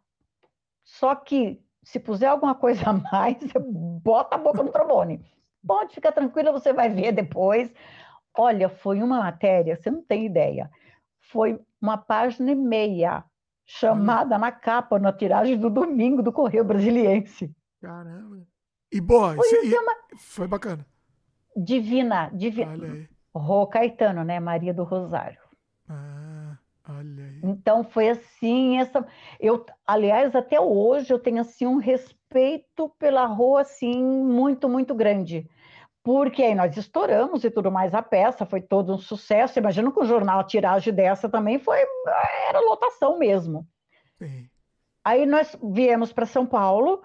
Só que se puser alguma coisa a mais, *laughs* bota a boca no trombone. Pode ficar tranquila, você vai ver depois. Olha, foi uma matéria, você não tem ideia. Foi uma página e meia chamada na capa, na tiragem do domingo do Correio Brasiliense. Caramba. E boa, foi, isso, e, uma... foi bacana. Divina, divina. Rô Caetano, né? Maria do Rosário. Ah, olha aí. Então foi assim, essa. Eu, aliás, até hoje eu tenho assim um respeito pela Rô assim muito, muito grande porque aí nós estouramos e tudo mais a peça, foi todo um sucesso. Imagino que o jornal a tiragem dessa também foi era lotação mesmo. Sim. Aí nós viemos para São Paulo.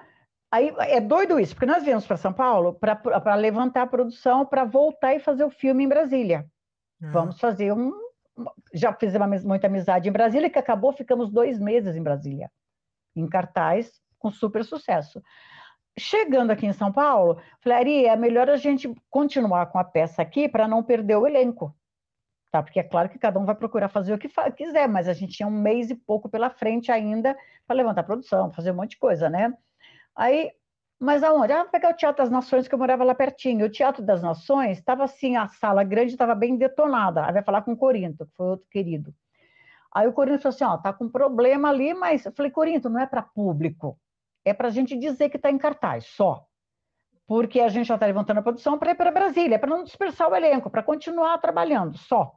Aí é doido isso, porque nós viemos para São Paulo para levantar a produção, para voltar e fazer o filme em Brasília. Uhum. Vamos fazer um. Já fizemos muita amizade em Brasília, que acabou, ficamos dois meses em Brasília, em cartaz, com super sucesso. Chegando aqui em São Paulo, falei, é melhor a gente continuar com a peça aqui para não perder o elenco. Tá? Porque é claro que cada um vai procurar fazer o que quiser, mas a gente tinha um mês e pouco pela frente ainda para levantar a produção, fazer um monte de coisa, né? Aí, mas aonde? Ah, pegar o Teatro das Nações, que eu morava lá pertinho. O Teatro das Nações estava assim, a sala grande estava bem detonada. Aí vai falar com o Corinto, que foi outro querido. Aí o Corinto falou assim: ó, tá com problema ali, mas eu falei, Corinto, não é para público é para a gente dizer que está em cartaz, só. Porque a gente já está levantando a produção para ir para Brasília, para não dispersar o elenco, para continuar trabalhando, só.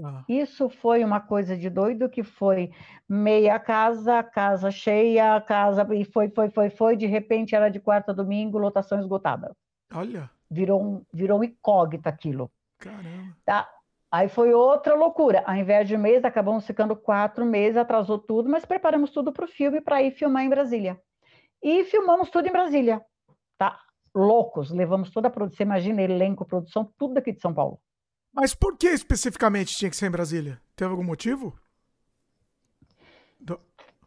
Tá. Isso foi uma coisa de doido que foi meia casa, casa cheia, casa e foi, foi, foi, foi. De repente era de quarta a domingo, lotação esgotada. Olha. Virou um, virou um incógnito aquilo. Caramba. Tá? Aí foi outra loucura. Ao invés de um mês, acabamos ficando quatro meses, atrasou tudo, mas preparamos tudo para o filme para ir filmar em Brasília. E filmamos tudo em Brasília, tá? Loucos, levamos toda a produção, imagina, elenco, produção, tudo daqui de São Paulo. Mas por que especificamente tinha que ser em Brasília? Teve algum motivo? Do...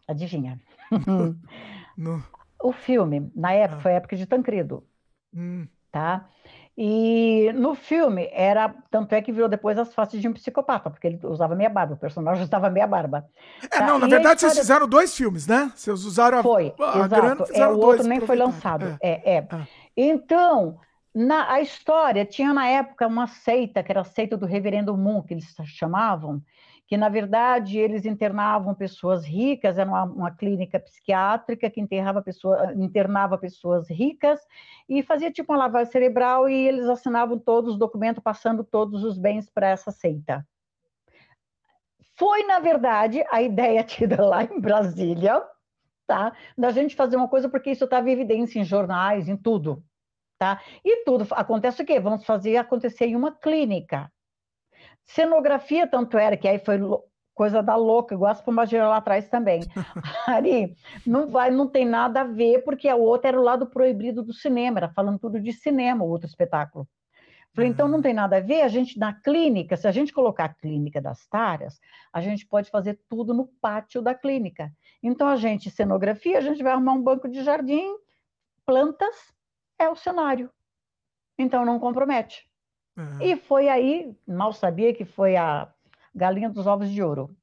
Adivinha. *laughs* no... O filme, na época, ah. foi a época de Tancredo. Hum. Tá? E no filme era, tanto é que virou depois as faces de um psicopata, porque ele usava meia barba, o personagem *laughs* usava meia barba. É, tá? não, na e verdade história... vocês fizeram dois filmes, né? Vocês usaram a, Foi, a exato. grana, é, o outro nem foi lançado. É, é. é. Ah. Então, na, a história tinha na época uma seita, que era a seita do Reverendo Moon, que eles chamavam, que na verdade eles internavam pessoas ricas, era uma, uma clínica psiquiátrica que pessoa, internava pessoas ricas e fazia tipo uma lavagem cerebral e eles assinavam todos os documentos passando todos os bens para essa seita. Foi, na verdade, a ideia *laughs* tida lá em Brasília, tá? Da gente fazer uma coisa, porque isso estava em evidência em jornais, em tudo, tá? E tudo acontece o quê? Vamos fazer acontecer em uma clínica. Cenografia, tanto era que aí foi coisa da louca, igual as pombageiras lá atrás também. *laughs* Ari, não vai, não tem nada a ver, porque a outra era o lado proibido do cinema, era falando tudo de cinema, o outro espetáculo. Falei, então não tem nada a ver, a gente na clínica, se a gente colocar a clínica das taras, a gente pode fazer tudo no pátio da clínica. Então a gente, cenografia, a gente vai arrumar um banco de jardim, plantas, é o cenário. Então não compromete. Uhum. E foi aí, mal sabia que foi a galinha dos ovos de ouro.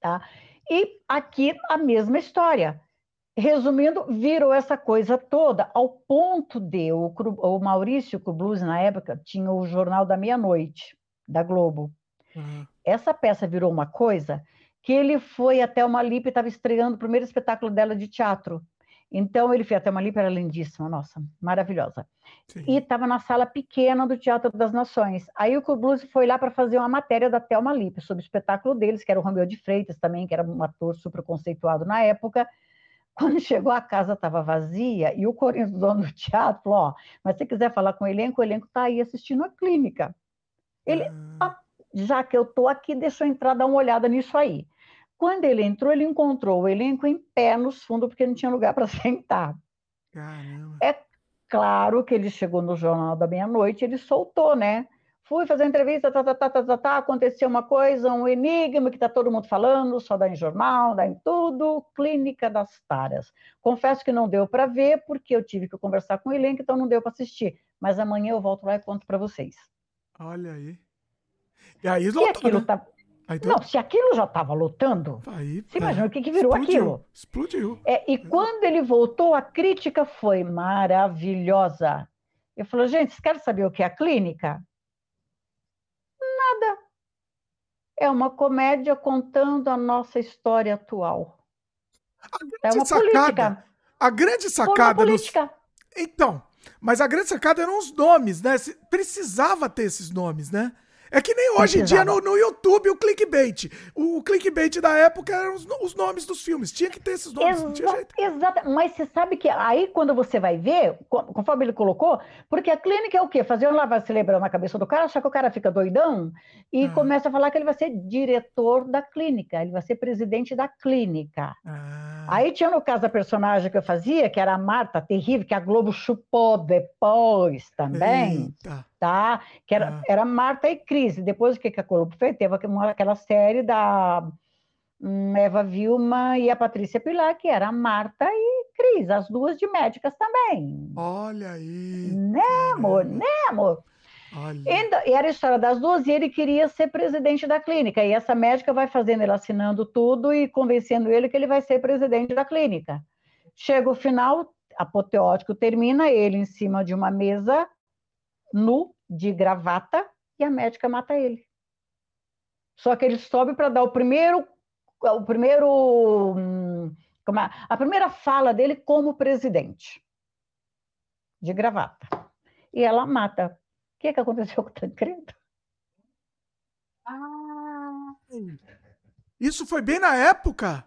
Tá? E aqui a mesma história. Resumindo, virou essa coisa toda, ao ponto de o, o Maurício Cubluz, na época, tinha o Jornal da Meia-Noite, da Globo. Uhum. Essa peça virou uma coisa que ele foi até uma Lipe, estava estreando o primeiro espetáculo dela de teatro. Então, ele fez até uma Lipe, era lindíssima, nossa, maravilhosa. Sim. E estava na sala pequena do Teatro das Nações. Aí o Blues foi lá para fazer uma matéria da Thelma Lippe sobre o espetáculo deles, que era o Romeu de Freitas também, que era um ator super conceituado na época. Quando *laughs* chegou a casa estava vazia e o Corinthians, dono do teatro, falou: ó, mas se quiser falar com o elenco, o elenco está aí assistindo a clínica. Ele, ah já que eu estou aqui, deixa eu entrar dar uma olhada nisso aí. Quando ele entrou, ele encontrou o elenco em pé nos fundos, porque não tinha lugar para *laughs* sentar. Caramba. É claro que ele chegou no Jornal da Meia-Noite, ele soltou, né? Fui fazer entrevista, tá, tá, tá, tá, tá, tá, aconteceu uma coisa, um enigma que está todo mundo falando, só dá em jornal, dá em tudo, Clínica das Taras. Confesso que não deu para ver, porque eu tive que conversar com o elenco, então não deu para assistir. Mas amanhã eu volto lá e conto para vocês. Olha aí. E aí, e aquilo né? tá... Não, se aquilo já estava lutando, Aí, você é, imagina o que, que virou explodiu, aquilo? Explodiu. É, e quando ele voltou, a crítica foi maravilhosa. Eu falei, gente, vocês querem saber o que é a clínica? Nada. É uma comédia contando a nossa história atual. É uma sacada, política. A grande sacada. Nos... Então, mas a grande sacada eram os nomes, né? Precisava ter esses nomes, né? É que nem hoje em dia no, no, YouTube o clickbait. O, o clickbait da época eram os, os, nomes dos filmes. Tinha que ter esses nomes, Exa não tinha jeito. Exato. Mas você sabe que aí quando você vai ver, conforme ele colocou, porque a clínica é o quê? Fazer um lavagem cerebral na cabeça do cara, só que o cara fica doidão e ah. começa a falar que ele vai ser diretor da clínica, ele vai ser presidente da clínica. Ah. Aí tinha no caso a personagem que eu fazia, que era a Marta, terrível, que a Globo chupou depois também. Eita tá? Que era, ah. era Marta e Cris. Depois o que, que a Globo fez? Teve aquela série da hum, Eva Vilma e a Patrícia Pilar, que era Marta e Cris, as duas de médicas também. Olha aí. Né, amor? Né, amor? Olha. E era a história das duas e ele queria ser presidente da clínica. E essa médica vai fazendo ele assinando tudo e convencendo ele que ele vai ser presidente da clínica. Chega o final, apoteótico termina, ele em cima de uma mesa nu, de gravata, e a médica mata ele. Só que ele sobe para dar o primeiro, o primeiro, hum, é, a primeira fala dele como presidente, de gravata. E ela mata. O que, que aconteceu *laughs* com o Tancredo? Ah, isso foi bem na época?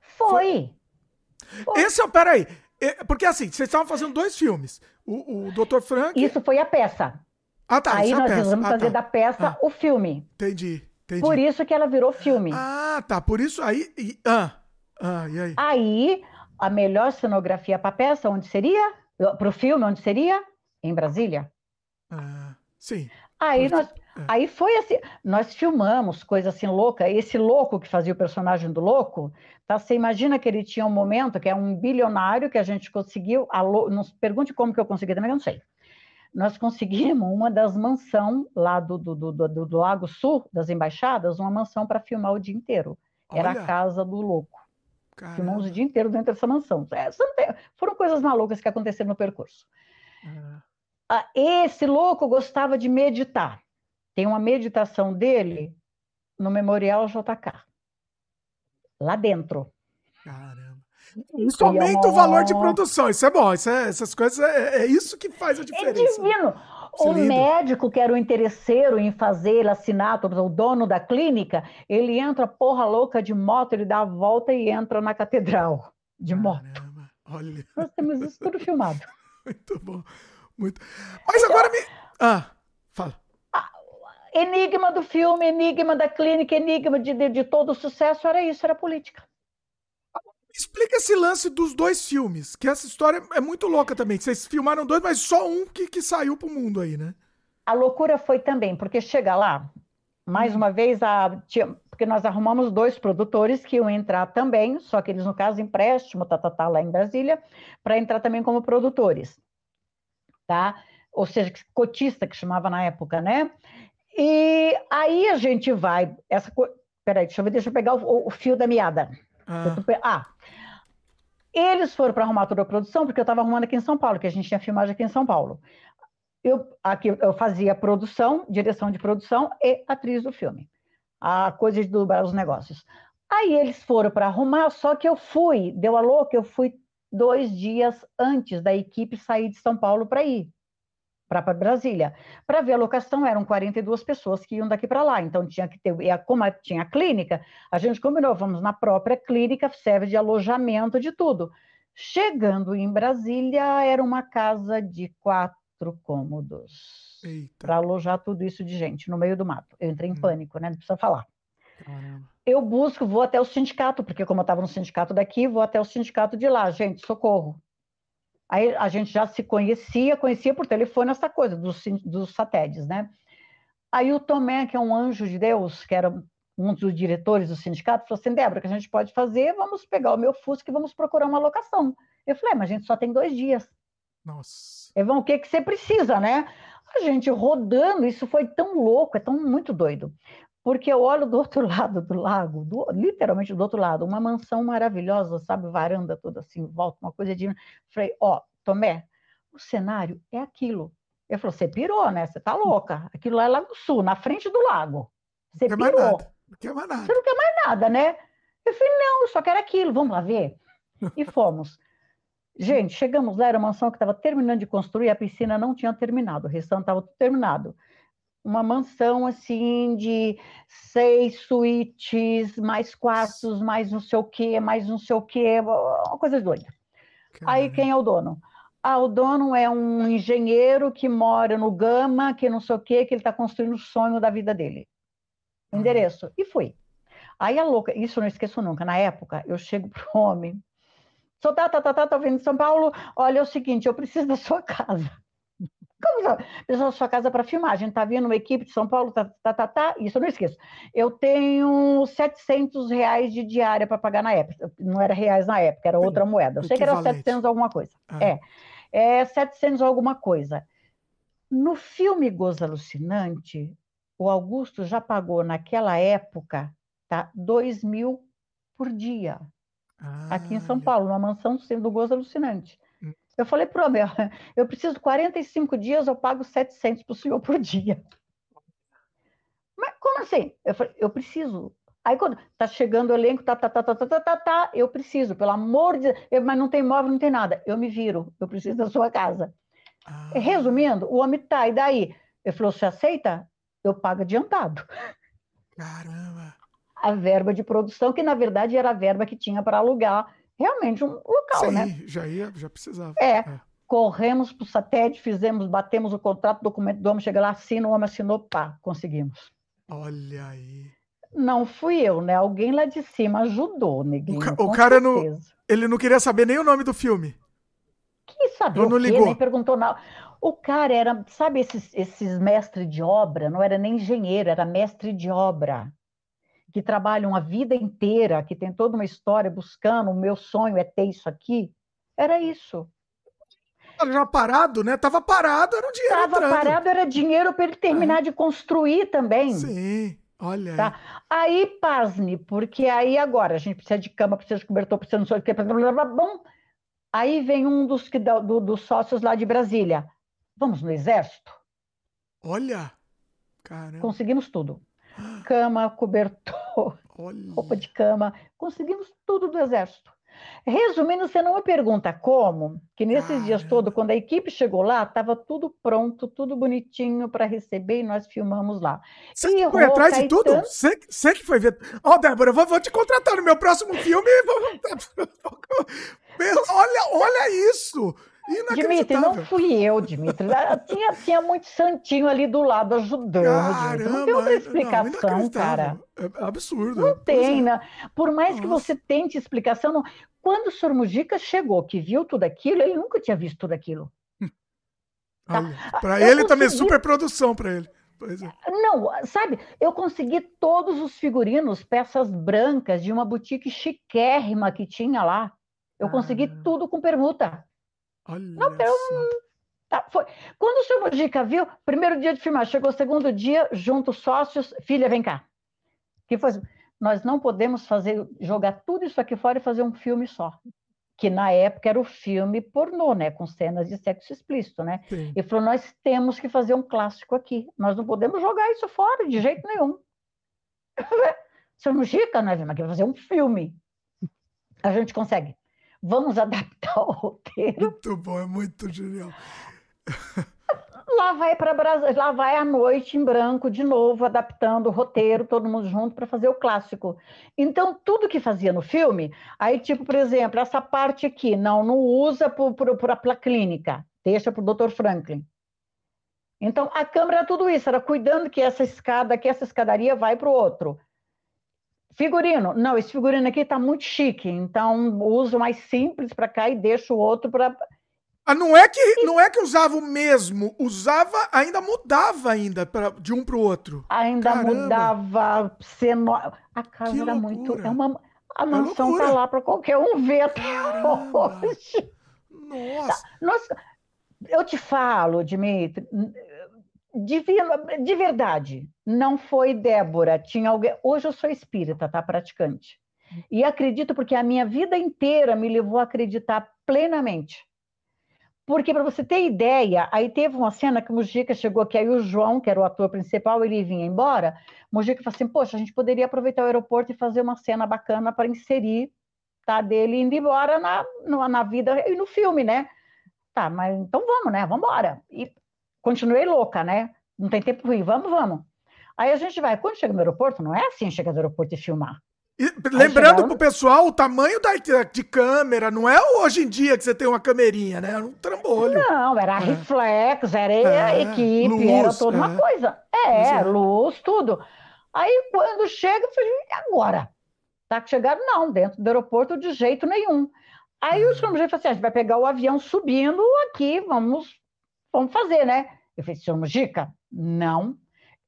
Foi. foi. Esse é, peraí, é, porque assim, vocês estavam fazendo dois filmes. O, o Dr. Frank. Isso foi a peça. Ah, tá. Aí é nós resolvemos ah, fazer tá. da peça ah, o filme. Entendi, entendi. Por isso que ela virou filme. Ah, tá. Por isso aí. E, ah, ah, e aí? Aí, a melhor cenografia para a peça, onde seria? Para o filme, onde seria? Em Brasília. Ah, sim. Aí nós. É. Aí foi assim, nós filmamos coisa assim louca. Esse louco que fazia o personagem do louco, tá? Você imagina que ele tinha um momento que é um bilionário que a gente conseguiu. A, não pergunte como que eu consegui também, eu não sei. Nós conseguimos uma das mansões lá do, do, do, do, do Lago Sul, das embaixadas, uma mansão para filmar o dia inteiro. Era Olha. a casa do louco. Caramba. Filmamos o dia inteiro dentro dessa mansão. É, foram coisas malucas que aconteceram no percurso. Ah. ah esse louco gostava de meditar. Tem uma meditação dele no Memorial JK. Lá dentro. Caramba. Isso aumenta o valor de produção. Isso é bom. Isso é, essas coisas é, é, isso que faz a é diferença. É divino. O médico, que era o interesseiro em fazer ele assinar, o dono da clínica, ele entra porra louca de moto, ele dá a volta e entra na catedral de moto. Caramba, olha. Nós temos isso tudo filmado. *laughs* Muito bom. Muito. Mas então, agora me. Ah, fala enigma do filme, enigma da clínica, enigma de, de, de todo o sucesso, era isso, era política. Explica esse lance dos dois filmes, que essa história é muito louca também. Vocês filmaram dois, mas só um que, que saiu pro mundo aí, né? A loucura foi também, porque chega lá, mais uma vez, a, porque nós arrumamos dois produtores que iam entrar também, só que eles, no caso, empréstimo, tá, tá, tá lá em Brasília, para entrar também como produtores, tá? Ou seja, cotista, que chamava na época, né? E aí a gente vai. Essa, peraí, deixa eu, ver, deixa eu pegar o, o fio da meada. Ah. ah eles foram para arrumar toda a produção, porque eu estava arrumando aqui em São Paulo, que a gente tinha filmagem aqui em São Paulo. Eu, aqui, eu fazia produção, direção de produção e atriz do filme. A coisa de dobrar os negócios. Aí eles foram para arrumar, só que eu fui, deu a louca, eu fui dois dias antes da equipe sair de São Paulo para ir para Brasília. Para ver a locação, eram 42 pessoas que iam daqui para lá, então tinha que ter, e como tinha a clínica, a gente combinou, vamos na própria clínica, serve de alojamento, de tudo. Chegando em Brasília, era uma casa de quatro cômodos para alojar tudo isso de gente no meio do mato. Eu entrei em hum. pânico, né? Não precisa falar. Caramba. Eu busco, vou até o sindicato, porque como eu estava no sindicato daqui, vou até o sindicato de lá. Gente, socorro Aí a gente já se conhecia, conhecia por telefone essa coisa dos, dos satélites, né? Aí o Tomé, que é um anjo de Deus, que era um dos diretores do sindicato, falou assim, Débora, o que a gente pode fazer, vamos pegar o meu Fusca e vamos procurar uma locação. Eu falei, é, mas a gente só tem dois dias. Nossa. Evão, o que, que você precisa, né? A gente rodando, isso foi tão louco, é tão muito doido porque eu olho do outro *laughs* lado do lago, do, literalmente do outro lado, uma mansão maravilhosa, sabe, varanda toda assim, volta, uma coisa de. Falei, ó, oh, Tomé, o cenário é aquilo. Ele falou, você pirou, né? Você tá louca. Aquilo lá é Lago Sul, na frente do lago. Você não pirou. Mais nada. Não quer mais nada. Você não quer mais nada, né? Eu falei, não, eu só quero aquilo, vamos lá ver. E *laughs* fomos. Gente, chegamos lá, era uma mansão que estava terminando de construir, a piscina não tinha terminado, o restante estava terminado. Uma mansão assim de seis suítes, mais quartos, mais não sei o quê, mais não sei o quê, uma coisa doida. Caramba. Aí quem é o dono? Ah, o dono é um engenheiro que mora no Gama, que não sei o quê, que ele está construindo o sonho da vida dele. O endereço. E fui. Aí a louca, isso eu não esqueço nunca, na época, eu chego pro homem, sou tá, tá, tá, tá, tá vindo de São Paulo, olha, é o seguinte, eu preciso da sua casa. Como? Preciso da sua casa para filmar, a gente tá vindo uma equipe de São Paulo, tá, tá, tá, tá, isso eu não esqueço. Eu tenho 700 reais de diária para pagar na época, não era reais na época, era outra moeda, eu sei que era 700 alguma coisa. Ah. É, é 700 alguma coisa. No filme Gozo Alucinante, o Augusto já pagou naquela época tá, 2 mil por dia. Ah, aqui em São Paulo, numa mansão do Gozo Alucinante. Eu falei para o meu, eu preciso 45 dias, eu pago 700 para o senhor por dia. Mas como assim? Eu falei, eu preciso. Aí quando tá chegando o elenco, tá, tá, tá, tá, tá, tá, tá, tá eu preciso, pelo amor de Deus, mas não tem móvel, não tem nada. Eu me viro, eu preciso da sua casa. Ah. Resumindo, o homem tá, e daí? Ele falou, você aceita? Eu pago adiantado. Caramba! a verba de produção, que na verdade era a verba que tinha para alugar realmente um local, Sim, né? já ia, já precisava. É. é. Corremos para o satélite, fizemos, batemos o contrato, documento do homem, chega lá, assina, o homem assinou, pá, conseguimos. Olha aí. Não fui eu, né? Alguém lá de cima ajudou, neguinho. O, ca o cara não. Ele não queria saber nem o nome do filme. Que saber não o quê? Ligou. Nem perguntou nada. O cara era, sabe, esses, esses mestres de obra, não era nem engenheiro, era mestre de obra que trabalham a vida inteira, que tem toda uma história buscando, o meu sonho é ter isso aqui, era isso. Já parado, né? Tava parado, era o dinheiro Tava entrando. parado, era dinheiro para ele terminar é. de construir também. Sim, olha tá? aí. Aí, pasme, porque aí agora a gente precisa de cama, precisa de cobertor, precisa não sei o que, bom. Aí vem um dos, que, do, dos sócios lá de Brasília. Vamos no exército? Olha, caramba. Conseguimos tudo cama, cobertor, Olha. roupa de cama, conseguimos tudo do exército. Resumindo, você não me pergunta como, que nesses dias todos, quando a equipe chegou lá, estava tudo pronto, tudo bonitinho para receber e nós filmamos lá. Você e foi atrás Caetano... de tudo? Você, você que foi ver. Ó, oh, Débora, eu vou, vou, te contratar no meu próximo filme. *laughs* olha, olha isso! Dimitri, não fui eu, Dimitri. tinha, tinha muito santinho ali do lado ajudando. Caramba, não tem outra explicação, não, cara. É absurdo. Não tem, é. né? Por mais Nossa. que você tente explicação, não... quando o Sr. Mujica chegou, que viu tudo aquilo, ele nunca tinha visto tudo aquilo. Tá? Para ele consegui... também, super produção para ele. É. Não, sabe, eu consegui todos os figurinos, peças brancas de uma boutique chiquérrima que tinha lá. Eu ah. consegui tudo com permuta. Olha não, tá, foi. Quando o senhor Mojica viu, primeiro dia de filmar, chegou o segundo dia, junto sócios, filha, vem cá. Que foi, nós não podemos fazer, jogar tudo isso aqui fora e fazer um filme só. Que na época era o filme pornô, né? Com cenas de sexo explícito, né? Sim. E falou: nós temos que fazer um clássico aqui. Nós não podemos jogar isso fora de jeito nenhum. *laughs* Senhor Mujica, nós vamos aqui fazer um filme. A gente consegue vamos adaptar *laughs* o roteiro. Muito bom, é muito genial. Lá vai para lá vai a noite em branco de novo, adaptando o roteiro, todo mundo junto para fazer o clássico. Então, tudo que fazia no filme, aí, tipo, por exemplo, essa parte aqui, não, não usa para a clínica, deixa para o Dr. Franklin. Então, a câmera era tudo isso, era cuidando que essa escada, que essa escadaria vai para o outro. Figurino, não, esse figurino aqui está muito chique, então uso mais simples para cá e deixo o outro para. Ah, não é que não é que usava o mesmo, usava, ainda mudava ainda pra, de um para o outro. Ainda Caramba. mudava ceno... A casa que era loucura. muito, é uma a é mansão tá lá para qualquer um ver até hoje. Nossa. Tá, Nossa, eu te falo, Dimitri, de, de verdade, não foi Débora, tinha alguém. Hoje eu sou espírita, tá? Praticante. E acredito porque a minha vida inteira me levou a acreditar plenamente. Porque, para você ter ideia, aí teve uma cena que o Mujica chegou aqui, aí o João, que era o ator principal, ele vinha embora. O Mujica falou assim: Poxa, a gente poderia aproveitar o aeroporto e fazer uma cena bacana para inserir tá? Dele indo embora na, na, na vida e no filme, né? Tá, mas então vamos, né? Vamos embora. E continuei louca, né? Não tem tempo ruim, vamos, vamos. Aí a gente vai, quando chega no aeroporto, não é assim chegar no aeroporto e filmar. E, lembrando chegando... pro pessoal o tamanho da, de câmera, não é hoje em dia que você tem uma camerinha, né? Era um trambolho. Não, era é. reflex, era é, equipe, luz, era toda é. uma coisa. É, é, luz, tudo. Aí quando chega, eu falei, e agora? Tá chegando? Não, dentro do aeroporto de jeito nenhum. Aí o senhor Mujica falou assim: a gente vai pegar o avião subindo aqui, vamos, vamos fazer, né? Eu falei, senhor Mujica, não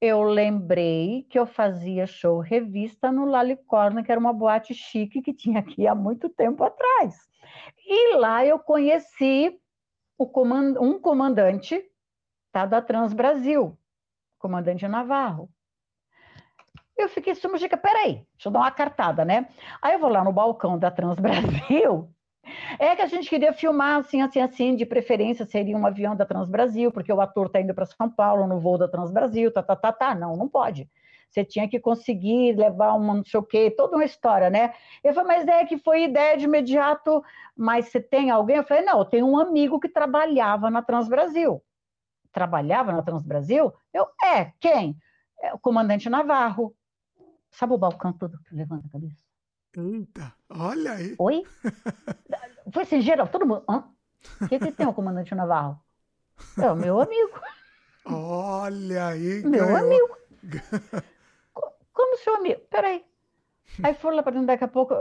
eu lembrei que eu fazia show revista no Lalicorno, que era uma boate chique que tinha aqui há muito tempo atrás. E lá eu conheci comand um comandante tá, da Trans Brasil, comandante Navarro. Eu fiquei assim, peraí, deixa eu dar uma cartada, né? Aí eu vou lá no balcão da Trans Brasil é que a gente queria filmar assim, assim, assim, de preferência seria um avião da Transbrasil, porque o ator está indo para São Paulo no voo da Transbrasil, tá, tá, tá, tá. Não, não pode. Você tinha que conseguir levar uma não sei o quê, toda uma história, né? Eu falei, mas é que foi ideia de imediato, mas você tem alguém? Eu falei, não, eu tenho um amigo que trabalhava na Transbrasil. Trabalhava na Transbrasil? Eu, é, quem? É o comandante Navarro. Sabe o balcão todo que levanta a cabeça? Eita, olha aí. Oi? *laughs* Foi assim, geral, todo mundo. Hã? O que, que tem o comandante Navarro? É o meu amigo. Olha aí. Meu ganhou. amigo. *laughs* Como seu amigo? Peraí. Aí foram lá para dentro, daqui a pouco.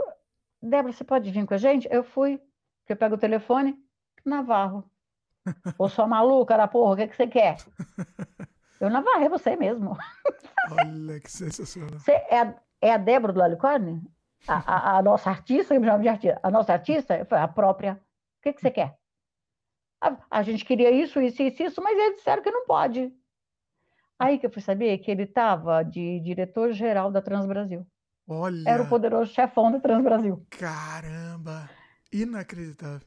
Débora, você pode vir com a gente? Eu fui. Eu pego o telefone. Navarro. Ô, sua maluca da porra, o que, que você quer? Eu Navarro, é você mesmo. Olha que sensacional. Você é a, é a Débora do Alicorne? A, a, a, nossa artista, eu me chamo de artista, a nossa artista foi a própria. O que, que você quer? A, a, gente queria isso, isso, isso, isso, mas eles disseram que não pode. Aí que eu fui saber que ele estava de diretor-geral da Transbrasil. Olha. Era o poderoso chefão da Transbrasil. Caramba! Inacreditável.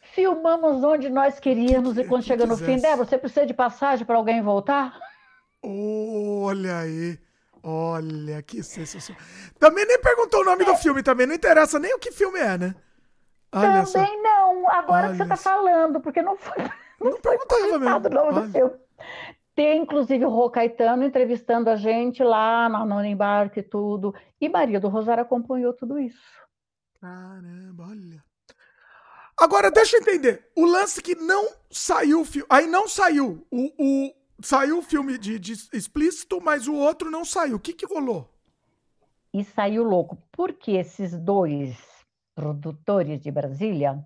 Filmamos onde nós queríamos que, e quando chega no fim, Débora, você precisa de passagem para alguém voltar? Olha aí. Olha, que sensacional. Também nem perguntou o nome é. do filme, também não interessa nem o que filme é, né? Olha também só. não, agora Olha que você está falando, porque não foi. Não, não perguntava mesmo. o nome do filme. Tem, inclusive, o Rô Caetano entrevistando a gente lá no, no embarque e tudo. E Maria do Rosário acompanhou tudo isso. Caramba, olha. Agora, deixa eu entender. O lance que não saiu o filme. Aí não saiu. O, o, Saiu o filme de, de, explícito, mas o outro não saiu. O que, que rolou? E saiu louco, porque esses dois produtores de Brasília,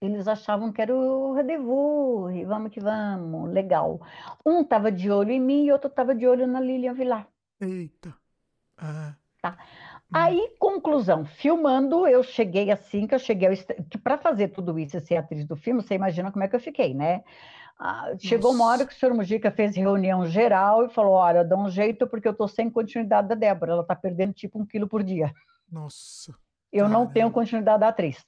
eles achavam que era o rendezvous, e vamos que vamos, legal. Um estava de olho em mim e outro estava de olho na Lilian Vilar. Eita. Ah. Tá. Aí, conclusão, filmando, eu cheguei assim, que eu cheguei para fazer tudo isso e ser atriz do filme, você imagina como é que eu fiquei, né? Ah, chegou uma hora que o senhor Mujica fez reunião geral e falou: olha, dá um jeito porque eu estou sem continuidade da Débora, ela está perdendo tipo um quilo por dia. Nossa. Eu não tenho continuidade da atriz.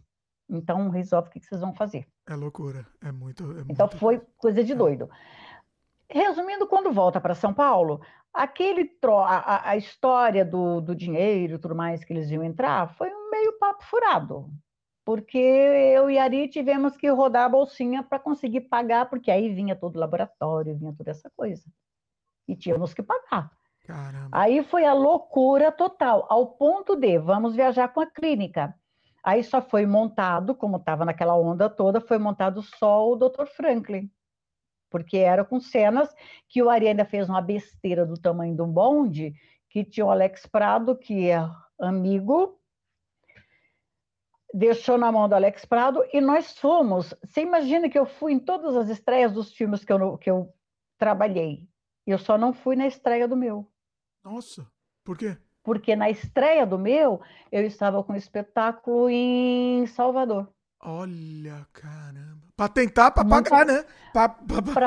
Então, resolve o que vocês vão fazer. É loucura, é muito. É então, muito... foi coisa de é. doido. Resumindo, quando volta para São Paulo, aquele tro... a, a história do, do dinheiro e tudo mais que eles iam entrar foi um meio papo furado porque eu e Ari tivemos que rodar a bolsinha para conseguir pagar, porque aí vinha todo o laboratório, vinha toda essa coisa. E tínhamos que pagar. Caramba. Aí foi a loucura total, ao ponto de vamos viajar com a clínica. Aí só foi montado, como estava naquela onda toda, foi montado só o Dr. Franklin. Porque era com cenas que o Ari ainda fez uma besteira do tamanho de um bonde, que tinha o Alex Prado, que é amigo, deixou na mão do Alex Prado e nós fomos. Você imagina que eu fui em todas as estreias dos filmes que eu, que eu trabalhei. Eu só não fui na estreia do meu. Nossa, por quê? Porque na estreia do meu, eu estava com um espetáculo em Salvador. Olha, caramba. Para tentar, para pagar, né? Para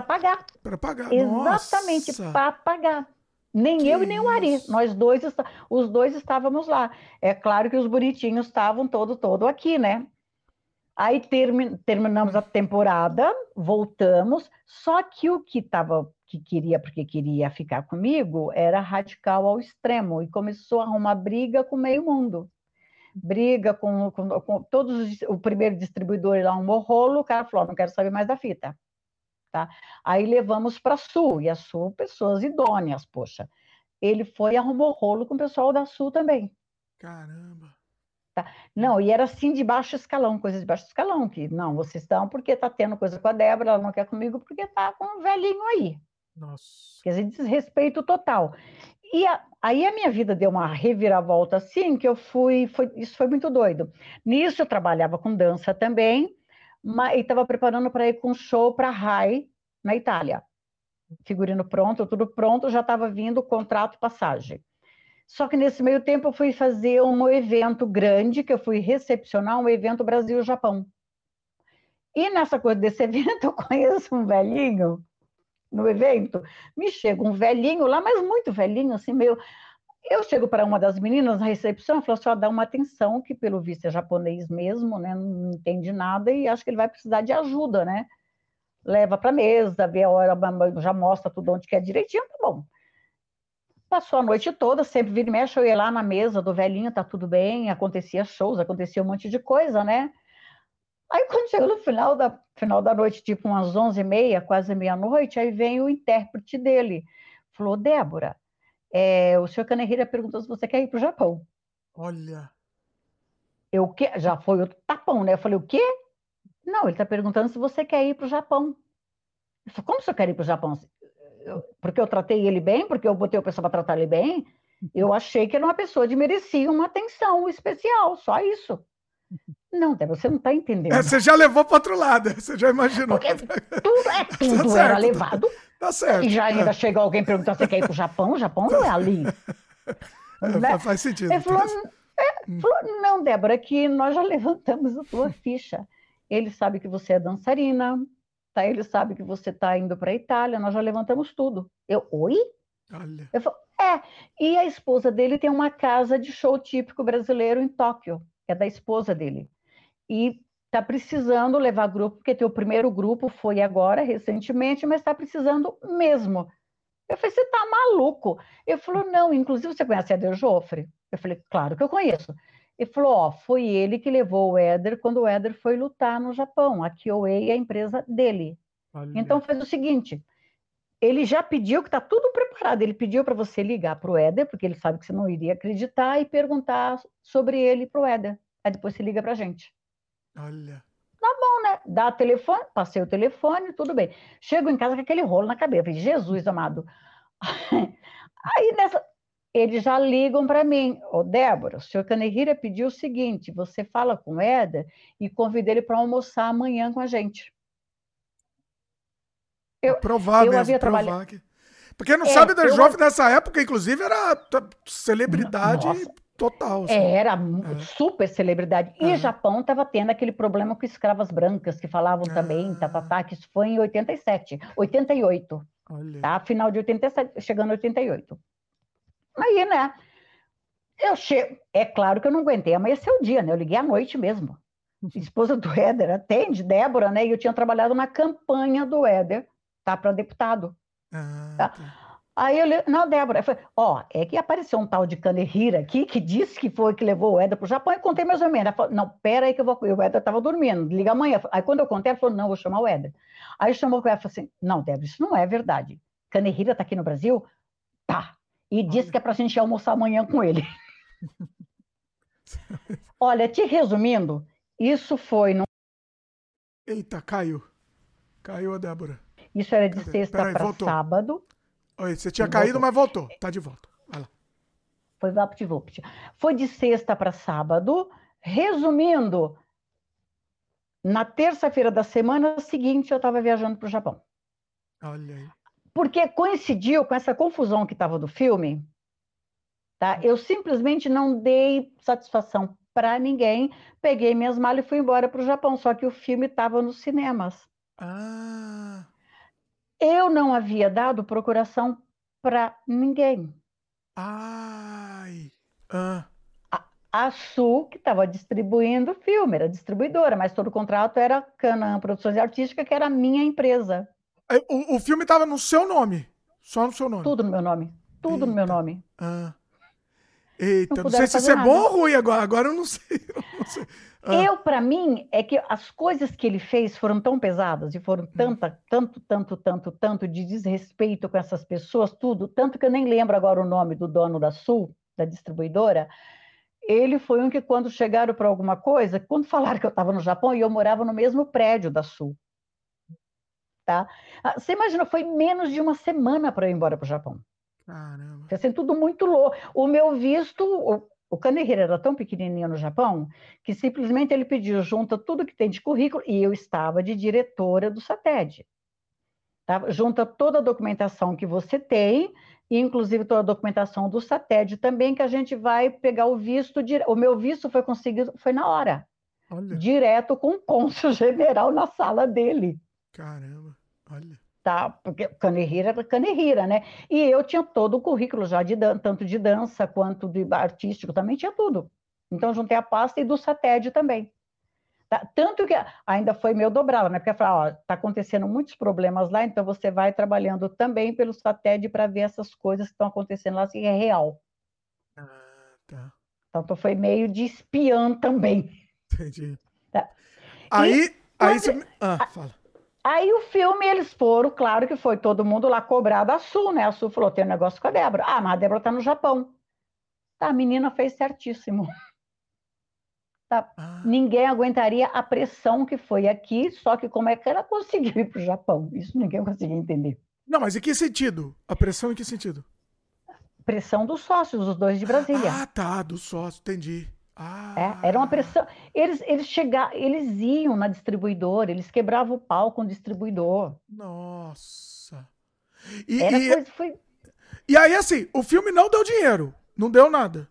pagar. Para pagar. Exatamente, para pagar. Nem que eu e nem o Ari. Nós dois, os dois estávamos lá. É claro que os bonitinhos estavam todo, todo aqui, né? Aí termi terminamos a temporada, voltamos, só que o que estava que queria, porque queria ficar comigo, era radical ao extremo e começou a arrumar briga com meio mundo. briga com, com, com todos os, o primeiro distribuidor lá, um rolo, o cara falou, não quero saber mais da fita. Tá? Aí levamos para a Sul, e a Sul, pessoas idôneas, poxa. Ele foi e arrumou rolo com o pessoal da Sul também. Caramba! Tá? Não, e era assim de baixo escalão, coisas de baixo escalão, que não, vocês estão porque está tendo coisa com a Débora, ela não quer comigo porque está com um velhinho aí. Nossa. Quer dizer, desrespeito total. E a, aí a minha vida deu uma reviravolta assim, que eu fui, foi, isso foi muito doido. Nisso eu trabalhava com dança também, e estava preparando para ir com um show para Rai, na Itália. Figurino pronto, tudo pronto, já estava vindo o contrato passagem. Só que nesse meio tempo eu fui fazer um evento grande, que eu fui recepcionar um evento Brasil-Japão. E nessa coisa desse *laughs* evento eu conheço um velhinho no evento, me chega um velhinho lá, mas muito velhinho, assim, meio. Eu chego para uma das meninas na recepção e falo assim: dá uma atenção, que pelo visto é japonês mesmo, né? Não entende nada e acho que ele vai precisar de ajuda, né? Leva para a mesa, vê a hora, já mostra tudo onde quer direitinho, tá bom. Passou a noite toda, sempre vira e mexe, eu ia lá na mesa do velhinho, tá tudo bem, acontecia shows, acontecia um monte de coisa, né? Aí quando chegou no final da, final da noite, tipo umas onze e meia, quase meia-noite, aí vem o intérprete dele. Falou, Débora, é, o senhor Kanehira perguntou se você quer ir para o Japão. Olha. Eu que já foi o tapão, né? Eu falei, o quê? Não, ele está perguntando se você quer ir para o Japão. Eu falei, como o senhor quer ir para o Japão? Eu, porque eu tratei ele bem, porque eu botei o pessoal para tratar ele bem. Eu achei que era uma pessoa que merecia uma atenção especial, só isso. Não, Débora, você não está entendendo. É, você já levou para outro lado, *laughs* você já imaginou. Porque tudo, é, tá *laughs* tudo tá era levado. Tá certo. E já ainda é. chega alguém perguntando se quer ir para o Japão, o Japão não é ali. *laughs* É, né? Faz sentido. Ele falou, é, falou, não, Débora, que nós já levantamos a tua ficha. Ele sabe que você é dançarina, tá? ele sabe que você está indo para a Itália, nós já levantamos tudo. Eu, oi? Olha. Eu falo, é, e a esposa dele tem uma casa de show típico brasileiro em Tóquio, é da esposa dele e está precisando levar grupo, porque teu primeiro grupo foi agora, recentemente, mas está precisando mesmo. Eu falei, você está maluco? Ele falou, não, inclusive você conhece Éder Joffre? Eu falei, claro que eu conheço. Ele falou, ó, foi ele que levou o Éder quando o Éder foi lutar no Japão. A Kyoei é a empresa dele. Então faz o seguinte, ele já pediu que está tudo preparado. Ele pediu para você ligar para o Éder, porque ele sabe que você não iria acreditar, e perguntar sobre ele para o Éder. Aí depois você liga para a gente. Olha. Tá bom, né? Dá telefone, passei o telefone, tudo bem. Chego em casa com aquele rolo na cabeça. Falei, Jesus amado. *laughs* Aí nessa. Eles já ligam para mim. Ô, oh, Débora, o senhor Canehira pediu o seguinte: você fala com o Éder e convida ele para almoçar amanhã com a gente. Eu, provar eu mesmo, havia trabalhado. Que... Porque não é, sabe da eu... Jovem nessa época, inclusive, era celebridade Nossa. Total. Assim. Era é. super celebridade. E é. Japão estava tendo aquele problema com escravas brancas, que falavam também, tá, tá, tá, que isso foi em 87, 88. Olha. Tá? Final de 87, chegando em 88. Aí, né? Eu chego. É claro que eu não aguentei amanhecer o dia, né? Eu liguei à noite mesmo. *laughs* Esposa do Éder, atende, Débora, né? E eu tinha trabalhado na campanha do Éder, tá? Para deputado. Ah, tá? tá. Aí eu, não, Débora, eu falei, ó, é que apareceu um tal de Kanehira aqui que disse que foi que levou o Éder para o Japão e contei mais ou menos. Ela falou, não, pera aí que eu vou. O Éder estava dormindo, liga amanhã. Aí quando eu contei, ela falou, não, vou chamar o Éder. Aí chamou o Éder e falou assim: não, Débora, isso não é verdade. Kanehira está aqui no Brasil? Tá. E disse que é para a gente almoçar amanhã com ele. *laughs* Olha, te resumindo, isso foi no. Eita, caiu. Caiu a Débora. Isso era de Cadê? sexta para sábado. Oi, você tinha caído, voltou. mas voltou. Tá de volta. Vai lá. Foi VaptVupt. Foi de sexta para sábado. Resumindo, na terça-feira da semana seguinte eu estava viajando para o Japão. Olha aí. Porque coincidiu com essa confusão que estava do filme, tá? Eu simplesmente não dei satisfação para ninguém, peguei minhas malas e fui embora para o Japão. Só que o filme estava nos cinemas. Ah. Eu não havia dado procuração para ninguém. Ai. Ah. A, a Su, que estava distribuindo o filme, era distribuidora, mas todo o contrato era Canaan Produções Artísticas, que era a minha empresa. O, o filme estava no seu nome? Só no seu nome? Tudo no meu nome. Tudo Eita. no meu nome. Ah. Eita, não, não sei se isso é bom ou ruim agora. Agora eu não sei. *laughs* Eu, não sei. Ah. eu para mim, é que as coisas que ele fez foram tão pesadas e foram hum. tanta, tanto, tanto, tanto, tanto de desrespeito com essas pessoas, tudo, tanto que eu nem lembro agora o nome do dono da Sul, da distribuidora. Ele foi um que, quando chegaram para alguma coisa, quando falaram que eu estava no Japão e eu morava no mesmo prédio da Sul. Tá? Ah, você imagina, foi menos de uma semana para eu ir embora para o Japão. Caramba. Assim, tudo muito louco. O meu visto, o, o Kanehira era tão pequenininho no Japão que simplesmente ele pediu junta tudo que tem de currículo e eu estava de diretora do SATED. Tá? Junta toda a documentação que você tem, inclusive toda a documentação do SATED também, que a gente vai pegar o visto. O meu visto foi conseguido, foi na hora. Olha. Direto com o cônsul *laughs* general na sala dele. Caramba, olha tá? Porque Canehira era Canehira, né? E eu tinha todo o currículo já, de tanto de dança quanto de artístico, também tinha tudo. Então, juntei a pasta e do SATED também. Tá? Tanto que ainda foi meu dobrá né? Porque falar, ó, tá acontecendo muitos problemas lá, então você vai trabalhando também pelo SATED para ver essas coisas que estão acontecendo lá, se é real. Ah, tá. Então, foi meio de espiã também. Entendi. Tá? Aí, e, aí você... Ah, fala. Aí o filme, eles foram, claro que foi todo mundo lá cobrar da Sul, né? A Sul falou: tem um negócio com a Débora. Ah, mas a Débora tá no Japão. Tá, a menina fez certíssimo. *laughs* Tá. Ah. Ninguém aguentaria a pressão que foi aqui, só que como é que ela *laughs* conseguiu ir para o Japão? Isso ninguém conseguia entender. Não, mas em que sentido? A pressão em que sentido? Pressão dos sócios, os dois de Brasília. Ah, tá, dos sócios, entendi. Ah. É, era uma pressão. Eles, eles chegavam, eles iam na distribuidora, eles quebravam o pau com o distribuidor. Nossa. E, era e, coisa, foi... e aí, assim, o filme não deu dinheiro, não deu nada.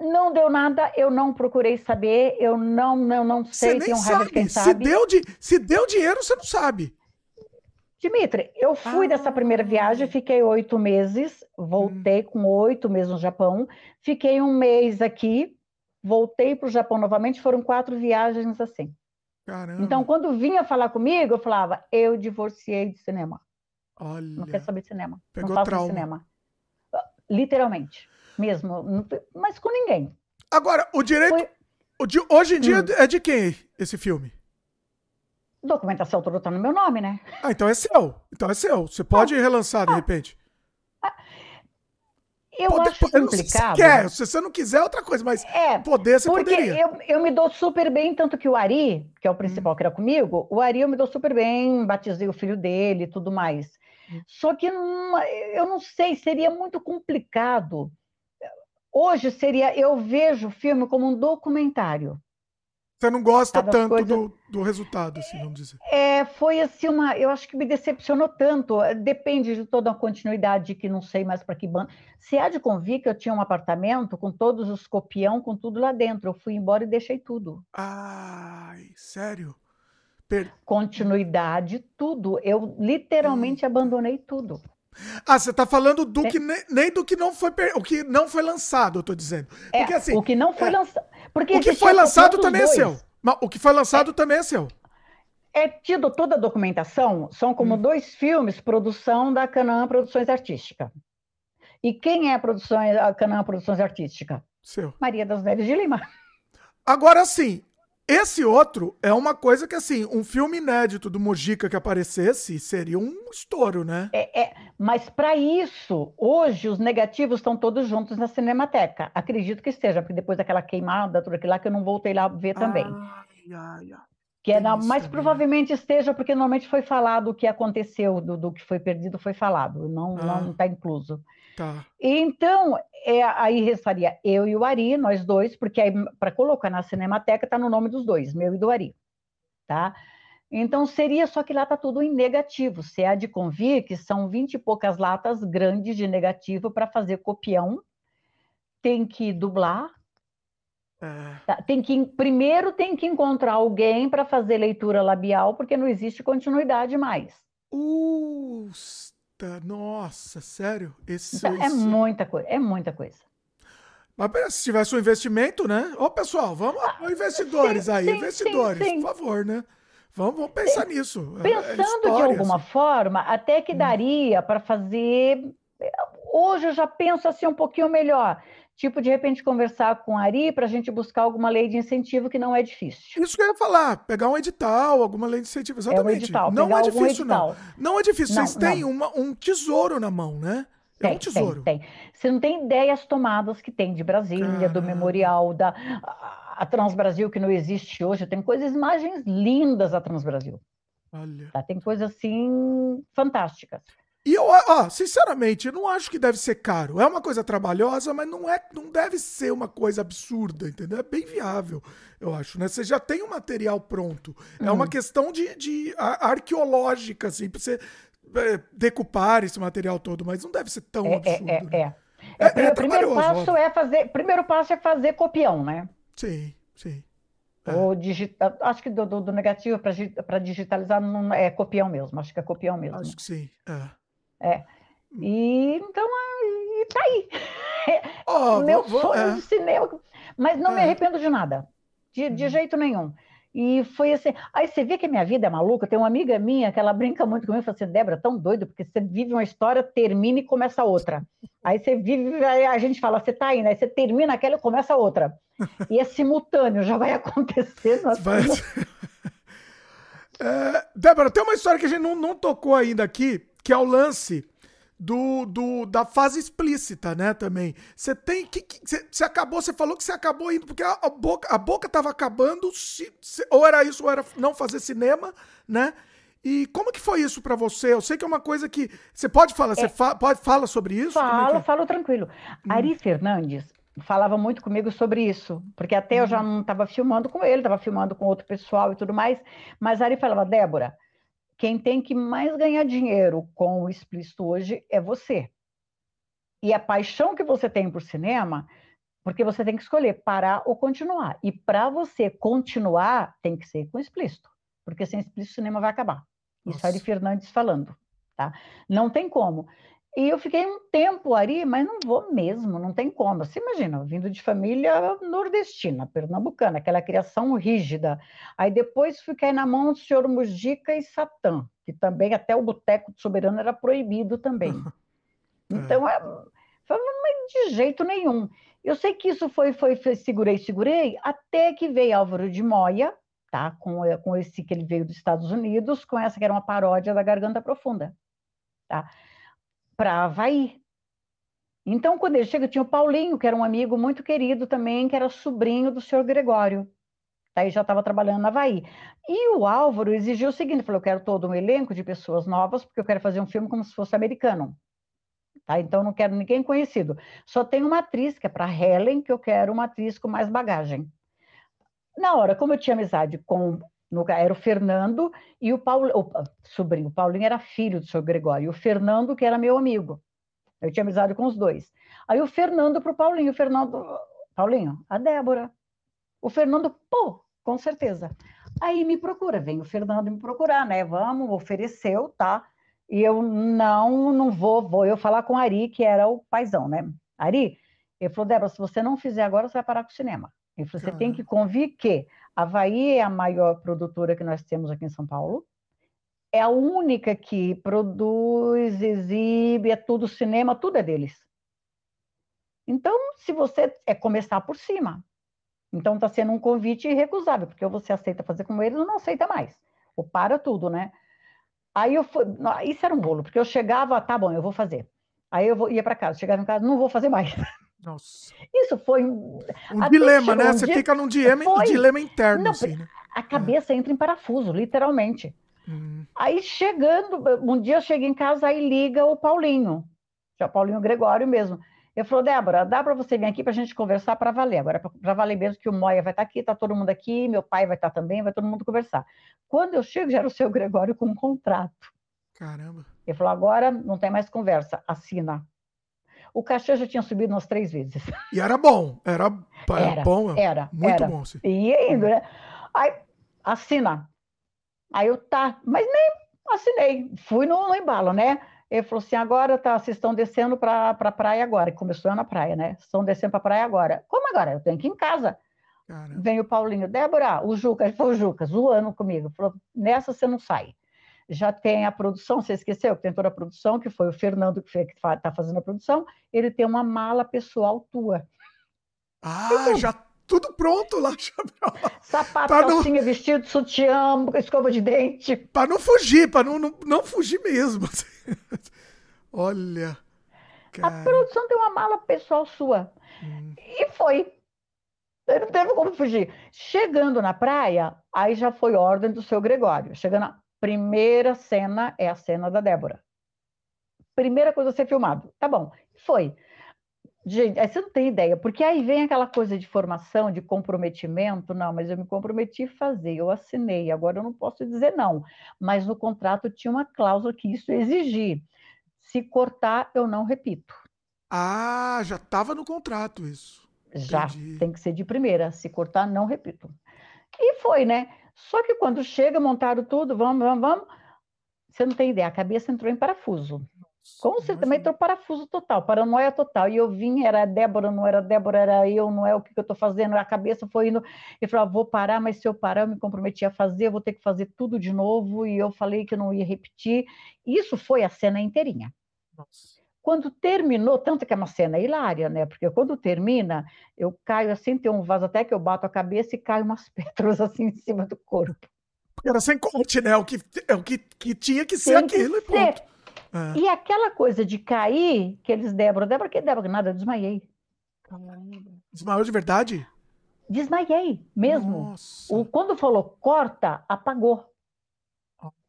Não deu nada, eu não procurei saber, eu não, não, não sei, tem um sabe. quem sabe. Se deu, de, se deu dinheiro, você não sabe. Dimitri, eu fui ah. dessa primeira viagem, fiquei oito meses, voltei hum. com oito meses no Japão, fiquei um mês aqui, voltei para o Japão novamente, foram quatro viagens assim. Caramba. Então, quando vinha falar comigo, eu falava, eu divorciei de cinema. Olha. Não quero saber de cinema. Pegou não faço cinema. Literalmente, mesmo. Mas com ninguém. Agora, o direito. Foi... O de... Hoje em dia hum. é de quem esse filme? Documentação toda está no meu nome, né? Ah, então é seu. Então é seu. Você pode ah, relançar de ah, repente. Eu poder, acho complicado. Se, quer, se você não quiser, é outra coisa, mas é, poder você porque poderia. Eu, eu me dou super bem, tanto que o Ari, que é o principal hum. que era comigo, o Ari eu me dou super bem, batizei o filho dele e tudo mais. Hum. Só que não, eu não sei, seria muito complicado. Hoje seria, eu vejo o filme como um documentário. Você não gosta tanto coisas... do, do resultado, assim, vamos dizer. É, foi assim uma. Eu acho que me decepcionou tanto. Depende de toda a continuidade que não sei mais para que banda. Se há de convir que eu tinha um apartamento com todos os copião, com tudo lá dentro. Eu fui embora e deixei tudo. Ai, sério? Per... Continuidade, tudo. Eu literalmente abandonei tudo. Ah, você está falando do é. que nem, nem, do que não foi o que não foi lançado, eu tô dizendo. É, Porque, é, assim, o que não foi é, lançado. Porque o que foi lançado também é dois. é seu. O que foi lançado é, também é seu. É tido toda a documentação, são como hum. dois filmes, produção da Canaã Produções Artística. E quem é a, produção, a Canaã Produções Artística? Seu. Maria das Neves de Lima. Agora sim, esse outro é uma coisa que, assim, um filme inédito do Mojica que aparecesse seria um estouro, né? É, é mas para isso, hoje os negativos estão todos juntos na Cinemateca. Acredito que esteja, porque depois daquela queimada, tudo aquilo lá, que eu não voltei lá ver também. Ai, ai, ai. Que é na, mas provavelmente esteja, porque normalmente foi falado o que aconteceu, do, do que foi perdido foi falado, não ah. não está incluso. Tá. Então, é, aí restaria eu e o Ari, nós dois, porque para colocar na Cinemateca está no nome dos dois, meu e do Ari, tá? Então seria só que lá está tudo em negativo. Se há de convir que são vinte e poucas latas grandes de negativo para fazer copião, tem que dublar. É. Tá? Tem que primeiro tem que encontrar alguém para fazer leitura labial, porque não existe continuidade mais. Uh, nossa, sério? Esse, então, É muita coisa, é muita coisa. Mas se tivesse um investimento, né? Ô, pessoal, vamos, ah, investidores sim, aí, sim, investidores, sim, por favor, né? Vamos, vamos pensar nisso. É, é Pensando é de alguma forma, até que hum. daria para fazer. Hoje eu já penso assim um pouquinho melhor. Tipo, de repente, conversar com a Ari para a gente buscar alguma lei de incentivo que não é difícil. Isso que eu ia falar, pegar um edital, alguma lei de incentivo, exatamente. É um edital, não é difícil, não. Não é difícil, não, vocês têm uma, um tesouro na mão, né? É tem, um tesouro. Tem, tem. Você não tem ideias tomadas que tem de Brasília, Caramba. do memorial, da a Transbrasil, que não existe hoje. Tem coisas, imagens lindas da Transbrasil. Olha. Tá? Tem coisas, assim, fantásticas. E eu, ó, sinceramente, eu não acho que deve ser caro. É uma coisa trabalhosa, mas não é, não deve ser uma coisa absurda, entendeu? É bem viável, eu acho, né? Você já tem o material pronto. É uhum. uma questão de, de arqueológica, assim, pra você é, decupar esse material todo, mas não deve ser tão é, é absurdo. É, é, é. é, é primeiro passo é fazer, primeiro passo é fazer copião, né? Sim, sim. Ou digita, acho que do, do, do negativo para digitalizar não é copião mesmo, acho que é copião mesmo. Acho que sim. É. É. E então, e tá aí. Oh, *laughs* Meu vou, sonho é. de cinema. Mas não é. me arrependo de nada. De, de hum. jeito nenhum. E foi assim. Aí você vê que a minha vida é maluca. Tem uma amiga minha que ela brinca muito comigo e fala assim: Débora, tão doido, porque você vive uma história, termina e começa outra. Aí você vive, aí a gente fala, você tá indo, aí você termina aquela e começa outra. E é simultâneo, já vai *laughs* acontecer. Vai... *laughs* é, Débora, tem uma história que a gente não, não tocou ainda aqui, que é o lance do, do, da fase explícita, né, também. Você tem que você acabou, você falou que você acabou indo porque a, a boca a boca tava acabando, se, se, ou era isso ou era não fazer cinema, né? E como que foi isso para você? Eu sei que é uma coisa que você pode falar, é, você fa, pode fala sobre isso? Falo, é falo tranquilo. Hum. Ari Fernandes falava muito comigo sobre isso, porque até hum. eu já uhum. não estava filmando com ele, estava filmando com outro pessoal e tudo mais, mas Ari falava, Débora, quem tem que mais ganhar dinheiro com o explícito hoje é você. E a paixão que você tem por cinema, porque você tem que escolher parar ou continuar. E para você continuar, tem que ser com explícito, porque sem explícito o cinema vai acabar. Nossa. Isso é de Fernandes falando, tá? Não tem como. E eu fiquei um tempo ali, mas não vou mesmo, não tem como. Você imagina, vindo de família nordestina, pernambucana, aquela criação rígida. Aí depois fiquei na mão do senhor Mujica e Satã, que também até o boteco soberano era proibido também. *laughs* Então, é. foi, mas de jeito nenhum. Eu sei que isso foi, foi, foi, segurei, segurei, até que veio Álvaro de Moya, tá? Com, com esse que ele veio dos Estados Unidos, com essa que era uma paródia da Garganta Profunda, tá? Para Havaí. Então, quando ele chega, tinha o Paulinho, que era um amigo muito querido também, que era sobrinho do senhor Gregório. Aí já estava trabalhando na Havaí. E o Álvaro exigiu o seguinte: falou, eu quero todo um elenco de pessoas novas, porque eu quero fazer um filme como se fosse americano. Tá? Então, não quero ninguém conhecido. Só tem uma atriz, que é para Helen, que eu quero uma atriz com mais bagagem. Na hora, como eu tinha amizade com no, era o Fernando e o Paulo, o sobrinho, o Paulinho era filho do seu Gregório, e o Fernando, que era meu amigo. Eu tinha amizade com os dois. Aí o Fernando para o Paulinho, o Fernando, Paulinho, a Débora. O Fernando, pô, com certeza. Aí me procura, vem o Fernando me procurar, né? Vamos, ofereceu, tá? E eu não, não vou, vou eu falar com o Ari, que era o paizão, né? Ari, ele falou, Débora, se você não fizer agora, você vai parar com o cinema. Ele falou, você tem que convir que Havaí é a maior produtora que nós temos aqui em São Paulo. É a única que produz, exibe, é tudo cinema, tudo é deles. Então, se você é começar por cima, então está sendo um convite irrecusável, porque ou você aceita fazer com eles ou não aceita mais. Ou para tudo, né? Aí eu fui, isso era um bolo, porque eu chegava, tá bom, eu vou fazer. Aí eu ia para casa, chegava em casa, não vou fazer mais. *laughs* Nossa. Isso foi um, um dilema, né? Um Você dia... fica num dilema, foi... dilema interno. Não, assim, né? A cabeça é. entra em parafuso, literalmente. Hum. Aí chegando, um dia eu cheguei em casa, aí liga o Paulinho, que é o Paulinho Gregório mesmo. Eu falou, Débora, dá para você vir aqui para a gente conversar para valer. Agora, para valer mesmo que o Moia vai estar tá aqui, está todo mundo aqui, meu pai vai estar tá também, vai todo mundo conversar. Quando eu chego, já era o seu Gregório com um contrato. Caramba. Ele falou, agora não tem mais conversa, assina o cachê já tinha subido umas três vezes. E era bom, era, era, era bom. Era, muito era. bom. Sim. E ia indo, né? Aí, assina. Aí eu, tá, mas nem assinei, fui no, no embalo, né? Ele falou assim, agora tá, vocês estão descendo para a praia agora, começou na praia, né? Estão descendo para a praia agora. Como agora? Eu tenho que ir em casa. Vem o Paulinho, Débora, o Juca, ele falou, o Juca, zoando comigo, falou, nessa você não sai já tem a produção, você esqueceu que tem toda a produção, que foi o Fernando que está fazendo a produção, ele tem uma mala pessoal tua. Ah, já tudo pronto lá, *laughs* Sapato, pra calcinha, não... vestido, sutiã, escova de dente. Pra não fugir, pra não, não, não fugir mesmo. *laughs* Olha. Cara. A produção tem uma mala pessoal sua. Hum. E foi. Não teve como fugir. Chegando na praia, aí já foi ordem do seu Gregório. Chegando na primeira cena é a cena da Débora. Primeira coisa a ser filmado. Tá bom. Foi. Gente, aí você não tem ideia, porque aí vem aquela coisa de formação, de comprometimento. Não, mas eu me comprometi a fazer, eu assinei, agora eu não posso dizer não. Mas no contrato tinha uma cláusula que isso exigia. Se cortar, eu não repito. Ah, já estava no contrato isso. Já, Entendi. tem que ser de primeira. Se cortar, não repito. E foi, né? Só que quando chega, montaram tudo, vamos, vamos, vamos. Você não tem ideia, a cabeça entrou em parafuso. Com certeza, também entrou parafuso total, paranoia total. E eu vim, era Débora, não era Débora, era eu, não é o que, que eu estou fazendo. A cabeça foi indo e falou: ah, vou parar, mas se eu parar, eu me comprometi a fazer, eu vou ter que fazer tudo de novo. E eu falei que eu não ia repetir. Isso foi a cena inteirinha. Nossa. Quando terminou, tanto que é uma cena hilária, né? Porque quando termina, eu caio assim, tem um vaso até que eu bato a cabeça e caio umas *laughs* pétalas assim em cima do corpo. Era sem corte, né? O que, é o que, que tinha que ser tem aquilo que e ponto. É. E aquela coisa de cair, que eles Débora, Débora, que Débora, nada, eu desmaiei. Desmaiou de verdade? Desmaiei, mesmo. O, quando falou corta, apagou.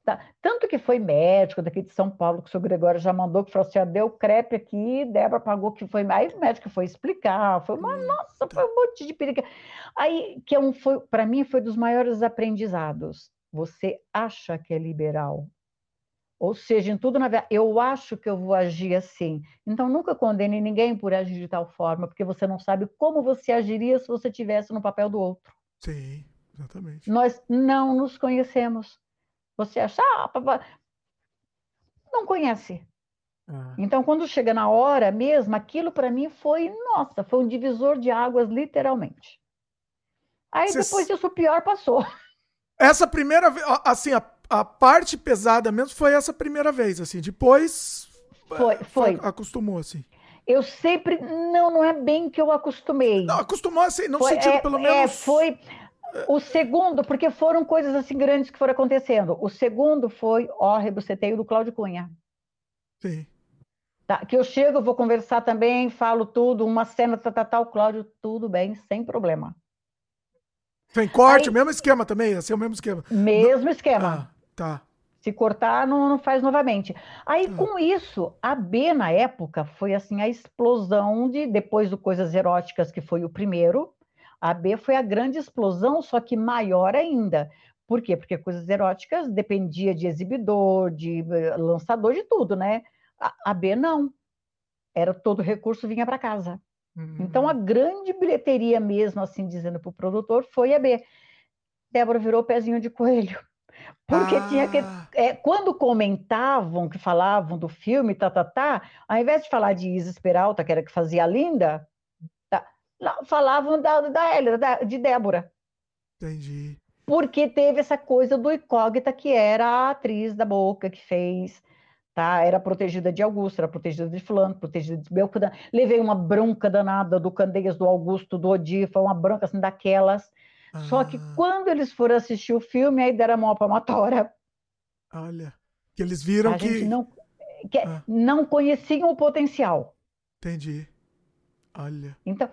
Tá. Tanto que foi médico daqui de São Paulo, que o senhor Gregório já mandou, que falou assim: deu crepe aqui, Débora pagou que foi. Aí o médico foi explicar, foi uma, nossa, foi um monte de perigo. Aí, que é um, foi, para mim, foi dos maiores aprendizados. Você acha que é liberal, ou seja, em tudo na vida, eu acho que eu vou agir assim. Então, nunca condene ninguém por agir de tal forma, porque você não sabe como você agiria se você tivesse no papel do outro. Sim, exatamente. Nós não nos conhecemos. Você acha, ah, não conhece. Ah. Então, quando chega na hora mesmo, aquilo para mim foi, nossa, foi um divisor de águas, literalmente. Aí Cês... depois disso, o pior passou. *laughs* Essa primeira vez, assim, a a parte pesada mesmo foi essa primeira vez, assim. Depois. Foi, é, foi. Acostumou, assim. Eu sempre. Não, não é bem que eu acostumei. Não, acostumou assim, não foi, sentido é, pelo é, menos. É, foi. O segundo, porque foram coisas assim grandes que foram acontecendo. O segundo foi ó, rebuceteio do Cláudio Cunha. Sim. Tá, que eu chego, vou conversar também, falo tudo, uma cena, tal, tá, tá, tá, o Cláudio, tudo bem, sem problema. Tem corte, Aí, mesmo esquema também, assim, o mesmo esquema. Mesmo esquema. Ah. Tá. Se cortar, não, não faz novamente. Aí, tá. com isso, a B, na época, foi assim a explosão de, depois do Coisas Eróticas, que foi o primeiro, a B foi a grande explosão, só que maior ainda. Por quê? Porque Coisas Eróticas dependia de exibidor, de eh, lançador, de tudo, né? A, a B não. Era todo recurso vinha para casa. Uhum. Então, a grande bilheteria mesmo, assim, dizendo para o produtor, foi a B. Débora virou pezinho de coelho. *laughs* Porque ah. tinha que. Ah. É, quando comentavam, que falavam do filme, tá, tá, tá, ao invés de falar de Isis Peralta, que era que fazia a Linda, falavam da, da Hélia, da, de Débora. Entendi. Porque teve essa coisa do incógnita, que era a atriz da boca que fez. Tá? Era protegida de Augusto, era protegida de Fulano, protegida de Belcudan. Levei uma bronca danada do Candeias, do Augusto, do Odifa, uma bronca assim daquelas. Só que ah. quando eles foram assistir o filme, aí deram a mão palmatória. Olha, que eles viram a que... Não, que ah. não conheciam o potencial. Entendi. Olha. Então,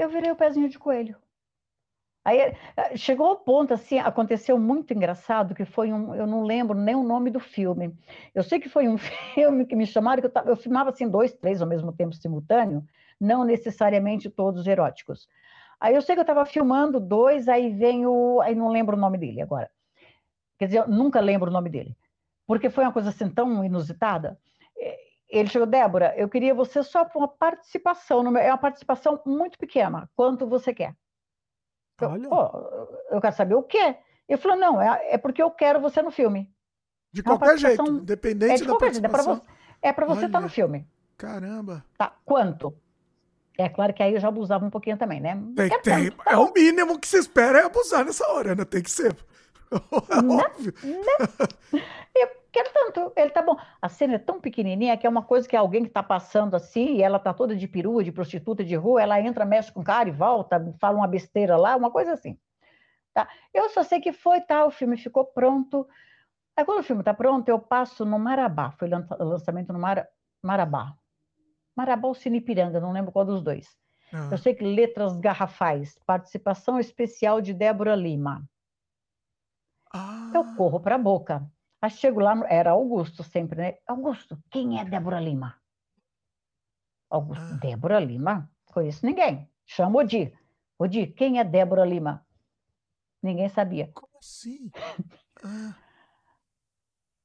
eu virei o pezinho de coelho. Aí eh, chegou ao ponto, assim, aconteceu muito engraçado, que foi um, eu não lembro nem o nome do filme. Eu sei que foi um *laughs* filme que me chamaram, que eu, tava, eu filmava assim dois, três ao mesmo tempo simultâneo, não necessariamente todos eróticos. Aí eu sei que eu estava filmando dois, aí vem o. Aí não lembro o nome dele agora. Quer dizer, eu nunca lembro o nome dele. Porque foi uma coisa assim tão inusitada. É, ele chegou, Débora, eu queria você só para uma participação. Meu... É uma participação muito pequena. Quanto você quer? Eu, Olha. eu quero saber o quê? Ele falou, não, é, é porque eu quero você no filme. De é qualquer jeito, independente é de da participação. Jeito, é para você estar tá no filme. Caramba. Tá, quanto? É claro que aí eu já abusava um pouquinho também, né? Tem, é, tem, tá é o mínimo que se espera é abusar nessa hora, né? Tem que ser. *laughs* É óbvio. Né? né? *laughs* quero tanto, ele tá bom. A cena é tão pequenininha que é uma coisa que alguém que tá passando assim, e ela tá toda de perua, de prostituta de rua, ela entra, mexe com o cara e volta, fala uma besteira lá, uma coisa assim. Tá? Eu só sei que foi, tá, o filme ficou pronto. Aí quando o filme tá pronto, eu passo no Marabá, foi lançamento no Mar... Marabá. Marabá ou Sinipiranga, não lembro qual dos dois. Ah. Eu sei que letras garrafais, participação especial de Débora Lima. Ah. Eu corro para a boca. Aí chego lá, era Augusto sempre, né? Augusto, quem é Débora Lima? Augusto, ah. Débora Lima? Conheço ninguém. Chama Odi. Odi, quem é Débora Lima? Ninguém sabia. Como assim? *laughs* Ah.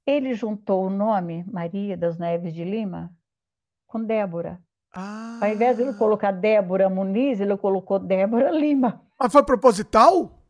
Ele juntou o nome Maria das Neves de Lima com Débora. Ah. Ao invés de ele colocar Débora Muniz, ele colocou Débora Lima. Mas foi proposital?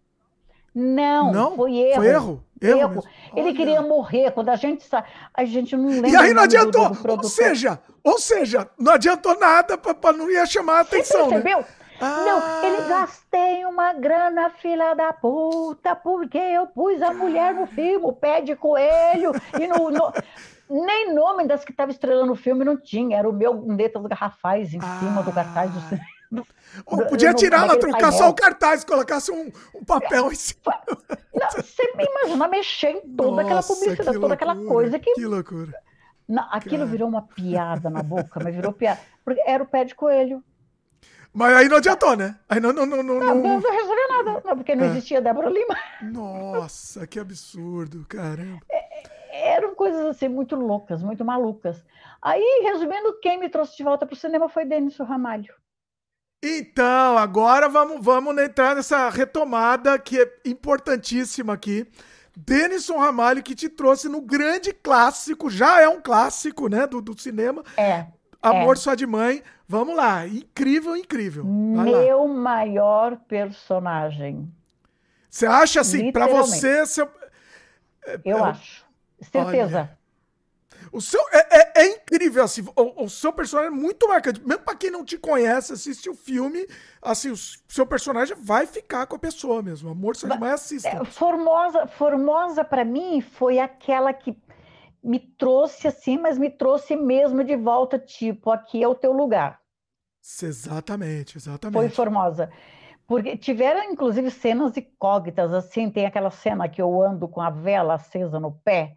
Não, não, foi erro. Foi erro? Erro. erro. Ele queria morrer. Quando a gente sa... a gente não lembra. E aí não adiantou. ou seja, ou seja, não adiantou nada para não ia chamar a atenção. Você né? percebeu? Né? Ah. Não, ele gastei uma grana, filha da puta, porque eu pus a mulher no filme, o pé de coelho, e no, no *laughs* nem nome das que estavam estrelando o filme não tinha, era o meu letras garrafais em ah. cima do cartaz do cinema. Podia tirar lá, trocar painel. só o cartaz, colocasse um, um papel em cima. Não, você me imagina mexer em toda Nossa, aquela publicidade, toda loucura, aquela coisa que. Que loucura. Não, aquilo Cara. virou uma piada na boca, mas virou piada. Porque era o pé de coelho. Mas aí não adiantou, né? Aí não, não, não, não, não, não, não resolveu nada, não, porque não é. existia Débora Lima. Nossa, que absurdo, caramba. É, eram coisas assim muito loucas, muito malucas. Aí, resumindo, quem me trouxe de volta para o cinema foi Denis Ramalho. Então, agora vamos, vamos entrar nessa retomada que é importantíssima aqui. Denison Ramalho, que te trouxe no grande clássico, já é um clássico, né, do, do cinema. É. Amor é. Só de Mãe. Vamos lá. Incrível, incrível. Vai Meu lá. maior personagem. Você acha assim, para você. Seu... Eu é, acho. Certeza. Olha. O seu é, é, é incrível, assim, o, o, seu personagem é muito marcante. Mesmo para quem não te conhece, assiste o filme, assim, o seu personagem vai ficar com a pessoa mesmo. Amor, você vai assista. É, Formosa, Formosa para mim foi aquela que me trouxe assim, mas me trouxe mesmo de volta, tipo, aqui é o teu lugar. Exatamente, exatamente. Foi Formosa. Porque tiveram, inclusive, cenas incógnitas, assim, tem aquela cena que eu ando com a vela acesa no pé,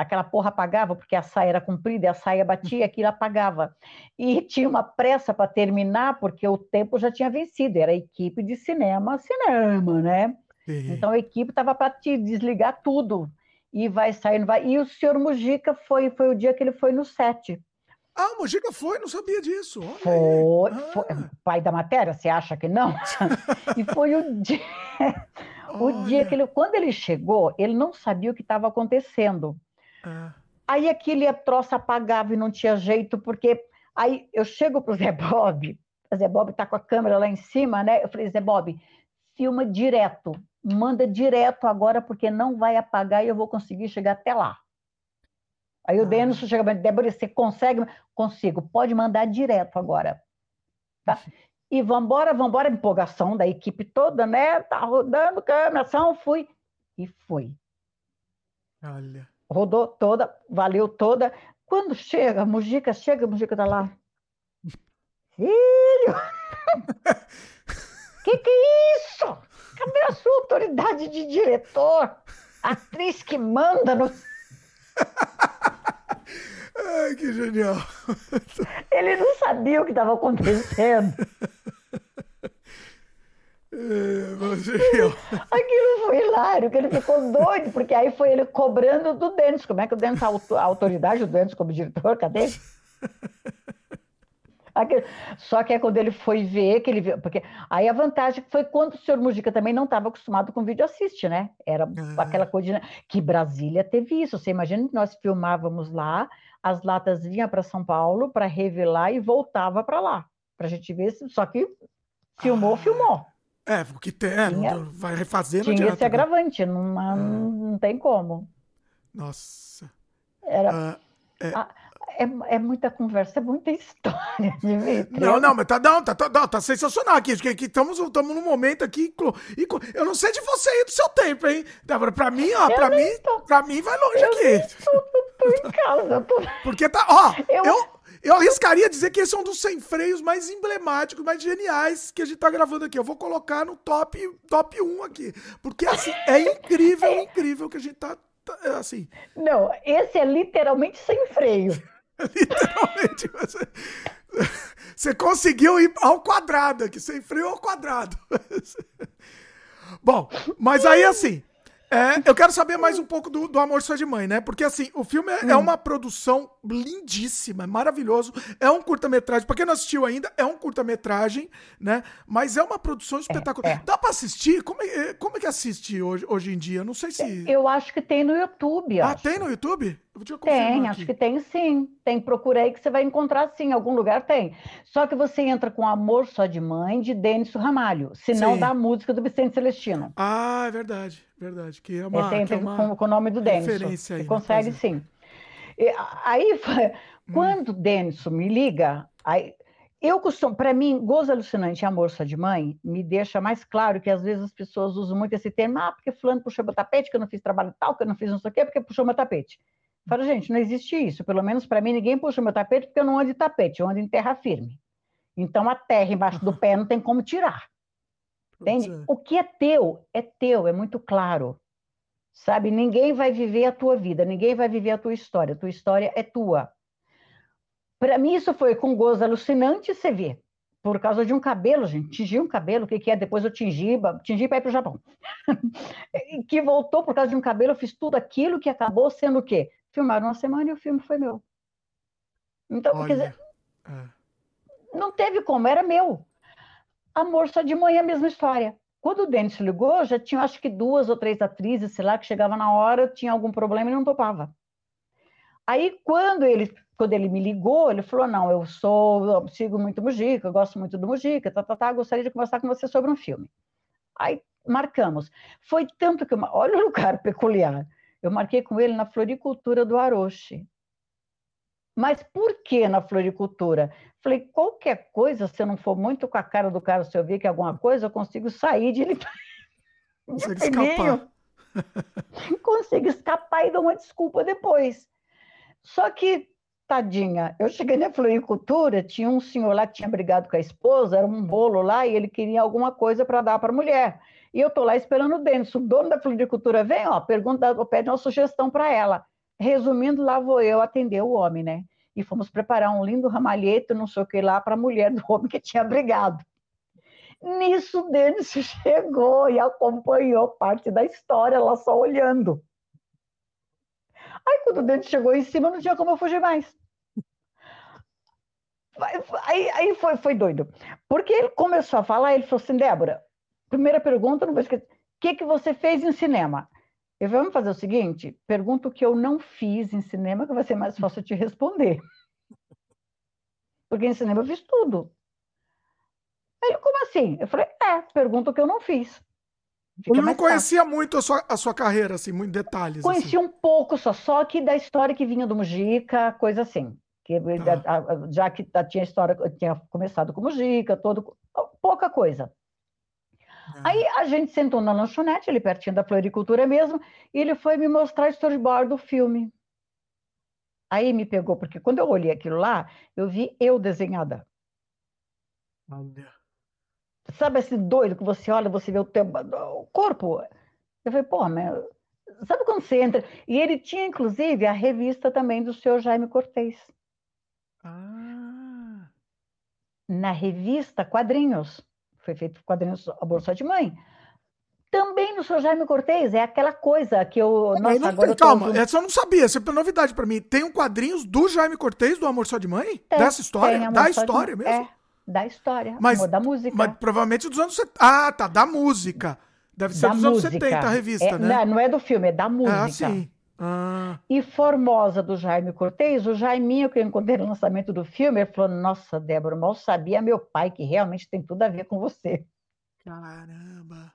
aquela porra apagava, porque a saia era comprida e a saia batia, aquilo apagava. E tinha uma pressa para terminar, porque o tempo já tinha vencido, era equipe de cinema, cinema, né? Sim. Então a equipe estava para te desligar tudo. E vai saindo, vai. E o senhor Mujica foi, foi o dia que ele foi no set. Ah, o Mujica foi, não sabia disso. Foi, ah. foi, pai da matéria, você acha que não? *laughs* e foi o dia, *laughs* o dia que ele, quando ele chegou, ele não sabia o que estava acontecendo. Ah. Aí aquele troço apagava e não tinha jeito, porque aí eu chego para o Zé Bob, o Zé Bob está com a câmera lá em cima, né? Eu falei, Zé Bob, filma direto, manda direto agora, porque não vai apagar e eu vou conseguir chegar até lá. Aí o ah. Denison chega para Débora, você consegue? Consigo, pode mandar direto agora. Tá? E vambora, vambora, empolgação da equipe toda, né? Tá rodando câmera, ação, fui. E foi. Olha rodou toda, valeu toda. Quando chega, Mujica chega, Mujica tá lá. Filho! *laughs* que que é isso? Cadê a sua autoridade de diretor? Atriz que manda no. *laughs* Ai, que genial! Ele não sabia o que estava acontecendo. *laughs* É, Aquilo foi hilário, que ele ficou doido, porque aí foi ele cobrando do Denis. Como é que o Denis, a autoridade do Denis como diretor, cadê? Aquilo. Só que é quando ele foi ver, que ele viu, porque aí a vantagem foi quando o senhor Mujica também não estava acostumado com vídeo assiste, né? Era uhum. aquela coisa de, que Brasília teve isso. Você imagina que nós filmávamos lá, as latas vinham para São Paulo para revelar e voltava para lá, para a gente ver. Só que filmou, ah. filmou. É, porque tem, é, tinha, vai refazendo. Tinha adianta, esse né? agravante, não, não, não tem como. Nossa. Era, ah, é. a, é, é, muita conversa, é muita *laughs* história, Dimitri. Não, não, mas tá, não, tá, tá, tá sensacional aqui. que estamos num momento aqui. Eu não sei de você aí do seu tempo, hein? Débora, pra mim, ó, pra mim, tô, pra mim vai longe aqui. Tô, tô, tô em casa. Tô... Porque tá. Ó, eu... eu... Eu arriscaria dizer que esse é um dos sem freios mais emblemáticos, mais geniais que a gente tá gravando aqui. Eu vou colocar no top, top 1 aqui. Porque, assim, é incrível, é incrível que a gente tá, tá assim. Não, esse é literalmente sem freio. *laughs* Literalmente. Você, você conseguiu ir ao quadrado aqui, sem freio ao quadrado. *laughs* Bom, mas aí assim, é, eu quero saber mais um pouco do, do Amor Só de Mãe, né? Porque, assim, o filme é, é hum. é uma produção lindíssima, maravilhoso. É um curta-metragem. Pra quem não assistiu ainda, é um curta-metragem, né? Mas é uma produção espetacular. É, é. Dá pra assistir? Como é, como é que assiste hoje, hoje em dia? Não sei se. Eu acho que tem no YouTube. Ah, acho. tem no YouTube? Tem, acho que tem sim. Tem, procura aí que você vai encontrar sim, em algum lugar tem. Só que você entra com Amor Só de Mãe, de Denis Ramalho, se não da música do Vicente Celestino. Ah, é verdade, verdade. Que é uma, Esse que é uma com, com, o nome do Denis. Você consegue sim. E, aí, hum. quando o Denis me liga, aí, eu costumo, para mim, gozo alucinante e amor só de mãe me deixa mais claro que às vezes as pessoas usam muito esse termo, ah, porque fulano puxou meu tapete, que eu não fiz trabalho tal, que eu não fiz não sei o quê, porque puxou meu tapete. Falo, gente, não existe isso. Pelo menos para mim, ninguém puxa o meu tapete porque eu não ando de tapete, eu ando em terra firme. Então, a terra embaixo do *laughs* pé não tem como tirar. Entende? É. O que é teu, é teu, é muito claro. Sabe? Ninguém vai viver a tua vida, ninguém vai viver a tua história. A tua história é tua. Para mim, isso foi com gozo alucinante, você vê. Por causa de um cabelo, gente. Tingi um cabelo, o que, que é? Depois eu tingi, tingi para ir para o Japão. *laughs* que voltou por causa de um cabelo, eu fiz tudo aquilo que acabou sendo o quê? Filmaram uma semana e o filme foi meu. Então, Olha, quer dizer, é. não teve como, era meu. Amor só de manhã, mesma história. Quando o Denis ligou, já tinha acho que duas ou três atrizes, sei lá, que chegava na hora, tinha algum problema e não topava. Aí, quando ele, quando ele me ligou, ele falou: Não, eu sou, eu sigo muito Mujica, eu gosto muito do Mujica, tá, tá, tá, gostaria de conversar com você sobre um filme. Aí marcamos. Foi tanto que. Eu, *laughs* olha o lugar peculiar. Eu marquei com ele na floricultura do Aroche. Mas por que na floricultura? Falei, qualquer coisa, se eu não for muito com a cara do cara, se eu ver que é alguma coisa, eu consigo sair de, de *laughs* Consegue escapar. *laughs* consigo escapar e dar uma desculpa depois. Só que, tadinha, eu cheguei na floricultura, tinha um senhor lá que tinha brigado com a esposa, era um bolo lá, e ele queria alguma coisa para dar para a mulher. E eu estou lá esperando o Denis. O dono da floricultura vem, ó, pergunta, pede uma sugestão para ela. Resumindo, lá vou eu atender o homem, né? E fomos preparar um lindo ramalhete, não sei o que lá, para a mulher do homem que tinha brigado. Nisso, o Denis *laughs* chegou e acompanhou parte da história, lá só olhando. Aí, quando o Denis chegou em cima, não tinha como eu fugir mais. Aí, aí foi, foi doido. Porque ele começou a falar, ele falou assim, Débora, Primeira pergunta, não vou esquecer. O que, que você fez em cinema? Eu vamos fazer o seguinte: pergunta o que eu não fiz em cinema, que vai ser mais fácil te responder. Porque em cinema eu fiz tudo. Aí, como assim? Eu falei, é, pergunta o que eu não fiz. Fica eu não conhecia muito a sua, a sua carreira, assim, muito detalhes. Conhecia assim. um pouco só, só que da história que vinha do Mujica, coisa assim. Que, ah. já que tinha história, tinha começado com Mujica, todo, pouca coisa. Aí a gente sentou na lanchonete, ali pertinho da floricultura mesmo, e ele foi me mostrar o storyboard do filme. Aí me pegou, porque quando eu olhei aquilo lá, eu vi eu desenhada. Olha. Sabe esse doido que você olha, você vê o, teu, o corpo? Eu falei, pô, mas sabe quando você entra? E ele tinha, inclusive, a revista também do senhor Jaime Cortez. Ah. Na revista Quadrinhos foi feito quadrinhos A Bolsa de Mãe. Também no seu Jaime Cortez, é aquela coisa que eu. Nossa, não, agora calma, eu tô... essa eu não sabia, essa é novidade para mim. Tem um quadrinhos do Jaime Cortez, do Amor Só de Mãe? Tem, Dessa história? Da história mesmo? É, da história. Mas, da música. Mas provavelmente dos anos 70. Ah, tá, da música. Deve ser da dos música. anos 70 a revista, é, né? Não, não é do filme, é da música. Ah, sim. Ah. E Formosa, do Jaime Cortez, o Jaiminho, que eu encontrei no lançamento do filme, ele falou: Nossa, Débora, mal sabia meu pai que realmente tem tudo a ver com você. Caramba!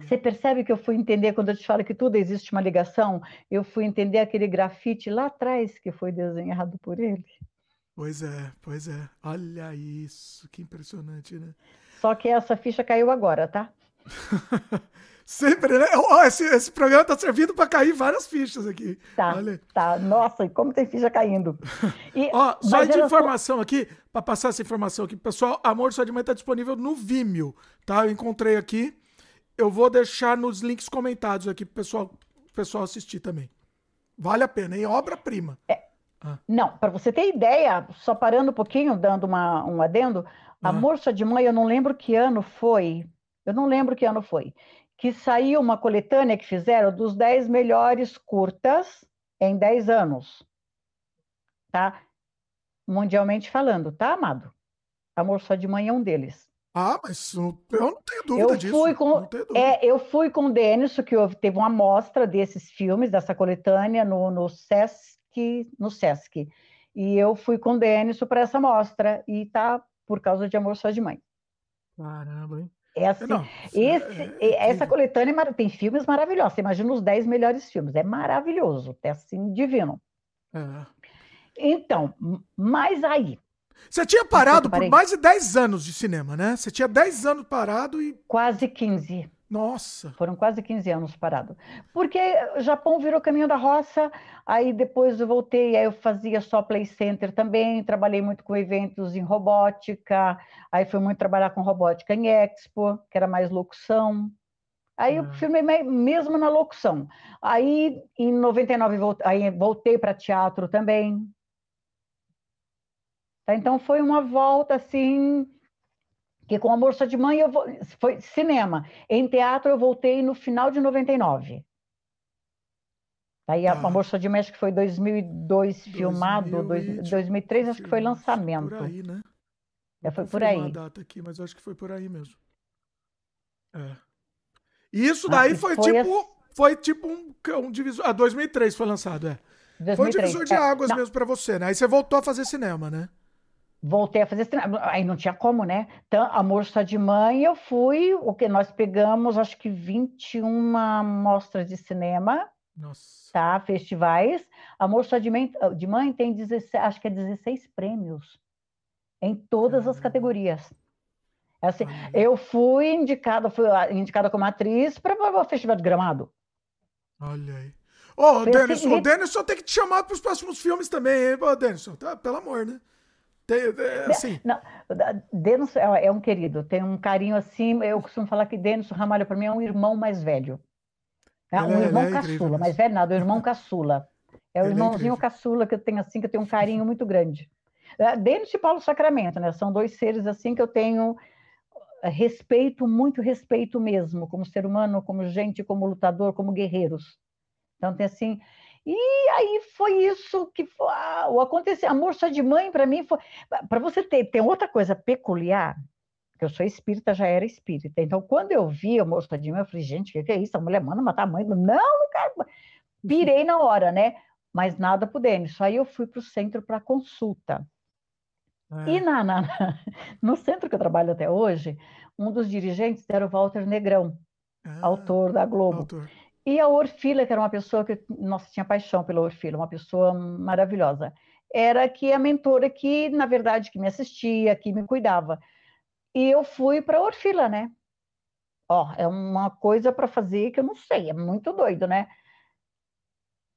Você percebe que eu fui entender, quando eu te falo que tudo existe uma ligação, eu fui entender aquele grafite lá atrás que foi desenhado por ele. Pois é, pois é. Olha isso, que impressionante, né? Só que essa ficha caiu agora, tá? *laughs* Sempre, né? Oh, esse, esse programa tá servindo para cair várias fichas aqui. Tá, Olha. tá. Nossa, e como tem ficha caindo. E, Ó, só de informação só... aqui, para passar essa informação aqui, pessoal, Amor Só de Mãe tá disponível no Vimeo, tá? Eu encontrei aqui. Eu vou deixar nos links comentados aqui pro pessoal, pessoal assistir também. Vale a pena, hein? Obra-prima. É, ah. Não, para você ter ideia, só parando um pouquinho, dando uma, um adendo, ah. Amor Só de Mãe, eu não lembro que ano foi. Eu não lembro que ano foi que saiu uma coletânea que fizeram dos 10 melhores curtas em 10 anos. Tá? Mundialmente falando, tá, amado? Amor Só de Mãe é um deles. Ah, mas eu não tenho dúvida eu disso. Fui com, é, eu fui com o Denis, que houve, teve uma amostra desses filmes, dessa coletânea, no, no Sesc, no Sesc. E eu fui com o Denis para essa amostra, e tá por causa de Amor Só de Mãe. Caramba, hein? É assim, não, esse, é, é, essa coletânea tem filmes maravilhosos. Você imagina os 10 melhores filmes. É maravilhoso, é assim, divino. É. Então, mas aí. Você tinha parado por mais de 10 anos de cinema, né? Você tinha 10 anos parado e. Quase 15. Nossa! Foram quase 15 anos parado. Porque o Japão virou caminho da roça, aí depois eu voltei, aí eu fazia só Play Center também, trabalhei muito com eventos em robótica, aí fui muito trabalhar com robótica em Expo, que era mais locução. Aí eu ah. filmei mesmo na locução. Aí em 99 voltei, aí voltei para teatro também. Tá, então foi uma volta assim que com Amor Só de Mãe eu vou, foi cinema. Em teatro eu voltei no final de 99. Aí ah. Amor Só de Mãe acho que foi 2002 filmado, 2000, 2003 acho que foi lançamento. Por aí, né? É, foi por aí. data aqui, mas acho que foi por aí mesmo. É. E isso ah, daí ah, foi, foi, tipo foi tipo um, um divisor, ah, 2003 foi lançado, é. 2003. Foi um divisor de águas é, mesmo para você, né? Aí você voltou a fazer cinema, né? Voltei a fazer cinema. Aí não tinha como, né? Então, Amor Só de Mãe, eu fui, o que nós pegamos, acho que 21 mostras de cinema. Nossa. Tá, festivais. Amor Só de Mãe, de mãe tem 16, acho que é 16 prêmios em todas as categorias. É assim, eu fui indicada, fui indicada como atriz para o Festival de Gramado. Olha aí. Ô, oh, Denison, o Denison tem que te chamar para os próximos filmes também, hein? Denison, tá, pelo amor, né? Tem, é, assim. Não, Denis é, é um querido, tem um carinho assim. Eu costumo falar que Denis Ramalho, para mim, é um irmão mais velho. É um é, irmão é caçula, mais velho nada, um irmão caçula. É o é irmãozinho caçula que eu tenho assim, que eu tenho um carinho muito grande. Denis e Paulo Sacramento, né? São dois seres assim que eu tenho respeito, muito respeito mesmo, como ser humano, como gente, como lutador, como guerreiros. Então tem assim, e aí foi isso que foi, ah, o aconteceu. Amor só de mãe, para mim, foi. Para você ter, tem outra coisa peculiar, que eu sou espírita, já era espírita. Então, quando eu vi Amor só de mãe, eu falei, gente, o que, que é isso? A mulher manda matar a mãe. Não, não quero. *laughs* Pirei na hora, né? Mas nada pro Denis. Aí eu fui para o centro para consulta. É. E na, na, no centro que eu trabalho até hoje, um dos dirigentes era o Walter Negrão, ah, autor da Globo. Autor. E a Orfila, que era uma pessoa que, nossa, tinha paixão pela Orfila, uma pessoa maravilhosa. Era que a mentora que, na verdade, que me assistia, que me cuidava. E eu fui para a Orfila, né? Ó, é uma coisa para fazer que eu não sei, é muito doido, né?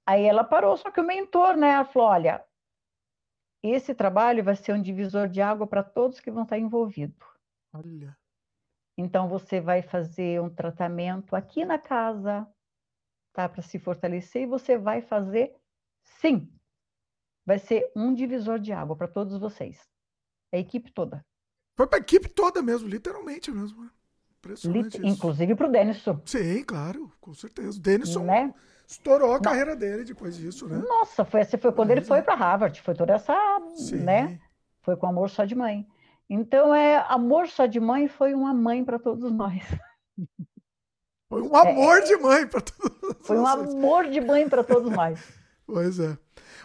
Aí ela parou, só que o mentor, né? Ela falou: olha, esse trabalho vai ser um divisor de água para todos que vão estar envolvidos. Olha. Então você vai fazer um tratamento aqui na casa, tá? Para se fortalecer, e você vai fazer sim. Vai ser um divisor de água para todos vocês. A equipe toda. Foi para a equipe toda mesmo, literalmente mesmo. Né? Impressionante Lit Inclusive para o Denison. Sim, claro, com certeza. O Denison né? estourou a carreira dele depois disso, né? Nossa, foi, foi quando ele foi para Harvard, foi toda essa, Sim. né? Foi com Amor Só de Mãe. Então, é, Amor Só de Mãe foi uma mãe para todos nós. *laughs* Foi um amor é, de mãe para todos. *laughs* Foi um amor de mãe para todos nós. pois é.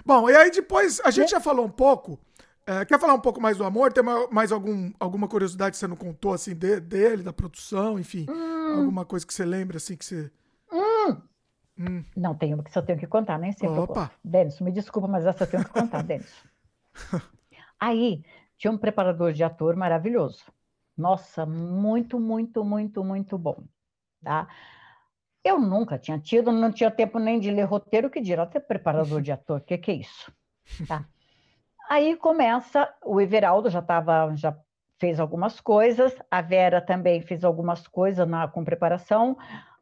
Bom, e aí depois, a gente já falou um pouco É, quer falar um pouco mais do amor? Tem mais algum, alguma curiosidade que você não contou, assim, de, dele, da produção, enfim? Hum. Alguma coisa que você lembra, assim, que você... Hum. Hum. Não, tenho, porque eu tenho que contar, nem sempre Opa. Denis, me desculpa, mas essa eu tenho que contar, *laughs* Denis. Aí, tinha um preparador de ator maravilhoso. Nossa, muito, muito, muito, muito bom, tá? Eu nunca tinha tido, não tinha tempo nem de ler roteiro, que dirá ter preparador de ator, o que, que é isso? Tá? Aí começa, o Everaldo já estava, já fez algumas coisas, a Vera também fez algumas coisas na, com preparação,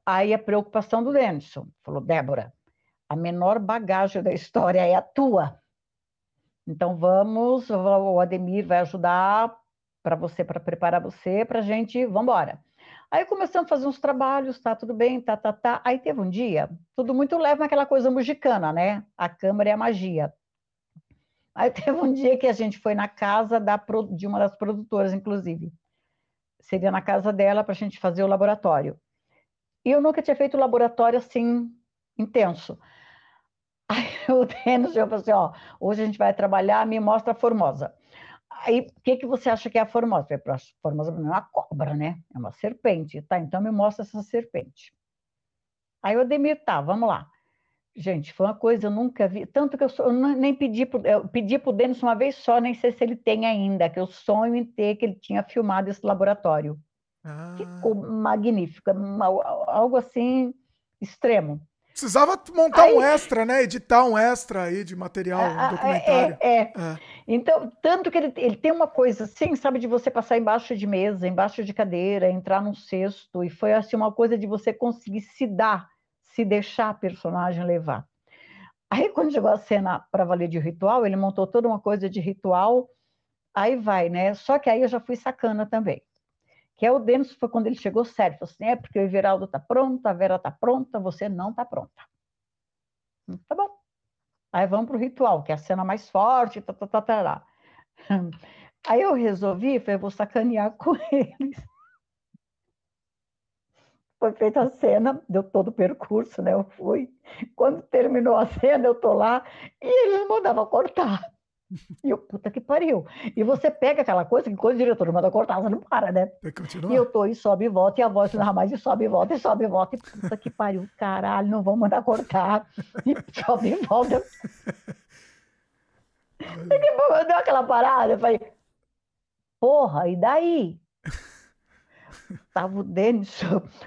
aí a preocupação do Lenson, falou, Débora, a menor bagagem da história é a tua, então vamos, o Ademir vai ajudar para você, para preparar você, para a gente, vamos embora. Aí começamos a fazer uns trabalhos, tá tudo bem, tá, tá, tá. Aí teve um dia, tudo muito leve naquela coisa mexicana, né? A câmera é a magia. Aí *laughs* teve um dia que a gente foi na casa da, de uma das produtoras, inclusive. Seria na casa dela para a gente fazer o laboratório. E eu nunca tinha feito laboratório assim, intenso. *laughs* Aí o Denis falou assim, ó, hoje a gente vai trabalhar, me mostra a Formosa. Aí, o que, que você acha que é a formosa? A formosa não é uma cobra, né? É uma serpente, tá? Então me mostra essa serpente. Aí o Ademir, tá, vamos lá. Gente, foi uma coisa eu nunca vi. Tanto que eu, sou, eu nem pedi para eu pedi o Denis uma vez só, nem sei se ele tem ainda, que eu sonho em ter que ele tinha filmado esse laboratório. Ah. Ficou magnífico, algo assim extremo. Precisava montar aí, um extra, né? Editar um extra aí de material, um documentário. É, é. é. Então, tanto que ele, ele tem uma coisa assim, sabe, de você passar embaixo de mesa, embaixo de cadeira, entrar num cesto, e foi assim uma coisa de você conseguir se dar, se deixar a personagem levar. Aí, quando chegou a cena para valer de ritual, ele montou toda uma coisa de ritual, aí vai, né? Só que aí eu já fui sacana também que é o Denis, foi quando ele chegou sério, falou assim, é porque o Everaldo está pronto, a Vera está pronta, você não está pronta. Hum, tá bom. Aí vamos para o ritual, que é a cena mais forte, tá, tá, tá, tá, tá. Aí eu resolvi, falei, vou sacanear *laughs* com eles. Foi feita a cena, deu todo o percurso, né? Eu fui. Quando terminou a cena, eu tô lá e eles mandavam cortar. E eu, puta que pariu. E você pega aquela coisa que quando o diretor manda cortar, você não para, né? E eu tô e sobe e volta, e a voz não mais, e sobe e volta, e sobe e volta, e puta que pariu, caralho, não vão mandar cortar. E sobe e volta. E deu aquela parada, eu falei, porra, e daí? Tava o Denis,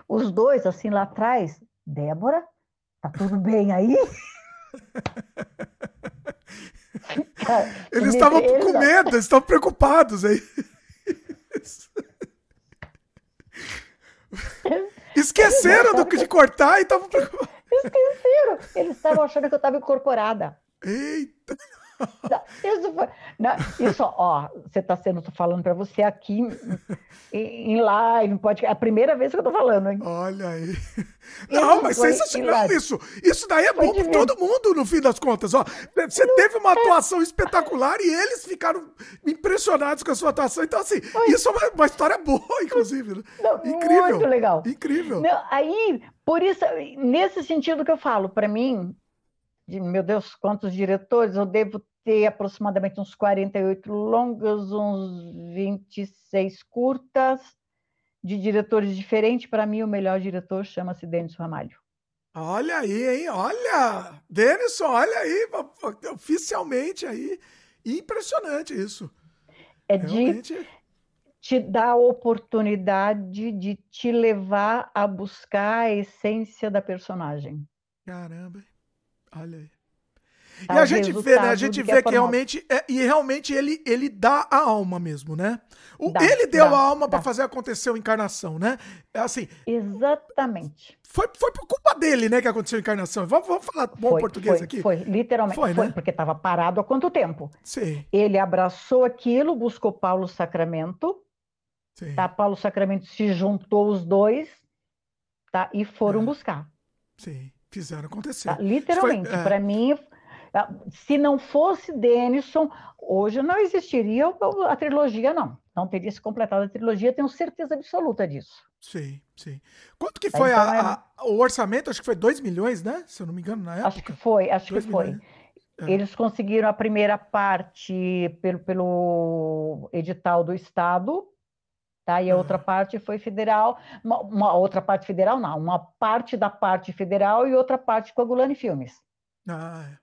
os dois assim lá atrás, Débora, tá tudo bem aí? *laughs* *laughs* eles estavam com medo, eles estavam preocupados aí. *laughs* Esqueceram do que de cortar e estavam preocupados. Esqueceram. Eles estavam achando que eu estava incorporada. Eita! *laughs* Isso, foi, não, isso ó, você está sendo, tô falando para você aqui em, em live, pode, é a primeira vez que eu tô falando, hein? Olha aí. Não, mas sensacional isso. Isso daí é bom para todo mundo, no fim das contas. Ó, você teve uma atuação espetacular e eles ficaram impressionados com a sua atuação. Então, assim, isso é uma, uma história boa, inclusive. Né? Não, Incrível. Muito legal. Incrível. Não, aí, por isso, nesse sentido que eu falo, para mim, de, meu Deus, quantos diretores, eu devo ter aproximadamente uns 48 longas, uns 26 curtas, de diretores diferentes. Para mim, o melhor diretor chama-se Denis Ramalho. Olha aí, hein? Olha! Denison, olha aí, oficialmente aí. Impressionante isso. É Realmente... de te dar a oportunidade de te levar a buscar a essência da personagem. Caramba. Olha aí. E a gente vê, né? A gente vê que, que realmente. É, e realmente ele, ele dá a alma mesmo, né? O, dá, ele deu dá, a alma para fazer acontecer a encarnação, né? É assim. Exatamente. Foi, foi por culpa dele, né, que aconteceu a encarnação. Vamos, vamos falar bom foi, português foi, aqui? Foi, literalmente. Foi, foi né? porque estava parado há quanto tempo? Sim. Ele abraçou aquilo, buscou Paulo Sacramento. Sim. Tá? Paulo Sacramento se juntou os dois, tá? E foram é. buscar. Sim. Fizeram acontecer. Tá, literalmente, é... para mim, se não fosse Denison, hoje não existiria a trilogia, não. Não teria se completado a trilogia, tenho certeza absoluta disso. Sim, sim. Quanto que foi então, a, é a, o orçamento? Acho que foi 2 milhões, né? Se eu não me engano, na época. Acho que foi, acho que foi. É. Eles conseguiram a primeira parte pelo, pelo edital do Estado, tá? E a outra parte foi federal, uma, uma, outra parte federal não, uma parte da parte federal e outra parte com a Gulani Filmes. Ah, é.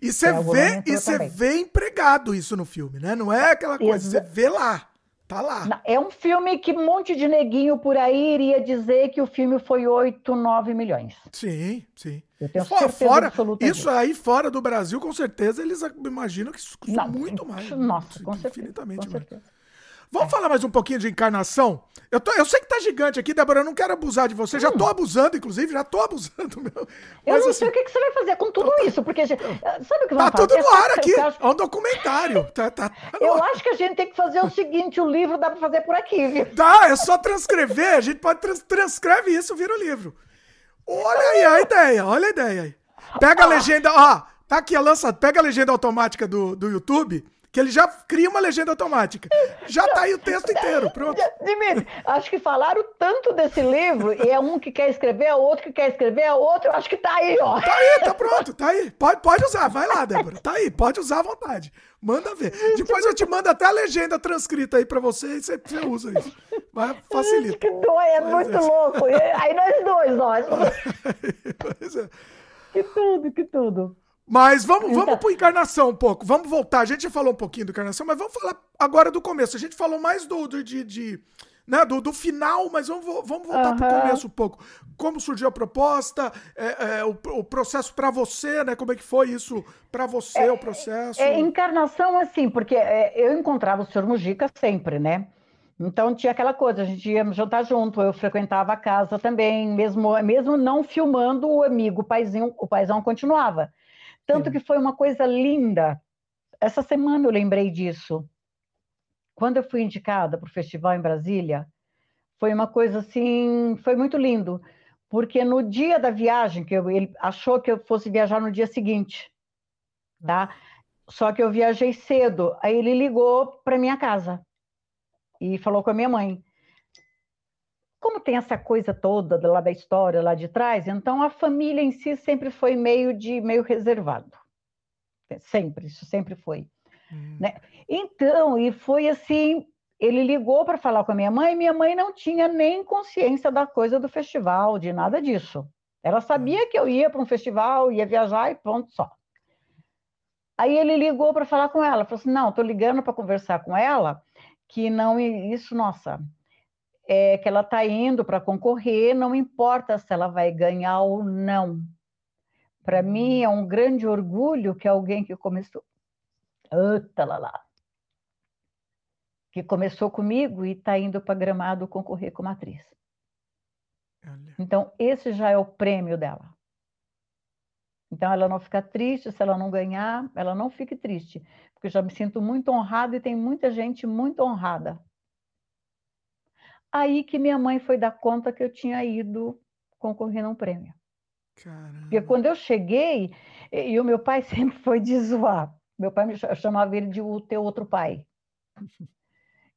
E você vê, e você vê empregado isso no filme, né? Não é aquela coisa, você vê lá. Tá lá. É um filme que um monte de neguinho por aí iria dizer que o filme foi 8, 9 milhões. Sim, sim. Eu tenho fora, certeza fora, absoluta Isso aí fora do Brasil, com certeza, eles imaginam que isso custa muito mais. Nossa, com certeza. Infinitamente mais. Certeza. Vamos falar mais um pouquinho de encarnação? Eu, tô, eu sei que tá gigante aqui, Débora, eu não quero abusar de você. Já tô hum. abusando, inclusive, já tô abusando. *laughs* Meu. eu não assim, sei o que, que, você vai fazer com tudo tá, isso, porque sabe o que Tá tudo no ar aqui, é um documentário. Tá, tá, tá eu acho que a gente tem que fazer o seguinte, o livro dá para fazer por aqui, viu? Dá, é só transcrever, a gente pode trans, transcreve isso, vira o livro. Olha aí a ideia, olha a ideia aí. Pega a legenda, ó, tá aqui a lança, pega a legenda automática do, do YouTube que ele já cria uma legenda automática. Já tá aí o texto inteiro, pronto. *laughs* Dimitri, acho que falaram tanto desse livro, e é um que quer escrever, é outro que quer escrever, é outro, acho que tá aí, ó. Tá aí, tá pronto, tá aí. Pode, pode usar, vai lá, Débora. Tá aí, pode usar à vontade. Manda ver. Depois eu te mando até a legenda transcrita aí pra você e você, você usa isso. Vai, facilita. Que dói, é Mas muito é. louco. Aí nós dois, nós. *laughs* Pois é. Que tudo, que tudo. Mas vamos, então... vamos para encarnação um pouco. Vamos voltar. A gente já falou um pouquinho do encarnação, mas vamos falar agora do começo. A gente falou mais do, do de, de né, do, do, final, mas vamos, vamos voltar uhum. para o começo um pouco. Como surgiu a proposta, é, é, o, o, processo para você, né? Como é que foi isso para você, é, o processo? É, encarnação, assim, porque é, eu encontrava o senhor Mujica sempre, né? Então tinha aquela coisa, a gente ia jantar junto, eu frequentava a casa também, mesmo, mesmo não filmando o amigo, o paizinho, o paizão continuava. Tanto que foi uma coisa linda. Essa semana eu lembrei disso. Quando eu fui indicada para o festival em Brasília, foi uma coisa assim, foi muito lindo, porque no dia da viagem, que eu, ele achou que eu fosse viajar no dia seguinte, tá? Só que eu viajei cedo, aí ele ligou para minha casa e falou com a minha mãe como tem essa coisa toda lá da história lá de trás, então a família em si sempre foi meio de meio reservado. Sempre, isso sempre foi. Hum. Né? Então, e foi assim, ele ligou para falar com a minha mãe, e minha mãe não tinha nem consciência da coisa do festival, de nada disso. Ela sabia hum. que eu ia para um festival, ia viajar e pronto, só. Aí ele ligou para falar com ela, falou assim: "Não, estou ligando para conversar com ela, que não isso, nossa, é, que ela está indo para concorrer, não importa se ela vai ganhar ou não. Para mim é um grande orgulho que alguém que começou. Ota lá lá. Que começou comigo e está indo para Gramado concorrer como atriz. Então, esse já é o prêmio dela. Então, ela não fica triste se ela não ganhar, ela não fique triste, porque eu já me sinto muito honrada e tem muita gente muito honrada Aí que minha mãe foi dar conta que eu tinha ido concorrer num prêmio. Caramba. Porque quando eu cheguei, e, o meu pai *laughs* sempre foi de zoar. Meu pai me chamava ele de o teu outro pai. *laughs*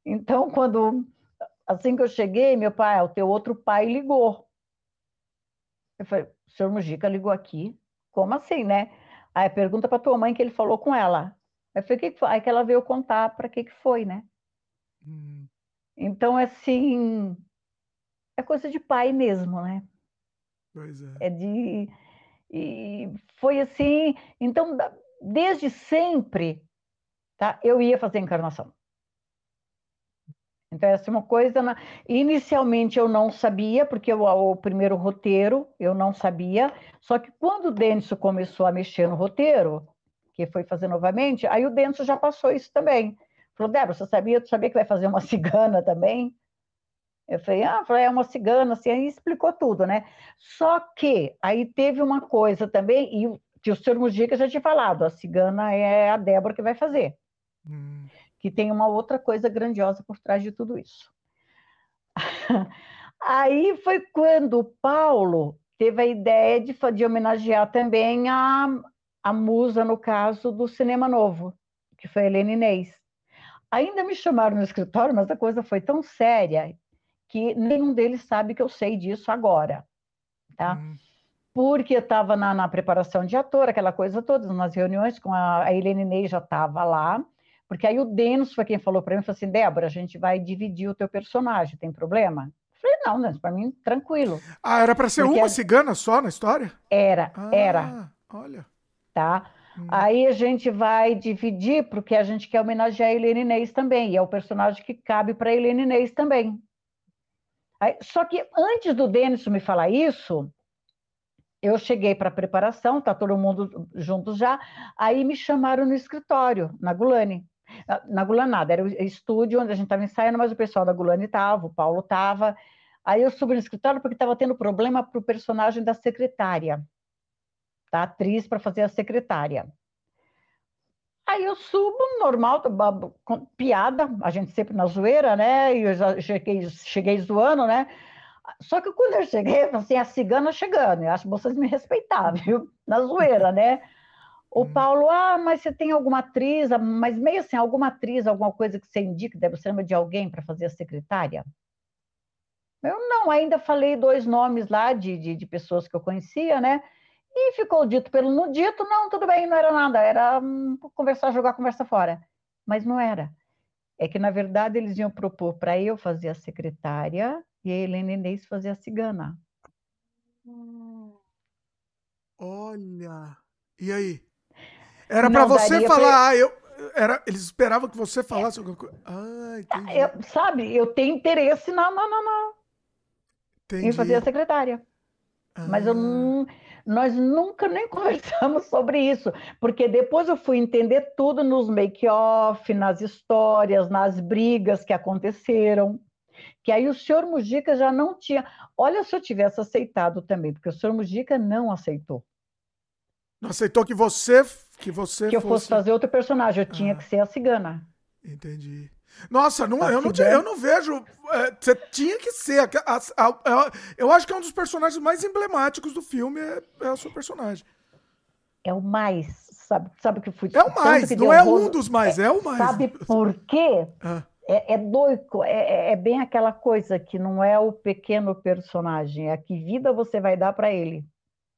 Então, quando assim que eu cheguei, meu pai, o teu outro pai ligou. Eu falei, o senhor Mujica ligou aqui? Como assim, né? Aí pergunta para tua mãe que ele falou com ela. Aí, falei, que que foi? Aí que ela veio contar para que que foi, né? Hum. Então, assim, é coisa de pai mesmo, né? Pois é. É de. E foi assim. Então, desde sempre, tá? Eu ia fazer encarnação. Então, essa é uma coisa. Na... Inicialmente eu não sabia, porque o, o primeiro roteiro eu não sabia. Só que quando o Denso começou a mexer no roteiro, que foi fazer novamente, aí o Denso já passou isso também. Falou, Débora, você sabia, tu sabia que vai fazer uma *laughs* cigana também? Eu falei, ah, é uma cigana, assim, aí explicou tudo, né? Só que aí teve uma coisa também, e que o senhor Mujica já tinha falado, a cigana é a Débora que vai fazer. Hum. Que tem uma outra coisa grandiosa por trás de tudo isso. *laughs* aí foi quando o Paulo teve a ideia de, de homenagear também a, a musa, no caso, do Cinema Novo, que foi a Helena Inês. Ainda me chamaram no escritório, mas a coisa foi tão séria que nenhum deles sabe que eu sei disso agora, tá? Hum. porque eu estava na, na, preparação de ator, aquela coisa toda, nas reuniões com a, a Helene Ney já estava lá, porque aí o Denis foi quem falou para mim, falou assim, Débora, a gente vai dividir o teu personagem, tem problema? Eu falei, não, né, para mim, tranquilo. Ah, era para ser porque uma cigana só na história? Era, ah, era. Olha. Tá? Hum. Aí a gente vai dividir, porque a gente quer homenagear a Helene Inês também, e é o personagem que cabe para a Helene Inês também. Aí, só que antes do Denis me falar isso, eu cheguei para a preparação, tá todo mundo junto já, aí me chamaram no escritório, na Gulani. Na Gulani nada, era o estúdio onde a gente estava ensaiando, mas o pessoal da Gulani estava, o Paulo estava. Aí eu subi no escritório porque estava tendo problema para o personagem da secretária, atriz para fazer a secretária. Aí eu subo, normal, piada, a gente sempre na zoeira, né? E eu já cheguei, cheguei zoando, né? Só que quando eu cheguei, assim, a cigana chegando, eu acho que vocês me respeitar, *laughs* viu? Na zoeira, né? O hum. Paulo, ah, mas você tem alguma atriz, mas meio assim, alguma atriz, alguma coisa que você indica, deve ser de alguém para fazer a secretária? Eu não, ainda falei dois nomes lá de, de, de, pessoas que eu conhecia, né? E ficou dito pelo no dito, não, tudo bem, não era nada, era hum, conversar, jogar a conversa fora. Mas não era. É que, na verdade, eles iam propor para eu fazer a secretária e a Helena Inês fazia a cigana. Olha. E aí? Era para você falar, pra... ah, eu, era, eles esperavam que você falasse alguma coisa. Ah, entendi. Eu, sabe, eu tenho interesse na, na, na, na em fazer a secretária. Ah. Mas eu ah. não, nós nunca nem *laughs* conversamos sobre isso, porque depois eu fui entender tudo nos make-off, nas histórias, nas brigas que aconteceram que aí o senhor Mujica já não tinha. Olha se eu tivesse aceitado também, porque o senhor Mujica não aceitou. Não aceitou que você que você que eu fosse fazer outro personagem, eu ah, tinha que ser a cigana. Entendi. Nossa, não, eu, não, eu não vejo. É, você tinha que ser. A, a, a, eu acho que é um dos personagens mais emblemáticos do filme é, é o seu personagem. É o mais. Sabe, sabe que eu fui. É o mais, não é um dos mais, é, é o mais. Sabe por quê? Ah é, é doido, é, é, é, bem aquela coisa que não é o pequeno personagem, é a que vida você vai dar para ele.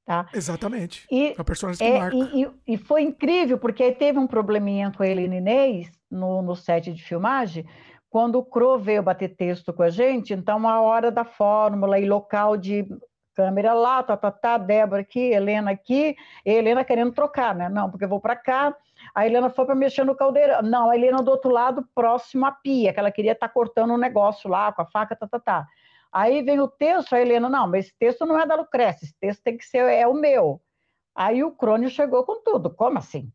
Tá? Exatamente. E, é personagem que é, marca. E, e, e, foi incrível, porque aí teve um probleminha com a Helene Inês no, no set de filmagem, quando o Cro veio bater texto com a gente, então a hora da fórmula e local de câmera lá, tá, tá, tá, Débora aqui, Helena aqui, e Helena querendo trocar, né? Não, porque eu vou para cá, a Helena foi para mexer no caldeirão. Não, a Helena do outro lado, próximo à pia, que ela queria estar tá cortando um negócio lá com a faca, tá, tá, tá. Aí vem o texto, a Helena, não, mas esse texto não é da Lucrécia, esse texto tem que ser, é o meu. Aí o Crônio chegou com tudo. Como assim?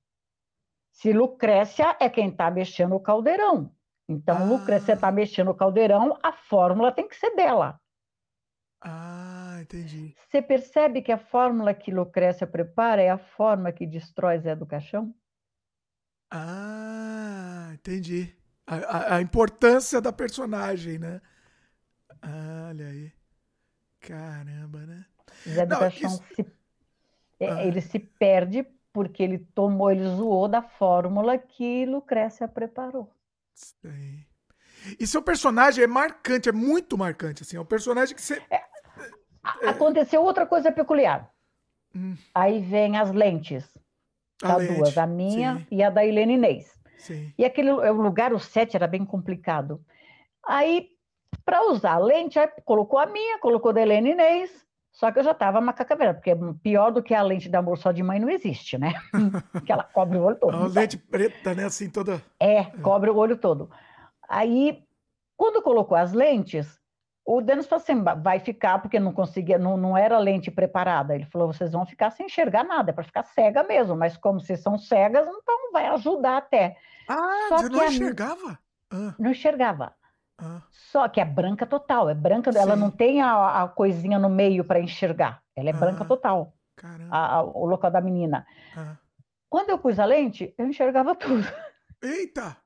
Se Lucrécia é quem está mexendo o caldeirão. Então, ah. Lucrécia está mexendo o caldeirão, a fórmula tem que ser dela. Ah, entendi. Você percebe que a fórmula que Lucrécia prepara é a forma que destrói Zé do Caixão? Ah, entendi. A, a, a importância da personagem, né? Ah, olha aí. Caramba, né? Zé do Caixão isso... se, é, ah. ele se perde porque ele tomou, ele zoou da fórmula que Lucrécia preparou. Sim. E seu personagem é marcante, é muito marcante, assim, é um personagem que você... É, aconteceu outra coisa peculiar. Hum. Aí vem as lentes. Tá duas, a minha sim. e a da Helene Inês. Sim. E aquele o lugar, o set era bem complicado. Aí, para usar a lente, aí colocou a minha, colocou da Helene Inês, só que eu já estava macacaveira, porque pior do que a lente da amor só de mãe não existe, né? *laughs* que ela cobre o olho todo. A lente preta, né? Assim, toda. É, cobre o olho todo. Aí, quando colocou as lentes, o Denis falou assim, vai ficar, porque não conseguia, não, não era lente preparada. Ele falou, vocês vão ficar sem enxergar nada, é para ficar cega mesmo, mas como vocês são cegas, então vai ajudar até. Ah, Só você não enxergava? Ah. Não enxergava. Ah. Só que é branca total, é branca, Sim. ela não tem a, a coisinha no meio para enxergar, ela é ah. branca total. A, a, o local da menina. Ah. Quando eu pus a lente, eu enxergava tudo. Eita!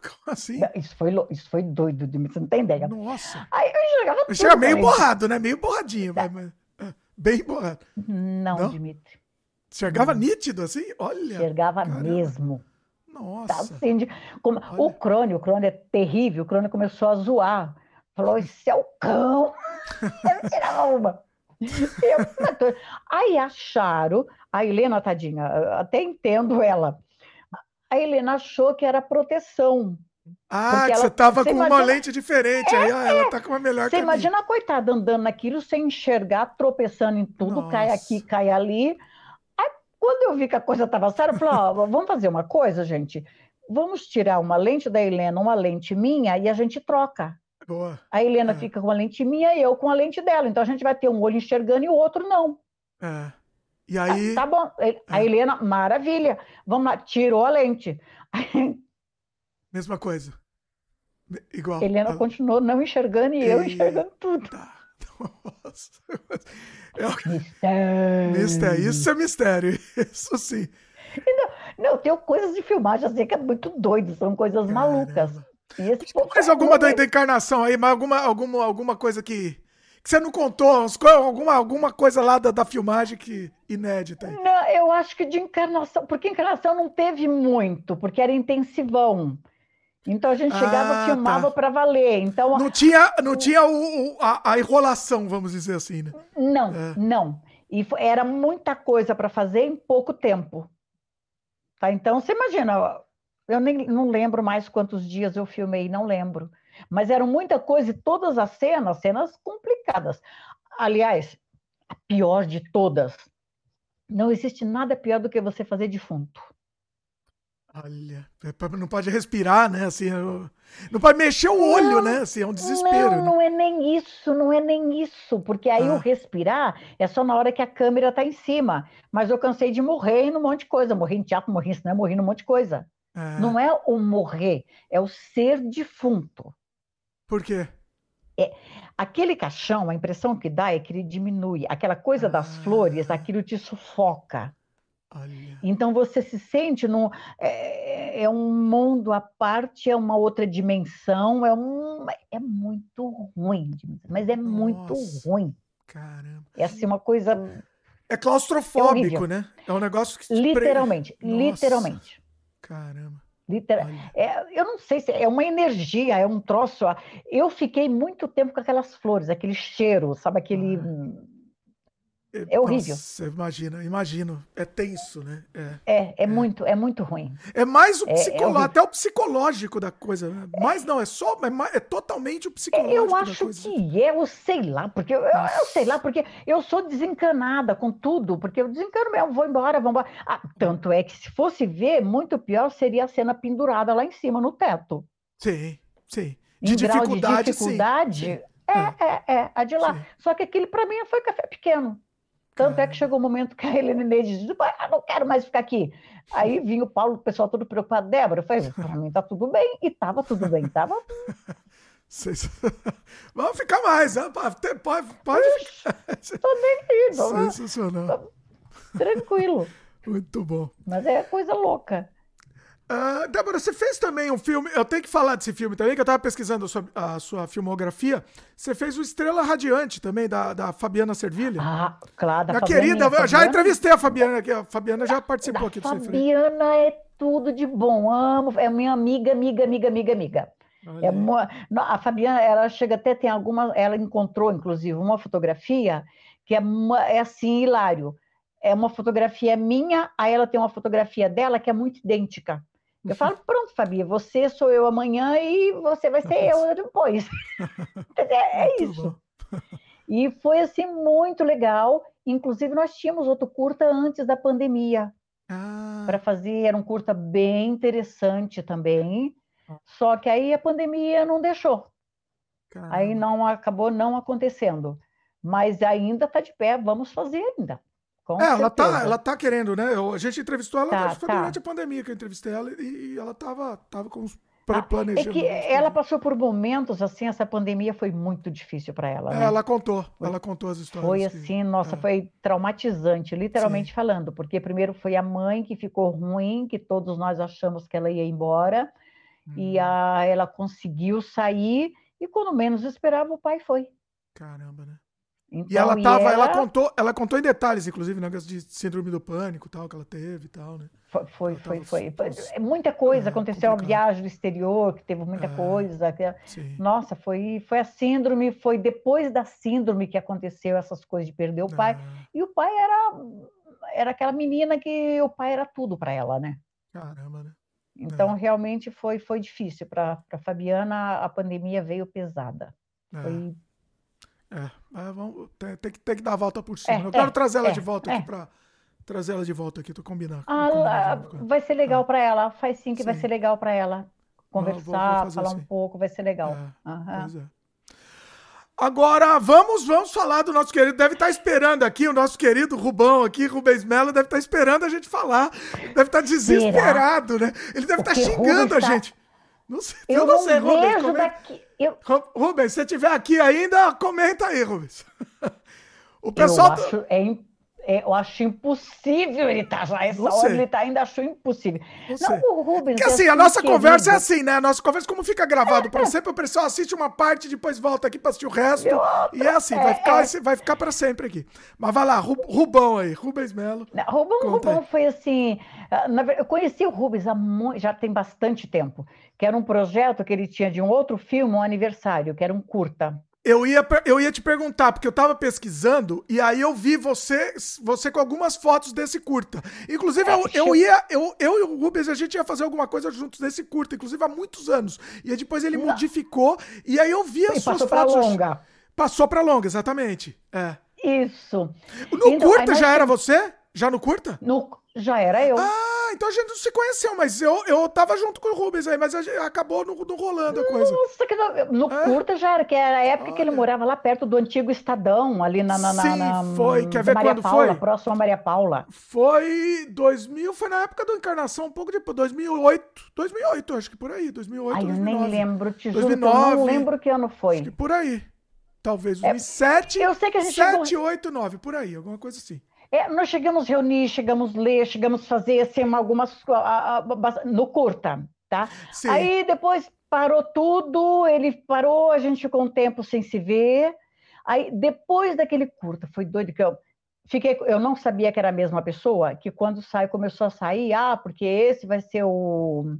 Como assim? Isso foi, isso foi doido você não tem ideia. Nossa. Aí eu enxergava tudo. Chega meio borrado, né? Meio borradinho. Tá. Mas, ah, bem borrado. Não, não? Dimitri. Enxergava nítido assim? Olha. Enxergava caramba. mesmo. Nossa. Tá assim, de, como, o crônio, o crônio é terrível, o crônio começou a zoar. Falou, esse é o cão. *laughs* eu tirava uma. Eu, aí acharam, a Helena, tadinha, até entendo ela. A Helena achou que era proteção. Ah, ela, você estava com imagina, uma lente diferente, é, aí ah, ela tá com uma melhor Você imagina a coitada andando naquilo sem enxergar, tropeçando em tudo, Nossa. cai aqui, cai ali. Quando eu vi que a coisa estava séria, eu falei, ó, *laughs* vamos fazer uma coisa, gente. Vamos tirar uma lente da Helena, uma lente minha, e a gente troca. Boa. A Helena é. fica com a lente minha e eu com a lente dela. Então a gente vai ter um olho enxergando e o outro não. É. E aí. Ah, tá bom. A é. Helena, maravilha. Vamos lá, tirou a lente. *laughs* Mesma coisa. Igual. Helena a... continuou não enxergando e, e... eu enxergando tudo. Tá. *laughs* Nossa. É... Mistério. mistério. Isso é mistério. *laughs* Isso sim. Não, não, tem coisas de filmagem assim que é muito doido, são coisas Caramba. malucas. Mais alguma da, da encarnação aí, mas alguma, alguma, alguma coisa que, que você não contou, alguma, alguma coisa lá da, da filmagem que inédita aí. Não, eu acho que de encarnação, porque encarnação não teve muito, porque era intensivão. Então a gente chegava ah, filmava tá. para valer. Então não tinha, não tinha o, a, a, enrolação, vamos dizer assim, né? Não, é. não. E era muita coisa para fazer em pouco tempo. Tá? Então você imagina, eu nem não lembro mais quantos dias eu filmei, não lembro. Mas eram muita coisa e todas as cenas, cenas complicadas. Aliás, a pior de todas. Não existe nada pior do que você fazer defunto. Olha, é não pode respirar, né? Assim, não pode mexer o olho, não, né? Assim, é um desespero. Não, né? não é nem isso, não é nem isso, porque aí ah. o respirar é só na hora que a câmera está em cima. Mas eu cansei de morrer em um monte de coisa. Morri em teatro, morri em cinema, morri em um monte de coisa. É. Não é o morrer, é o ser defunto. Por quê? É, aquele caixão, a impressão que dá é que ele diminui. Aquela coisa ah. das flores, aquilo te sufoca. Olha. Então você se sente num. É, é, um mundo à parte, é uma outra dimensão, é, um, é muito ruim, mas é Nossa. muito ruim. Caramba. É assim uma coisa. É claustrofóbico, é né? É um negócio que. Literalmente, pre... literalmente. Caramba. Literal. É, eu não sei se é uma energia, é um troço. Eu fiquei muito tempo com aquelas flores, aquele cheiro, sabe? Aquele. Ah. É horrível. Você imagina, imagino. É tenso, né? É, é, é, é. muito, é muito ruim. É mais o psicológico, é, até o psicológico da coisa. Né? Mas não, é só, é, é totalmente o psicológico. Eu acho que é, eu sei lá, porque eu, eu, sei lá, porque eu sou desencanada com tudo, porque eu desencano mesmo, vou embora, vou embora. Ah, tanto é que se fosse ver, muito pior seria a cena pendurada lá em cima no teto. Sim, sim. De em dificuldade, de dificuldade, sim. É, é, é, a de lá. Sim. Só que aquele para mim foi café pequeno. Tanto é que chegou o um momento que a Helena Inês disse, ah, não quero mais ficar aqui. Aí vinha o Paulo, o pessoal todo preocupado, Débora, eu falei, para mim tá tudo bem, e tava tudo bem, tava... *laughs* *laughs* Vamos ficar mais, né? pode, pode, ficar. Tô nem indo. Sensacional. Tranquilo. Muito bom. Mas é coisa louca. Uh, Débora, você fez também um filme. Eu tenho que falar desse filme também, que eu tava pesquisando a sua, a sua filmografia. Você fez o Estrela Radiante também, da, da Fabiana Servilha. Ah, claro, da Fabiana, querida, Fabiana. já entrevistei a Fabiana aqui. A Fabiana já participou da aqui do Fabiana é tudo de bom. Amo, é minha amiga, amiga, amiga, amiga, amiga. É uma, a Fabiana, ela chega até, tem alguma. Ela encontrou, inclusive, uma fotografia que é, uma, é assim, hilário. É uma fotografia minha, aí ela tem uma fotografia dela que é muito idêntica. Eu falo, pronto, Fabi, você sou eu amanhã e você vai ser eu depois. *laughs* é, é isso. E foi assim muito legal. Inclusive, nós tínhamos outro curta antes da pandemia. Ah. Para fazer, era um curta bem interessante também. Só que aí a pandemia não deixou. Caramba. Aí não acabou não acontecendo. Mas ainda está de pé, vamos fazer ainda. Com é, ela tá, ela tá querendo, né? Eu, a gente entrevistou ela, tá, foi tá. durante a pandemia que eu entrevistei ela e, e ela tava, tava com os ah, planejando. É que ela passou por momentos assim, essa pandemia foi muito difícil para ela. É, né? Ela contou, foi, ela contou as histórias. Foi assim, que, nossa, é. foi traumatizante, literalmente Sim. falando, porque primeiro foi a mãe que ficou ruim, que todos nós achamos que ela ia embora, hum. e a, ela conseguiu sair, e quando menos esperava, o pai foi. Caramba, né? Então, e ela tava, e ela... ela... contou, ela contou em detalhes, inclusive, negócio de síndrome do pânico, tal, que ela teve e tal, né? Foi, foi, foi, foi. É muita coisa é, aconteceu, a viagem do exterior, que teve muita é, coisa. Que... Nossa, foi, foi a síndrome, foi depois da síndrome que aconteceu essas coisas de perder o pai. É. E o pai era, era aquela menina que o pai era tudo para ela, né? Caramba, né? Então, é. realmente foi, foi difícil. Para Fabiana, a pandemia veio pesada. Foi é, vamos, tem, tem, que, tem que dar a volta por cima. É, eu quero é, trazer ela é, de volta aqui é. para trazer ela de volta aqui, tô combinando. Ah, vai ser legal ah. para ela, faz sim que sim. vai ser legal para ela conversar, vou, vou falar assim. um pouco, vai ser legal. Uhum. Pois é. Agora, vamos, vamos falar do nosso querido. Deve estar tá esperando aqui, o nosso querido Rubão aqui, Rubens Mello, deve estar tá esperando a gente falar. Deve estar tá desesperado, Será? né? Ele deve estar xingando Rubens a gente. Não sei, eu, eu não, sei, Rubens. Como daqui... eu... Rubens, se você estiver aqui ainda, comenta aí, Rubens. *laughs* O pessoal. Eu acho, é impossível é, eu acho impossível ele estar tá, já. Essa hora ele tá, ainda achou impossível. Não, o Rubens. Porque é assim, a nossa querido. conversa é assim, né? A nossa conversa, como fica gravado é, para sempre, o pessoal assiste uma parte, depois volta aqui para assistir o resto. E é assim, vai, é, ficar, é. vai ficar para sempre aqui. Mas vai lá, Rubão aí, Rubens Melo. Rubão, Rubão foi assim. Ah, eu conheci o Rubens há muito, já tem bastante tempo, que era um projeto que ele tinha de um outro filme, um aniversário, que era um curta. Eu ia, eu ia te perguntar, porque eu tava pesquisando e aí eu vi você você com algumas fotos desse curta. Inclusive, eu, eu ia, eu, eu e o Rubens, a gente ia fazer alguma coisa juntos nesse curta, inclusive há muitos anos. E depois ele Não. modificou, e aí eu vi as e suas passou fotos. Pra longa. Passou pra longa, exatamente. É. Isso. No então, curta já era você? Já no curta? No, já era eu. Ah, então a gente não se conheceu, mas eu, eu tava junto com o Rubens aí, mas gente, acabou não, rolando a coisa. Nossa, que no, no é? curta já era, que era a época Olha. que ele morava lá perto do antigo Estadão, ali na, na, Sim, na, foi. Quer ver Maria quando Paula, foi? Próximo a Maria Paula. Foi 2000, foi na época da encarnação, um pouco depois, 2008. 2008, acho que por aí, 2008, Ai, 2009. eu nem lembro, te 2009, juro, eu não lembro que ano foi. Acho que por aí. Talvez 2007, é, eu sei que a gente 7, chegou... 8, 9, por aí, alguma coisa assim. É, nós chegamos a reunir, chegamos a ler, chegamos a fazer assim, algumas no curta, tá? Sim. Aí depois parou tudo, ele parou, a gente ficou um tempo sem se ver. Aí depois daquele curta, foi doido que eu fiquei, eu não sabia que era a mesma pessoa, que quando sai começou a sair, ah, porque esse vai ser o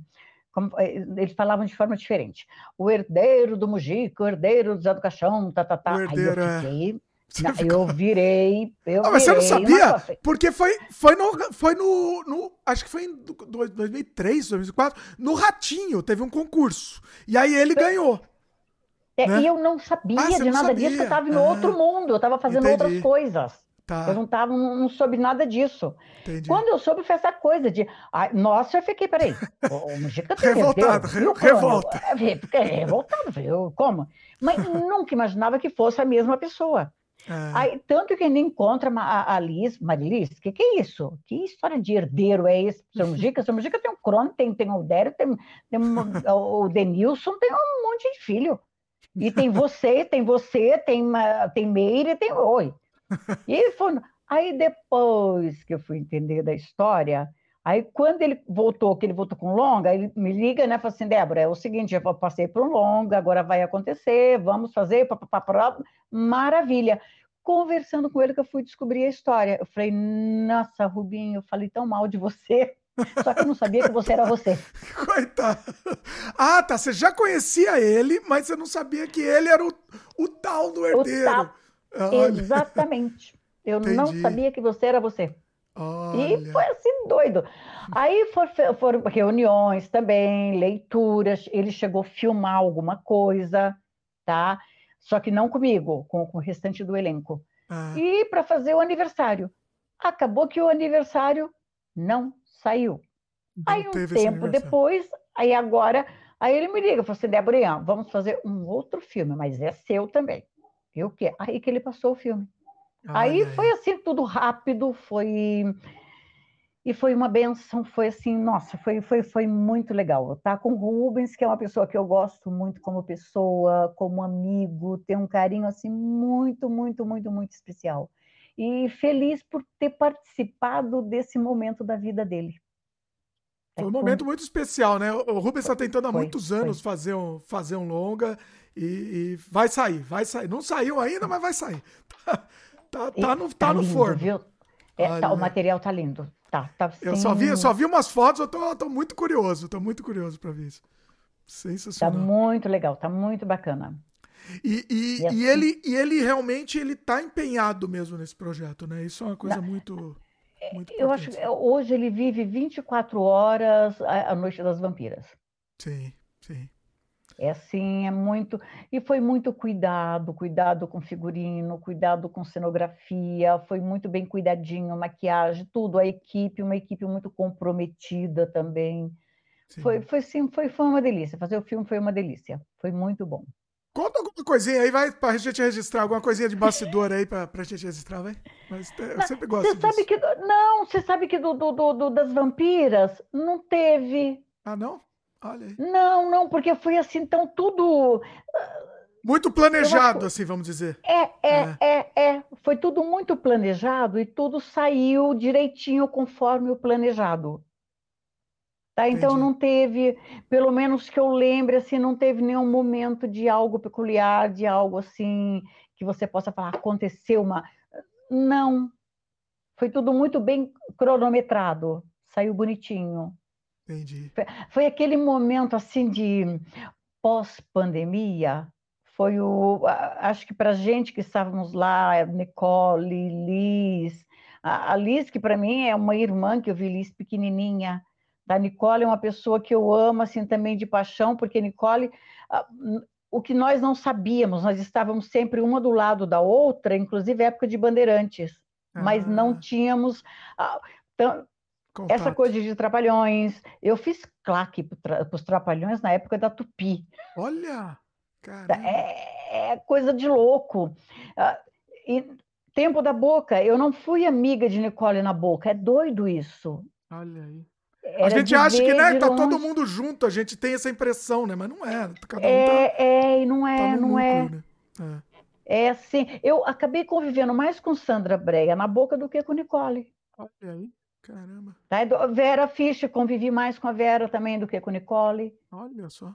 como, eh, eles falavam de forma diferente. O herdeiro do Mujica, o herdeiro do Zé do Caixão, tá, tá, tá. O herdeiro, Aí eu fiquei, não, eu virei. Eu ah, mas virei, você não sabia? Porque foi, foi, no, foi no, no. Acho que foi em 2003, 2004. No Ratinho teve um concurso. E aí ele ganhou. É, né? E eu não sabia ah, de nada sabia. disso, eu estava no ah, outro mundo, eu estava fazendo entendi. outras coisas. Tá. Eu não, tava, não, não soube nada disso. Entendi. Quando eu soube, foi essa coisa de. Ai, nossa, eu fiquei, peraí. *laughs* O, Mujica tem Revoltado, re, revolta. É, revoltado, viu? Como? Mas *laughs* nunca imaginava que fosse a mesma pessoa. É. Aí, tanto que ele encontra a, a Liz, Marilis, o que, que é isso? Que história de herdeiro é esse? Seu *laughs* Mujica, seu Mujica tem o Crono, tem, tem o Dério, tem, tem *laughs* o Denilson, tem um monte de filho. E tem você, tem você, tem, tem Meire, tem Oi. *laughs* E. Aí depois que eu fui entender da história, aí quando ele voltou, que ele voltou com longa, ele me liga, né, fala assim, Débora, é o seguinte, eu passei por um longa, agora vai acontecer, vamos fazer, papapá, maravilha. Conversando com ele que eu fui descobrir a história. Eu falei, nossa, Rubinho, eu falei tão mal de você. *laughs* Só que eu não sabia que você era você. *laughs* Coitado. Ah, tá. Você já conhecia ele, mas você não sabia que ele era o, o tal do herdeiro. Tal... Exatamente. Eu Entendi. não sabia que você era você. Olha. E foi assim, doido. Aí foram, foram reuniões também, leituras. Ele chegou a filmar alguma coisa, tá? Só que não comigo, com, com o restante do elenco. Ah. E para fazer o aniversário. Acabou que o aniversário não saiu. Não aí um tempo depois, aí agora, aí ele me liga, falou assim, Débora, vamos fazer um outro filme, mas é seu também. E o quê? Aí que ele passou o filme. Aí foi assim, tudo rápido, foi. E foi uma benção, foi assim, nossa, foi, foi, foi muito legal. Tá com o Rubens, que é uma pessoa que eu gosto muito como pessoa, como amigo, tem um carinho assim muito, muito, muito, muito especial. E feliz por ter participado desse momento da vida dele. Foi um momento muito especial, né? O Rubens está tentando há foi, muitos anos fazer um, fazer um longa E, e, vai sair, vai sair. Não saiu ainda, mas vai sair. Tá, *laughs* tá, tá no, tá, tá no lindo, forno. Viu? É, tá, o material tá lindo. Tá, tá Eu só vi, só vi umas fotos, eu tô, tô muito curioso, tô muito curioso para ver isso. Sensacional. Tá muito legal, tá muito bacana. E, e, e, assim... e, ele, e ele realmente ele tá empenhado mesmo nesse projeto, né? Isso é uma coisa Não, muito, é, muito. Eu acho que hoje ele vive 24 horas a Noite das Vampiras. Sim, sim. É assim, é muito. E foi muito cuidado, cuidado com figurino, cuidado com cenografia, foi muito bem cuidadinho, maquiagem, tudo. A equipe, uma equipe muito comprometida também. Foi, foi sim, foi, foi uma delícia. Fazer o filme foi uma delícia. Foi muito bom. Conta alguma coisinha aí, vai pra gente registrar, alguma coisinha de bastidor aí pra, pra gente registrar, vai? Mas eu não, sempre gosto você sabe que Não, você sabe que do, do, do, das vampiras não teve. Ah, não? Olha aí. Não, não, porque foi assim, então tudo. Muito planejado, assim, vamos dizer. É, é, é, é, é. Foi tudo muito planejado e tudo saiu direitinho conforme o planejado. Tá? Então não teve, pelo menos que eu lembre, assim, não teve nenhum momento de algo peculiar, de algo assim que você possa falar, aconteceu uma. Não. Foi tudo muito bem cronometrado, saiu bonitinho. Entendi. Foi aquele momento assim de pós-pandemia. Foi o. Acho que para gente que estávamos lá, Nicole, Liz. A Liz, que para mim é uma irmã que eu vi Liz pequenininha. Da Nicole é uma pessoa que eu amo assim também de paixão, porque Nicole, o que nós não sabíamos, nós estávamos sempre uma do lado da outra, inclusive época de bandeirantes, ah. mas não ah. tínhamos Contato. Essa coisa de trapalhões. Eu fiz claque para os trapalhões na época da Tupi. Olha! É, é, coisa de louco. Uh, e tempo da boca, eu não fui amiga de Nicole na boca. É doido isso. Olha aí. Era a gente acha que né, tá todo mundo junto, a gente tem essa impressão, né? Mas não é. Cada um é, tá, é, e não é, tá não é. núcleo, é. Né? É. é assim. Eu acabei convivendo mais com Sandra Breia na boca do que com Nicole. Olha aí. Caramba. Tá? Vera Fischer, convivi mais com a Vera também do que com a Nicole. Olha só.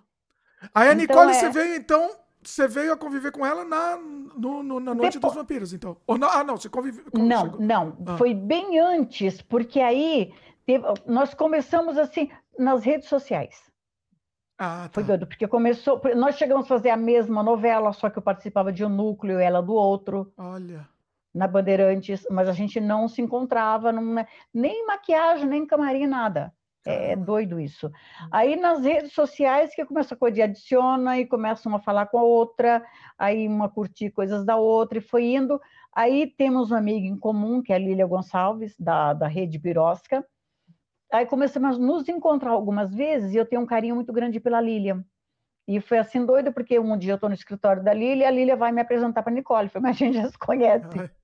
Aí a então, Nicole, é... você veio então, você veio a conviver com ela na, no, no, na Noite Depois... dos Vampiros, então. Ou não, ah, não, você conviveu. Não, chegou? não. Ah. Foi bem antes, porque aí teve, nós começamos assim nas redes sociais. Ah, tá. Foi doido, porque começou. Nós chegamos a fazer a mesma novela, só que eu participava de um núcleo e ela do outro. Olha na Bandeirantes, mas a gente não se encontrava, não, né, nem maquiagem, nem camarim, nada. É, é doido isso. Hum. Aí nas redes sociais que começa a coisa de adiciona e começa uma a falar com a outra, aí uma a curtir coisas da outra e foi indo. Aí temos uma amiga em comum, que é a Lília Gonçalves, da, da Rede Birosca. Aí começamos a nos encontrar algumas vezes e eu tenho um carinho muito grande pela Lília. E foi assim doido, porque um dia eu estou no escritório da Lília e a Lília vai me apresentar para Nicole. Foi, mas a gente já se conhece. *laughs*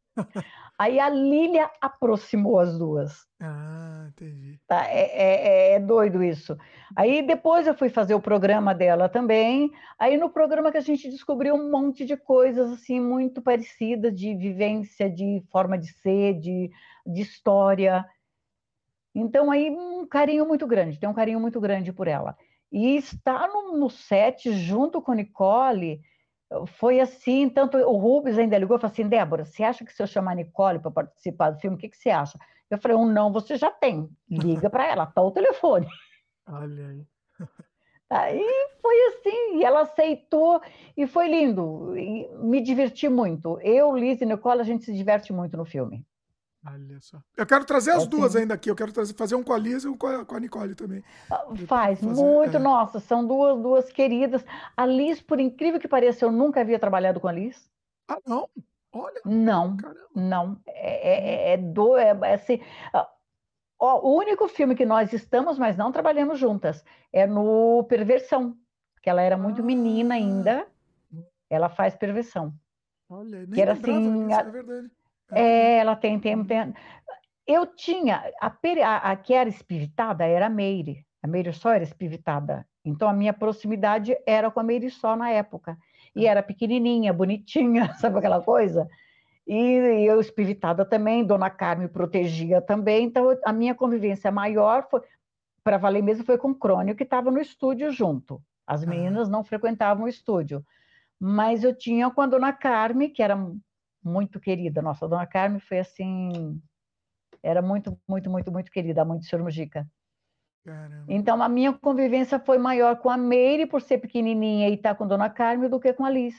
Aí a Lília aproximou as duas. Ah, entendi. Tá? É, é, é, doido isso. Aí depois eu fui fazer o programa dela também. Aí no programa que a gente descobriu um monte de coisas assim muito parecidas de vivência, de forma de ser, de, de história. Então aí um carinho muito grande, tem um carinho muito grande por ela. E estar no, no set junto com Nicole foi assim, tanto o Rubens ainda ligou e falou assim, Débora, você acha que se eu chamar a Nicole para participar do filme, o que, que você acha? Eu falei, um não você já tem, liga para ela, tá o telefone. Olha aí. *laughs* Aí foi assim, e ela aceitou, e foi lindo, e me diverti muito. Eu, Liz e Nicole, a gente se diverte muito no filme. Olha só. Eu quero trazer as é duas ainda aqui. Eu quero trazer, fazer um com a Liz e um com a, com a Nicole também. Ah, faz, fazer, muito. É. Nossa, são duas, duas queridas. A Liz, por incrível que pareça, eu nunca havia trabalhado com a Liz. Ah, não? Olha. Não, Caramba. não. É, é, é do. É, é assim, ó, o único filme que nós estamos, mas não trabalhamos juntas, é no Perversão. Que ela era muito ah. menina ainda. Ela faz perversão. Olha, nem que era assim, a... é verdade. É, ela tem, tem, tem. Eu tinha, a, a, a que era espiritada era a Meire. A Meire só era espiritada. Então a minha proximidade era com a Meire só na época. E era pequenininha, bonitinha, *laughs* sabe aquela coisa? E, eu espiritada também, Dona Carmen protegia também. Então a minha convivência maior foi, para valer mesmo, foi com o Crônio, que estava no estúdio junto. As meninas não frequentavam o estúdio. Mas eu tinha com a dona Carme, que era muito querida. Nossa, a dona Carme foi assim. Era muito, muito, muito, muito querida, a mãe do senhor Mujica. Caramba. Então, a minha convivência foi maior com a Meire, por ser pequenininha e estar tá com a dona Carme, do que com a Liz.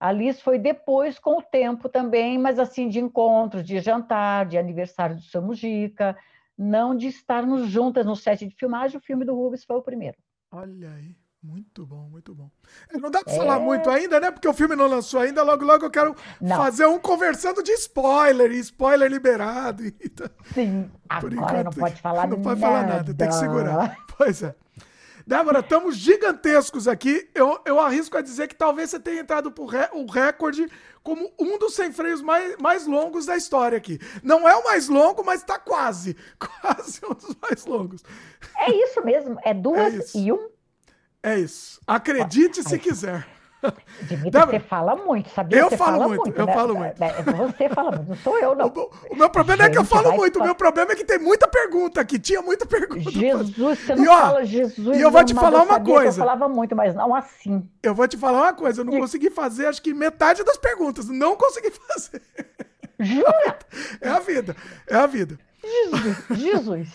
A Liz foi depois, com o tempo também, mas assim, de encontros, de jantar, de aniversário do seu Mujica, não de estarmos juntas no set de filmagem. O filme do Rubens foi o primeiro. Olha aí. Muito bom, muito bom. É, não dá para é... falar muito ainda, né? Porque o filme não lançou ainda. Logo, logo eu quero não. fazer um conversando de spoiler, spoiler liberado. Sim, Por agora enquanto, não pode falar nada. Não pode falar nada, tem que segurar. Pois é. Débora, estamos gigantescos aqui. Eu, eu arrisco a dizer que talvez você tenha entrado por o recorde como um dos sem freios mais, mais longos da história aqui. Não é o mais longo, mas está quase. *laughs* Quase um dos mais longos. É isso mesmo. É duas é e um é isso. Acredite se quiser. Dimitri, você fala muito, sabia? Eu você falo muito, muito, eu né? falo muito. É, você fala muito, não sou eu, não. O, o meu problema Gente, é que eu falo muito, o meu problema é que tem muita pergunta aqui, tinha muita pergunta. Jesus, você não e, ó, fala Jesus. E eu vou te falar uma coisa. Eu falava muito, mas não assim. Eu vou te falar uma coisa, eu não consegui fazer, acho que metade das perguntas, não consegui *laughs* fazer. Jura? É a vida, é a vida. Jesus, Jesus.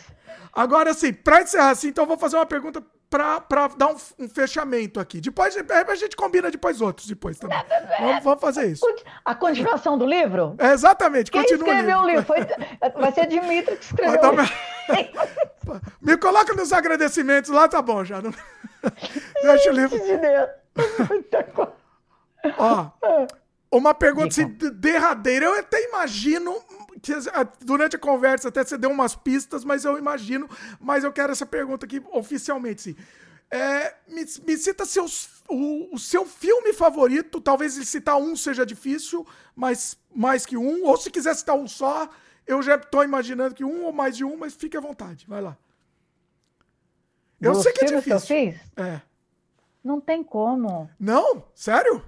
Agora, assim, para encerrar assim, então eu vou fazer uma pergunta para dar um, um, fechamento aqui. Depois a gente combina depois outros depois também. Vamos, vamos fazer isso. A continuação do livro? É, exatamente, Quem continua escreveu o livro? Foi, vai ser Dimitri que escreveu o livro. *laughs* Me coloca nos agradecimentos lá, tá bom já. Não... *laughs* Deixa o livro. De Deus. *laughs* Ó, uma pergunta assim, derradeira. Eu até imagino durante a conversa até você deu umas pistas, mas eu imagino, mas eu quero essa pergunta aqui oficialmente, sim. É, me, me, cita seus, o, o, seu filme favorito, talvez citar um seja difícil, mas mais que um, ou se quiser citar um só, eu já estou imaginando que um ou mais de um, mas fique à vontade, vai lá. Eu sei que é difícil. Que eu fiz? É. Não tem como. Não? Sério?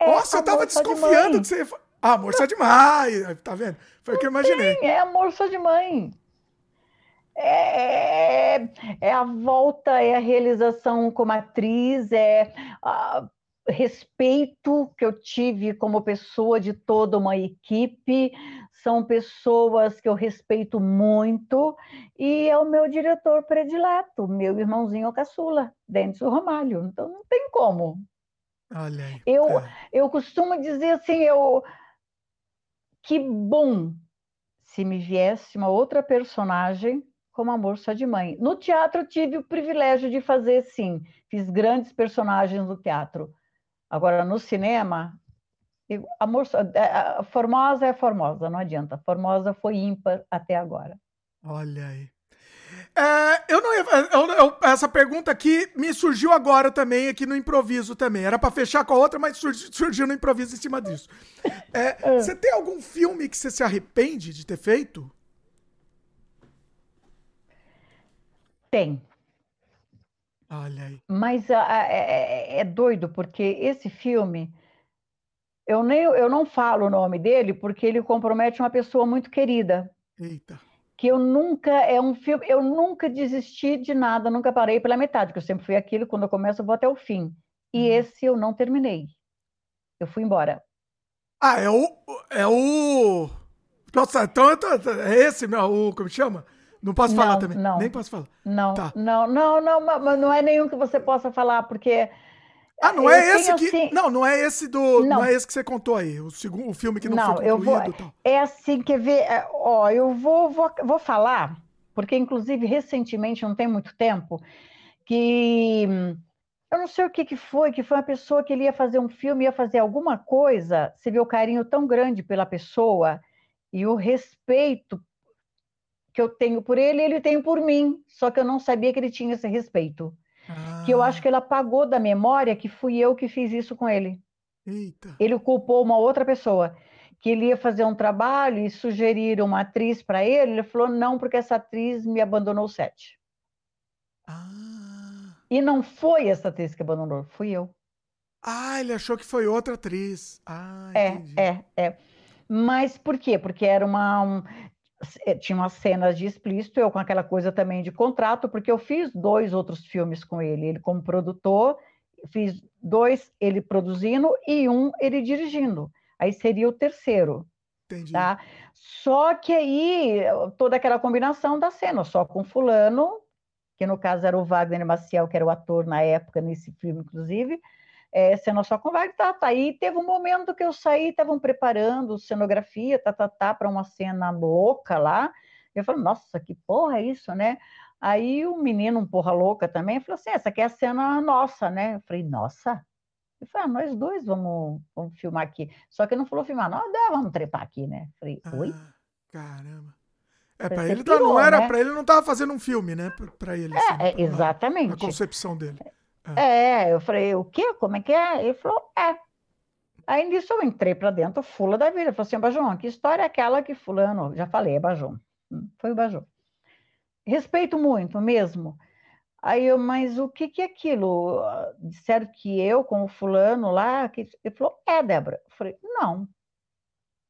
É, Nossa, eu tava desconfiando de que você ah, amor só de mãe, tá vendo? Foi o que eu imaginei. Tem, é amor só de mãe. É, é, é a volta, é a realização como atriz, é a respeito que eu tive como pessoa de toda uma equipe. São pessoas que eu respeito muito e é o meu diretor predileto, meu irmãozinho caçula, Denis Romalho. Então não tem como. Olha aí. Eu, é. eu costumo dizer assim, eu que bom se me viesse uma outra personagem como Amor Só de Mãe. No teatro tive o privilégio de fazer, sim, fiz grandes personagens no teatro. Agora, no cinema, eu, Amor é, Formosa é Formosa, não adianta. Formosa foi ímpar até agora. Olha aí. É, eu não ia, eu, eu, essa pergunta aqui me surgiu agora também, aqui no improviso também. Era para fechar com a outra, mas surgiu, *laughs* surgiu, no improviso em cima disso. É, *laughs* é, você tem algum filme que você se arrepende de ter feito? Tem. Olha aí. Mas é, é, é doido, porque esse filme, eu, nem, eu não falo o nome dele porque ele compromete uma pessoa muito querida. Eita que eu nunca é um filme, eu nunca desisti de nada, nunca parei pela metade, que eu sempre fui aquilo, quando eu começo eu vou até o fim. E uhum. esse eu não terminei. Eu fui embora. Ah, é o é o Nossa, então é esse, meu, o como chama? Não posso falar também. Não. Nem posso falar. Não. Tá. Não, não, não, mas não é nenhum que você possa falar, porque ah, não é esse que. Assim... Não, não é esse do. Não. não. é esse que você contou aí. O, segundo, o filme que não, não foi concluído. Eu vou... É assim, quer ver? É, ó, eu vou, vou, vou falar, porque inclusive recentemente, não tem muito tempo, que eu não sei o que, que foi, que foi uma pessoa que ele ia fazer um filme, ia fazer alguma coisa, você vê o carinho tão grande pela pessoa e o respeito que eu tenho por ele, ele tem por mim, só que eu não sabia que ele tinha esse respeito. Ah. Que eu acho que ele apagou da memória que fui eu que fiz isso com ele. Eita. Ele culpou uma outra pessoa. Que ele ia fazer um trabalho e sugeriram uma atriz para ele. Ele falou: não, porque essa atriz me abandonou o set. Ah. E não foi essa atriz que abandonou, fui eu. Ah, ele achou que foi outra atriz. Ah, é, é, é. Mas por quê? Porque era uma. Um, tinha umas cenas de explícito, eu com aquela coisa também de contrato, porque eu fiz dois outros filmes com ele, ele como produtor fiz dois ele produzindo e um ele dirigindo. Aí seria o terceiro. Entendi. Tá? Só que aí, toda aquela combinação da cena, só com fulano, que no caso era o Wagner Maciel, que era o ator na época, nesse filme, inclusive, é, cena só com Wagner, tá, tá. Aí teve um momento que eu saí, estavam preparando cenografia, tá, tá, tá, para uma cena louca lá. Eu falei, nossa, que porra é isso, né? Aí o menino, um porra louca também, falou assim: essa aqui é a cena nossa, né? Eu falei, nossa. Ele falou, ah, nós dois vamos, vamos filmar aqui. Só que não falou filmar, não, dá, vamos trepar aqui, né? Eu falei, oi? Ah, caramba. É, para ele pirou, não era, né? para ele não tava fazendo um filme, né? Para ele. É, assim, é exatamente. A concepção dele. É. é, eu falei, o quê? Como é que é? Ele falou, é. Aí nisso eu entrei para dentro, fula da vida. Ele falou assim, Bajão, que história é aquela que fulano... Já falei, é Bajão. Hum, foi o Bajão. Respeito muito mesmo. Aí eu, mas o que, que é aquilo? Disseram que eu, com o fulano lá, que... ele falou, é, Débora. Eu falei, não.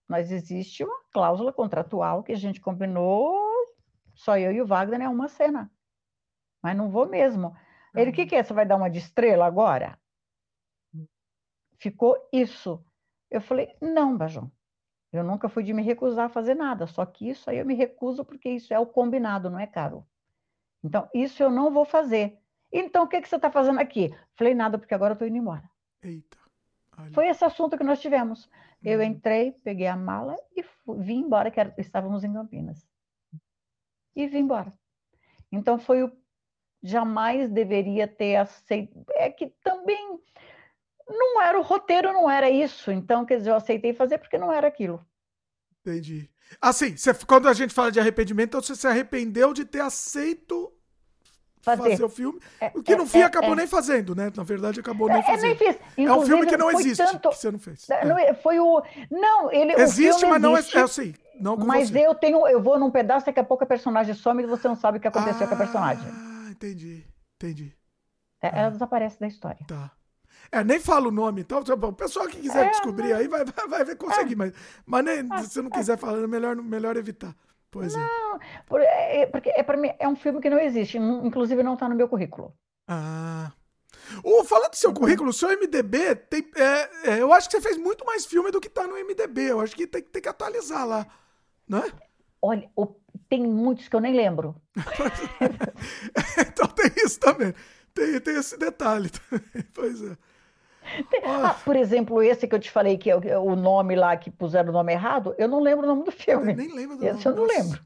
Mas existe uma cláusula contratual que a gente combinou, só eu e o Wagner é uma cena. Mas não vou mesmo. Ele, o que, que é? Você vai dar uma de estrela agora? Ficou isso. Eu falei, não, Bajão. Eu nunca fui de me recusar a fazer nada, só que isso aí eu me recuso porque isso é o combinado, não é caro. Então, isso eu não vou fazer. Então, o que, que você está fazendo aqui? Falei nada, porque agora eu estou indo embora. Eita. Olha. Foi esse assunto que nós tivemos. Eu uhum. entrei, peguei a mala e fui, vim embora, que era, estávamos em Campinas. E vim embora. Então, foi o. Jamais deveria ter aceito. É que também não era o roteiro, não era isso. Então, quer dizer, eu aceitei fazer porque não era aquilo. Entendi. Assim, você, quando a gente fala de arrependimento, então você se arrependeu de ter aceito fazer, fazer o filme. É, o que é, no fim é, acabou é. nem fazendo, né? Na verdade, acabou nem fazendo. Nem fiz. é um filme que não existe, tanto... que você não fez. Não, é. foi o. Não, ele. Existe, mas não é. É assim. Não mas você. eu tenho. Eu vou num pedaço, daqui a pouco a personagem some e você não sabe o que aconteceu ah, com a personagem. Ah, entendi. Entendi. Ela ah. desaparece da história. Tá. É, nem fala o nome, então. O pessoal que quiser é, descobrir aí vai, vai, vai conseguir, é. mas, mas nem, é, se não quiser falar, é melhor, melhor evitar. Pois não, é. porque é, para mim é um filme que não existe, inclusive não está no meu currículo. Ah. Oh, falando do seu uhum. currículo, o seu MDB tem. É, é, eu acho que você fez muito mais filme do que está no MDB. Eu acho que tem, tem que atualizar lá, né? Olha, tem muitos que eu nem lembro. *laughs* então tem isso também. Tem, tem esse detalhe também. *laughs* Pois é. Ah, por exemplo, esse que eu te falei que é o nome lá que puseram o nome errado, eu não lembro o nome do filme. Eu nem lembro do esse nome. eu não lembro.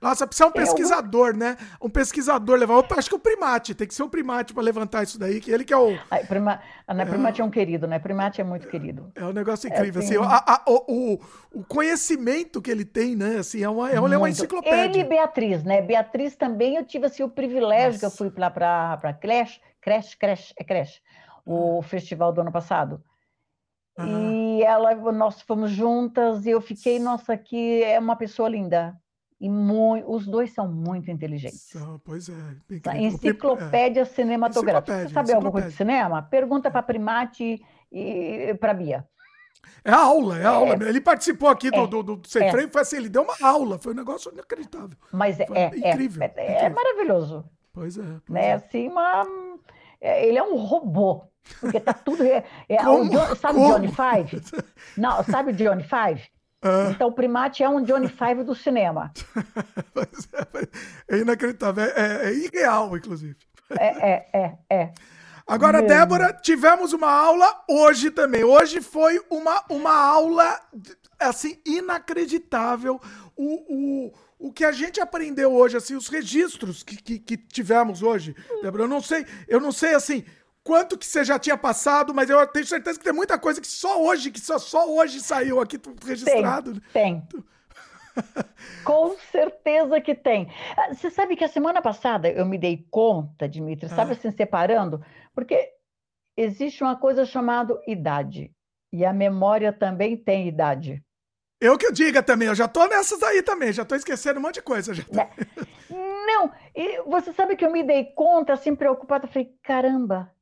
Nossa, precisa um pesquisador, algum... né? Um pesquisador levar. acho que o primate, tem que ser o primate para levantar isso daí, que ele que é o. Ai, prima... Não, é, primate é um querido, né? Primate é muito querido. É um negócio incrível. É, assim, assim a, a, o, o, conhecimento que ele tem, né? Assim, é uma, é uma, é enciclopédia. Ele e Beatriz, né? Beatriz também eu tive assim, o privilégio Nossa. que eu fui lá para creche, creche, creche, é creche o festival do ano passado. Uhum. E ela, nós fomos juntas e eu fiquei, nossa, que é uma pessoa linda. E muito, os dois são muito inteligentes. pois é. Enciclopédia é. cinematográfica. Você sabe alguma coisa de cinema? Pergunta para Primate e para Bia. É a aula, é a aula. É, ele participou aqui do, é, do, do Sem é. Freio, foi assim, ele deu uma aula, foi um negócio inacreditável. Mas é, é, incrível, é, é, é, maravilhoso. Pois é. Pois né? Assim, uma, ele é um robô. Porque tá tudo. É, *laughs* é o John, sabe Johnny Five? *laughs* Não, sabe o Johnny Five? Ah. Então o primate é um Johnny Five do cinema. *laughs* é, é inacreditável, é, é, irreal, inclusive. É, é, é, é. Agora, Mesmo. Débora, tivemos uma aula hoje também. Hoje foi uma, uma aula assim inacreditável. O, o, o que a gente aprendeu hoje, assim, os registros que, que, que tivemos hoje, Débora, eu não sei, eu não sei assim quanto que você já tinha passado, mas eu tenho certeza que tem muita coisa que só hoje, que só, só hoje saiu aqui registrado. Tem. tem. *laughs* Com certeza que tem. Ah, você sabe que a semana passada eu me dei conta, Dimitri, sabe ah. assim, separando? Porque existe uma coisa chamada idade. E a memória também tem idade. Eu que eu diga também, eu já tô nessas aí também, já tô esquecendo um monte de coisa. Né? Não, e você sabe que eu me dei conta, assim, preocupada, falei, caramba,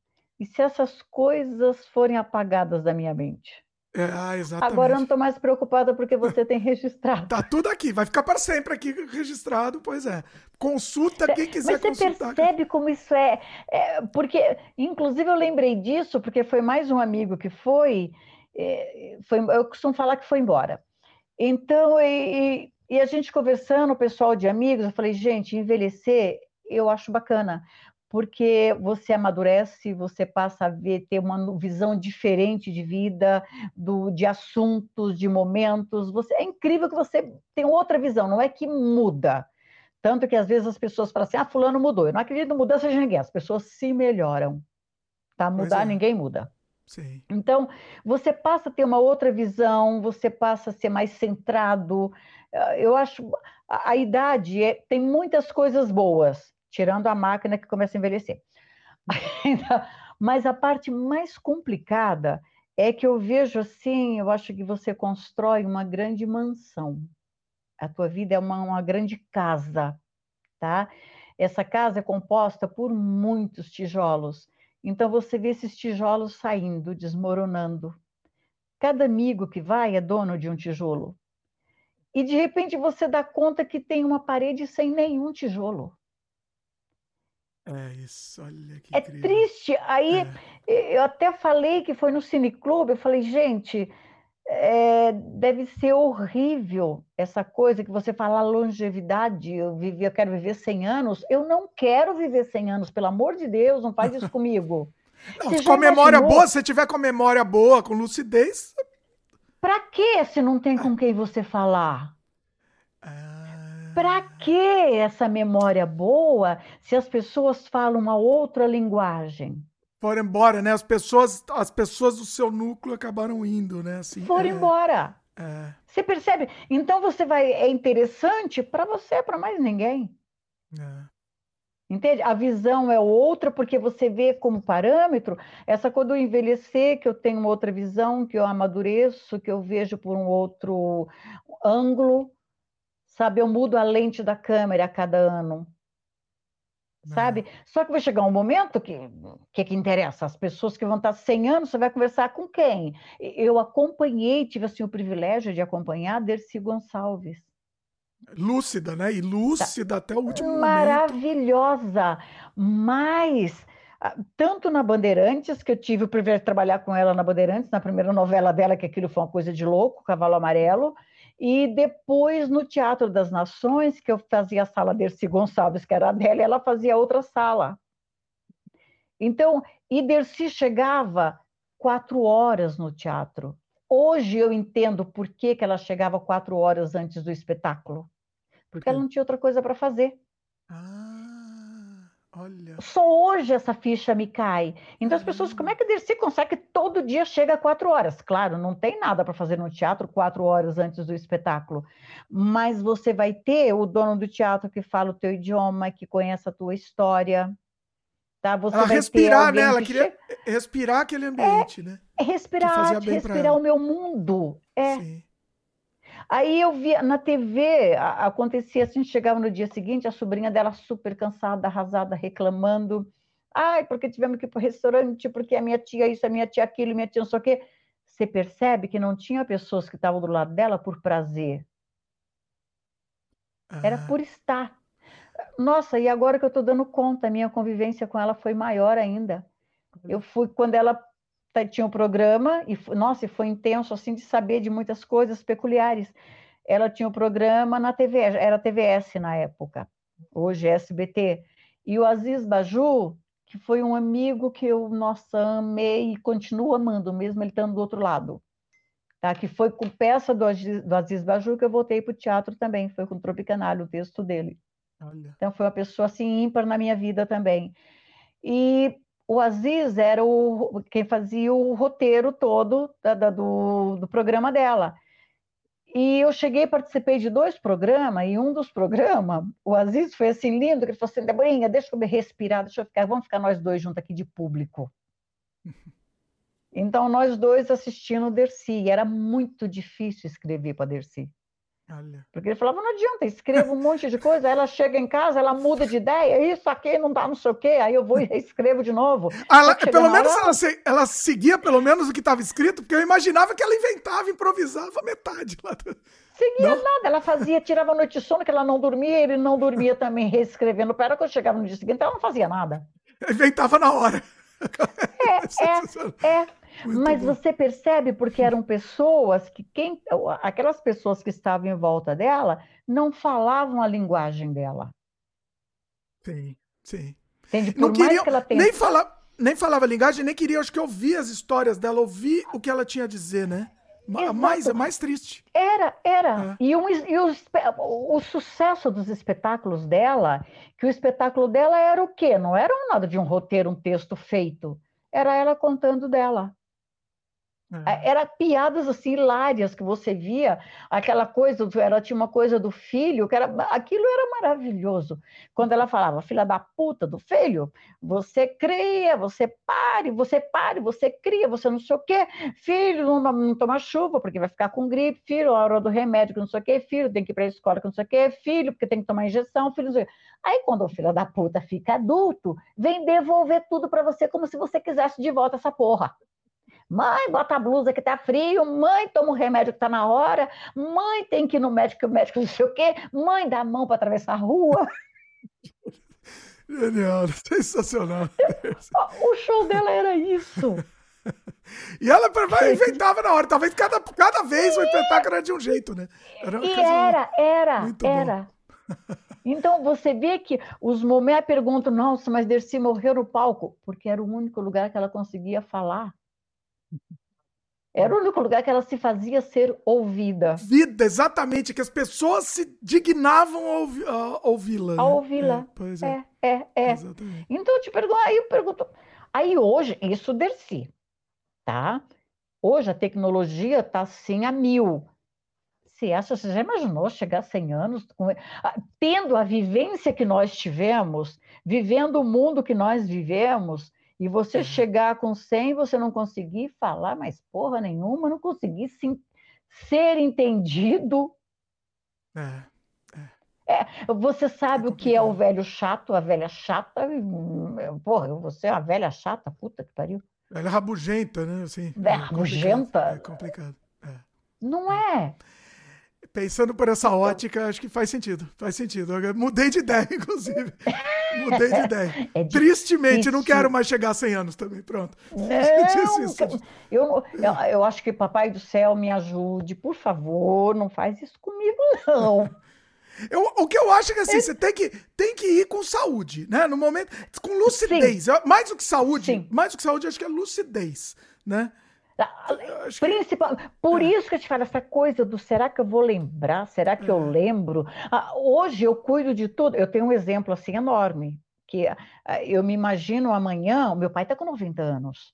e se essas coisas forem apagadas da minha mente? É, ah, exatamente. Agora eu não estou mais preocupada porque você tem *laughs* registrado. Tá tudo aqui, vai ficar para sempre aqui registrado, pois é. Consulta quem quiser Mas você consultar. percebe como isso é, é, Porque, inclusive, eu lembrei disso, porque foi mais um amigo que foi, é, foi eu costumo falar que foi embora. Então, e, e a gente conversando, o pessoal de amigos, eu falei, gente, envelhecer eu acho bacana, porque você amadurece, você passa a ver, ter uma visão diferente de vida, do, de assuntos, de momentos. Você, é incrível que você tem outra visão, não é que muda. Tanto que às vezes as pessoas falam assim: ah, fulano mudou. Eu não acredito em mudança de ninguém, as pessoas se melhoram. Tá? Mudar, é. ninguém muda. Sim. Então, você passa a ter uma outra visão, você passa a ser mais centrado. Eu acho a, a idade é, tem muitas coisas boas, tirando a máquina que começa a envelhecer. *laughs* Mas a parte mais complicada é que eu vejo assim, eu acho que você constrói uma grande mansão. A tua vida é uma, uma grande casa, tá? Essa casa é composta por muitos tijolos. Então você vê esses tijolos saindo, desmoronando. Cada amigo que vai é dono de um tijolo. E de repente você dá conta que tem uma parede sem nenhum tijolo. É isso, olha que É incrível. triste. Aí é. eu até falei que foi no Cineclube, eu falei, gente, é, deve ser horrível essa coisa que você fala longevidade, eu, vivi, eu quero viver 100 anos. Eu não quero viver 100 anos, pelo amor de Deus, não faz isso *laughs* comigo. Não, com memória imaginou? boa, se tiver com memória boa, com lucidez. Pra que se não tem com quem você falar? Para que essa memória boa se as pessoas falam uma outra linguagem? Foram embora, né? As pessoas, as pessoas do seu núcleo acabaram indo, né? Assim, Foram é, embora. É. Você percebe? Então você vai. É interessante para você, para mais ninguém. É. Entende? A visão é outra, porque você vê como parâmetro essa coisa do envelhecer, que eu tenho uma outra visão, que eu amadureço, que eu vejo por um outro ângulo sabe? Eu mudo a lente da câmera a cada ano, sabe? Uhum. Só que vai chegar um momento que que, que interessa? As pessoas que vão estar 100 anos, você vai conversar com quem? Eu acompanhei, tive assim o privilégio de acompanhar a Dercy Gonçalves. Lúcida, né? E lúcida tá. até o último Maravilhosa, mas ah, tanto na Bandeirantes, que eu tive o privilégio de trabalhar com ela na Bandeirantes, na primeira novela dela, que aquilo foi uma coisa de louco, Cavalo Amarelo, e depois, no Teatro das Nações, que eu fazia a sala Dercy Gonçalves, que era a dela, ela fazia outra sala. Então, e Dercy chegava quatro horas no teatro. Hoje eu entendo por que, que ela chegava quatro horas antes do espetáculo. Porque ela não tinha outra coisa para fazer. Ah. Olha. Só hoje essa ficha me cai. Então as pessoas, como é que Dercy consegue todo dia chega quatro horas? Claro, não tem nada para fazer no teatro quatro horas antes do espetáculo, mas você vai ter o dono do teatro que fala o teu idioma, que conhece a tua história, tá? Você ela vai respirar, né? Ela que queria che... respirar aquele ambiente, é, né? Respirar, respirar o meu mundo. É. Sim. Aí eu via na TV, acontecia assim, chegava no dia seguinte, a sobrinha dela super cansada, arrasada, reclamando. Ai, porque tivemos que ir para o restaurante, porque a minha tia isso, a minha tia aquilo, a minha tia não sei o quê. Você percebe que não tinha pessoas que estavam do lado dela por prazer. Era por estar. Nossa, e agora que eu estou dando conta, a minha convivência com ela foi maior ainda. Eu fui, quando ela tinha um programa, e nossa, foi intenso assim de saber de muitas coisas peculiares. Ela tinha um programa na TV, era TVS na época, hoje é SBT. E o Aziz Baju, que foi um amigo que eu, nossa, amei e continuo amando, mesmo ele estando do outro lado. Tá? Que foi com peça do Aziz, do Aziz Baju que eu voltei para o teatro também, foi com Tropicanário, o texto dele. Olha. Então foi uma pessoa assim ímpar na minha vida também. E o Aziz era o, quem fazia o roteiro todo da, da, do, do programa dela. E eu cheguei, participei de dois programas, e um dos programas, o Aziz foi assim lindo, que ele falou assim, Deborinha, deixa eu me respirar, deixa eu ficar, vamos ficar nós dois juntos aqui de público. *laughs* Então, nós dois assistindo o Dercy, era muito difícil escrever para Dercy. Olha. Porque ele falava, não adianta, escrevo um monte de coisa, ela chega em casa, ela muda de ideia, isso aqui não dá não sei o quê, aí eu vou e escrevo de novo. Ela, pelo menos hora... ela, se, ela, seguia pelo menos o que estava escrito, porque eu imaginava que ela inventava, improvisava metade. Lá do... Seguia não? nada, ela fazia, tirava noite de sono, que ela não dormia, ele não dormia também, reescrevendo. Para quando chegava no dia seguinte, ela não fazia nada. Inventava na hora. É, *laughs* é, é. Muito Mas bom. você percebe porque eram pessoas que quem, aquelas pessoas que estavam em volta dela não falavam a linguagem dela. Sim, sim. Entende? Por não queria, nem falar, nem falava a linguagem, nem queria, acho que ouvir as histórias dela, ouvir o que ela tinha a dizer, né? Exato. Mais, é mais triste. Era, era. É. E, um, e o, o, sucesso dos espetáculos dela, que o espetáculo dela era o quê? Não era nada de um roteiro, um texto feito. Era ela contando dela. É. Era piadas assim hilárias que você via, aquela coisa, ela tinha uma coisa do filho, que era, aquilo era maravilhoso. Quando ela falava, filha da puta do filho, você cria, você pare, você pare, você cria, você não sei o quê, filho, não, não toma chuva porque vai ficar com gripe, filho, a hora do remédio que não sei o quê, filho, tem que ir para a escola que não sei o quê, filho, porque tem que tomar injeção, filho, não sei o quê. Aí quando o filho da puta fica adulto, vem devolver tudo para você como se você quisesse de volta essa porra. Mãe, bota a blusa que tá frio. Mãe, toma o remédio que tá na hora. Mãe, tem que ir no médico, que o médico não sei o quê. Mãe, dá a mão para atravessar a rua. *laughs* Genial, sensacional. *laughs* o show dela era isso. *laughs* E ela inventava na hora, talvez cada, cada vez o espetáculo era de um jeito, né? Era, e era, era, era. Então você vê que os momentos perguntam, nossa, mas Dercy morreu no palco, porque era o único lugar que ela conseguia falar. Era o único lugar que ela se fazia ser ouvida. Vida, exatamente, que as pessoas se dignavam a, ouvi, ouvi-la. A né? ouvi-la. É, pois é. É, é, é. Então eu te pergunto, aí eu pergunto. Aí hoje, isso desci, tá? Hoje a tecnologia está assim a mil. Se acha, você já imaginou chegar a 100 anos com, tendo a vivência que nós tivemos, vivendo o mundo que nós vivemos, e você uhum. chegar com 100, você não conseguir falar mais porra nenhuma, não conseguir sim, ser entendido. É, é. é você sabe é o que é o velho chato, a velha chata? Porra, você é uma velha chata, puta que pariu. É rabugenta, né? Assim, é rabugenta? É complicado. É. Não é. Pensando por essa ótica, acho que faz sentido. Faz sentido. Eu mudei de *laughs* ideia, inclusive. Mudei de ideia. *laughs* É Tristemente, não quero mais chegar a 100 anos também. Pronto. *laughs* Não, eu, eu, eu acho que Papai do Céu me ajude. Por favor, não faz isso comigo, não. Eu, o que eu acho é que assim, é... você tem que, tem que ir com saúde, né? No momento, com lucidez. Sim. Mais do que saúde, Sim. mais do que saúde, acho que é lucidez, né? Principal, por é. isso que eu te falo, essa coisa do será que eu vou lembrar? Será que é. eu lembro? Ah, hoje eu cuido de tudo. Eu tenho um exemplo assim enorme, que ah, eu me imagino amanhã, meu pai está com 90 anos.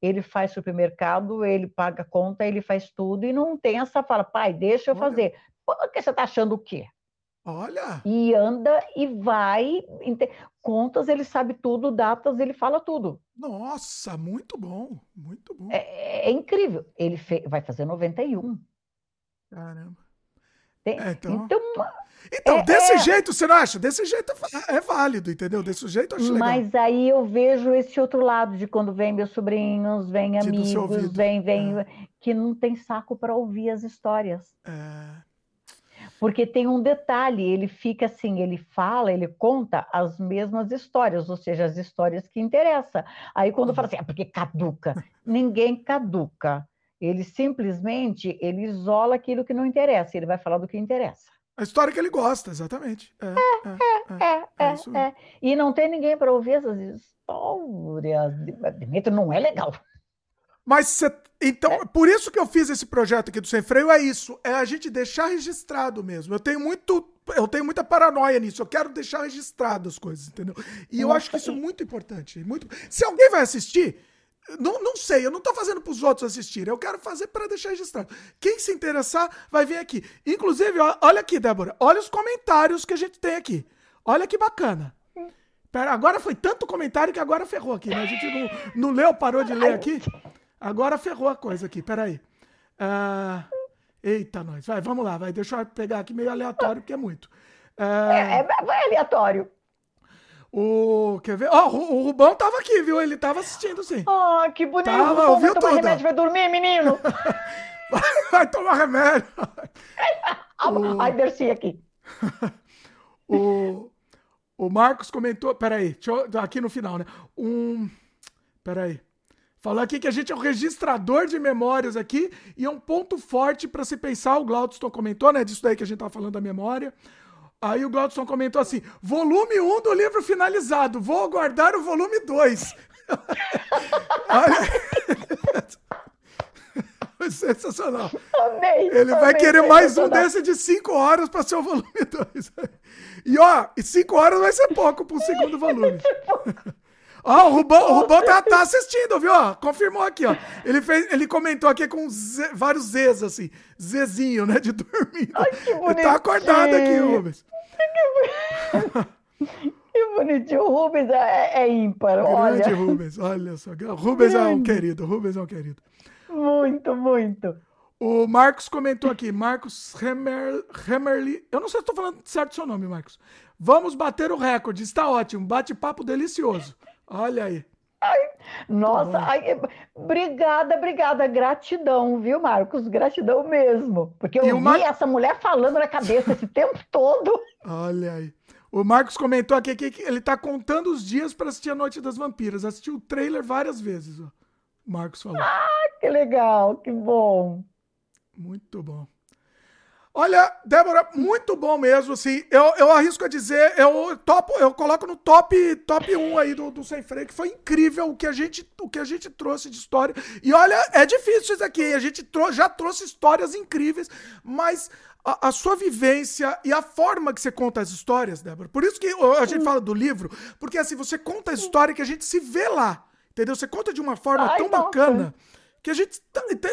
Ele faz supermercado, ele paga conta, ele faz tudo e não tem essa fala, pai, deixa eu fazer. Por que você está achando o quê? Olha! E anda e vai. Contas, ele sabe tudo, datas, ele fala tudo. Nossa, muito bom, muito bom. É, é incrível. Ele fe... vai fazer 91. Caramba. Tem... É, então, então, então é, desse é... jeito, você não acha? Desse jeito é, é válido, entendeu? Desse jeito eu acho legal. Mas aí eu vejo esse outro lado de quando vem meus sobrinhos, vem amigos, vem, vem, é. que não tem saco para ouvir as histórias. É. Porque tem um detalhe, ele fica assim, ele fala, ele conta as mesmas histórias, ou seja, as histórias que interessam. Aí quando fala assim, é porque caduca, ninguém caduca. Ele simplesmente ele isola aquilo que não interessa, ele vai falar do que interessa. A história que ele gosta, exatamente. É, é, é, é, é, é. E não tem ninguém para ouvir essas histórias. Dentro não é legal. Mas você. Então, é. por isso que eu fiz esse projeto aqui do Sem Freio, é isso. É a gente deixar registrado mesmo. Eu tenho muito. Eu tenho muita paranoia nisso. Eu quero deixar registrado as coisas, entendeu? E eu acho que isso é muito importante. Muito... Se alguém vai assistir, não, não sei, eu não tô fazendo para os outros assistirem. Eu quero fazer para deixar registrado. Quem se interessar, vai vir aqui. Inclusive, olha aqui, Débora. Olha os comentários que a gente tem aqui. Olha que bacana. Pera, agora foi tanto comentário que agora ferrou aqui, né? A gente não, não leu, parou de ler aqui. Agora ferrou a coisa aqui, peraí. Uh, Eita, nós. Vai, vamos lá, vai. Deixa eu pegar aqui meio aleatório, porque é muito. É, é, é vai aleatório. O, quer ver? Ó, oh, o Rubão tava aqui, viu? Ele tava assistindo, sim. Ah, oh, que bonito. Tava, ouviu vai tomar remédio, vai dormir, menino. *laughs* vai, vai, tomar remédio. *laughs* o... Ai, Dercy aqui. *laughs* o, o Marcos comentou, peraí, eu, aqui no final, né? Um, peraí. Falou aqui que a gente é um registrador de memórias aqui e é um ponto forte para se pensar. O Glaudston comentou, né? Disso daí que a gente tava falando da memória. Aí o Glaudston comentou assim: volume 1 do livro finalizado, vou aguardar o volume 2. *laughs* *laughs* Sensacional. Amei, Ele amei, vai querer mais um desse de 5 horas para ser o volume 2. *laughs* E ó, 5 horas vai ser pouco para o segundo volume. Ó, o Rubão, o Rubão tá, *laughs* tá, assistindo, viu? Ó, confirmou aqui, ó. Ele, fez, ele comentou aqui com Z, vários Zs, assim. Zezinho, né? De dormir. Ai, que bonitinho. Ele tá acordado aqui, Rubens. *laughs* Que bonitinho. O Rubens é, é ímpar, Grande olha. Rubens, olha só. Rubens Grande. é um querido, Rubens é um querido. Muito, muito. O Marcos comentou aqui, Marcos Hemer, Hemerly. Eu não sei se estou falando certo seu nome, Marcos. Vamos bater o recorde, está ótimo. Bate-papo delicioso. Olha aí. Ai, nossa, ai, obrigada, obrigada, gratidão, viu, Marcos? Gratidão mesmo. Porque eu vi Mar... essa mulher falando na cabeça esse *laughs* tempo todo. Olha aí. O Marcos comentou aqui que ele tá contando os dias para assistir a Noite das Vampiras. Assistiu o trailer várias vezes, ó. O Marcos falou. Ah, que legal, que bom. Muito bom. Olha, Débora, muito bom mesmo, assim. Eu, eu arrisco a dizer, eu topo, eu coloco no top top 1 aí do, do Sem Freio, que foi incrível o que a gente o que a gente trouxe de história. E olha, é difícil isso aqui. A gente trou já trouxe histórias incríveis, mas a, a, sua vivência e a forma que você conta as histórias, Débora. Por isso que a gente fala do livro, porque assim, você conta a história que a gente se vê lá. Entendeu? Você conta de uma forma Ai, tão nossa. bacana que a gente,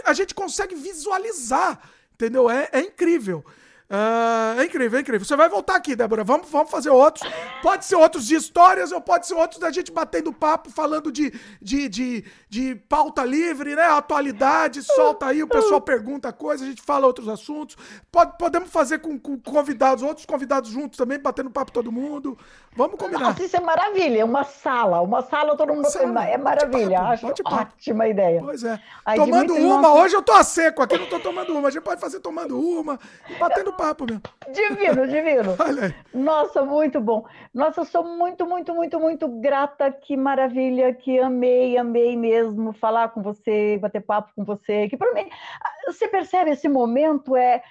a gente consegue visualizar Entendeu? É, é incrível. Uh, é incrível, é incrível. Você vai voltar aqui, Débora. Vamos, vamos fazer outros. Pode ser outros de histórias, ou pode ser outros da gente batendo papo, falando de, de, de, de pauta livre, né? Atualidade, solta aí, o pessoal pergunta coisa, a gente fala outros assuntos. Pode, podemos fazer com, com convidados, outros convidados juntos também, batendo papo todo mundo. Vamos combinar. Nossa, isso é maravilha. Uma sala, uma sala todo mundo. Sala, é maravilha. Acho ótima ideia. Pois é. Tomando uma, nossa... hoje eu tô a seco aqui, não tô tomando uma. A gente pode fazer tomando uma e batendo papo mesmo. Divino, divino. *laughs* Nossa, muito bom. Nossa, sou muito, muito, muito, muito grata. Que maravilha, que amei, amei mesmo falar com você, bater papo com você. Que para mim, você percebe esse momento é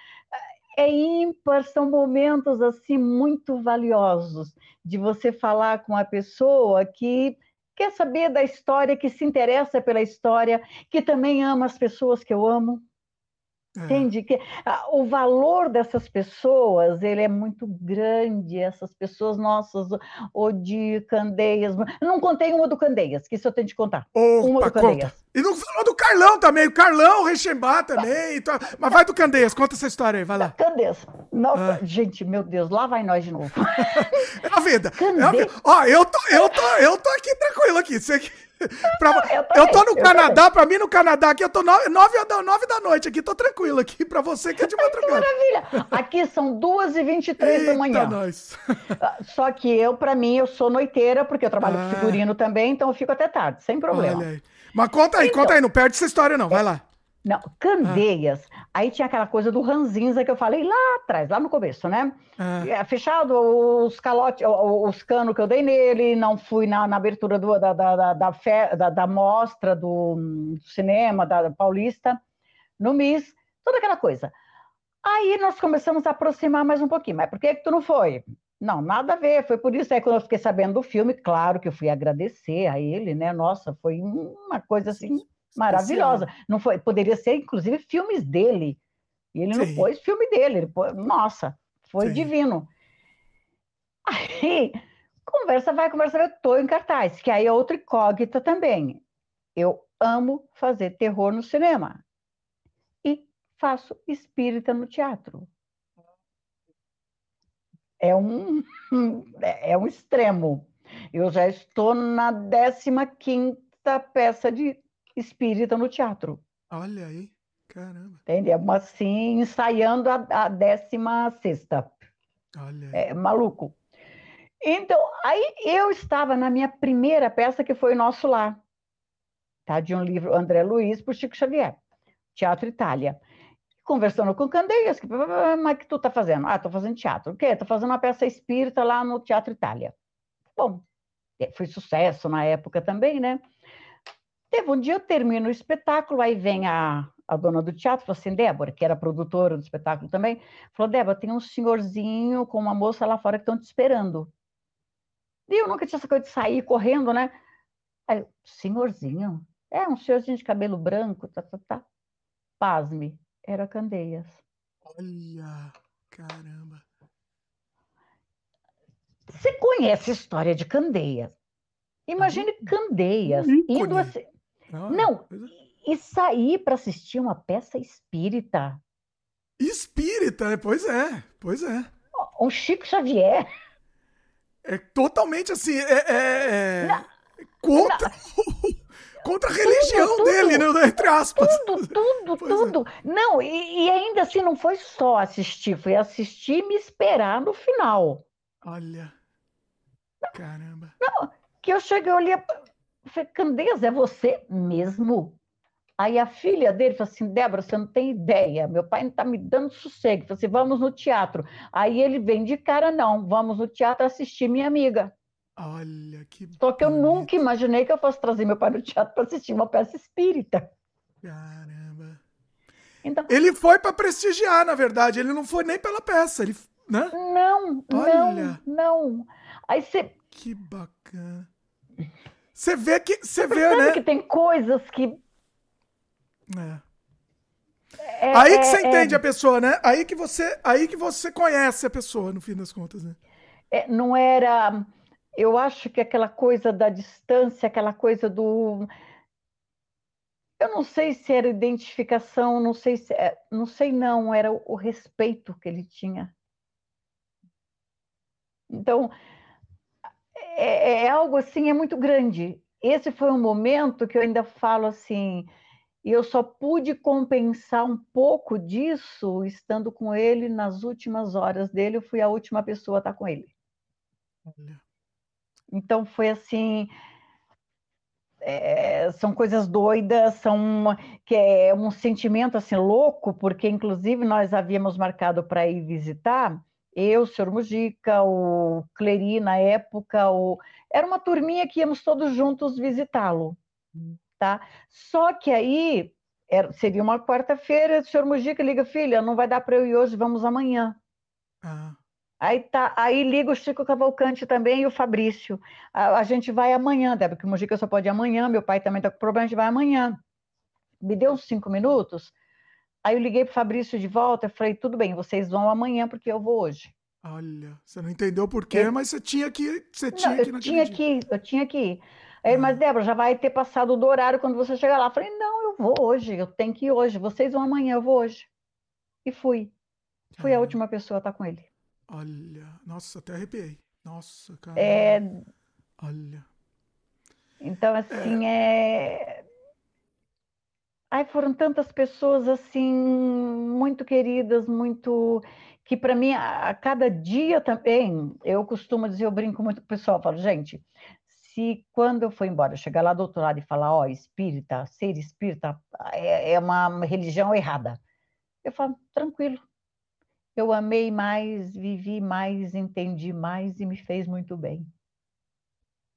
é ímpar, são momentos assim muito valiosos de você falar com a pessoa que quer saber da história, que se interessa pela história, que também ama as pessoas que eu amo. Entende? Que ah, o valor dessas pessoas ele é muito grande, essas pessoas nossas, o de Candeias. não contei uma do Candeias, que isso eu tenho de contar. Opa, uma do Candeias. Conta. E não falou do Carlão também, o Carlão, o Rechembá também. Tá... Mas vai do Candeias, conta essa história aí, vai lá. Candeias. Nossa, ah. gente, meu Deus, lá vai nós de novo. *laughs* é a vida. Candeias. É a vida. Ó, eu tô, eu, tô, eu tô aqui tranquilo aqui. Você *laughs* pra, eu, eu, tô no Canadá, pra mim no Canadá aqui, eu tô nove, nove, nove da noite aqui, tô tranquilo aqui, pra você que é de *laughs* madrugada. que maravilha! Aqui são duas e vinte e três da manhã. Nós. *laughs* Ah, só que eu, pra mim, eu sou noiteira, porque eu trabalho ah. com figurino também, então eu fico até tarde, sem problema. Mas conta aí, então, conta aí, não perde essa história não, vai lá. Não, Candeias. Ah. Aí tinha aquela coisa do ranzinza que eu falei lá atrás, lá no começo, né? Ah. É, fechado os calotes, os canos que eu dei nele, não fui na, na abertura do, da, da, da, da, fe, da, da mostra do, do, cinema, da Paulista, no MIS, toda aquela coisa. Aí nós começamos a aproximar mais um pouquinho. Mas por que, que tu não foi? Não, nada a ver. Foi por isso aí quando eu fiquei sabendo do filme, claro que eu fui agradecer a ele, né? Nossa, foi uma coisa assim maravilhosa. Não foi, poderia ser, inclusive, filmes dele. E ele Sim. não pôs filme dele. Ele pôs, nossa, foi Sim. divino. Aí, conversa vai, conversa vai, eu estou em cartaz, que aí é outra incógnita também. Eu amo fazer terror no cinema. E faço espírita no teatro. É um, *laughs* é um extremo. Eu já estou na 15 quinta peça de espírita no teatro. Olha aí. Caramba. Entendeu? Assim, ensaiando a, a décima sexta. Olha. É maluco. Então, aí eu estava na minha primeira peça, que foi Nosso Lar, tá? de um livro André Luiz por Chico Xavier, Teatro Itália. Conversando com Candeias, mas o que tu está fazendo? Ah, estou fazendo teatro. O quê? Estou fazendo uma peça espírita lá no Teatro Itália. Bom, é, foi sucesso na época também, né? Teve um dia, eu termino o espetáculo, aí vem a, a dona do teatro, falou assim, Débora, que era produtora do espetáculo também, falou, Débora, tem um senhorzinho com uma moça lá fora que estão te esperando. E eu nunca tinha essa coisa de sair correndo, né? Aí, senhorzinho? É, um senhorzinho de cabelo branco, tá, tá, tá. Pasme, era Candeias. Olha, caramba. Você conhece a história de Candeias? Imagine Candeias indo assim. Não, e sair para assistir uma peça espírita. Espírita, né? Pois é, pois é. Um Chico Xavier. É totalmente assim, é, é, é contra, *laughs* contra a religião tudo, dele, tudo, né? Entre aspas. Tudo, tudo, pois é. tudo. É. Não, e, e, ainda assim não foi só assistir, foi assistir e me esperar no final. Olha. Caramba. Não, que eu cheguei, eu olhei, Candeias, é você mesmo? Aí a filha dele falou assim: Débora, você não tem ideia, meu pai não está me dando sossego. Falei assim: vamos no teatro. Aí ele vem de cara: não, vamos no teatro assistir minha amiga. Olha que. Só que eu nunca imaginei que eu fosse trazer meu pai no teatro para assistir uma peça espírita. Caramba. Então, ele foi para prestigiar, na verdade. Ele não foi nem pela peça. Ele, né? Não, Olha. não, não. Aí você. Que bacana. Você vê que. Você vê, né? que tem coisas que é. É, aí que você é, entende é. a pessoa, né? Aí que você, aí que você conhece a pessoa, no fim das contas, né? É, não era. Eu acho que aquela coisa da distância, aquela coisa do. Eu não sei se era identificação, não sei se, é, não sei não, era o, o respeito que ele tinha. Então, é, é algo assim, é muito grande. Esse foi um momento que eu ainda falo assim, e eu só pude compensar um pouco disso estando com ele nas últimas horas dele. Eu fui a última pessoa a estar com ele. Então foi assim. É, são coisas doidas, são que é um sentimento assim louco, porque inclusive nós havíamos marcado para ir visitar eu, o senhor Mujica, o Cleri na época, o... era uma turminha que íamos todos juntos visitá-lo. Tá? Só que aí era, seria uma quarta-feira, o senhor Mujica liga, filha, não vai dar para eu ir hoje, vamos amanhã. Ah. Aí tá, aí liga o Chico Cavalcante também e o Fabrício. A, a gente vai amanhã, Débora, porque o Mujica só pode ir amanhã, meu pai também tá com problema, a gente vai amanhã. Me deu uns cinco minutos, aí eu liguei pro Fabrício de volta e falei, tudo bem, vocês vão amanhã porque eu vou hoje. Olha, você não entendeu por quê, eu... mas você tinha que, você tinha não, que eu tinha dia. que, eu tinha que ir. Aí, mas hum. Débora, já vai ter passado do horário quando você chegar lá. Eu falei, não, eu vou hoje, eu tenho que ir hoje. Vocês vão amanhã, eu vou hoje. E fui. Fui a última pessoa a estar com ele. Olha, nossa, até arrepiei. Nossa, cara. É... Olha. Então, assim, é... é... Ai, foram tantas pessoas, assim, muito queridas, muito... Que para mim, a, cada dia também, eu costumo dizer, eu brinco muito com o pessoal, falo, gente, se quando eu for embora, chegar lá do outro lado e falar, ó, oh, espírita, ser espírita é, é uma religião errada. Eu falo, tranquilo. Eu amei mais, vivi mais, entendi mais e me fez muito bem.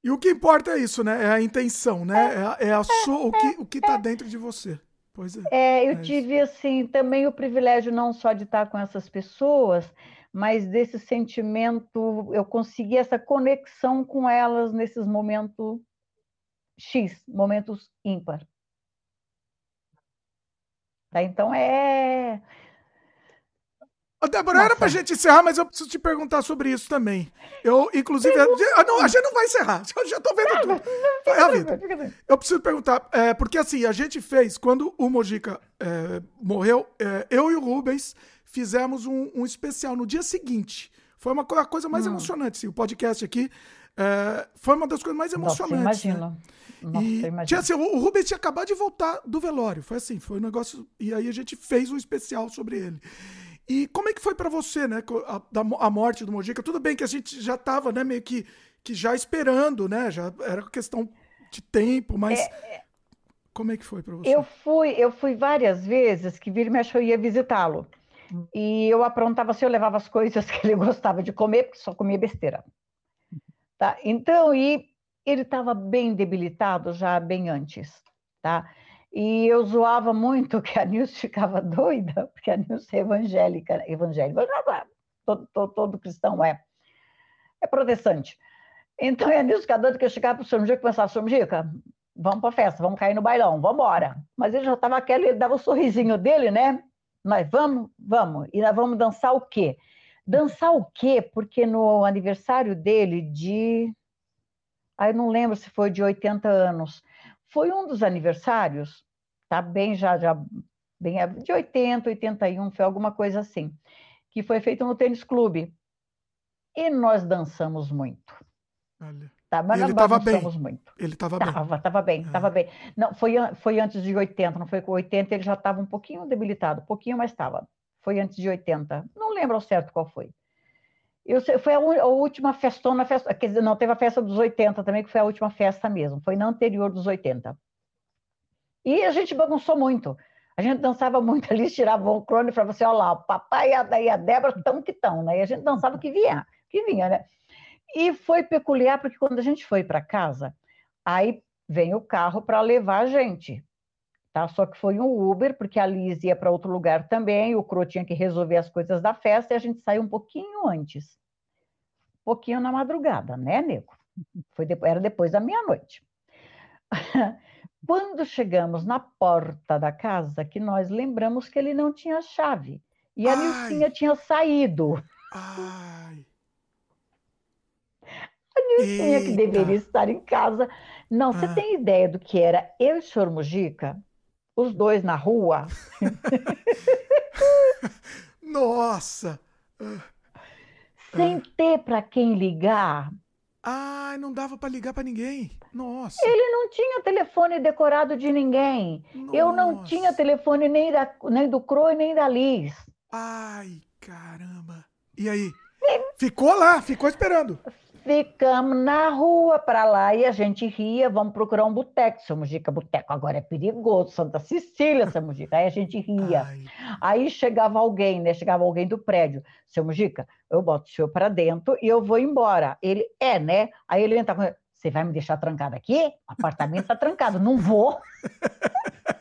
E o que importa é isso, né? É a intenção, né? É, é, a sua, o que o que está dentro de você. Pois é. É, eu é tive isso. assim também o privilégio não só de estar com essas pessoas, mas desse sentimento, eu consegui essa conexão com elas nesses momentos X, momentos ímpar. Tá? Então é. Ô, Débora, Nossa. era pra gente encerrar, mas eu preciso te perguntar sobre isso também. Eu, inclusive. Ah, não, a gente não vai encerrar. *laughs* Eu já tô vendo tudo. É a vida. Eu preciso perguntar, é, porque assim, a gente fez, quando o Mojica é, morreu, é, eu e o Rubens fizemos um, um especial no dia seguinte. Foi uma a coisa mais hum. emocionante, sim. O podcast aqui É, foi uma das coisas mais emocionantes. Nossa, imagino. Né? Nossa, e. Tinha, assim, o Rubens tinha acabado de voltar do velório. Foi assim, foi um negócio. E aí a gente fez um especial sobre ele. E como é que foi para você, né? A, a, morte do Mojica? Tudo bem que a gente já estava, né, meio que, que já esperando, né? Já era questão de tempo, mas. É, é. como é que foi para você? Eu fui, eu fui várias vezes que vira e mexe eu ia visitá-lo. Hum. E eu aprontava assim, eu levava as coisas *laughs* que ele gostava de comer, porque só comia besteira. Tá? Então, e ele estava bem debilitado já bem antes, tá? E eu zoava muito que a Nilce ficava doida, porque a Nilce é evangélica, evangélica, todo, todo, todo cristão é, é protestante. Então, a Nilce ficava doida que eu chegava para o Sr. Mujica e começava, Sr. Mujica, vamos para a festa, vamos cair no bailão, vamos embora. Mas ele já estava aquele, ele dava o um sorrisinho dele, né? Nós vamos, vamos. E nós vamos dançar o quê? Dançar o quê? Porque no aniversário dele de. Aí não lembro se foi de 80 anos. Foi um dos aniversários, tá bem já, já bem de 80, 81, foi alguma coisa assim, que foi feito no tênis clube. E nós dançamos muito. Olha. Tá, mas ele estava bem. muito. Ele estava bem. Estava bem, estava é. bem. Não, foi, foi antes de 80, não foi com 80, ele já estava um pouquinho debilitado, um pouquinho, mas estava foi antes de 80. Não lembro ao certo qual foi. Eu, foi a, a, última festona, festa, quer dizer, não, teve a festa dos 80 também, que foi a última festa mesmo, foi na anterior dos 80. E a gente bagunçou muito. A gente dançava muito ali, tirava o crone e falava assim: olha lá, o papai e a, Débora estão que estão, né? E a gente dançava que vinha, que vinha, né? E foi peculiar, porque quando a gente foi para casa, aí vem o carro para levar a gente tá? Só que foi um Uber, porque a Liz ia para outro lugar também, o Cro tinha que resolver as coisas da festa e a gente saiu um pouquinho antes. Um pouquinho na madrugada, né, nego? Foi depois, era depois da meia-noite. *laughs* Quando chegamos na porta da casa, que nós lembramos que ele não tinha chave. E a Nilcinha tinha saído. Ai. A Nilcinha, que deveria estar em casa. Não, você ah. tem ideia do que era eu e o senhor Mujica? Os dois na rua. *laughs* Nossa! Sem ter para quem ligar. Ah, não dava para ligar para ninguém. Nossa. Ele não tinha telefone decorado de ninguém. Nossa. Eu não tinha telefone nem, da, nem do Croy nem da Liz. Ai, caramba. E aí? Ficou lá, ficou esperando. Ficamos na rua para lá e a gente ria, vamos procurar um boteco. Seu Mujica, boteco agora é perigoso, Santa Cecília, seu Mujica. Aí a gente ria. Ai. Aí chegava alguém, né? Chegava alguém do prédio. Seu Mujica, eu boto o senhor para dentro e eu vou embora. Ele, é, né? Aí ele entra, você vai me deixar trancado aqui? O apartamento está trancado. Não vou. *laughs*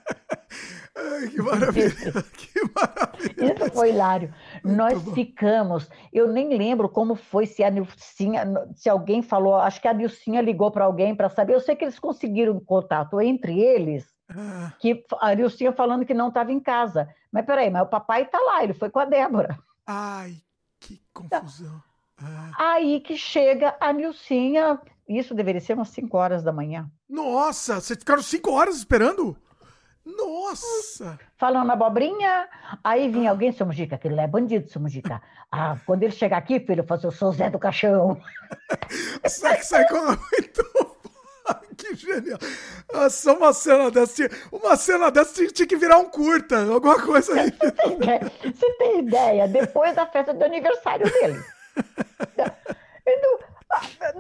Ai, que maravilha! *laughs* que maravilha! Isso foi hilário. Muito Nós bom. ficamos, eu nem lembro como foi, se a Nilcinha, se alguém falou, acho que a Nilcinha ligou para alguém para saber. Eu sei que eles conseguiram contato entre eles, ah. que a Nilcinha falando que não estava em casa. Mas peraí, mas o papai está lá, ele foi com a Débora. Ai, que confusão. Ah. Aí que chega a Nilcinha, isso deveria ser umas 5 horas da manhã. Nossa, vocês ficaram 5 horas esperando? Nossa! Falando abobrinha, aí vinha alguém, seu Mujica, aquele lá é bandido, seu Mujica. Ah, quando ele chegar aqui, filho, eu eu sou Zé do Caixão. *laughs* Sai que sai com muito *laughs* que genial. Só uma cena dessa. Uma cena dessa tinha que virar um curta, alguma coisa aí. Você tem ideia? Você tem ideia? Depois da festa do aniversário dele. *laughs* Então,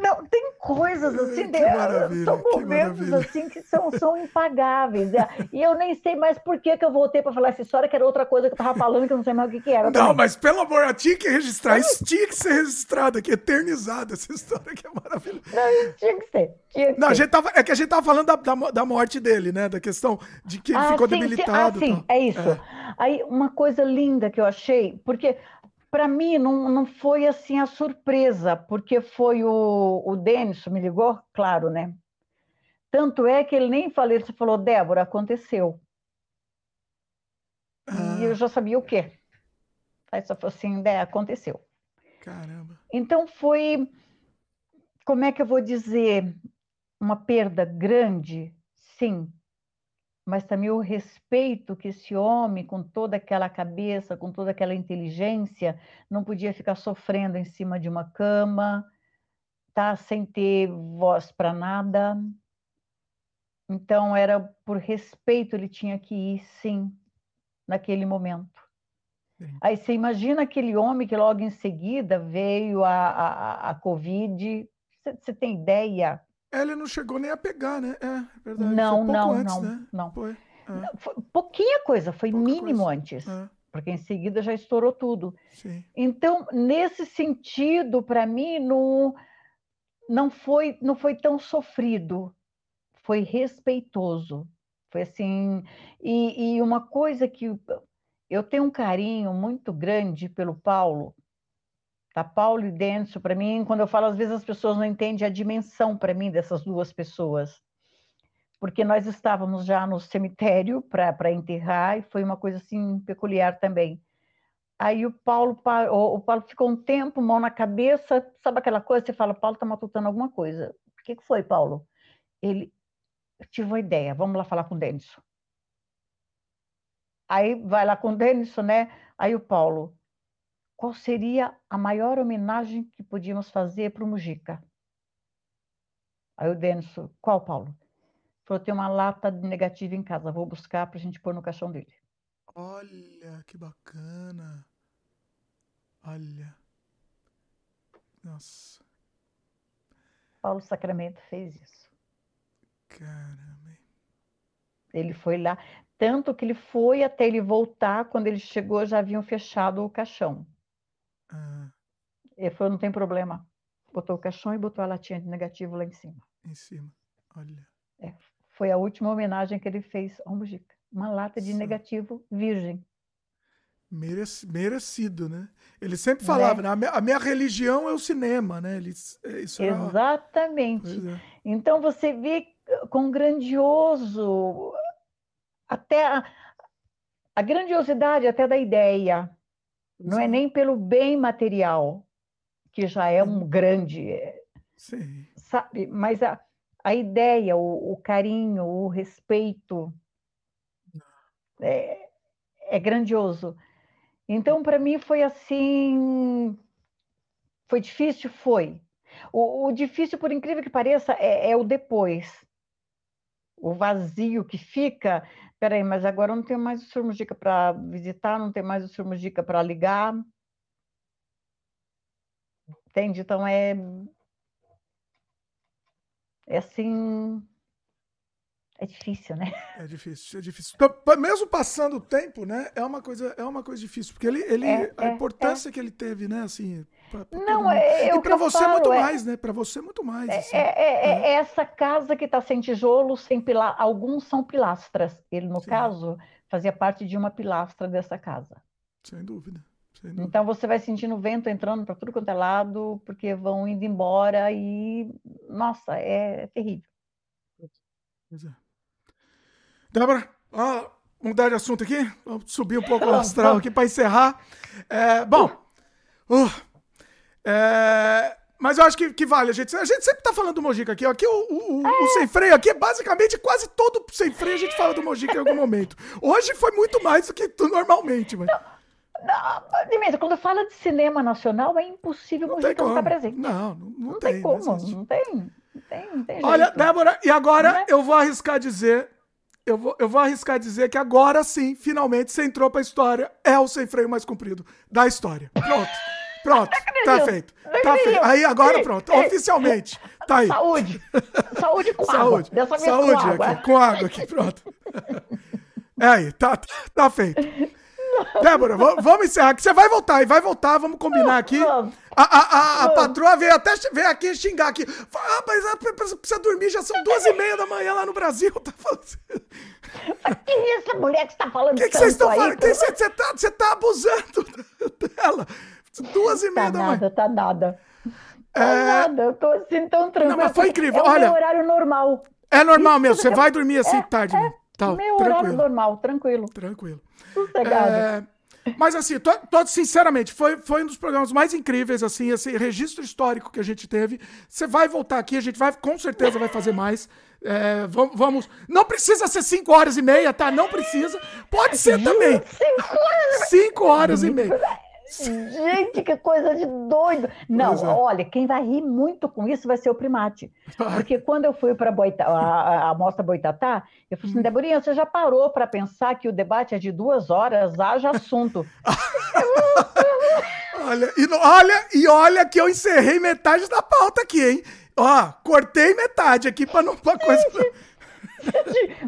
não, tem coisas assim, de, são momentos assim que são, são impagáveis. É. E eu nem sei mais por que, que eu voltei para falar essa história, que era outra coisa que eu tava falando, que eu não sei mais o que, que era. Não, mas pelo amor, eu tinha que registrar, isso tinha que ser registrado aqui, eternizada essa história que é maravilhosa. Não, tinha que ser. Tinha que não, ser. A gente tava, é que a gente tava falando da, da, da, morte dele, né? Da questão de que ele ah, ficou sim, debilitado. Sim. Ah, sim, é isso. É. Aí, uma coisa linda que eu achei, porque para mim não, não foi assim a surpresa, porque foi o, o Denis me ligou, claro, né? Tanto é que ele nem falou, ele falou, Débora, aconteceu. Ah. E eu já sabia o quê. Aí só falou assim, é, aconteceu. Caramba. Então foi, como é que eu vou dizer, uma perda grande, sim, mas também o respeito que esse homem, com toda aquela cabeça, com toda aquela inteligência, não podia ficar sofrendo em cima de uma cama, tá sem ter voz para nada. Então era por respeito ele tinha que ir, sim, naquele momento. Sim. Aí você imagina aquele homem que logo em seguida veio a, a, a Covid. Você, você tem ideia? Ele não chegou nem a pegar, né? É, é verdade. Não, não, antes, não, né? não. Foi, é. foi, pouquinha coisa, foi Pouca mínimo coisa. antes. É. Porque em seguida já estourou tudo. Sim. Então, nesse sentido, para mim, não, não, foi, não foi tão sofrido. Foi respeitoso. Foi assim. E, e uma coisa que eu tenho um carinho muito grande pelo Paulo, tá? Paulo e Denso, para mim, quando eu falo, às vezes as pessoas não entendem a dimensão para mim dessas duas pessoas. Porque nós estávamos já no cemitério para enterrar e foi uma coisa assim peculiar também. Aí o Paulo, o Paulo ficou um tempo, mão na cabeça, sabe aquela coisa? Você fala, Paulo está matutando alguma coisa. O que, que foi, Paulo? Ele, tive uma ideia, vamos lá falar com o. Aí vai lá com o né? Aí o Paulo, qual seria a maior homenagem que podíamos fazer para o Mujica? Aí o Denison, qual, Paulo? Falou, tem uma lata de negativo em casa, vou buscar para a gente pôr no caixão dele. Olha, que bacana. Olha. Nossa. Paulo Sacramento fez isso. Caramba. Ele foi lá. Tanto que ele foi até ele voltar, quando ele chegou, já haviam fechado o caixão. Ah. Ele falou: não tem problema. Botou o caixão e botou a latinha de negativo lá em cima. Em cima, olha. É, foi a última homenagem que ele fez ao Mujica. Uma lata de Sim. negativo virgem. merecido, né? Ele sempre falava, né? né? A, minha, religião é o cinema, né? Ele, é, isso Exatamente. É. Então você vê com grandioso até a, a grandiosidade até da ideia. Não é nem pelo bem material, que já é um grande. Sim. Sabe? Mas a, a ideia, o, o carinho, o respeito é, é grandioso. Então, para mim, foi assim. Foi difícil? Foi. O, o, difícil, por incrível que pareça, é, é o depois. O vazio que fica Peraí, mas agora não tem mais o Sr. Mujica para visitar, não tem mais o Sr. Mujica para ligar. Entende? Então é. É assim. É difícil, né? É difícil, é difícil. Então, mesmo passando o tempo, né? É uma coisa, é uma coisa difícil, porque ele, ele é, a é, importância é. que ele teve, né? Assim, pra, pra não, é, é, e para você falo, muito mais, né? Para você muito mais. É, assim. é, essa casa que está sem tijolo, sem pilar, alguns são pilastras. Ele, no Sim. caso, fazia parte de uma pilastra dessa casa. Sem dúvida. Então você vai sentindo o vento entrando para tudo quanto é lado, porque vão indo embora e, nossa, é terrível. Pois é. Débora, ó, mudar de assunto aqui, vamos subir um pouco o *laughs* astral aqui para encerrar. É, bom, *laughs* uh, é, mas eu acho que, que, vale. A gente, a gente sempre tá falando do Mojica aqui. Aqui o, o, o, sem freio aqui é basicamente quase todo sem freio a gente fala do Mojica em algum momento. Hoje foi muito mais do que tu, normalmente, mas. Dimitra, quando fala de cinema nacional, é impossível o Mojica não estar presente. Não, não, não, não tem, tem como, não tem. Não tem, não tem Olha, Débora, e agora é? eu vou arriscar dizer eu vou, eu vou arriscar dizer que agora sim, finalmente, você entrou pra história. É o sem freio mais comprido da história. Pronto. Pronto. Tá feito. Tá feito. Aí agora pronto. Oficialmente. Tá aí. Saúde. Saúde com Saúde. água. Dessa vez Saúde com água. Aqui, com água aqui. Pronto. É aí. Tá, tá feito. Débora, vamos encerrar, que você vai voltar e vai voltar, vamos combinar aqui. A, a, a, a patroa veio até veio aqui xingar aqui. Ah, mas ela precisa dormir, já são duas e meia da manhã lá no Brasil. *laughs* Tá falando... Quem é essa mulher que está falando que que vocês estão falando? Você tá, você tá abusando *laughs* dela. Duas e meia tá da manhã. Nada, tá nada. Tá é... nada, eu tô assim tão tranquilo. Não, mas foi incrível, é olha. É horário normal. É normal Isso mesmo, você vai dormir assim é, tarde. É. Tá, Meu tranquilo. horário normal, tranquilo. Tranquilo. Sossegado. É... Mas assim, todo sinceramente, foi, foi um dos programas mais incríveis, assim, esse registro histórico que a gente teve. Você vai voltar aqui, a gente vai, com certeza, vai fazer mais. É, vamos, vamos, Não precisa ser 5 horas e meia, tá? Não precisa. Pode ser também. 5 horas, cinco horas e meia. Gente, que coisa de doido! Não, é. olha, quem vai rir muito com isso vai ser o primate. Porque quando eu fui para a, a, mostra Boitatá, eu falei assim, hum. Deborinha, você já parou para pensar que o debate é de duas horas, haja assunto. *laughs* olha, e, olha, e olha que eu encerrei metade da pauta aqui, hein? Ó, cortei metade aqui para não pra coisa.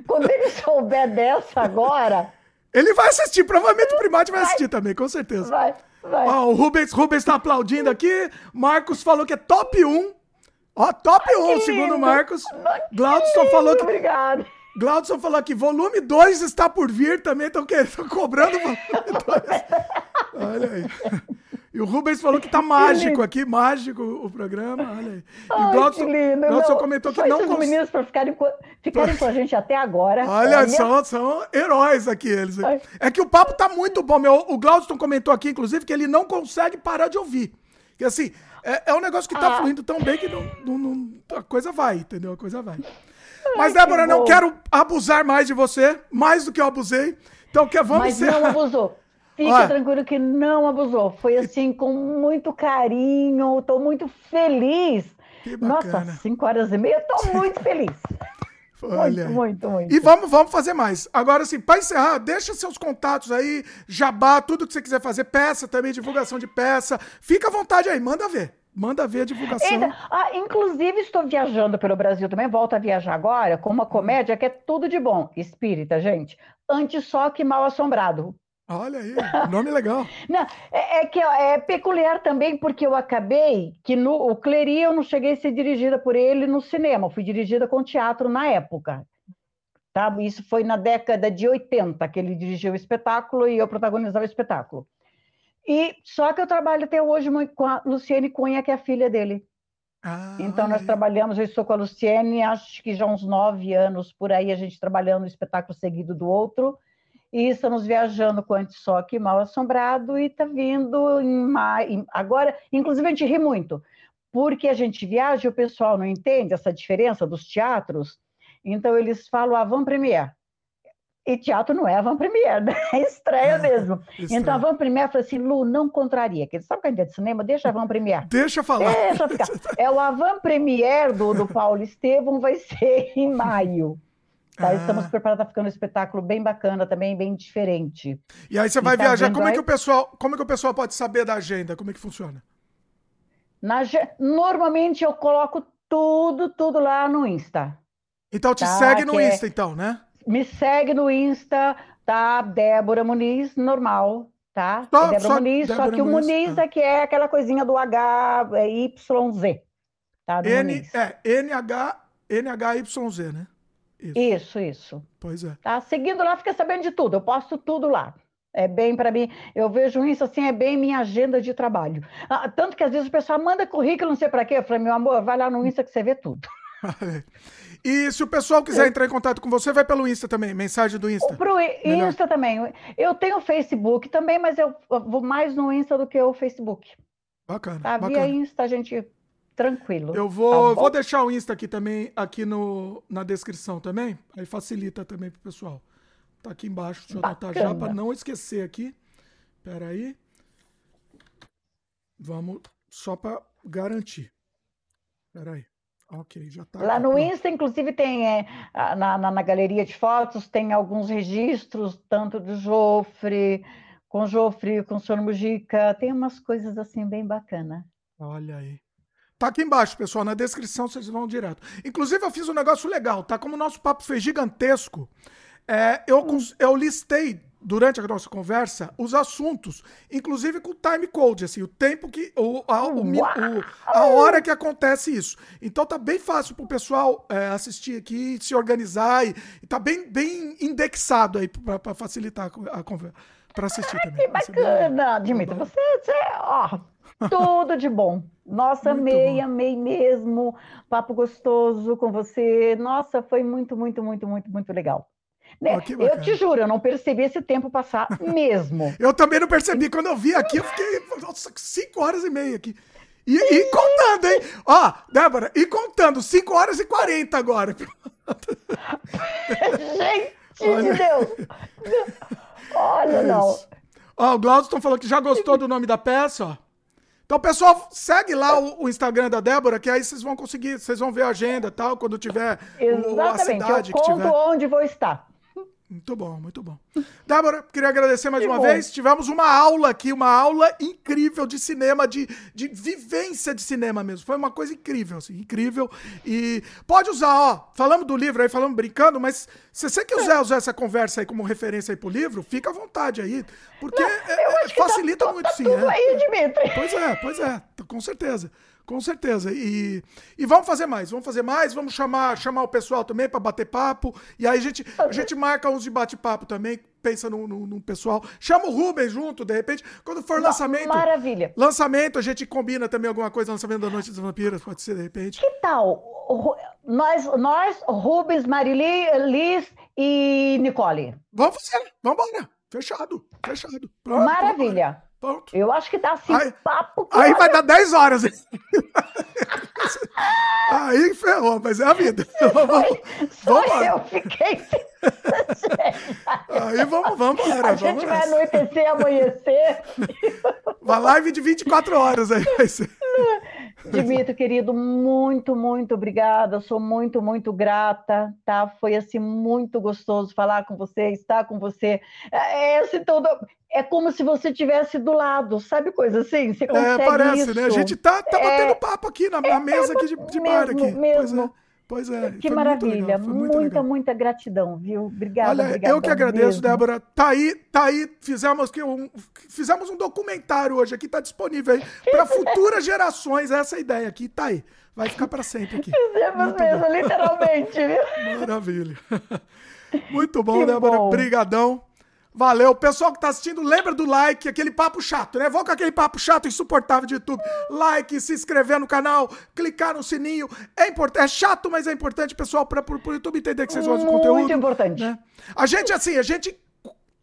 Quando ele souber dessa agora. Ele vai assistir, provavelmente o primate vai, vai assistir também, com certeza. Vai. Ó, o Rubens, Rubens tá aplaudindo aqui. Marcos falou que é top 1. Ó, top Ai, 1, segundo o Marcos. Glaudson falou que. Obrigado. Glaudson falou que volume 2 está por vir também. Estão cobrando volume *laughs* 2. Olha aí. E o Rubens falou que tá mágico aqui, mágico o programa. Olha aí. E Ai, o Glaudson, Glaudson comentou que não conseguiu. meninos para ficarem, com, ficarem com a gente até agora. Olha, olha. São, são heróis aqui eles. Ai. É que o papo tá muito bom. Meu, o Glaudson comentou aqui, inclusive, que ele não consegue parar de ouvir. Que assim, é, é um negócio que tá ah. fluindo tão bem que não, não, não, a coisa vai, entendeu? A coisa vai. Mas, Débora, que não quero abusar mais de você, mais do que eu abusei. Então, que vamos Mas não abusou. Fica Olha. tranquilo que não abusou. Foi assim, com muito carinho. Estou muito feliz. Nossa, cinco horas e meia, estou muito feliz. *laughs* Olha. Muito, muito, muito. E vamos, vamos fazer mais. Agora, assim, para encerrar, deixa seus contatos aí, jabá, tudo que você quiser fazer, peça também, divulgação de peça. Fica à vontade aí, manda ver. Manda ver a divulgação. Eita, ah, inclusive, estou viajando pelo Brasil também, volto a viajar agora, com uma comédia que é tudo de bom. Espírita, gente. Antes só que mal assombrado. Olha aí, nome legal. *laughs* não, é, é, que é peculiar também porque eu acabei que no o Cleri eu não cheguei a ser dirigida por ele no cinema, fui dirigida com teatro na época. Tá? Isso foi na década de 80 que ele dirigiu o espetáculo e eu protagonizava o espetáculo. E só que eu trabalho até hoje com a Luciene Cunha, que é a filha dele. Ah, então nós aí. trabalhamos, eu estou com a Luciene, acho que já uns nove anos por aí, a gente trabalhando um espetáculo seguido do outro e estamos viajando com Antissoque Mal Assombrado e está vindo em maio. Agora, inclusive, a gente ri muito, porque a gente viaja e o pessoal não entende essa diferença dos teatros, então eles falam avant première. E teatro não é avant première, né? *laughs* é estreia mesmo. Estreia. Então, avant première fala assim, Lu, não contraria. Porque sabe que a é de cinema? Deixa avant première. *laughs* Deixa falar. Deixa ficar. É o avant première do, do Paulo Estevam vai ser em maio. Tá? Ah. Estamos preparados, tá ficando um espetáculo bem bacana também, bem diferente. E aí você vai tá viajar, como é, que o pessoal, como é que o pessoal pode saber da agenda? Como é que funciona? Na, normalmente eu coloco tudo, tudo lá no Insta. Então te tá? segue no que é Insta, é... então, né? Me segue no Insta, tá? Débora Muniz, normal, tá? Só, é Débora só Muniz, Débora só que Muniz, o Muniz tá. é que é aquela coisinha do H, é YZ. Tá? N, é, NH, NHYZ, né? Isso. isso, isso. Pois é. Tá? Seguindo lá, fica sabendo de tudo. Eu posto tudo lá. É bem para mim, eu vejo isso assim, é bem minha agenda de trabalho. Ah, tanto que às vezes o pessoal manda currículo, não sei para quê. Eu falei, meu amor, vai lá no Insta que você vê tudo. *laughs* *laughs* e se o pessoal quiser entrar em contato com você, vai pelo Insta também, mensagem do Insta. Pro. Insta também. Eu tenho Facebook também, mas eu vou mais no Insta do que o Facebook. Bacana. Tá? Bacana. Via Insta a gente Tranquilo. Eu vou, tá vou deixar o Insta aqui também, aqui no, na descrição também. Aí facilita também pro pessoal. Tá aqui embaixo, deixa eu anotar já para não esquecer aqui. Pera aí. Vamos só para garantir. Pera aí. Ok, já tá. Lá no Insta, inclusive, tem é, na, na, na, galeria de fotos, tem alguns registros, tanto do Jofre, com Jofre, com o Sr. Mujica, tem umas coisas assim bem bacana. Olha aí. Tá aqui embaixo, pessoal, na descrição vocês vão direto. Inclusive, eu fiz um negócio legal, tá? Como o nosso papo foi gigantesco, é, eu, eu listei durante a nossa conversa os assuntos, inclusive com time code, assim, o tempo que. O, a, o, o, a hora que acontece isso. Então tá bem fácil pro pessoal é, assistir aqui, se organizar e, e tá bem, bem indexado aí para facilitar a conversa. Para assistir também. Que bacana, Dimitri. Você, você, ó, tudo de bom. Nossa, muito amei, bom. amei mesmo. Papo gostoso com você. Nossa, foi muito, muito, muito, muito, muito legal. Né? Oh, eu te juro, eu não percebi esse tempo passar *laughs* mesmo. eu também não percebi. Quando eu vi aqui, eu fiquei nossa, cinco horas e meia aqui. E, e contando, hein? Ó, Débora, e contando, 5 horas e 40 agora. *laughs* Gente Olha. de Deus! Olha, é não. Ó, o Glaudston falou que já gostou do nome da peça, ó. Então, pessoal, segue lá o, o, Instagram da Débora, que aí vocês vão conseguir, vocês vão ver a agenda e tal, quando tiver Exatamente, o, a cidade eu conto que tiver. onde vou estar. Muito bom, muito bom. *laughs* Débora, queria agradecer mais que uma bom. vez. Tivemos uma aula aqui, uma aula incrível de cinema, de, de vivência de cinema mesmo. Foi uma coisa incrível, assim, incrível. E pode usar, ó, falamos do livro aí, falamos brincando, mas se você quiser usar essa conversa aí como referência aí pro livro, fica à vontade aí. Porque Não, é, é facilita tá, muito, tá sim. Tudo é. aí, Dimitri. Pois é, pois é, com certeza. Com certeza. E, e vamos fazer mais, vamos fazer mais, vamos chamar, chamar o pessoal também para bater papo. E aí a gente, a gente marca uns de bate-papo também, pensa no, no, no, pessoal. Chama o Rubens junto, de repente. Quando for lançamento. Maravilha. Lançamento, a gente combina também alguma coisa, lançamento da Noite dos Vampiros, pode ser, de repente. Que tal? Nós, nós Rubens, Marili, Liz e Nicole. Vamos fazer, vamos embora. Fechado, fechado. Pronto, Maravilha. Pronto. Eu acho que dá assim aí, papo. Aí vai dar 10 horas. *laughs* aí ferrou, mas é a vida. Só vamos eu fiquei. aí vamos, vamos embora. A gente vai anoitecer, amanhecer. Uma live de 24 horas aí vai ser. Dimitri, querido, muito, muito obrigada. Sou muito, muito grata, tá? Foi assim muito gostoso falar com você, estar com você. É, assim, todo é como se você tivesse do lado, sabe coisa assim? Você é, consegue é, parece, isso. né? A gente tá, tá batendo é, papo aqui na, na é, mesa aqui de, de mesmo, bar aqui. Mesmo. Pois é. Que maravilha. muita, legal. muita gratidão, viu? Obrigada, Olha. Eu que agradeço, mesmo. Débora. Tá aí, tá aí. Fizemos, que um, fizemos um documentário hoje aqui, tá disponível aí para *laughs* futuras gerações. Essa é a ideia aqui, tá aí. Vai ficar para sempre aqui. Fizemos Muito mesmo, bom. literalmente, viu? Maravilha. *laughs* Muito bom, que Débora. Obrigadão. Valeu. Pessoal que tá assistindo, lembra do like, aquele papo chato, né? Vou com aquele papo chato insuportável de YouTube. Like, se inscrever no canal, clicar no sininho. É importante, é chato, mas é importante, pessoal, para o YouTube entender que vocês gostam do conteúdo. Muito importante. Né? A gente, assim, a gente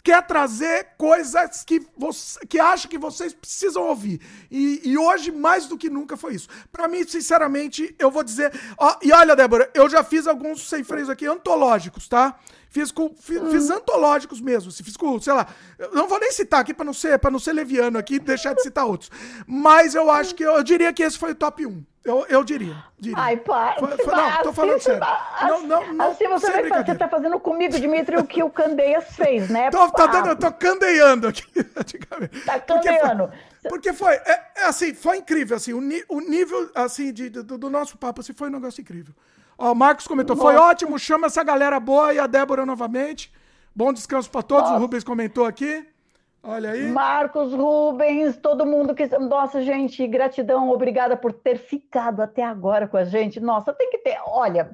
quer trazer coisas que, você, que acha que vocês precisam ouvir. E, e hoje, mais do que nunca, foi isso. Para mim, sinceramente, eu vou dizer. Ó, e olha, Débora, eu já fiz alguns sem freios aqui antológicos, tá? Fiz com fiz, hum. fiz antológicos mesmo, assim, fiz com, sei lá, não vou nem citar aqui para não ser para não ser leviano aqui e deixar de citar outros. Mas eu acho que eu, eu, diria que esse foi o top 1. Eu, eu diria, diria. Ai, pá. Foi, foi, não, tô falando sério. não, não, não, assim você vai fazer, você tá fazendo comigo, Dimitri, o que o Candeias fez, né? Tô, tá dando, eu tô candeando aqui. *laughs* Tá candeando. Porque foi, porque foi é, é, assim, foi incrível, assim, o, o nível, assim, de, do, do nosso papo, assim, foi um negócio incrível. Ó, o Marcos comentou, Nossa. foi ótimo, chama essa galera boa e a Débora novamente. Bom descanso para todos, Nossa. o Rubens comentou aqui. Olha aí. Marcos, Rubens, todo mundo que. Nossa, gente, gratidão, obrigada por ter ficado até agora com a gente. Nossa, tem que ter. Olha,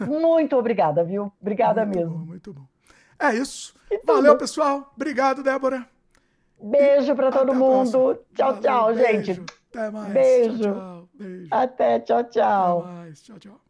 muito obrigada, viu? Obrigada muito mesmo. Bom, muito bom. É isso. Valeu, pessoal. Obrigado, Débora. Beijo para todo mundo. Tchau, Valeu, tchau, beijo. gente. Até mais. Beijo. Tchau, tchau. beijo. Até, tchau, tchau. Até mais. Tchau, tchau.